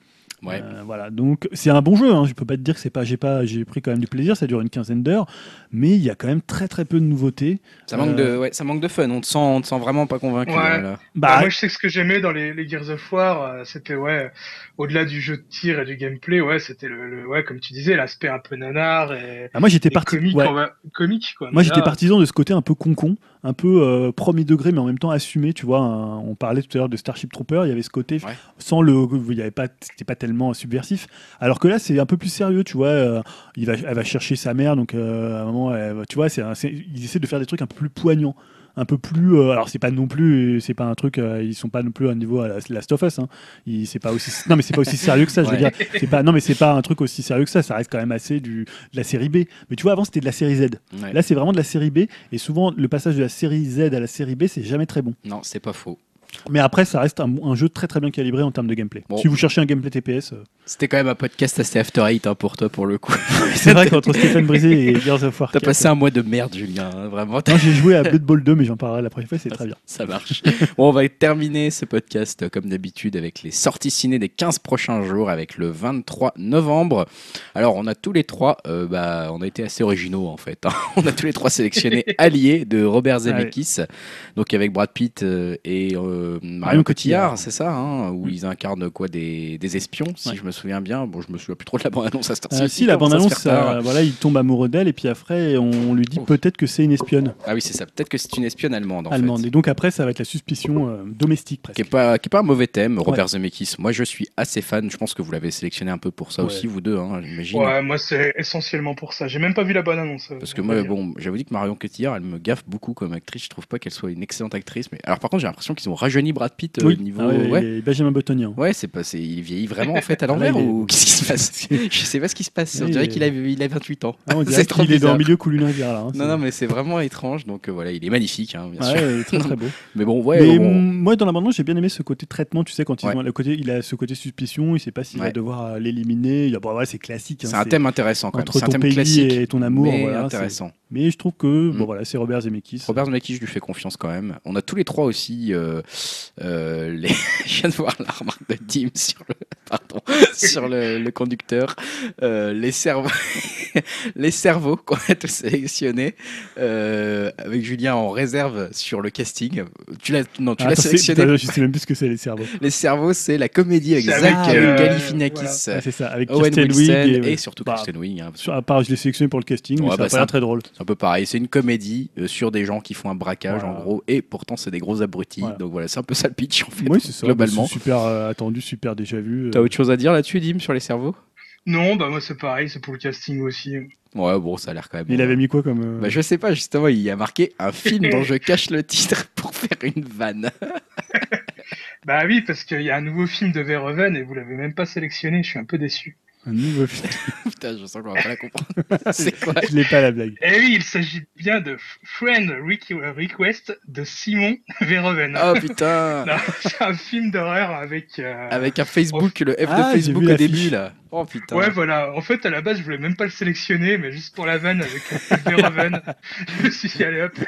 Ouais. Euh, voilà, donc c'est un bon jeu. Hein. Je peux pas te dire que c'est pas, j'ai pas, j'ai pris quand même du plaisir. Ça dure une quinzaine d'heures, mais il y a quand même très très peu de nouveautés. Ça manque Euh, de, ouais, ça manque de fun. On te sent, on te sent vraiment pas convaincu. Ouais. là, là. Bah, Bah, moi, je sais que ce que j'aimais dans les, les Gears of War, euh, c'était ouais, au-delà du jeu de tir et du gameplay, ouais, c'était le, le- ouais, comme tu disais, l'aspect un peu nanar et, bah, moi j'étais et parti. comique, ouais. comique quoi. Moi, j'étais partisan de ce côté un peu concon, un peu euh, premier degré, mais en même temps assumé. Tu vois, un- on parlait tout à l'heure de Starship Trooper, il y avait ce côté Ouais. sans le, il y avait pas, c'était pas tellement subversif. Alors que là, c'est un peu plus sérieux. Tu vois, euh, il va, elle va chercher sa mère, donc euh, à un moment, elle tu vois, c'est, ils essaient de faire des trucs un peu plus poignants. Un peu plus. euh, alors c'est pas non plus, c'est pas un truc, euh, ils sont pas non plus à un niveau à la Last of Us. Hein. C'est pas aussi, non mais c'est pas aussi sérieux que ça. Je veux Ouais. dire, c'est pas, non mais c'est pas un truc aussi sérieux que ça. Ça reste quand même assez du, de la série B. Mais tu vois, avant c'était de la série Z. Ouais. Là c'est vraiment de la série B. Et souvent le passage de la série Z à la série B, c'est jamais très bon. Non, c'est pas faux. Mais après, ça reste un, un jeu très très bien calibré en termes de gameplay. Bon. Si vous cherchez un gameplay TPS, euh, C'était quand même un podcast assez After Eight hein, pour toi, pour le coup. c'est vrai qu'entre Stéphane Brisé et Gears of War T'as 4, passé un mois de merde, Julien. hein, Vraiment, j'ai joué à Blood Bowl 2, mais j'en parlerai la prochaine fois, c'est très bien. ça marche. bon, on va terminer ce podcast, euh, comme d'habitude, avec les sorties ciné des 15 prochains jours, avec le 23 novembre. Alors, on a tous les trois, euh, bah, on a été assez originaux, en fait. hein. On a tous les trois sélectionné Alliés de Robert Zemeckis, donc avec Brad Pitt euh, et euh, Marion Cotillard, c'est ça, hein, où ils incarnent quoi des, des espions, si Ouais. je me souviens bien. Bon, je me souviens plus trop de la bande-annonce à cette heure-ci. Euh, si, la bande-annonce, euh, voilà, il tombe amoureux d'elle, et puis après, on lui dit Oh. peut-être que c'est une espionne Ah oui, c'est ça. Peut-être que c'est une espionne allemande, en allemande. fait. Et donc après, ça va être la suspicion euh, domestique presque. qui est pas qui est pas un mauvais thème, Robert Zemeckis. Moi, je suis assez fan. Je pense que vous l'avez sélectionné un peu pour ça Ouais. aussi, vous deux, hein, j'imagine. Ouais, moi c'est essentiellement pour ça. J'ai même pas vu la bonne annonce. euh, Parce que moi, bon, j'avoue dit que Marion Cotillard, elle me gaffe beaucoup comme actrice. Je trouve pas qu'elle soit une excellente actrice. Mais alors, par contre, j'ai l'impression qu'ils ont rajeuni Brad Pitt euh, Oui. au niveau. Ah ouais, ouais. et Benjamin Button. hein. Ouais, c'est pas, c'est- il vieillit vraiment en fait à Ah, l'envers il est- ou qu'est-ce qui se passe? Je sais pas ce qui se passe. On dirait il qu'il a, il a 28 ans. Ah, C'est trop qu'il est dans le milieu rivière là. hein, Non, non, mais c'est vraiment étrange. Donc euh, voilà, il est magnifique, hein, bien c'est- sûr. Ouais, il est très très beau. Mais bon, ouais. mais mm, moi, dans la bande j'ai bien aimé ce côté traitement. Tu sais, quand ils ont le côté, il a ce côté suspicion, il sait pas s'il va devoir euh, l'éliminer. Il Bon, ouais, c'est classique. hein, c'est un thème intéressant quand même. entre ton pays et ton amour. intéressant. Mais je trouve que bon Mm. voilà, c'est Robert Zemeckis. Robert Zemeckis, je lui fais confiance quand même. On a tous les trois aussi euh, euh, les... Je viens de voir la remarque de Dim sur le, pardon, sur le, le conducteur. Euh, les cerveaux, les cerveaux qu'on a tous sélectionnés. Euh, avec Julien en réserve sur le casting. Tu l'as, non, tu Ah, l'as sélectionné. putain, Je sais même plus ce que c'est les cerveaux. Les cerveaux, c'est la comédie avec Zach Galifianakis, Ah, c'est ça, avec Owen Wilson et, et, surtout bah, Kristen Wiig. hein, à part, je l'ai sélectionné pour le casting, Ouais, mais ça bah, a pas l'air très drôle. C'est un peu pareil, c'est une comédie euh, sur des gens qui font un braquage Voilà. en gros, et pourtant c'est des gros abrutis. Voilà. Donc voilà, c'est un peu ça le pitch en fait, Oui, c'est ça. globalement. C'est super euh, attendu, super déjà vu. euh. T'as autre chose à dire là-dessus, Dim, sur les cerveaux? Non, bah moi c'est pareil, c'est pour le casting aussi. Ouais, bon, ça a l'air quand même. Il avait mis quoi comme. euh, Bah, je sais pas, justement, il y a marqué un film dont je cache le titre pour faire une vanne. Bah oui, parce qu'il y a un nouveau film de Verhoeven et vous l'avez même pas sélectionné, je suis un peu déçu. Un nouveau film Putain, je sens qu'on va pas la comprendre. c'est quoi Je l'ai pas la blague. Eh oui, il s'agit bien de Friend Requ- Request de Simon Verhoeven. Oh putain c'est un film d'horreur avec. euh, Avec un Facebook, le F Ah, de j'ai Facebook au début là. Oh putain. Ouais, voilà. En fait, à la base, je voulais même pas le sélectionner, mais juste pour la vanne avec Verhoeven, je me suis dit, allez hop,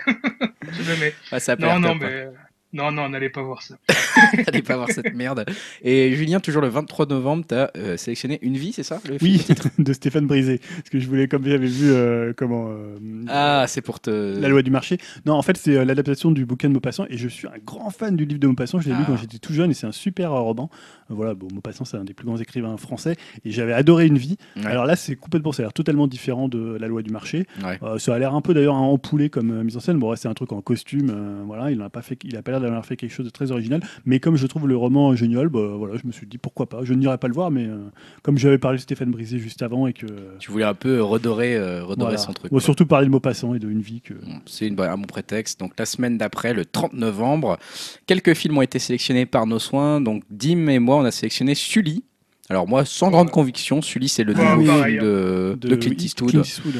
je le mets. Ah, ça a pas Non, l'air non, top, hein. Non, non, n'allez pas voir ça. Allez pas voir cette merde. Et Julien, toujours le 23 novembre, t'as euh, sélectionné Une vie, c'est ça le film Oui, de Stéphane Brisé. Parce que je voulais, comme j'avais vu, euh, comment. euh, Ah, c'est pour te. La loi du marché. Non, en fait, c'est euh, l'adaptation du bouquin de Maupassant et je suis un grand fan du livre de Maupassant. Je l'ai lu Ah. quand j'étais tout jeune et c'est un super roman. Voilà, bon, Maupassant, c'est un des plus grands écrivains français et j'avais adoré Une vie. Ouais. Alors là, c'est complètement, ça a l'air totalement différent de La loi du marché. Ouais. Euh, ça a l'air un peu d'ailleurs un empoulé comme euh, mise en scène. Bon, ouais, c'est un truc en costume. euh, voilà, il n'a pas fait, il a pas l'air d'avoir fait quelque chose de très original. Mais comme je trouve le roman génial, bah, voilà, je me suis dit pourquoi pas. Je n'irai pas le voir, mais euh, comme j'avais parlé de Stéphane Brisé juste avant et que. Tu voulais un peu redorer, euh, redorer voilà. son truc. Bon, surtout parler de Maupassant et de Une vie que. C'est une- un bon prétexte. Donc la semaine d'après, le 30 novembre, quelques films ont été sélectionnés par nos soins. Donc Dim et moi, on a sélectionné Sully. Alors moi, sans grande conviction, Sully, c'est le Ouais, nouveau film de, de Clint Eastwood. Clint Eastwood.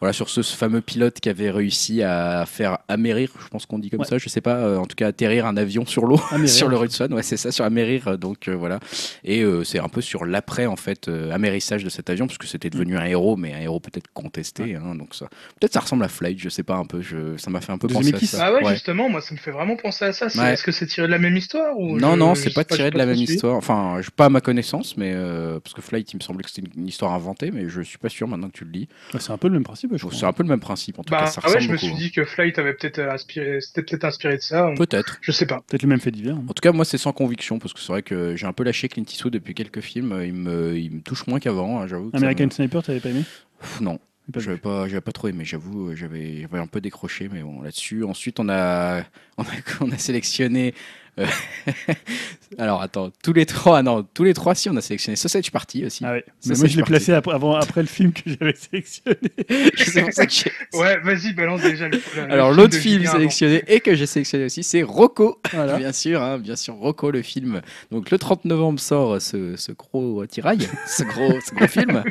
Voilà, sur ce fameux pilote qui avait réussi à faire amérir, je pense qu'on dit comme Ouais. ça, je sais pas, euh, en tout cas atterrir un avion sur l'eau, sur le Hudson, ouais c'est ça, sur amérir, euh, donc euh, voilà. Et euh, c'est un peu sur l'après en fait, euh, amérissage de cet avion, parce que c'était devenu un héros, mais un héros peut-être contesté, hein, donc ça, peut-être ça ressemble à Flight, je sais pas un peu, je, ça m'a fait un peu De penser à ça. Ah ouais, Ouais. justement, moi, ça me fait vraiment penser à ça. Est-ce que c'est tiré de la même histoire ou Non, je- non, c'est pas tiré de la même suivi. histoire. Enfin, je- pas à ma connaissance, mais euh, parce que Flight, il me semblait que c'était une histoire inventée, mais je suis pas sûr maintenant que tu le dis. C'est un peu le même principe, je. C'est un peu le même principe en tout Bah cas. Ça ah ouais, je me suis hein. dit que Flight avait peut-être inspiré, c'était peut-être inspiré de ça. Peut-être. Je sais pas. Peut-être le même fait divers. hein. En tout cas, moi, c'est sans conviction parce que c'est vrai que j'ai un peu lâché Clint Eastwood depuis quelques films. Il me, il me touche moins qu'avant, hein, j'avoue. American me- Sniper, t'avais pas aimé? Pff, non, j'avais pas, j'avais pas trop aimé. J'avoue, j'avais, j'avais un peu décroché, mais bon, là-dessus. Ensuite, on a, on a, on a sélectionné Alors attends, tous les trois, non, tous les trois, si on a sélectionné Sausage Party aussi. Ah Mais moi, je l'ai placé après, avant, après le film que j'avais sélectionné. C'est pour ça que Ouais, vas-y, balance déjà le. le Alors l'autre film sélectionné et que j'ai sélectionné aussi, c'est Rocco. Voilà. Bien sûr, hein, bien sûr, Rocco le film. Donc le 30 novembre sort ce, ce gros tirail, ce gros, ce gros film,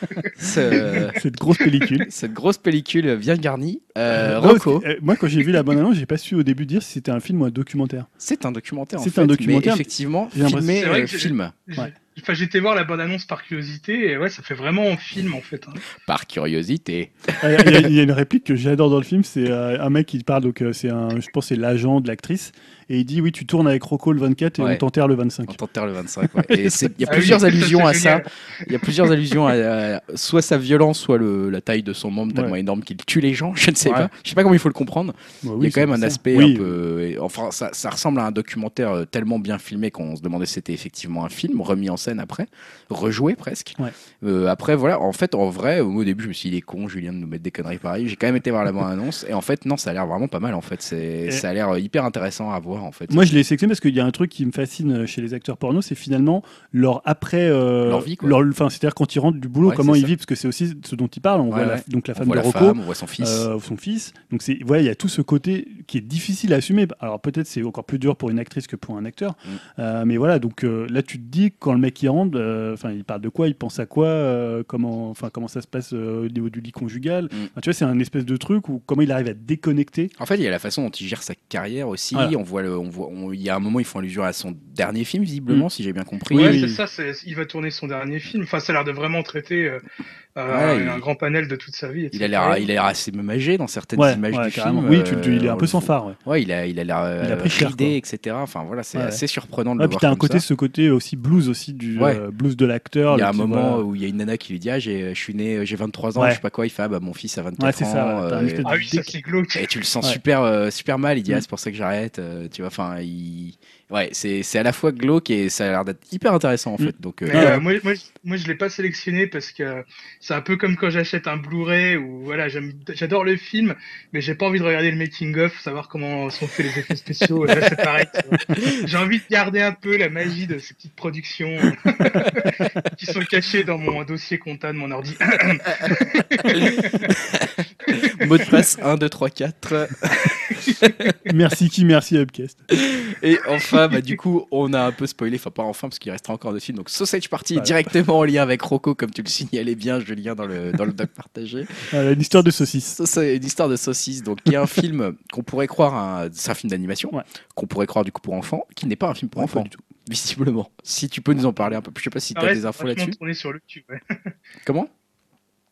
Ce- Cette grosse pellicule. cette grosse pellicule bien garnie. Euh, Non, Rocco, parce que, euh, moi, quand j'ai vu la bande annonce, j'ai pas su au début dire si c'était un film ou un documentaire. c'est un documentaire. en C'est fait, un documentaire. mais effectivement filmé euh, film Ouais. Enfin, j'étais voir la bonne annonce par curiosité et ouais, ça fait vraiment un film en fait. hein. par curiosité. Ah, Il y, a- il y a une réplique que j'adore dans le film, c'est euh, un mec qui parle, donc euh, c'est un, je pense c'est l'agent de l'actrice, et il dit oui tu tournes avec Rocco le 24 et Ouais. on t'enterre le 25. On t'enterre le 25. ouais. Et c'est- il y a Ah oui, plusieurs ça, allusions à ça. Il y a plusieurs allusions à, à soit sa violence, soit le, la taille de son membre tellement Ouais. énorme qu'il tue les gens. Je ne sais Ouais. pas. Je sais pas comment il faut le comprendre. Bah il y a quand même un aspect Oui. un peu. et- Enfin, ça, ça ressemble à un documentaire euh, tellement bien filmé qu'on se demandait si c'était effectivement un film remis en scène après, rejoué presque. Ouais. Euh, après, voilà. En fait, en vrai, au début, je me suis dit, il est con, Julien, de nous mettre des conneries pareilles. J'ai quand même été voir la bande annonce. Et en fait, non, ça a l'air vraiment pas mal. En fait, c'est, ça a l'air euh, hyper intéressant à voir. En fait. Moi, je l'ai sélectionné parce qu'il y a un truc qui me fascine chez les acteurs porno, c'est finalement leur après. euh, Leur vie, quoi. leur- c'est-à-dire quand ils rentrent du boulot, Ouais, comment ils ça. vivent, parce que c'est aussi ce dont ils parlent. On Ouais, voit la- donc la on femme voit de la Rocco, femme, on voit son fils. euh, son fils. Donc c'est, voilà, il y a tout ce côté qui est difficile à assumer. Alors peut-être c'est encore plus dur pour une actrice que pour un acteur. Mm. Euh, mais voilà, donc euh, là tu te dis quand le mec y rentre, euh, enfin il parle de quoi, il pense à quoi, euh, comment, enfin comment ça se passe euh, au niveau du lit conjugal. Mm. Enfin, tu vois, c'est un espèce de truc où comment il arrive à déconnecter. En fait, il y a la façon dont il gère sa carrière aussi. Voilà. On voit le, on voit, on- il y a un moment, ils font allusion à son dernier film, visiblement, si j'ai bien compris. Oui, ouais, oui. c'est ça, il va tourner son dernier film. Enfin, ça a l'air de vraiment traiter euh, euh, Ouais, un il- grand panel de toute sa vie. Il a l'air, il a l'air assez même âgé dans certaines Ouais, images ouais, du carrément. film. Oui, tu, tu- il est euh, un on peu sans phare. ouais. Ouais, il a, il a l'air euh, Il a pris cher, ridé, etc. Enfin voilà, c'est Ouais. assez surprenant de Ouais, le puis voir t'as un comme côté, ça. ce côté aussi blues aussi du Ouais. euh, blues de l'acteur. Il y a un moment où il y a une nana qui lui dit ah j'ai, je suis né, j'ai 23 ans, Ouais. je sais pas quoi. Il fait ah bah mon fils a 24 Ouais, c'est ans. ça, euh, de- Ah oui, ça c'est glauque. et tu le sens Ouais. super, euh, super mal. Il dit ah c'est pour ça que j'arrête. euh, tu vois, enfin il, ouais, c'est, c'est à la fois glauque et ça a l'air d'être hyper intéressant en Mm. fait. Donc euh, euh, moi, moi, je- moi, je l'ai pas sélectionné parce que c'est un peu comme quand j'achète un Blu-ray où voilà, j'aime- j'adore le film, mais j'ai pas envie de regarder le making of, savoir comment sont faits les effets spéciaux. Là, c'est pareil. J'ai envie de garder un peu la magie de ces petites productions qui sont cachées dans mon dossier compta de mon ordi. mot de passe 1, 2, 3, 4. merci qui, merci Upcast. Et enfin, bah, du coup, on a un peu spoilé, enfin pas enfin parce qu'il restera encore deux films. Donc Sausage Party Voilà. directement en lien avec Rocco, comme tu le signalais bien, Julien, dans le, dans le doc partagé. Voilà, une histoire de saucisse. Une histoire de saucisse. Donc y a un film qu'on pourrait croire, un- c'est un film d'animation, Ouais. qu'on pourrait croire du coup pour enfants, qui n'est pas un film pour Ouais, enfants du tout. visiblement. Si tu peux nous en parler un peu je sais pas si tu as Pareil, des infos là-dessus. tourné sur le. Ouais. Comment?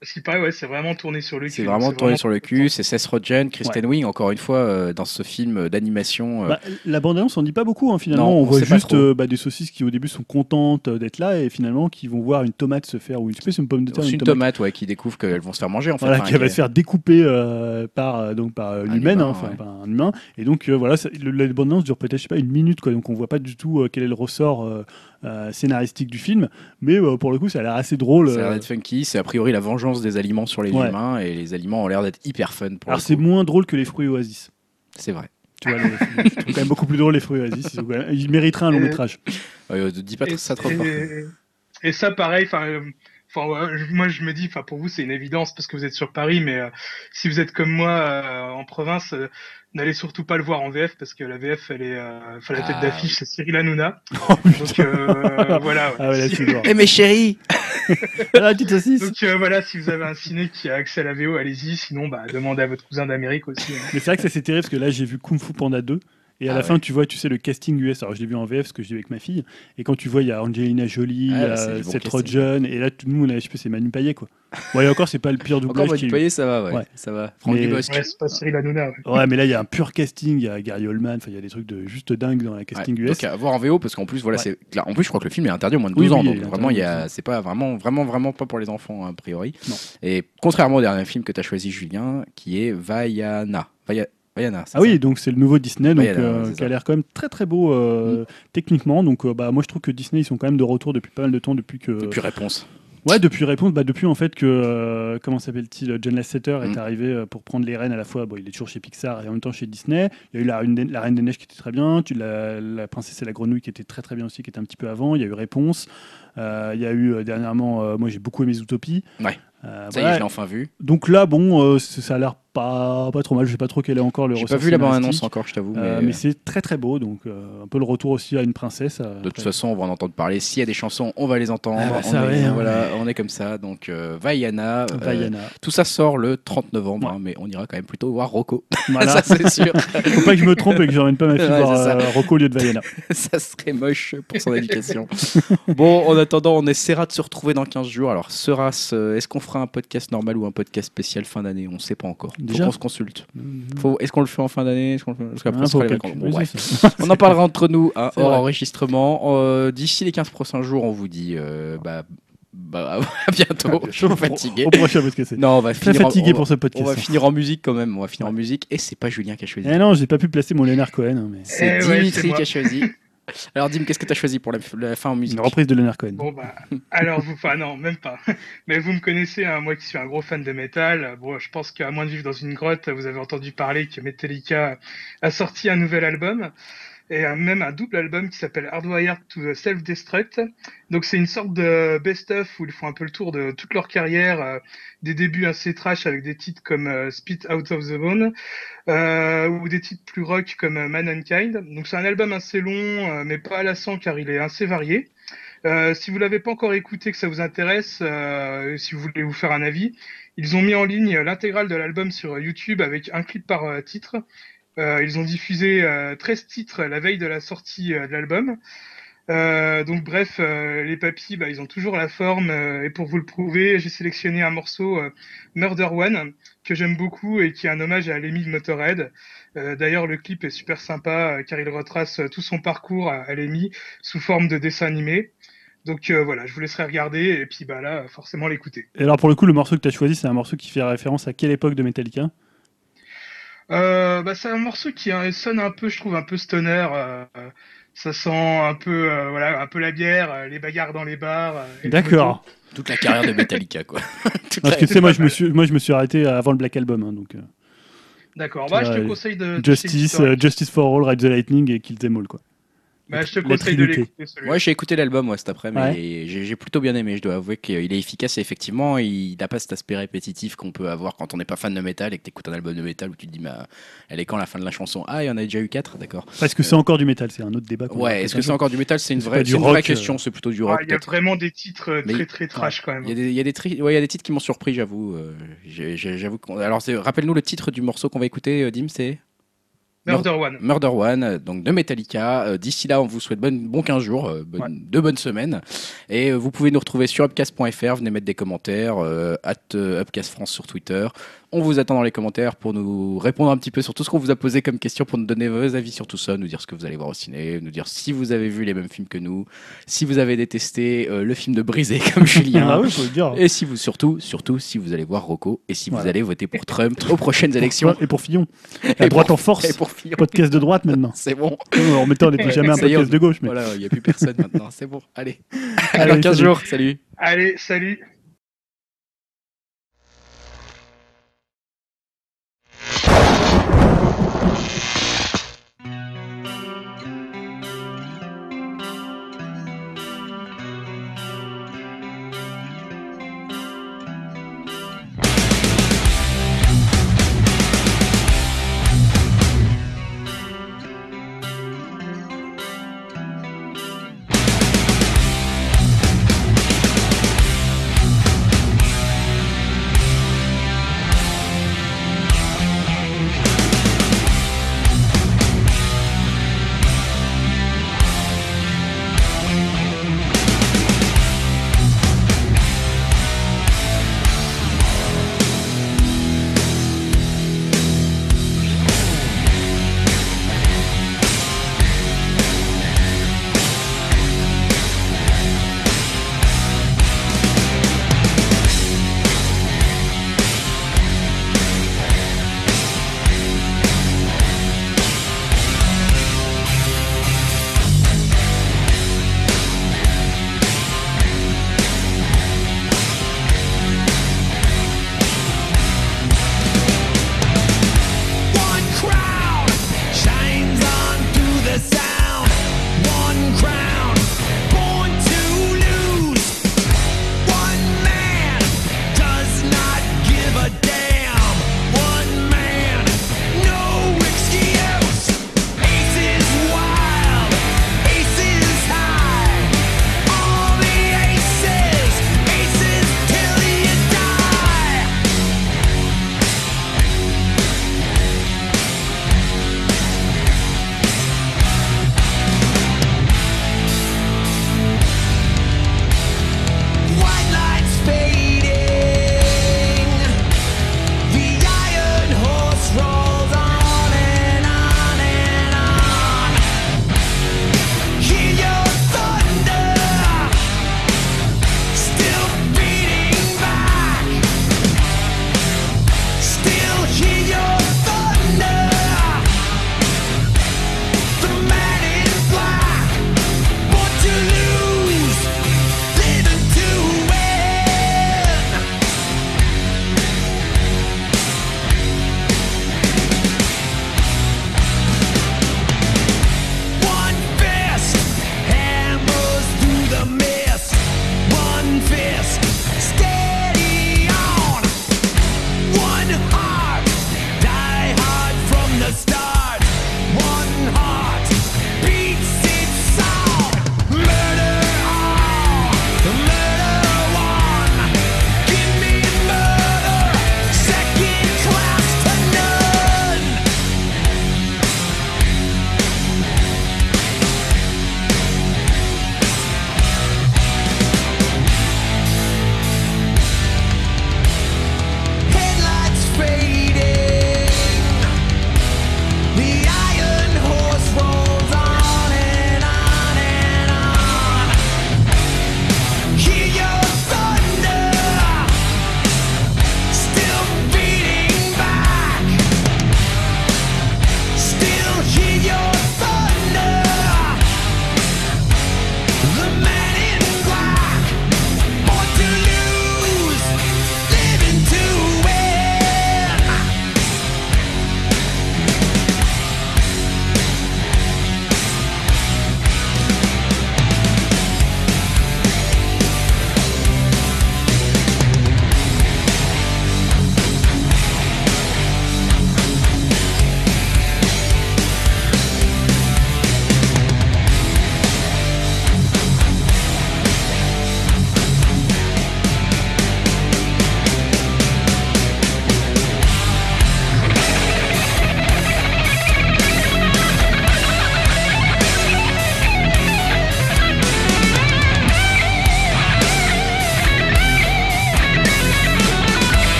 Parce qu'il paraît, ouais, c'est vraiment tourné sur le cul. C'est vraiment tourné sur le cul. C'est Seth Rogen, Kristen Wiig, encore une fois, euh, dans ce film d'animation. euh, Bah, la bande-annonce, on dit pas beaucoup hein, finalement. Non, on, on voit juste euh, bah, des saucisses qui au début sont contentes euh, d'être là et finalement qui vont voir une tomate se faire ou une espèce une pomme de terre, c'est une une tomate, ouais, qui découvre qu'elles vont se faire manger en fait. Voilà, Enfin, qui va qu'elle- se faire découper euh, par euh, donc par euh, Un l'humaine, humain, hein, enfin ouais. par un humain. Et donc euh, voilà, ça- le- la bande-annonce dure peut-être je sais pas une minute quoi, donc on voit pas du tout euh, quel est le ressort euh, scénaristique du film, mais euh, pour le coup ça a l'air assez drôle. Ça a l'air euh. d'être funky. C'est a priori la vengeance des aliments sur les Ouais. humains et les aliments ont l'air d'être hyper fun. Pour Alors c'est moins drôle que les fruits Oasis. c'est vrai. Tu vois, le- je trouve quand même beaucoup plus drôle les fruits Oasis. Ils, mériteraient un long Et- métrage. Euh, dis pas et, ça trop et- fort. et ça, pareil, enfin, enfin, moi, je me dis, enfin, pour vous, c'est une évidence parce que vous êtes sur Paris, mais euh, si vous êtes comme moi euh, en province, euh, n'allez surtout pas le voir en VF parce que la VF, elle est, euh, enfin, la tête Ah, d'affiche, c'est Cyril Hanouna. Oh, Donc euh, voilà. ouais. Ah ouais, là, Si-. Eh mes chéris Ah, petite saucisse. donc euh, voilà, si vous avez un ciné qui a accès à la VO, allez-y. Sinon, bah, demandez à votre cousin d'Amérique aussi. hein. Mais c'est vrai que ça c'est terrible parce que là j'ai vu Kung Fu Panda 2 et à Ah la ouais. fin tu vois tu sais le casting US alors je l'ai vu en VF parce que je l'ai vu avec ma fille et quand tu vois il y a Angelina Jolie, Ah, il y bah, c'est a Seth. Rogen et là tout nous on a je sais pas c'est Manu Payet quoi. Ouais et encore c'est pas le pire Encore doublage du y a eu. ça va, ouais. Ouais. Ça va. Franck Mais- Dubosc. Ouais, c'est pas Cyril Hanouna. Ouais. Ouais mais là il y a un pur casting, il y a Gary Oldman, enfin il y a des trucs de juste dingue dans la casting Ouais, US. Donc à voir en VO parce qu'en plus voilà Ouais. c'est en plus je crois que le film est interdit au moins de Oui, 12 ans oui, donc vraiment il y a c'est pas vraiment vraiment vraiment pas pour les enfants a priori. Non. Et contrairement au dernier film que tu as choisi Julien qui est Vaiana. Vaiana. C'est Ah oui, donc c'est le nouveau Disney, donc, Ouais, alors, euh, qui ça. Mm. a l'air quand même très très beau euh, techniquement. Donc euh, bah, moi je trouve que Disney ils sont quand même de retour depuis pas mal de temps, depuis que Depuis réponse. Ouais, depuis réponse, bah depuis en fait que euh, comment s'appelle-t-il John Lasseter est Mm. arrivé euh, pour prendre les rênes à la fois. Bon, il est toujours chez Pixar et en même temps chez Disney. Il y a eu la, Reine des- la Reine des Neiges qui était très bien. Tu la, la Princesse et la Grenouille qui était très très bien aussi, qui était un petit peu avant. Il y a eu Réponse. Euh, il y a eu euh, dernièrement, euh, moi j'ai beaucoup aimé Zootopie. Ouais. Euh, Ça y voilà. est, je l'ai enfin vu. Donc là, bon, euh, ça a l'air pas, pas trop mal. Je sais pas trop quel est encore le J'ai pas vu la bande-annonce encore, je t'avoue. Euh, mais c'est très très beau, donc un peu le retour aussi à une princesse. de toute façon, on va en entendre parler. S'il y a des chansons, on va les entendre. Ah bah on, est, hein. voilà, on est comme ça. Donc, Vaiana. tout ça sort le 30 novembre, Ouais. hein, mais on ira quand même plutôt voir Rocco. Voilà. ça, c'est sûr. Faut pas que je me trompe et que j'emmène pas ma fille Ouais, voir Rocco au lieu de Vaiana. ça serait moche pour son éducation. bon, en attendant, on essaiera de se retrouver dans 15 jours. Alors, sera-ce, est-ce qu'on fera un podcast normal ou un podcast spécial fin d'année On ne sait pas encore. Faut Déjà qu'on se consulte. Faut- Est-ce qu'on le fait en fin d'année Est-ce qu'on le fait- Parce qu'après, Ah, faut. Bon. On en parlera entre nous, hein, hors vrai. enregistrement. Euh, D'ici les 15 prochains jours, on vous dit euh, bah, bah, à bientôt. Je suis fatigué. Au prochain podcast. Non, on va Très finir en- fatigué on va- pour ce On podcast. va finir en musique quand même. On va finir en musique. Et c'est pas Julien qui a choisi. Eh non, j'ai pas pu placer mon Leonard Cohen. hein, mais... C'est Eh Dimitri c'est moi. qui a choisi. Alors, Dim, qu'est-ce que tu as choisi pour la, la fin en musique Une reprise de Leonard Cohen. Bon bah, alors vous, enfin non, même pas. Mais vous me connaissez, hein, moi qui suis un gros fan de métal. Bon, je pense qu'à moins de vivre dans une grotte, vous avez entendu parler que Metallica a sorti un nouvel album et même un double album qui s'appelle Hardwired to Self-Destruct. Donc c'est une sorte de best-of où ils font un peu le tour de toute leur carrière, euh, des débuts assez trash avec des titres comme euh, Spit Out of the Bone euh, ou des titres plus rock comme euh, Mankind. Donc c'est un album assez long, mais pas lassant car il est assez varié. Si vous l'avez pas encore écouté, que ça vous intéresse, si vous voulez vous faire un avis, ils ont mis en ligne l'intégrale de l'album sur YouTube avec un clip par titre. Euh, ils ont diffusé euh, 13 titres la veille de la sortie euh, de l'album. Euh, donc bref, euh, les papis, bah, ils ont toujours la forme. euh, et pour vous le prouver, j'ai sélectionné un morceau euh, Murder One que j'aime beaucoup et qui est un hommage à Lemmy de Motorhead. Euh, D'ailleurs, le clip est super sympa euh, car il retrace euh, tout son parcours à, à Lemmy sous forme de dessin animé. Donc euh, voilà, je vous laisserai regarder et puis bah là, forcément l'écouter. Et alors, pour le coup, le morceau que tu as choisi, c'est un morceau qui fait référence à quelle époque de Metallica? Euh, bah, c'est un morceau qui euh, sonne un peu, je trouve, un peu stoner. euh, euh, ça sent un peu, euh, voilà, un peu la bière, les bagarres dans les bars. euh, D'accord. Toute la carrière de Metallica, quoi. Parce que tu sais, moi, je me suis, moi, je me suis arrêté avant le Black Album. hein, donc, euh, D'accord. Bah, je te conseille de. Justice, Justice for All, Ride the Lightning et Kill Them All. Quoi. Bah, je te conseille de l'écouter celui-là. Moi, j'ai écouté l'album ouais, cet après-midi Ouais. et j'ai plutôt bien aimé. Je dois avouer qu'il est efficace et effectivement, il n'a pas cet aspect répétitif qu'on peut avoir quand on n'est pas fan de métal et que tu écoutes un album de métal où tu te dis, mais, euh, elle est quand la fin de la chanson? Ah, il y en a déjà eu 4, d'accord. Est-ce que c'est encore du métal? C'est un autre débat. Ouais, est-ce que c'est encore du métal? C'est une C'est vraie, pas du vraie rock, question, euh. c'est plutôt du rock. il y a vraiment des titres euh, Mais- très très trash quand même. Il y a y a des, tri- ouais, il y a des titres qui m'ont surpris, j'avoue. j'avoue Alors, rappelle-nous le titre du morceau qu'on va écouter, Dim, c'est? Murder One. Murder One, euh, donc de Metallica. Euh, D'ici là, on vous souhaite bon, bon 15 jours, euh, bonne- Ouais. deux bonnes semaines. Et vous pouvez nous retrouver sur upcast.fr, venez mettre des commentaires, at Upcast France sur Twitter. On vous attend dans les commentaires pour nous répondre un petit peu sur tout ce qu'on vous a posé comme question, pour nous donner vos avis sur tout ça, nous dire ce que vous allez voir au ciné, nous dire si vous avez vu les mêmes films que nous, si vous avez détesté euh, le film de Brisé comme Julien. Ah oui, faut le dire. Et si vous, surtout, surtout, si vous allez voir Rocco et si vous allez voter pour Trump aux prochaines élections. Et pour Fillon. Et La droite pour- en force. Et pour Fillon. Podcast de droite maintenant. C'est bon. En mettant, on n'était jamais un podcast de gauche. Mais... Voilà, il n'y a plus personne maintenant. C'est bon. Allez. Allez, Alors 15 salut. jours. Salut. Allez, salut.